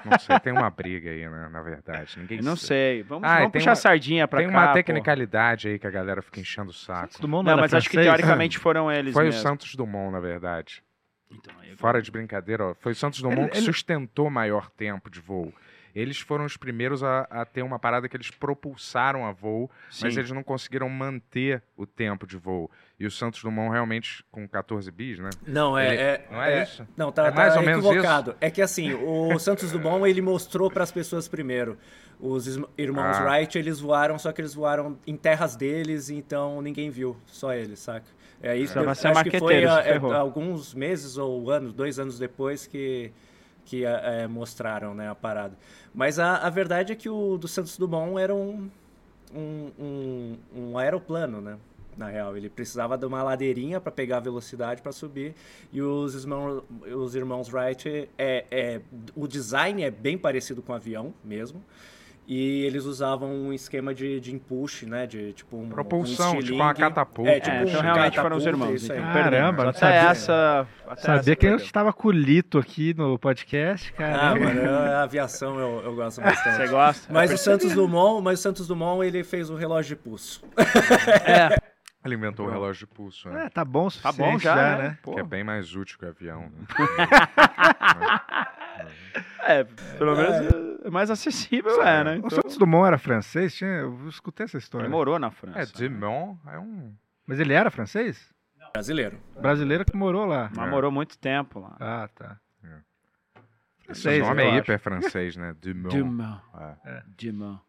Speaker 4: Não sei, tem uma briga aí, né? Na verdade. Ninguém
Speaker 6: não
Speaker 4: sabe.
Speaker 6: sei. Vamos,
Speaker 4: Ah,
Speaker 6: vamos
Speaker 4: tem
Speaker 6: puxar
Speaker 4: uma-
Speaker 6: sardinha pra
Speaker 4: Tem
Speaker 6: cá.
Speaker 4: uma
Speaker 6: pô.
Speaker 4: tecnicalidade aí que a galera fica enchendo o saco.
Speaker 3: Santos Dumont
Speaker 6: Não,
Speaker 3: era
Speaker 6: mas acho que
Speaker 3: francês?
Speaker 6: teoricamente foram eles
Speaker 4: Foi o
Speaker 6: mesmo.
Speaker 4: Santos Dumont, na verdade.
Speaker 6: Então, eu-
Speaker 4: Fora de brincadeira, ó, foi o Santos Dumont
Speaker 3: Ele-
Speaker 4: que
Speaker 3: ele-
Speaker 4: sustentou maior tempo de voo. Eles foram os primeiros a, a ter uma parada que eles propulsaram a voo, mas
Speaker 6: Sim.
Speaker 4: eles não conseguiram manter o tempo de voo. E o Santos Dumont realmente, com 14 bis, né?
Speaker 7: Não, é.
Speaker 4: Ele-
Speaker 7: é-
Speaker 4: não é isso?
Speaker 7: Não, tá,
Speaker 4: É mais
Speaker 7: tá
Speaker 4: ou menos
Speaker 7: equivocado. É que assim, o Santos Dumont ele mostrou para as pessoas primeiro. Os irmãos
Speaker 4: Ah.
Speaker 7: Wright, eles voaram, só que eles voaram em terras deles, então ninguém viu, só eles, saca? É isso. Eu
Speaker 6: ser
Speaker 7: acho que foi
Speaker 6: se
Speaker 7: é, alguns meses ou anos, dois anos depois que que ah, é, mostraram, né, a parada. Mas a, a verdade é que o do Santos Dumont era um um, um, um aeroplano, né? Na real, ele precisava de uma ladeirinha para pegar a velocidade para subir. E os irmãos, os irmãos Wright, é, é, o design é bem parecido com o avião mesmo. E eles usavam um esquema de, de empush, né? De tipo um,
Speaker 4: Propulsão,
Speaker 7: um
Speaker 4: tipo uma catapulta.
Speaker 7: É, tipo
Speaker 6: É,
Speaker 7: um
Speaker 6: então realmente foram os irmãos.
Speaker 7: isso aí.
Speaker 6: Então,
Speaker 3: Caramba, não sabia.
Speaker 6: essa.
Speaker 3: Sabia
Speaker 6: essa
Speaker 3: que eu estava com o Lito aqui no podcast,
Speaker 7: Ah,
Speaker 3: cara.
Speaker 7: mano, eu- a aviação eu, eu gosto bastante.
Speaker 6: Você gosta?
Speaker 7: Mas
Speaker 6: Eu
Speaker 7: o Santos Dumont, mas o Santos Dumont ele fez o relógio de pulso.
Speaker 6: É.
Speaker 4: Ele inventou o relógio de pulso, né?
Speaker 3: É, tá bom
Speaker 6: Tá bom já, né?
Speaker 4: Que é bem mais útil que o avião. Né?
Speaker 6: É, pelo menos é mais acessível, é, né?
Speaker 3: O
Speaker 6: Então,
Speaker 3: Santos Dumont era francês? Tinha, eu escutei essa história.
Speaker 6: ele morou na
Speaker 4: É,
Speaker 6: França.
Speaker 4: Dumont é um...
Speaker 3: Mas ele era francês?
Speaker 7: Brasileiro.
Speaker 3: Brasileiro que morou lá.
Speaker 6: Mas morou muito tempo lá.
Speaker 3: Ah, tá.
Speaker 4: Esse
Speaker 3: Francês,
Speaker 4: nome
Speaker 3: eu
Speaker 4: é hiper francês, né? Dumont.
Speaker 6: Dumont.
Speaker 4: É.
Speaker 6: Dumont.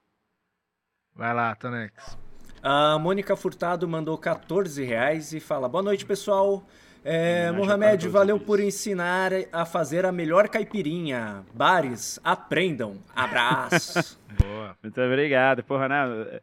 Speaker 3: Vai lá, Tonex.
Speaker 7: A Mônica Furtado mandou 14 reais e fala: Boa noite, pessoal. É, Mohamed, valeu por ensinar a fazer a melhor caipirinha. Bares, aprendam. Abraço.
Speaker 3: Boa.
Speaker 6: Muito obrigado. Porra, né?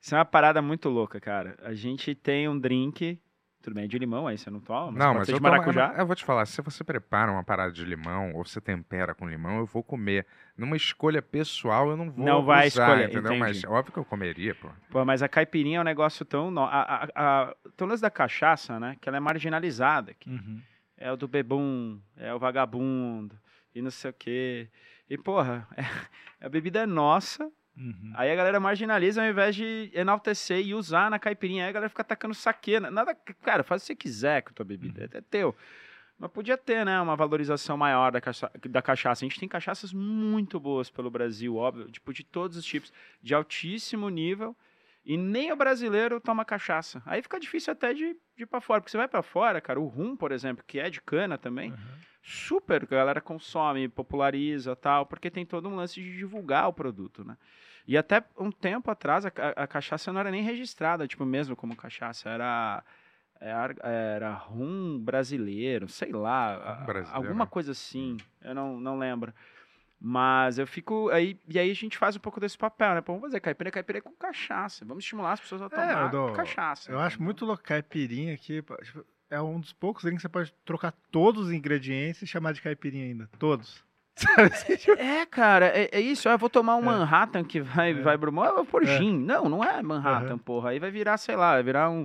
Speaker 6: Isso é uma parada muito louca, cara. A gente tem um drink. Tudo bem, é de limão aí, você não toma?
Speaker 4: Não,
Speaker 6: pode
Speaker 4: mas
Speaker 6: ser
Speaker 4: eu,
Speaker 6: de
Speaker 4: tomo-
Speaker 6: maracujá.
Speaker 4: eu vou te falar, se você prepara uma parada de limão ou você tempera com limão, eu vou comer. Numa escolha pessoal, eu não vou
Speaker 6: Não vai
Speaker 4: usar,
Speaker 6: escolher,
Speaker 4: entendeu?
Speaker 6: entendi.
Speaker 4: Mas óbvio que eu comeria, pô.
Speaker 6: Pô, mas a caipirinha é um negócio tão. no- A, a, a, tem o lance da cachaça, né? Que ela é marginalizada. aqui.
Speaker 3: Uhum.
Speaker 6: É o do bebum, é o vagabundo, e não sei o quê. E, porra, a bebida é nossa.
Speaker 3: Uhum.
Speaker 6: Aí a galera marginaliza ao invés de enaltecer e usar na caipirinha. Aí a galera fica atacando saque. né? Nada, cara, faz o que você quiser com a tua bebida, é teu. Mas podia ter, né, uma valorização maior da, cacha da cachaça. A gente tem cachaças muito boas pelo Brasil, óbvio, tipo, de todos os tipos, de altíssimo nível. E nem o brasileiro toma cachaça. Aí fica difícil até de, de ir pra fora. Porque você vai pra fora, cara, o rum, por exemplo, que é de cana também, super que a galera consome, populariza tal, porque tem todo um lance de divulgar o produto, né? E até um tempo atrás a, a- cachaça não era nem registrada, tipo, mesmo como cachaça, era era, era rum brasileiro, sei lá,
Speaker 4: brasileiro?
Speaker 6: alguma coisa assim, eu não, não lembro. Mas eu fico aí e aí a gente faz um pouco desse papel, né? Pô, vamos fazer caipirinha, caipirinha com cachaça. Vamos estimular as pessoas a
Speaker 3: É,
Speaker 6: tomar
Speaker 3: eu dou-
Speaker 6: cachaça.
Speaker 3: Eu acho
Speaker 6: entendeu?
Speaker 3: muito louco caipirinha aqui. tipo, é um dos poucos drinks que você pode trocar todos os ingredientes e chamar de caipirinha ainda. Todos. Assim, tipo,
Speaker 6: É, cara, é, é isso. Eu vou tomar um
Speaker 3: É.
Speaker 6: Manhattan que vai,
Speaker 3: É.
Speaker 6: vai pro. Eu vou pôr
Speaker 3: É.
Speaker 6: gin. Não, não é Manhattan,
Speaker 3: Aham.
Speaker 6: porra. Aí vai virar, sei lá, vai virar um,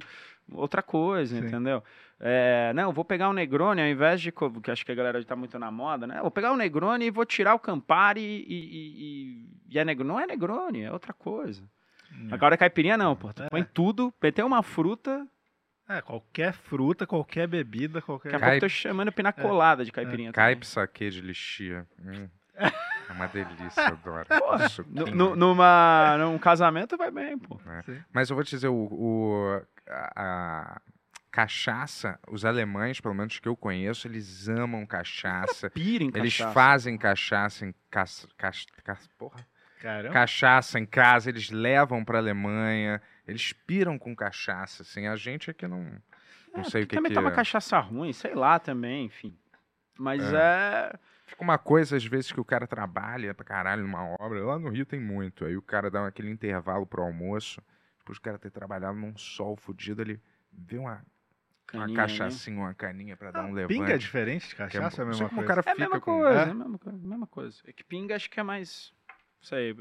Speaker 6: outra coisa,
Speaker 3: Sim.
Speaker 6: entendeu? É, não, vou pegar um Negroni ao invés de. Que acho que a galera tá muito na moda, né? Vou pegar o Negroni e vou tirar o Campari e. e, e, e é Negroni. Não é Negroni, é outra coisa. Agora caipirinha não, pô. Tu
Speaker 3: É.
Speaker 6: põe tudo, tem uma fruta.
Speaker 3: É, qualquer fruta, qualquer bebida, qualquer.
Speaker 6: Daqui a pouco tô chamando pina colada de caipirinha. também.
Speaker 4: Caipe saque de lixia. Hum. É uma delícia, eu adoro.
Speaker 6: No- numa, num casamento vai bem, pô.
Speaker 4: Mas eu vou te dizer, o, o- a, a cachaça, os alemães, pelo menos que eu conheço, eles amam cachaça.
Speaker 6: Pira em
Speaker 4: Eles
Speaker 6: cachaça.
Speaker 4: fazem cachaça em cas, cas, cas- porra,
Speaker 3: Caramba.
Speaker 4: cachaça em casa, eles levam pra Alemanha, eles piram com cachaça, assim. A gente aqui não, não sei o que
Speaker 6: também
Speaker 4: que
Speaker 6: toma
Speaker 4: é.
Speaker 6: cachaça ruim, sei lá também, enfim. Mas é.
Speaker 4: Fica uma coisa, às vezes, que o cara trabalha pra caralho numa obra. Lá no Rio tem muito. Aí o cara dá aquele intervalo pro almoço. Depois o cara ter trabalhado num sol fudido, ele vê uma, uma
Speaker 6: caninha, né?
Speaker 4: cachaçinha, uma caninha pra dar um levante.
Speaker 3: Pinga é diferente de
Speaker 4: que é
Speaker 3: cachaça, é a mesma
Speaker 4: o cara
Speaker 6: É a mesma
Speaker 4: com...
Speaker 6: coisa,
Speaker 3: É?
Speaker 6: é a mesma, coisa, mesma coisa. É que pinga acho que é mais. Não sei.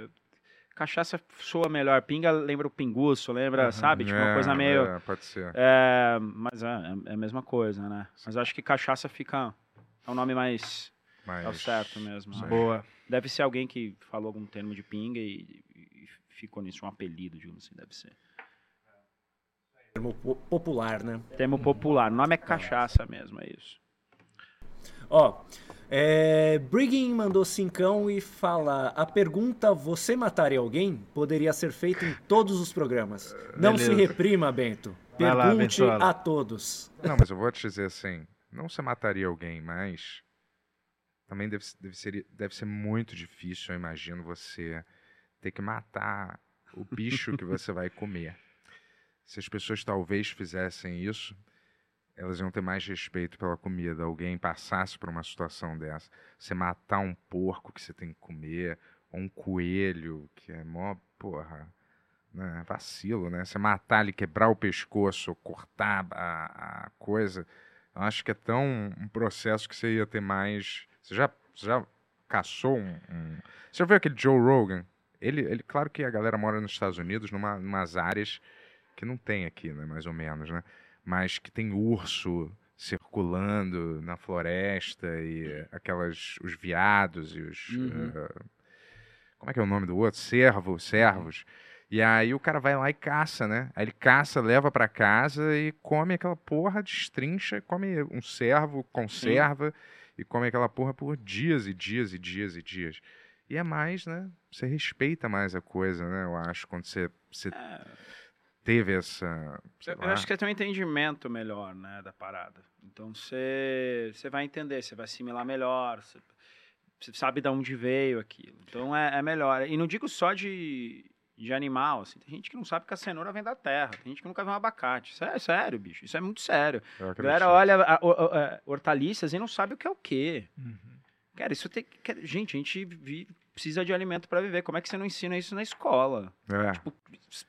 Speaker 6: Cachaça soa melhor. Pinga lembra o pinguço, lembra,
Speaker 3: Aham.
Speaker 6: sabe? Tipo, uma
Speaker 4: É,
Speaker 6: coisa meio.
Speaker 4: é, pode ser.
Speaker 6: É, mas é, é a mesma coisa, né? Mas eu acho que cachaça fica. É o nome mais.
Speaker 4: Mas...
Speaker 6: É o certo mesmo.
Speaker 4: Sim.
Speaker 6: né?
Speaker 3: Boa.
Speaker 6: Deve ser alguém que falou algum termo de pinga e, e ficou nisso, um apelido, digamos assim, deve ser.
Speaker 7: Termo po- popular, né?
Speaker 6: Termo popular. O nome é cachaça mesmo, é isso.
Speaker 7: Ó, é, Briggin mandou cincão e fala: a pergunta você mataria alguém poderia ser feita em todos os programas. Não se
Speaker 3: Beleza.
Speaker 7: reprima, Bento.
Speaker 3: Lá,
Speaker 7: Pergunte
Speaker 3: Bentola.
Speaker 7: a todos.
Speaker 4: Não, mas eu vou te dizer assim, não você mataria alguém, mas também deve, deve, ser, deve ser muito difícil, eu imagino, você ter que matar o bicho que você vai comer. Se as pessoas talvez fizessem isso, elas iam ter mais respeito pela comida. Alguém passasse por uma situação dessa. Você matar um porco que você tem que comer, ou um coelho, que é mó, porra, né, vacilo, né? Você matar ele, quebrar o pescoço, cortar a, a coisa, eu acho que é tão um processo que você ia ter mais. Você já, já caçou um, um- Você já viu aquele Joe Rogan? Ele, ele, claro que a galera mora nos Estados Unidos, numa, numas áreas que não tem aqui, né? Mais ou menos, né? Mas que tem urso circulando na floresta e aquelas os veados e os
Speaker 6: Uhum.
Speaker 4: eh, como é que é o nome do outro? Servo, servos. E aí o cara vai lá e caça, né? Aí ele caça, leva pra casa e come aquela porra, destrincha, come um servo, conserva e come aquela porra por dias e dias e dias e dias. E é mais, né? Você respeita mais a coisa, né? Eu acho, quando você, você
Speaker 6: É,
Speaker 4: teve essa. sei
Speaker 6: eu
Speaker 4: lá.
Speaker 6: acho que tem um entendimento melhor, né, da parada. Então você você vai entender, você vai assimilar melhor, você, você sabe de onde veio aquilo. Então é, é melhor. E não digo só de, de animal, assim. Tem gente que não sabe que a cenoura vem da terra. Tem gente que nunca viu um abacate. Isso é sério, bicho. Isso é muito sério.
Speaker 4: Eu
Speaker 6: A galera olha a- o- o- é, hortaliças e não sabe o que é o quê.
Speaker 3: Uhum.
Speaker 6: Cara, isso tem que. que- Gente, a gente vi- precisa de alimento para viver. Como é que você não ensina isso na escola?
Speaker 4: É.
Speaker 6: Tipo,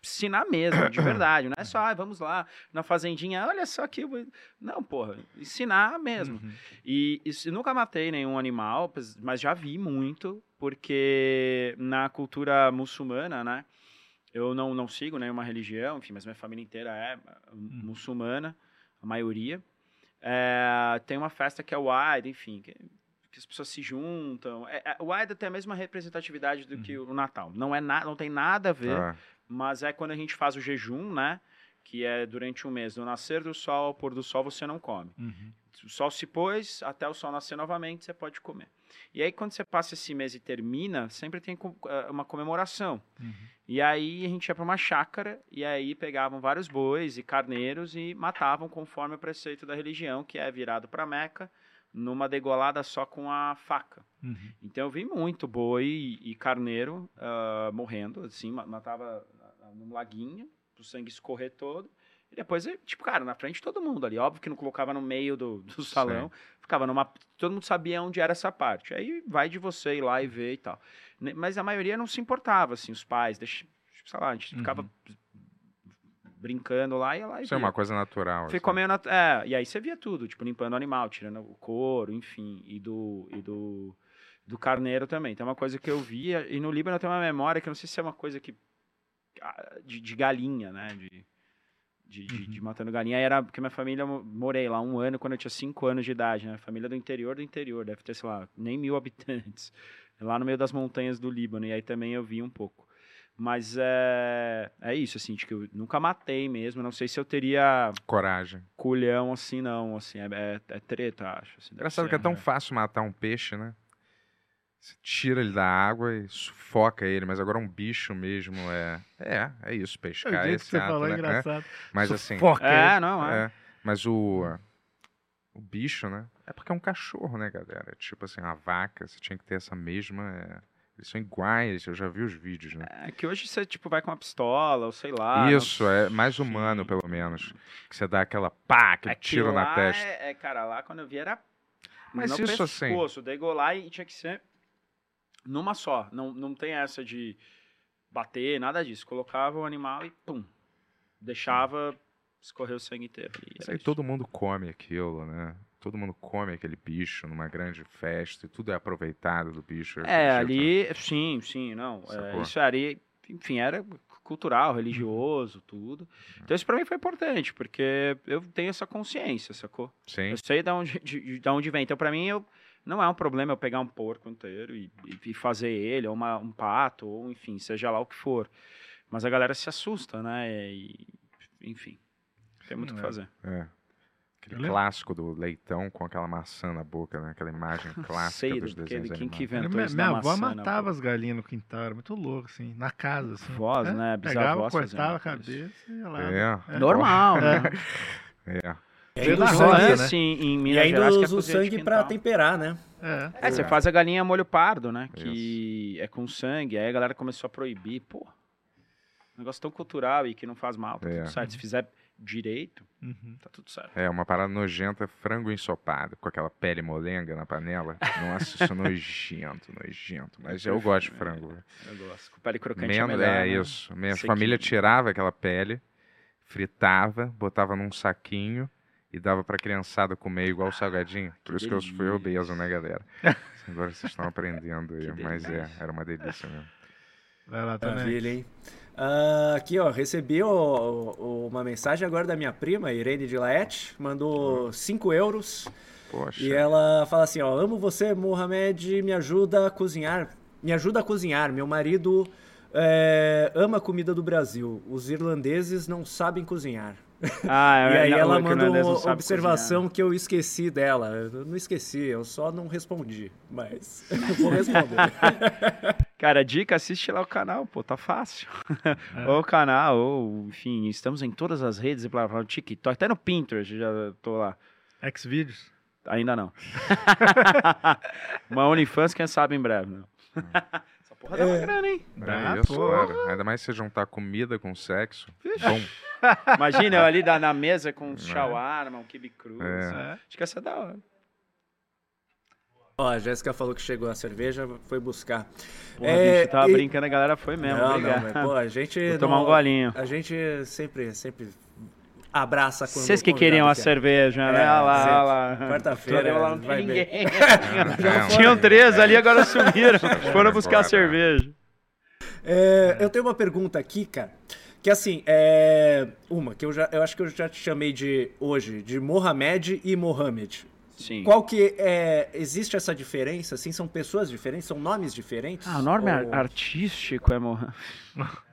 Speaker 6: ensinar mesmo, de verdade. Não é só, ah, vamos lá na fazendinha, olha só que. Não, porra, ensinar mesmo.
Speaker 3: Uhum.
Speaker 6: E eu nunca matei nenhum animal, mas já vi muito, porque na cultura muçulmana, né? Eu não, não sigo nenhuma religião, enfim, mas minha família inteira é uh, muçulmana, a maioria. É, tem uma festa que é o Eid, enfim, que, que as pessoas se juntam. É, é, o Eid tem a mesma representatividade do que o Natal. Não, é na, não tem nada a ver
Speaker 4: Tá.
Speaker 6: mas é quando a gente faz o jejum, né? Que é durante um mês, do nascer do sol ao pôr do sol, você não come.
Speaker 3: Uhum.
Speaker 6: O sol se pôs, até o sol nascer novamente, você pode comer. E aí, quando você passa esse mês e termina, sempre tem eh, uma comemoração.
Speaker 3: Uhum.
Speaker 6: E aí, a gente ia para uma chácara, e aí pegavam vários bois e carneiros e matavam conforme o preceito da religião, que é virado para Meca, numa degolada só com a faca.
Speaker 3: Uhum.
Speaker 6: Então eu vi muito boi e, e carneiro ah, morrendo, assim, ma- matava num laguinho, o sangue escorrer todo. E depois, eh, tipo, cara, na frente de todo mundo ali. Óbvio que não colocava no meio do, do salão, ficava numa. Todo mundo sabia onde era essa parte. Aí vai de você ir lá e ver e tal. Mas a maioria não se importava, assim, os pais, deixa, sei lá, a gente ficava brincando lá e ia lá e
Speaker 4: Isso é
Speaker 6: via.
Speaker 4: uma coisa natural.
Speaker 6: Fui
Speaker 4: assim.
Speaker 6: comendo. a- É, e aí você via tudo, tipo, limpando o animal, tirando o couro, enfim, e do. E do do carneiro também. Então é uma coisa que eu via. E no Líbano eu tenho uma memória que eu não sei se é uma coisa que. ah, De, de galinha, né? De, de, de, de matando galinha. Era porque minha família, morei lá um ano quando eu tinha cinco anos de idade, né? Família do interior do interior, deve ter, sei lá, nem mil habitantes. Lá no meio das montanhas do Líbano. E aí também eu vi um pouco. Mas é, é isso, assim, de que eu nunca matei mesmo. Não sei se eu teria
Speaker 4: Coragem.
Speaker 6: culhão assim, não. Assim, é, é, é treta, acho. Assim,
Speaker 4: Engraçado
Speaker 6: ser.
Speaker 4: que é tão fácil matar um peixe, né? Você tira ele da água e sufoca ele, mas agora um bicho mesmo é. É, é isso,
Speaker 3: O
Speaker 4: pescar.
Speaker 3: que
Speaker 4: esse
Speaker 3: você
Speaker 4: ato,
Speaker 3: falou é
Speaker 4: né?
Speaker 3: engraçado.
Speaker 4: Mas assim.
Speaker 3: Sufoca
Speaker 6: É,
Speaker 3: ele.
Speaker 6: não, é.
Speaker 4: É, mas o. O bicho, né? É porque é um cachorro, né, galera? Tipo assim, a vaca, você tinha que ter essa mesma. Eles são iguais, eu já vi os vídeos, né?
Speaker 6: É que hoje você, tipo, vai com uma pistola, ou sei lá. não
Speaker 4: Isso, é mais humano, pelo menos. Que você dá aquela pá, aquele
Speaker 6: Aquilo
Speaker 4: tiro na
Speaker 6: lá
Speaker 4: testa.
Speaker 6: É, é, cara, lá quando eu vi era
Speaker 4: Mas
Speaker 6: no
Speaker 4: isso, assim-
Speaker 6: pescoço, degolar e tinha que ser numa só. Não, não tem essa de bater, nada disso. Colocava o animal e pum. Deixava escorrer o sangue inteiro.
Speaker 4: aí
Speaker 6: isso.
Speaker 4: todo mundo come aquilo, né? Todo mundo come aquele bicho numa grande festa e tudo é aproveitado do bicho. eu
Speaker 6: É,
Speaker 4: acredito.
Speaker 6: ali, sim, sim, não. é, isso ali, enfim, era cultural, religioso, tudo. Então isso pra mim foi importante, porque eu tenho essa consciência, sacou?
Speaker 4: Sim.
Speaker 6: Eu sei de onde, de, de- de onde vem. Então, pra mim, eu, não é um problema eu pegar um porco inteiro e, e- e fazer ele, ou uma- um pato, ou enfim, seja lá o que for. Mas a galera se assusta, né? E, enfim, tem muito o que
Speaker 3: É.
Speaker 6: fazer.
Speaker 4: É. Aquele
Speaker 3: Eu lembro-
Speaker 4: clássico do leitão com aquela maçã na boca, né? Aquela imagem clássica
Speaker 6: Sei
Speaker 4: dos
Speaker 6: do que,
Speaker 4: desenhos
Speaker 6: de quem que
Speaker 4: animados.
Speaker 6: inventou
Speaker 3: Minha,
Speaker 6: isso
Speaker 3: minha avó
Speaker 6: maçã
Speaker 3: matava as galinhas no quintal, era muito louco, assim, na casa, assim.
Speaker 6: Vós,
Speaker 3: É,
Speaker 6: né?
Speaker 3: Pegava, cortava a
Speaker 6: isso.
Speaker 3: cabeça e ia lá.
Speaker 4: É.
Speaker 6: Normal, né?
Speaker 4: É.
Speaker 7: E
Speaker 3: Veio
Speaker 7: ainda,
Speaker 3: da
Speaker 7: o
Speaker 3: roça,
Speaker 7: sangue,
Speaker 3: né?
Speaker 6: Em, em
Speaker 7: e
Speaker 6: Minas
Speaker 7: ainda
Speaker 6: Gerais, que é
Speaker 7: usa o sangue pra
Speaker 6: quintal.
Speaker 7: temperar, né?
Speaker 3: É.
Speaker 6: É, você
Speaker 4: É.
Speaker 6: faz a galinha molho pardo, né? Que é com sangue. Aí a galera começou a proibir. Pô, um negócio tão cultural e que não faz mal. Tá
Speaker 4: É.
Speaker 6: tudo certo. Se fizer direito,
Speaker 3: Uhum.
Speaker 6: tá tudo certo.
Speaker 4: É, uma parada nojenta, frango ensopado, com aquela pele molenga na panela. Nossa, isso é nojento, nojento. Mas eu gosto de frango. velho.
Speaker 6: Eu gosto. Com pele crocante é
Speaker 4: Menos,
Speaker 6: melhor,
Speaker 4: é
Speaker 6: né?
Speaker 4: isso. Minha
Speaker 6: Sequinho.
Speaker 4: família tirava aquela pele, fritava, botava num saquinho e dava pra criançada comer igual salgadinho. Por isso que eu fui
Speaker 6: delícia.
Speaker 4: obeso, né, galera? Agora vocês estão aprendendo aí, mas é,
Speaker 6: delícia.
Speaker 4: era uma delícia mesmo.
Speaker 3: Vai lá também.
Speaker 7: Maravilha, hein? Ah, aqui, ó, recebi o- o- uma mensagem agora da minha prima, Irene de Laet, mandou 5 euros.
Speaker 4: Poxa.
Speaker 7: E ela fala assim, ó, amo você, Mohamed, me ajuda a cozinhar, me ajuda a cozinhar. Meu marido é, ama a comida do Brasil. Os irlandeses não sabem cozinhar.
Speaker 6: Ah,
Speaker 7: e aí
Speaker 6: não,
Speaker 7: ela mandou uma observação que eu esqueci dela. Eu não esqueci, eu só não respondi. Mas eu vou responder.
Speaker 6: Cara, dica, assiste lá o canal, pô, tá fácil. ou o canal, ou, enfim, estamos em todas as redes, blá, blá, TikTok, até no Pinterest, já tô lá.
Speaker 3: Xvideos.
Speaker 6: Ainda não. Uma OnlyFans, quem sabe em breve, né? Essa porra dá uma grana, hein?
Speaker 3: Dá,
Speaker 4: é isso,
Speaker 3: pô.
Speaker 4: claro. Ainda mais se juntar comida com sexo. Bom,
Speaker 6: Imagina eu ali da- na mesa com um shawarma, um kibe cru.
Speaker 4: É.
Speaker 6: assim. Acho que essa é da hora.
Speaker 7: Ó, a Jéssica falou que chegou a cerveja, foi buscar.
Speaker 6: Porra,
Speaker 7: É,
Speaker 6: bicho, tava
Speaker 7: e-
Speaker 6: brincando, a galera foi mesmo.
Speaker 7: não, não, mas, pô, a gente.
Speaker 6: Vou tomar
Speaker 7: não-
Speaker 6: um golinho.
Speaker 7: A gente sempre, sempre abraça quando
Speaker 6: Vocês que queriam a cerveja, né?
Speaker 7: É,
Speaker 6: Olha lá, olha lá.
Speaker 7: Quarta-feira,
Speaker 6: Lá não
Speaker 7: ver.
Speaker 6: ninguém.
Speaker 4: não.
Speaker 6: Tinham três ali, agora sumiram. Foram buscar
Speaker 4: embora.
Speaker 6: cerveja.
Speaker 7: É, eu tenho uma pergunta aqui, cara. Que assim, é. Uma, que eu, já, eu acho que eu já te chamei de hoje, de Mohamed e Mohamed.
Speaker 6: Sim.
Speaker 7: Qual que é. Existe essa diferença? Assim, são pessoas diferentes? São nomes diferentes?
Speaker 6: Ah, o nome
Speaker 7: Ou-
Speaker 6: artístico é Mohamed.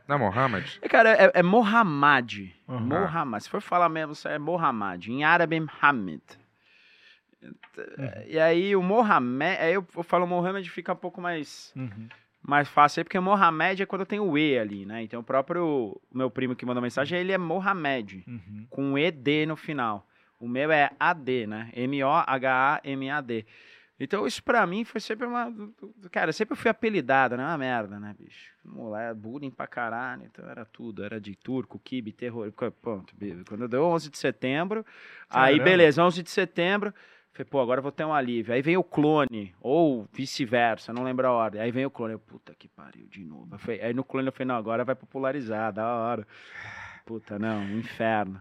Speaker 4: Não, Mohammed?
Speaker 6: É, cara, é, é Mohammad.
Speaker 3: Uhum.
Speaker 6: Mohammad. Se for falar mesmo, é Mohammad. Em árabe, é Mohammed. E aí o Mohamed, aí eu, eu falo Mohamed fica um pouco mais,
Speaker 3: Uhum.
Speaker 6: mais fácil aí, porque Mohamed é quando tem o E ali, né? Então o próprio meu primo que mandou mensagem, ele é Mohamed,
Speaker 3: Uhum.
Speaker 6: com ED no final. O meu é AD, né? M-O-H-A-M-A-D. Então isso pra mim foi sempre uma... Cara, eu sempre fui apelidado, né? Uma merda, né, bicho? Moleque, bullying pra caralho, então era tudo. Era de turco, kibe, terror. Pronto, quando deu 11 de setembro, aí
Speaker 3: Caramba.
Speaker 6: beleza, 11 de setembro... Falei, pô, agora eu vou ter um alívio. Aí vem o clone, ou vice-versa, não lembro a ordem. Aí vem o clone, eu, puta que pariu, de novo. Falei- aí no clone eu falei, não, agora vai popularizar, da hora. Puta, não, inferno.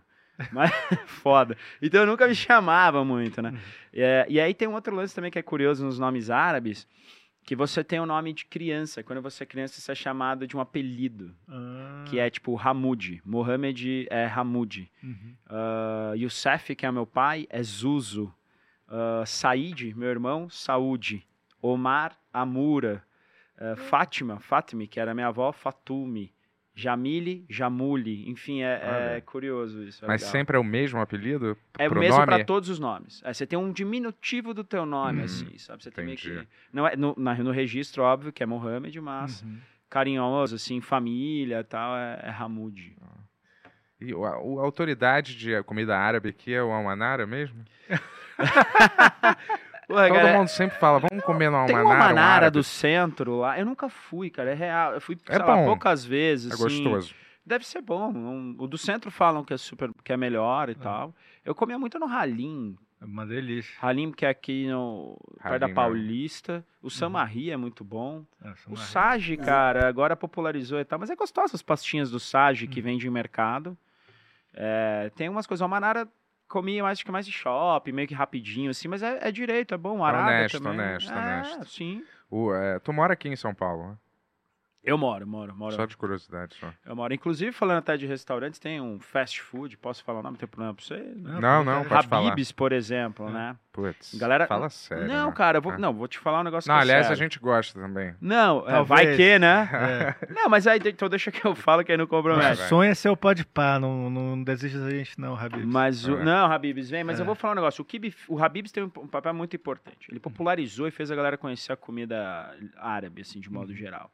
Speaker 6: Mas foda. Então eu nunca me chamava muito, né? É, e aí tem um outro lance também que é curioso nos nomes árabes, que você tem o nome de criança. Quando você é criança, você é chamado de um apelido,
Speaker 3: Ah,
Speaker 6: que é tipo Hamoud. Mohamed é Hamoud.
Speaker 3: uhum.
Speaker 6: Uh, Youssef, que é meu pai, é Zuzu. Uh, Said, meu irmão, Saúde. Omar, Amura. Uh, Fátima, Fatime, que era minha avó, Fatumi. Jamile, Jamule. Enfim, é, é
Speaker 4: Olha.
Speaker 6: curioso isso. é
Speaker 4: Mas
Speaker 6: legal.
Speaker 4: sempre é o mesmo apelido?
Speaker 6: É o mesmo para todos os nomes. É, você tem um diminutivo do teu nome,
Speaker 4: Hum,
Speaker 6: assim, sabe? Você tem meio
Speaker 4: entendi.
Speaker 6: que... Não é, no, na- no registro, óbvio, que é Mohamed, mas
Speaker 3: Uhum.
Speaker 6: carinhoso, assim, família e tal, é, é Hamoud.
Speaker 4: E a, a autoridade de comida árabe aqui é o Almanara mesmo?
Speaker 6: Porra,
Speaker 4: Todo
Speaker 6: cara,
Speaker 4: mundo sempre fala, vamos comer no
Speaker 6: Tem
Speaker 4: Almanara.
Speaker 6: uma
Speaker 4: um
Speaker 6: Manara
Speaker 4: árabe.
Speaker 6: do centro lá. Eu nunca fui, cara. É real. Eu fui,
Speaker 4: É
Speaker 6: lá,
Speaker 4: bom.
Speaker 6: poucas vezes.
Speaker 4: É
Speaker 6: assim.
Speaker 4: gostoso.
Speaker 6: Deve ser bom. Um- o do centro falam que é super, que é melhor e tal. Eu comia muito no Halim.
Speaker 3: É uma delícia.
Speaker 6: Halim, que é aqui no perto da
Speaker 4: Halim, né?
Speaker 6: Paulista. O Samarri é muito bom.
Speaker 3: Nossa,
Speaker 6: O
Speaker 3: uma-
Speaker 6: Sage, cara, agora popularizou e tal. Mas é gostoso as pastinhas do Sage que vende em mercado. É, tem umas coisas. O Manara comia mais, que mais de shopping, meio que rapidinho, assim. Mas é, é direito, é bom. Arada
Speaker 4: honesto,
Speaker 6: também.
Speaker 4: honesto,
Speaker 6: é,
Speaker 4: honesto.
Speaker 6: sim.
Speaker 4: O, é, tu mora aqui em São Paulo, né?
Speaker 6: Eu moro, moro, moro.
Speaker 4: Só de curiosidade, só.
Speaker 6: Eu moro. Inclusive, falando até de restaurantes, tem um fast food, posso falar o nome, não tem problema pra você?
Speaker 4: Não, não, pode falar.
Speaker 6: Habib's, por exemplo, né?
Speaker 4: Putz,
Speaker 6: Galera-
Speaker 4: fala sério.
Speaker 6: não,
Speaker 4: né?
Speaker 6: cara, eu vou,
Speaker 4: Ah.
Speaker 6: não, vou te falar um negócio
Speaker 4: Não,
Speaker 6: que é
Speaker 4: aliás, a
Speaker 6: sério.
Speaker 4: gente gosta também.
Speaker 6: Não, é,
Speaker 3: Talvez.
Speaker 6: vai que, né?
Speaker 3: É.
Speaker 6: Não, mas aí, então deixa que eu falo que aí não compromete.
Speaker 4: vai.
Speaker 3: Sonha ser o pode pá, não, não desiste da gente não, Habib.
Speaker 6: Mas o,
Speaker 4: É.
Speaker 6: não, Habibs, vem, mas
Speaker 3: É.
Speaker 6: eu vou falar um negócio. O, Kibe, o Habibs tem um, um papel muito importante. Ele popularizou e fez a galera conhecer a comida árabe, assim, de modo geral.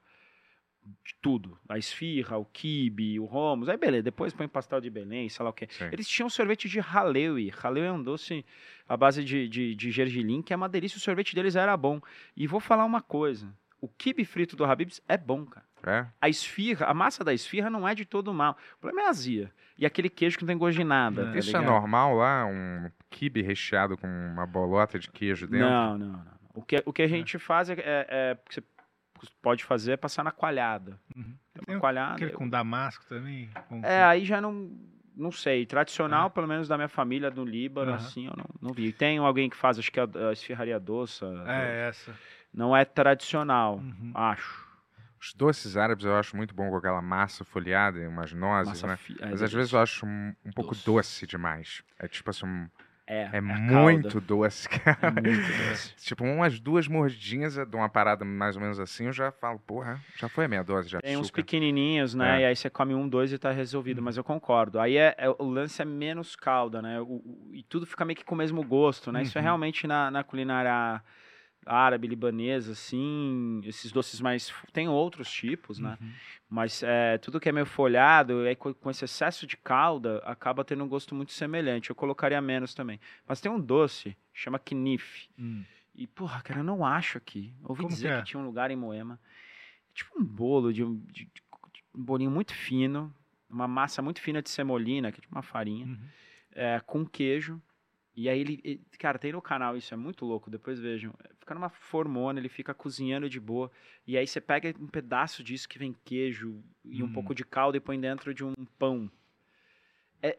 Speaker 6: De tudo. A esfirra, o kibe, o romos. Aí, beleza. Depois põe pastel de Belém, sei lá o quê.
Speaker 4: Sim.
Speaker 6: Eles tinham sorvete de haleui. Haleui é um doce à base de, de, de gergelim, que é uma delícia. O sorvete deles era bom. E vou falar uma coisa. O kibe frito do Habibs é bom, cara.
Speaker 4: É?
Speaker 6: A esfirra, a massa da esfirra não é de todo mal. O problema é a azia. E aquele queijo que não tem gosto de nada. tá
Speaker 4: Isso é normal lá? Um kibe recheado com uma bolota de queijo dentro?
Speaker 6: Não, não, não. O que, o que a gente faz é, é, é- você pode fazer é passar na coalhada.
Speaker 3: Uhum.
Speaker 6: Tem
Speaker 3: Tem
Speaker 6: uma coalhada.
Speaker 3: Aquele com damasco também? com-
Speaker 6: É, aí já não. Não sei. Tradicional, pelo menos da minha família do Líbano,
Speaker 3: Aham.
Speaker 6: assim, eu não, não vi. Tem alguém que faz, acho que é a, a esfirraria doce.
Speaker 3: É, essa.
Speaker 6: Não é tradicional,
Speaker 3: Uhum.
Speaker 6: acho.
Speaker 4: Os doces árabes eu acho muito bom com aquela massa folhada e umas nozes,
Speaker 6: Massa
Speaker 4: né?
Speaker 6: fi- é,
Speaker 4: Mas às
Speaker 6: delícia.
Speaker 4: vezes eu acho um, um pouco
Speaker 6: Doce.
Speaker 4: doce demais. É tipo assim, um-
Speaker 6: É,
Speaker 4: É
Speaker 6: a
Speaker 4: muito doce, cara.
Speaker 6: É muito doce.
Speaker 4: Tipo, umas duas mordidinhas de uma parada mais ou menos assim, eu já falo, porra, já foi a minha dose de
Speaker 6: Tem uns pequenininhos, né?
Speaker 4: É. Uhum.
Speaker 6: E aí você come um, dois e tá resolvido. Mas eu concordo. Aí é, é- o lance é menos calda, né? O- o- e tudo fica meio que com o mesmo gosto, né? Isso é
Speaker 3: Uhum.
Speaker 6: realmente na, na culinária árabe, libanesa, assim. Esses doces mais. Tem outros tipos, né?
Speaker 3: Uhum.
Speaker 6: Mas é, tudo que é meio folhado, aí com, esse excesso de calda, acaba tendo um gosto muito semelhante. Eu colocaria menos também. Mas tem um doce, chama knif.
Speaker 3: Hum.
Speaker 6: E, porra, cara, eu não acho aqui. Ouvi
Speaker 3: Como
Speaker 6: dizer
Speaker 3: que
Speaker 6: que,
Speaker 3: é?
Speaker 6: tinha um lugar em Moema. Tipo um bolo de, um- de- de- um bolinho muito fino, uma massa muito fina de semolina, que é tipo uma farinha,
Speaker 3: Uhum.
Speaker 6: é, com queijo. E aí ele, cara, tem no canal isso, é muito louco, depois vejam. Fica numa formona, ele fica cozinhando de boa. E aí você pega um pedaço disso que vem queijo e um
Speaker 3: Hum.
Speaker 6: pouco de caldo e põe dentro de um pão. É,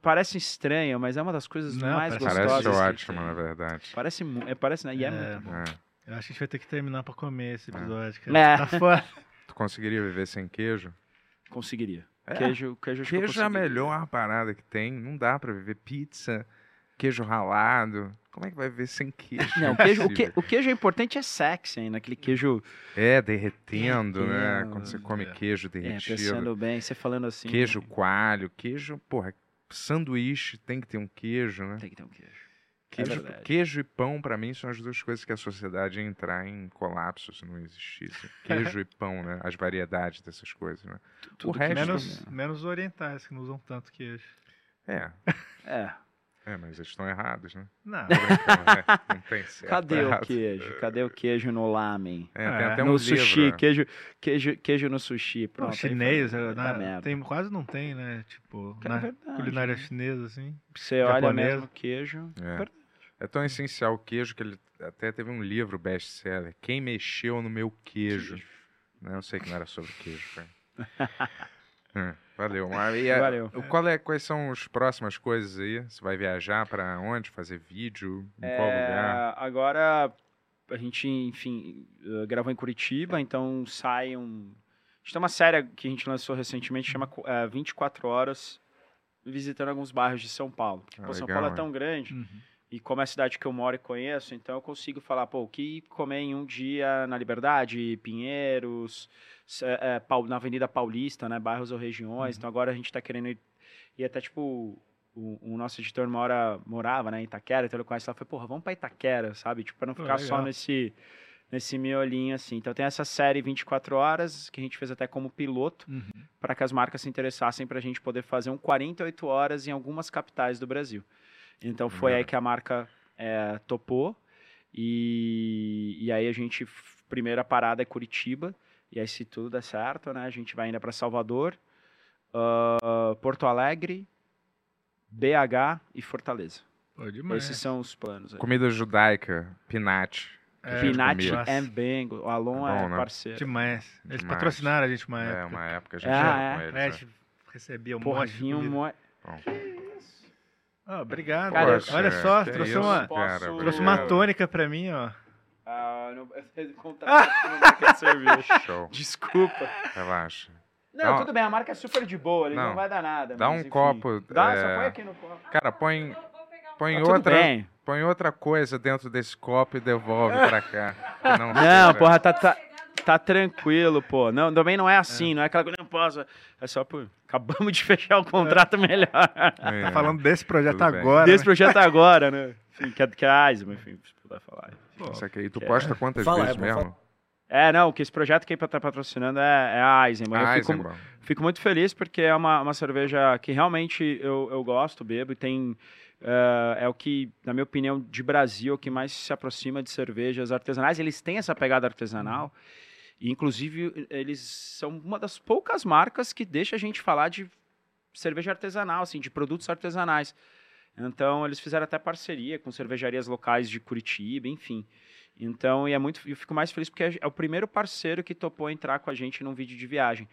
Speaker 6: parece estranho, mas é uma das coisas
Speaker 3: Não,
Speaker 6: mais
Speaker 3: parece
Speaker 6: gostosas.
Speaker 4: Parece ótimo, na verdade.
Speaker 6: Parece, é, parece, né? E é,
Speaker 3: É.
Speaker 6: muito bom.
Speaker 4: É.
Speaker 3: Eu acho que a gente vai ter que terminar pra comer esse episódio,
Speaker 6: É.
Speaker 3: Tá fora.
Speaker 4: Tu conseguiria viver sem queijo?
Speaker 6: Conseguiria.
Speaker 4: É.
Speaker 6: Queijo, queijo,
Speaker 4: Queijo é a melhor parada que tem. Não dá pra viver pizza, queijo ralado. Como é que vai viver sem queijo?
Speaker 6: Não, o queijo, o, que- o queijo é importante é sexy ainda, aquele queijo
Speaker 4: É, derretendo, né? Quando você come
Speaker 3: é.
Speaker 4: queijo
Speaker 6: é,
Speaker 4: derretido.
Speaker 6: pensando bem, você falando assim.
Speaker 4: queijo coalho, queijo, porra, sanduíche tem que ter um queijo, né?
Speaker 6: Tem que ter um queijo.
Speaker 4: Queijo,
Speaker 6: verdade.
Speaker 4: queijo e pão, pra mim, são as duas coisas que a sociedade ia entrar em colapso se não existisse. Queijo e pão, né? As variedades dessas coisas, né?
Speaker 6: Tudo que
Speaker 4: resto-
Speaker 3: Menos, menos os orientais, que não usam tanto queijo.
Speaker 4: É,
Speaker 6: É.
Speaker 4: é, mas eles estão errados, né?
Speaker 3: Não.
Speaker 4: Né? Não tem certo.
Speaker 6: Cadê o queijo? Cadê o queijo no lamen?
Speaker 4: É, tem
Speaker 3: É.
Speaker 4: até um
Speaker 6: no
Speaker 4: livro,
Speaker 6: sushi,
Speaker 4: né?
Speaker 6: queijo, queijo, queijo no sushi. Pronto,
Speaker 3: chinês,
Speaker 6: foi-
Speaker 3: é, na-
Speaker 6: merda.
Speaker 3: tem, quase não tem, né? Tipo,
Speaker 6: É
Speaker 3: na
Speaker 6: verdade,
Speaker 3: culinária
Speaker 6: né?
Speaker 3: chinesa, assim.
Speaker 6: Você olha mesmo queijo.
Speaker 4: É.
Speaker 6: verdade.
Speaker 4: É tão essencial o queijo que ele até teve um livro best-seller. Quem mexeu no meu queijo? Né, Eu sei que não era sobre queijo, cara. É, valeu. Mas e a-
Speaker 6: Valeu.
Speaker 4: o- Qual é, quais são as próximas coisas aí? Você vai viajar pra onde? Fazer vídeo? Em qual
Speaker 6: É,
Speaker 4: lugar?
Speaker 6: Agora, a gente, enfim, eh, gravou em Curitiba, então sai um. A gente tem uma série que a gente lançou recentemente, chama eh, 24 Horas, visitando alguns bairros de São Paulo. Porque,
Speaker 4: Ah,
Speaker 6: pô, São
Speaker 4: legal,
Speaker 6: Paulo é tão grande,
Speaker 3: Uhum.
Speaker 6: e como é a cidade que eu moro e conheço, então eu consigo falar, pô, o que comer em um dia na Liberdade, Pinheiros, eh, Pau- na Avenida Paulista, né, bairros ou regiões. Então agora a gente tá querendo ir, e até tipo o, o nosso editor mora, morava, né, em Itaquera, então ele conhece lá, foi, porra, vamos pra Itaquera, sabe? Tipo, pra não ficar só
Speaker 3: legal.
Speaker 6: nesse nesse miolinho assim. Então tem essa série 24 horas que a gente fez até como piloto
Speaker 3: Uhum.
Speaker 6: para que as marcas se interessassem para a gente poder fazer um 48 horas em algumas capitais do Brasil. Então foi
Speaker 4: Legal.
Speaker 6: aí que a marca é, topou e, e aí a gente primeira parada é Curitiba e aí se tudo der certo, né, a gente vai ainda para Salvador, ah, Porto Alegre, BH e Fortaleza.
Speaker 3: Pô, demais.
Speaker 6: Esses são os planos. aí.
Speaker 4: Comida judaica, pinate.
Speaker 3: É,
Speaker 6: Pinat
Speaker 4: comida.
Speaker 3: Nossa.
Speaker 6: é bem, o Alon
Speaker 4: É bom,
Speaker 6: é
Speaker 4: né?
Speaker 6: parceiro.
Speaker 3: Demais. Eles
Speaker 4: Demais.
Speaker 3: patrocinaram a gente uma
Speaker 4: É,
Speaker 3: época.
Speaker 4: uma época a gente
Speaker 6: Ah, é?
Speaker 4: com eles.
Speaker 3: É, a
Speaker 4: né?
Speaker 3: gente recebia um
Speaker 6: Porra,
Speaker 3: monte de comida.
Speaker 6: mo-
Speaker 3: Ah, obrigado.
Speaker 6: Cara,
Speaker 3: Poxa, Olha só, trouxe
Speaker 4: isso,
Speaker 3: uma,
Speaker 4: cara,
Speaker 3: trouxe uma tônica pra mim, ó.
Speaker 6: Ah, não, eu cerveja.
Speaker 4: Show.
Speaker 6: Desculpa.
Speaker 4: Relaxa.
Speaker 6: Não,
Speaker 4: um-
Speaker 6: tudo bem, a marca é super de boa, ele não,
Speaker 4: Não.
Speaker 6: vai dar nada.
Speaker 4: Dá
Speaker 6: mas,
Speaker 4: um
Speaker 6: enfim.
Speaker 4: copo,
Speaker 6: Dá,
Speaker 4: é,
Speaker 6: só põe aqui no copo.
Speaker 4: Cara, põe, põe
Speaker 6: Tá
Speaker 4: outra.
Speaker 6: bem.
Speaker 4: Põe outra coisa dentro desse copo e devolve pra cá. Não,
Speaker 6: Não, porra, tá, tá, tá tranquilo, pô. Não, também não é assim, não é aquela coisa, não posso. É só por. Acabamos de fechar o contrato melhor.
Speaker 4: É,
Speaker 3: Tá falando desse projeto
Speaker 4: Tudo bem.
Speaker 3: agora.
Speaker 6: Desse
Speaker 3: né?
Speaker 6: projeto agora, né? Enfim, que é, que é Eisman, enfim, puder falar.
Speaker 4: Isso aqui. Tu
Speaker 6: é-
Speaker 4: posta quantas
Speaker 7: Fala,
Speaker 4: vezes
Speaker 7: Ebon,
Speaker 4: mesmo?
Speaker 6: É, não, que esse projeto que tá patrocinando é, é a Eisenman. Eu fico,
Speaker 4: Eisenbahn.
Speaker 6: Fico muito feliz porque é uma, uma cerveja que realmente eu, eu gosto, bebo, e tem. eh, é o que, na minha opinião, de Brasil, é o que mais se aproxima de cervejas artesanais. Eles têm essa pegada artesanal. E, inclusive, eles são uma das poucas marcas que deixa a gente falar de cerveja artesanal, assim, de produtos artesanais. Então, eles fizeram até parceria com cervejarias locais de Curitiba, enfim. Então, e é muito, eu fico mais feliz porque é é o primeiro parceiro que topou entrar com a gente num vídeo de viagem.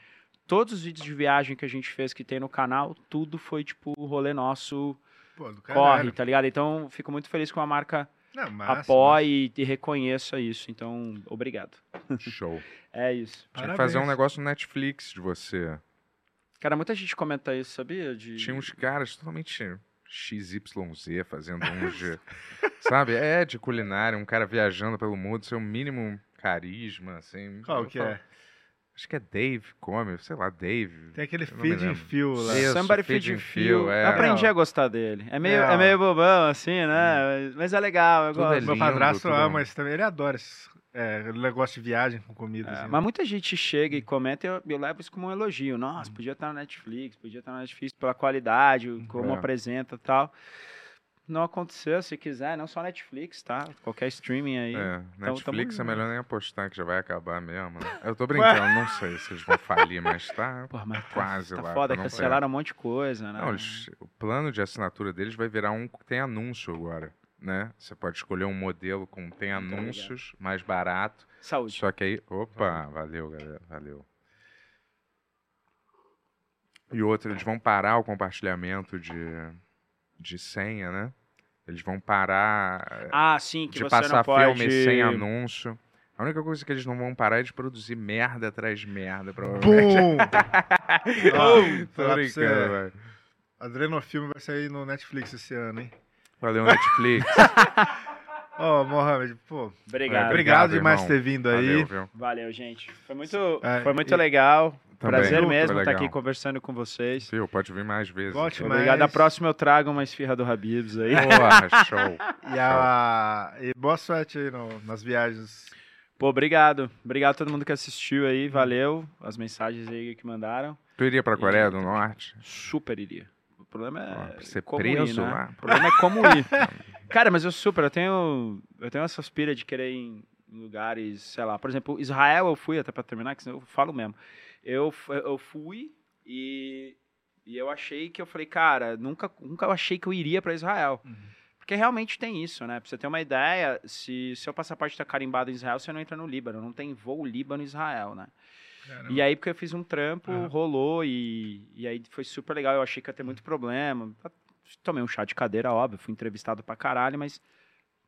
Speaker 6: Todos os vídeos de viagem que a gente fez que tem no canal, tudo foi tipo o rolê nosso
Speaker 3: Pô, do
Speaker 6: corre, tá ligado? Então, fico muito feliz que a marca
Speaker 3: Não, massa,
Speaker 6: apoie e, e reconheça isso. Então, obrigado.
Speaker 4: Show.
Speaker 6: É isso.
Speaker 4: Tinha que
Speaker 3: Parabéns.
Speaker 4: fazer um negócio no Netflix de você.
Speaker 6: Cara, muita gente comenta isso, sabia? De...
Speaker 4: Tinha uns caras totalmente XYZ fazendo um de. sabe? É de culinária, um cara viajando pelo mundo, seu mínimo carisma, assim.
Speaker 3: Qual que
Speaker 4: falo,
Speaker 3: é?
Speaker 4: Acho que é Dave Come, sei lá, Dave.
Speaker 3: Tem aquele feed and feel lá.
Speaker 4: Isso,
Speaker 6: Somebody
Speaker 4: feed and feel,
Speaker 6: Feel.
Speaker 4: é.
Speaker 6: Eu aprendi a gostar dele. É meio,
Speaker 3: É,
Speaker 6: é, meio bobão, assim, né? Mas- Mas é legal, eu
Speaker 4: Tudo
Speaker 6: gosto.
Speaker 4: é
Speaker 3: Meu
Speaker 4: lindo,
Speaker 3: padrasto
Speaker 4: tudo-
Speaker 3: ama, mas também ele adora esses é, negócio de viagem com comida.
Speaker 6: É,
Speaker 3: assim.
Speaker 6: mas muita gente chega e comenta e eu, eu levo isso como um elogio. Nossa, podia estar na Netflix, podia estar na Netflix pela qualidade, como
Speaker 4: É.
Speaker 6: apresenta e tal. Não aconteceu, se quiser, não só Netflix, tá? Qualquer streaming aí.
Speaker 4: É,
Speaker 6: Então,
Speaker 4: Netflix é melhor nem apostar que já vai acabar mesmo. né? Eu tô brincando, não sei se eles vão falir, mas tá
Speaker 6: Porra, mas tá-
Speaker 4: quase
Speaker 6: tá
Speaker 4: lá.
Speaker 6: foda,
Speaker 4: pra não
Speaker 6: cancelaram um monte de coisa, né?
Speaker 4: Não, eles- o plano de assinatura deles vai virar um que tem anúncio agora, né? Você pode escolher um modelo com tem anúncios, mais barato.
Speaker 6: Saúde.
Speaker 4: Só que aí, opa, valeu, galera, valeu. E outro, eles vão parar o compartilhamento de, de senha, né? Eles vão parar
Speaker 6: Ah, sim, que
Speaker 4: de
Speaker 6: você
Speaker 4: passar
Speaker 6: não pode...
Speaker 4: filme sem anúncio. A única coisa que eles não vão parar é de produzir merda atrás de merda, provavelmente.
Speaker 3: Bum! Ó,
Speaker 4: Tô brincando,
Speaker 3: você,
Speaker 4: velho.
Speaker 3: Adrenofilme vai sair no Netflix esse ano, hein?
Speaker 4: Valeu, Netflix.
Speaker 3: Ó, Mohamed, pô,
Speaker 6: Obrigado.
Speaker 4: É,
Speaker 3: obrigado demais por ter vindo aí.
Speaker 4: Valeu, viu?
Speaker 6: Valeu, gente. Foi muito,
Speaker 3: É,
Speaker 6: foi muito
Speaker 3: e-
Speaker 6: legal.
Speaker 4: Também,
Speaker 6: Prazer
Speaker 4: foi
Speaker 6: mesmo estar
Speaker 4: legal.
Speaker 6: aqui conversando com vocês.
Speaker 4: Viu, pode vir mais vezes.
Speaker 3: Volte mais.
Speaker 6: Obrigado. A próxima eu trago uma esfirra do Habibs aí.
Speaker 4: Porra, show.
Speaker 3: E, a... e boa sorte aí no- nas viagens.
Speaker 6: Pô, obrigado. Obrigado a todo mundo que assistiu aí. Valeu. As mensagens aí que mandaram.
Speaker 4: Tu iria pra Coreia do Norte?
Speaker 6: Super iria. Problema é
Speaker 4: ser
Speaker 6: como
Speaker 4: preso
Speaker 6: ir, né?
Speaker 4: lá?
Speaker 6: O problema é como ir. Cara, mas eu super, eu tenho, eu tenho essa aspira de querer ir em lugares, sei lá, por exemplo, Israel eu fui, até pra terminar, que eu falo mesmo. Eu, eu fui e, e eu achei que eu falei, cara, nunca, nunca achei que eu iria pra Israel. Porque realmente tem isso, né? Pra você ter uma ideia, se seu passaporte tá carimbado em Israel, você não entra no Líbano. Não tem voo Líbano-Israel, né? E aí, porque eu fiz um trampo, rolou e, e aí foi super legal. Eu achei que ia ter muito problema. Tomei um chá de cadeira, óbvio, fui entrevistado pra caralho, mas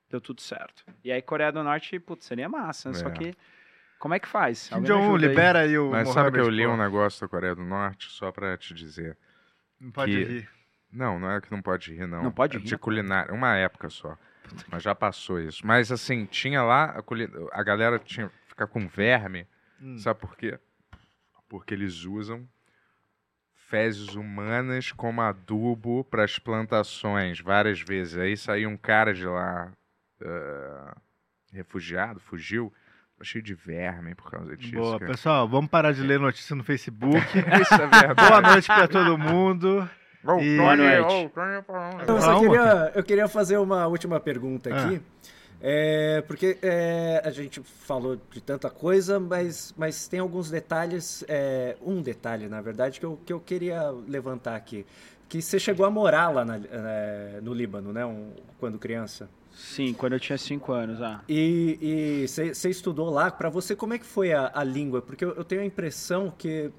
Speaker 6: deu tudo certo. E aí, Coreia do Norte, putz, seria massa. né? Só
Speaker 4: É.
Speaker 6: que, como é que faz?
Speaker 3: Kim Jong-un, libera aí o
Speaker 4: Mas sabe que eu li
Speaker 3: pô.
Speaker 4: um negócio da Coreia do Norte, só pra te dizer.
Speaker 3: Não pode
Speaker 4: que-
Speaker 3: rir.
Speaker 4: Não, não é que não pode rir, não.
Speaker 6: Não pode
Speaker 4: é
Speaker 6: rir
Speaker 4: De
Speaker 6: na
Speaker 4: culinária, uma época só. Mas já passou isso. Mas assim, tinha lá, a, culi- a galera tinha ficar com verme.
Speaker 3: Hum.
Speaker 4: Sabe por quê? Porque eles usam fezes humanas como adubo para as plantações várias vezes. Aí saiu um cara de lá, eh, refugiado, fugiu, cheio de verme por causa disso.
Speaker 3: Boa,
Speaker 4: cara.
Speaker 3: pessoal, vamos parar de ler notícia no Facebook.
Speaker 4: Isso é verdade.
Speaker 3: Boa noite pra todo mundo.
Speaker 6: Boa noite.
Speaker 7: Então, eu,
Speaker 3: Fala
Speaker 7: só queria, eu queria fazer uma última pergunta
Speaker 3: Ah.
Speaker 7: É, porque é, a gente falou de tanta coisa, mas, mas tem alguns detalhes, é, um detalhe, na verdade, que eu, que eu queria levantar aqui. Que você chegou a morar lá na- é, no Líbano, né? um- quando criança.
Speaker 6: Sim, quando eu tinha 5 anos. Ah.
Speaker 7: E você você estudou lá, para você como é que foi a, a língua? Porque eu, eu tenho a impressão que,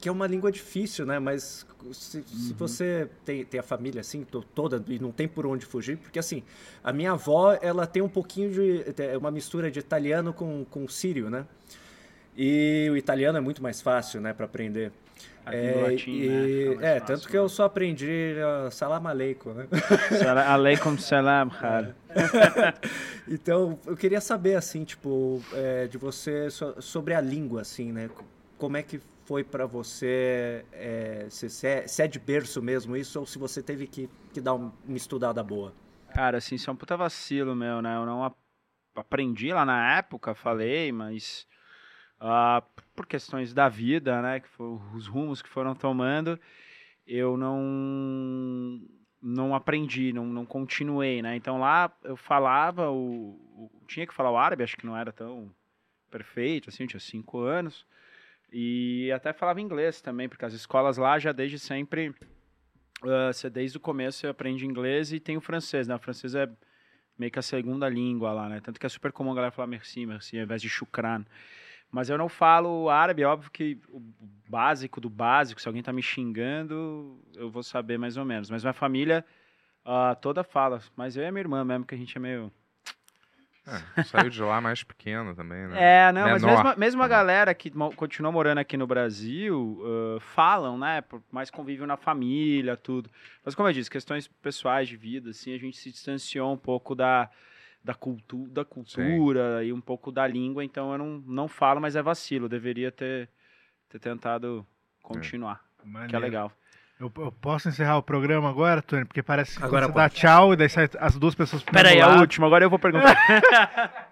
Speaker 7: que é uma língua difícil, né? Mas se, se você tem, tem a família assim to- toda e não tem por onde fugir, porque assim, a minha avó, ela tem um pouquinho de é uma mistura de italiano com, com sírio, né? E o italiano é muito mais fácil, né, para aprender.
Speaker 6: Língua latim,
Speaker 7: e-
Speaker 6: né,
Speaker 7: é,
Speaker 6: fácil,
Speaker 7: tanto que eu só aprendi uh, salam aleikum, né?
Speaker 6: Aleikum salam, cara.
Speaker 7: Então, eu queria saber, assim, tipo, é, de você so- sobre a língua, assim, né? Como é que foi pra você, é, se, se é, de berço mesmo isso, ou se você teve que, que dar um- uma estudada boa?
Speaker 6: Cara, assim, isso é um puta vacilo meu, né? Eu não ap- aprendi lá na época, falei, mas ah, por questões da vida, né? Que foram os rumos que foram tomando, eu não não aprendi, não, não continuei, né? Então lá eu falava, o, o- tinha que falar o árabe, acho que não era tão perfeito, assim, eu tinha cinco anos. E até falava inglês também, porque as escolas lá já desde sempre você desde o começo você aprende inglês e tem o francês, né? O francês é meio que a segunda língua lá, né? Tanto que é super comum a galera falar merci, merci, ao invés de shukran. Mas eu não falo árabe, é óbvio que o básico do básico, se alguém tá me xingando, eu vou saber mais ou menos. Mas minha família ah, toda fala, mas eu e a minha irmã mesmo, que a gente é meio...
Speaker 4: É, saiu de lá mais pequeno também, né?
Speaker 6: É, não, mas
Speaker 4: Menor.
Speaker 6: mesmo, mesmo a
Speaker 4: Menor.
Speaker 6: galera que continua morando aqui no Brasil ah, falam, né? Por mais convívio na família, tudo. Mas como eu disse, questões pessoais de vida, assim, a gente se distanciou um pouco da, da, cultu da cultura e um pouco da língua, então eu não, não falo, mas é vacilo. Eu deveria ter, ter tentado continuar, que é legal.
Speaker 3: Eu, eu posso encerrar o programa agora, Tony? Porque parece que
Speaker 7: Agora
Speaker 3: você dá
Speaker 7: pode.
Speaker 3: tchau e daí sai as duas pessoas pro
Speaker 6: Pera aí,
Speaker 3: mesmo
Speaker 6: a última, agora eu vou perguntar.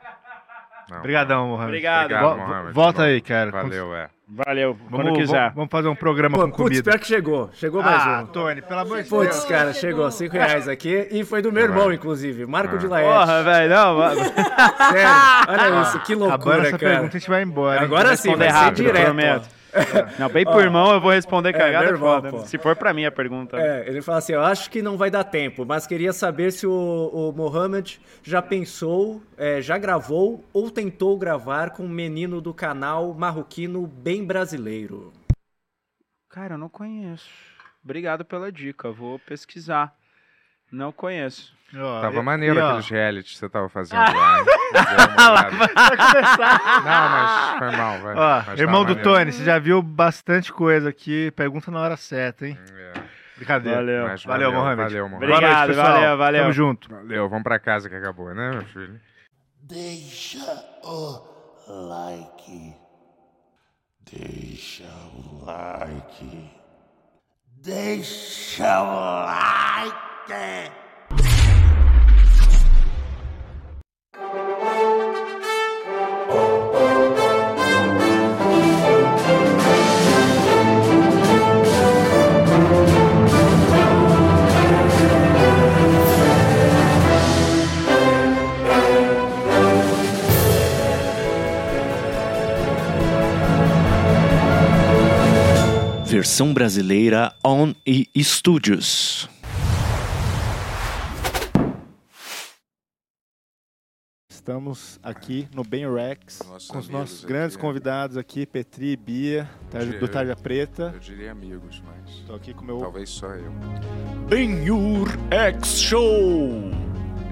Speaker 4: Não,
Speaker 3: Obrigadão, Mohamed.
Speaker 6: Obrigado.
Speaker 4: Obrigado, Mohamed.
Speaker 3: volta
Speaker 4: Bom,
Speaker 3: aí, cara.
Speaker 4: Valeu, é.
Speaker 6: Valeu,
Speaker 3: Vamos,
Speaker 6: quando quiser.
Speaker 3: vamos- vamos fazer um programa
Speaker 7: Pô,
Speaker 3: com
Speaker 7: putz,
Speaker 3: comida.
Speaker 7: pior que chegou. Chegou mais
Speaker 3: ah,
Speaker 7: um.
Speaker 3: Tony, pelo amor de
Speaker 7: Putz,
Speaker 3: Deus.
Speaker 7: cara, chegou. Cinco reais aqui. E foi do meu irmão, inclusive. Marco de Laerte.
Speaker 6: Porra, velho, não, va-
Speaker 7: Sério. Olha isso, que loucura,
Speaker 3: essa
Speaker 7: cara.
Speaker 3: pergunta, a gente vai embora.
Speaker 7: Agora sim, vai ser direto.
Speaker 6: prometo. Não, bem por irmão eu vou responder cagada
Speaker 7: meu irmão,
Speaker 6: foda.
Speaker 7: pô.
Speaker 6: Se for pra mim a pergunta.
Speaker 7: É, ele fala assim: Eu acho que não vai dar tempo, mas queria saber se o, o Mohamed já pensou, é, já gravou ou tentou gravar com um menino do canal marroquino bem brasileiro.
Speaker 6: Cara, eu não conheço. Obrigado pela dica, vou pesquisar. Não conheço.
Speaker 3: Ó,
Speaker 4: Tava
Speaker 3: e-
Speaker 4: maneiro
Speaker 3: e, ó,
Speaker 4: aqueles reality que você tava fazendo lá, hein? Deu uma olhada. Não, mas foi mal, vai.
Speaker 3: Ó,
Speaker 4: Mas
Speaker 3: irmão do
Speaker 4: maneiro.
Speaker 3: Tony, você já viu bastante coisa aqui. Pergunta na hora certa, hein?
Speaker 4: É,
Speaker 3: Brincadeira.
Speaker 6: Valeu.
Speaker 4: mas
Speaker 3: Valeu, Mohamed.
Speaker 4: Valeu, Mohamed.
Speaker 3: Boa noite,
Speaker 6: Obrigado, valeu, valeu.
Speaker 3: Tamo junto.
Speaker 4: Valeu, vamos pra casa que acabou, né, meu filho?
Speaker 2: Deixa o like. Deixa o like. Deixa o like.
Speaker 9: Versão brasileira On e Studios.
Speaker 3: Estamos aqui no Ben Rex
Speaker 4: Nossos
Speaker 3: com os nossos
Speaker 4: aqui,
Speaker 3: grandes
Speaker 4: é.
Speaker 3: convidados aqui, Petri e Bia, Tarja- do Tarja Preta.
Speaker 4: Eu diria amigos, mas
Speaker 3: Estou aqui com o meu
Speaker 4: talvez só eu.
Speaker 5: Benhur X Show.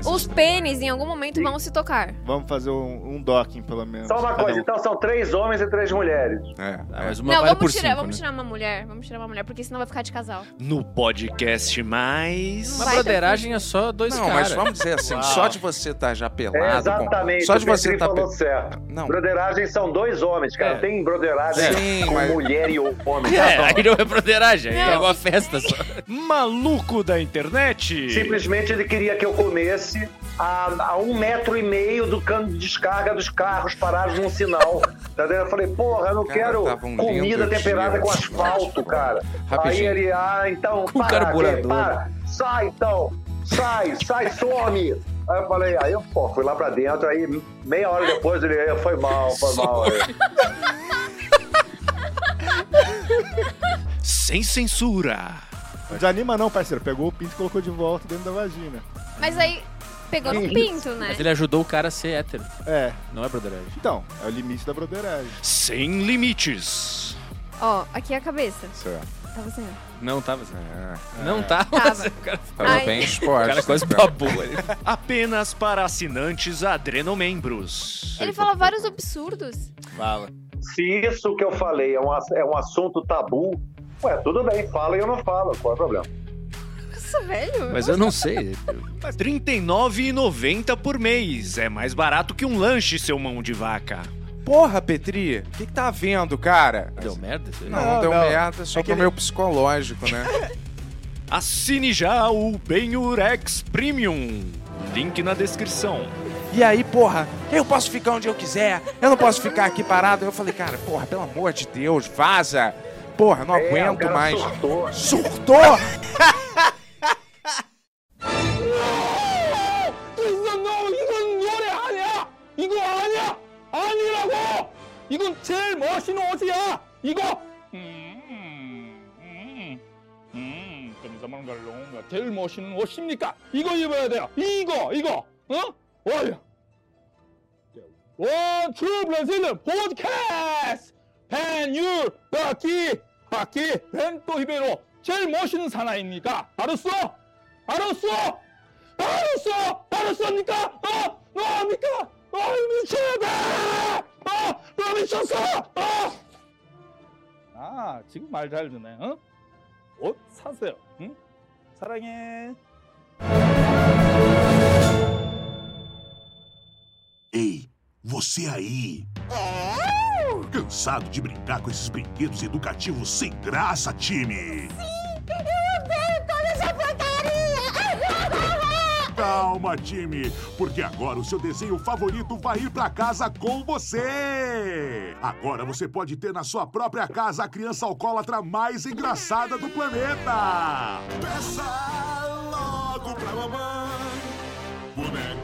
Speaker 10: Os pênis em algum momento vão se tocar.
Speaker 3: Vamos fazer um, um docking, pelo menos.
Speaker 11: Só uma coisa,
Speaker 3: um.
Speaker 11: então são três homens e três mulheres.
Speaker 4: É,
Speaker 9: Ah,
Speaker 4: é.
Speaker 9: mas uma
Speaker 10: não,
Speaker 9: vale
Speaker 10: vamos
Speaker 9: por
Speaker 10: tirar,
Speaker 9: cinco,
Speaker 10: vamos
Speaker 9: né?
Speaker 10: tirar uma mulher. Vamos tirar uma mulher, porque senão vai ficar de casal.
Speaker 9: No podcast mais.
Speaker 12: Uma broderagem é só dois
Speaker 13: Não,
Speaker 12: caras.
Speaker 13: mas vamos dizer assim,
Speaker 3: Uau.
Speaker 13: só de você estar já
Speaker 11: É
Speaker 13: pelado. com-
Speaker 11: exatamente,
Speaker 13: Só de você estar.
Speaker 11: falou certo.
Speaker 13: Não.
Speaker 11: Broderagem são dois homens, cara.
Speaker 12: É.
Speaker 11: Tem broderagem
Speaker 13: Sim,
Speaker 11: com
Speaker 13: mas-
Speaker 11: mulher e homem.
Speaker 12: É,
Speaker 11: tá?
Speaker 12: aí não é broderagem, aí é
Speaker 10: Não.
Speaker 12: uma festa só.
Speaker 5: Maluco da internet.
Speaker 11: Simplesmente ele queria que eu comesse a, a um metro e meio do cano de descarga dos carros parados num sinal. Tá? Eu falei, porra, eu não
Speaker 13: Cara,
Speaker 11: quero
Speaker 13: um
Speaker 11: comida temperada
Speaker 13: dia.
Speaker 11: com asfalto, cara. Aí
Speaker 13: Rapidinho.
Speaker 11: ele, ah, então,
Speaker 12: Com
Speaker 11: para,
Speaker 12: carburador.
Speaker 11: para, sai então, sai, sai, some. Aí eu falei, aí eu pô, fui lá pra dentro, aí meia hora depois ele, "É, foi mal, foi mal. aí.
Speaker 9: Sem censura.
Speaker 3: Não desanima não, parceiro. Pegou o pinto e colocou de volta dentro da vagina.
Speaker 10: Mas aí pegou no pinto, né?
Speaker 12: Mas ele ajudou o cara a ser hétero.
Speaker 3: É,
Speaker 12: Não é broderagem.
Speaker 3: então, é o limite da broderagem.
Speaker 9: Sem limites.
Speaker 10: Ó, aqui é a cabeça.
Speaker 4: Certo.
Speaker 10: Tá você.
Speaker 12: Não tava assim.
Speaker 4: É,
Speaker 12: Não tava.
Speaker 10: Tava.
Speaker 12: O cara,
Speaker 4: tava
Speaker 10: Ai.
Speaker 4: bem
Speaker 12: o
Speaker 4: exposto.
Speaker 12: cara quase
Speaker 4: cara.
Speaker 12: babou ali.
Speaker 9: Apenas para assinantes adrenomembros.
Speaker 10: Ele fala vários absurdos.
Speaker 3: Fala.
Speaker 11: Se isso que eu falei é um, ass- é um assunto tabu, ué, tudo bem, fala e eu não falo, qual é o problema?
Speaker 10: Nossa, velho.
Speaker 12: Mas eu não sei.
Speaker 9: R$ 39,90 por mês. É mais barato que um lanche, seu mão de vaca.
Speaker 13: Porra, Petri, o que, que tá vendo, cara?
Speaker 12: Deu merda isso aí?
Speaker 13: Não,
Speaker 3: Não,
Speaker 13: deu
Speaker 3: não.
Speaker 13: merda só
Speaker 3: É que
Speaker 13: pro
Speaker 3: ele-
Speaker 13: meu psicológico, né?
Speaker 9: Assine já o Benurex Premium. Link na descrição.
Speaker 13: E aí, porra, eu posso ficar onde eu quiser, eu não posso ficar aqui parado. Eu falei, cara, porra, pelo amor de Deus, vaza. Porra, não
Speaker 11: É, o
Speaker 13: aguento
Speaker 11: cara
Speaker 13: mais.
Speaker 11: surtou.
Speaker 13: Surtou!
Speaker 5: 이거 아니야! 아니라고! 이건 제일 멋있는 옷이야! 이거! 음, pensamos longa. 제일 멋있는 옷입니까? 이거 입어야 돼요. 이거, 이거, 어? 와야. 원, 투, 브라질, 포드캐스트! 팬유, 바퀴, 바퀴, 벤또 히베로. 제일 멋있는 사나이입니까? 알았어? 알았어? 알았어! 알았습니까? 어? 뭐합니까? 아, 미쳐야 돼! 아, 너 미쳤어! 아! 아, 지금 말 잘 듣네, 어? 옷 사세요, 응? 사랑해.
Speaker 2: Ei, você aí! Cansado de brincar com esses brinquedos educativos sem graça, time?
Speaker 14: Eu
Speaker 2: Calma, time, porque agora o seu desenho favorito vai ir para casa com você. Agora você pode ter na sua própria casa a criança alcoólatra mais engraçada do planeta. Peça logo pra mamãe, boneco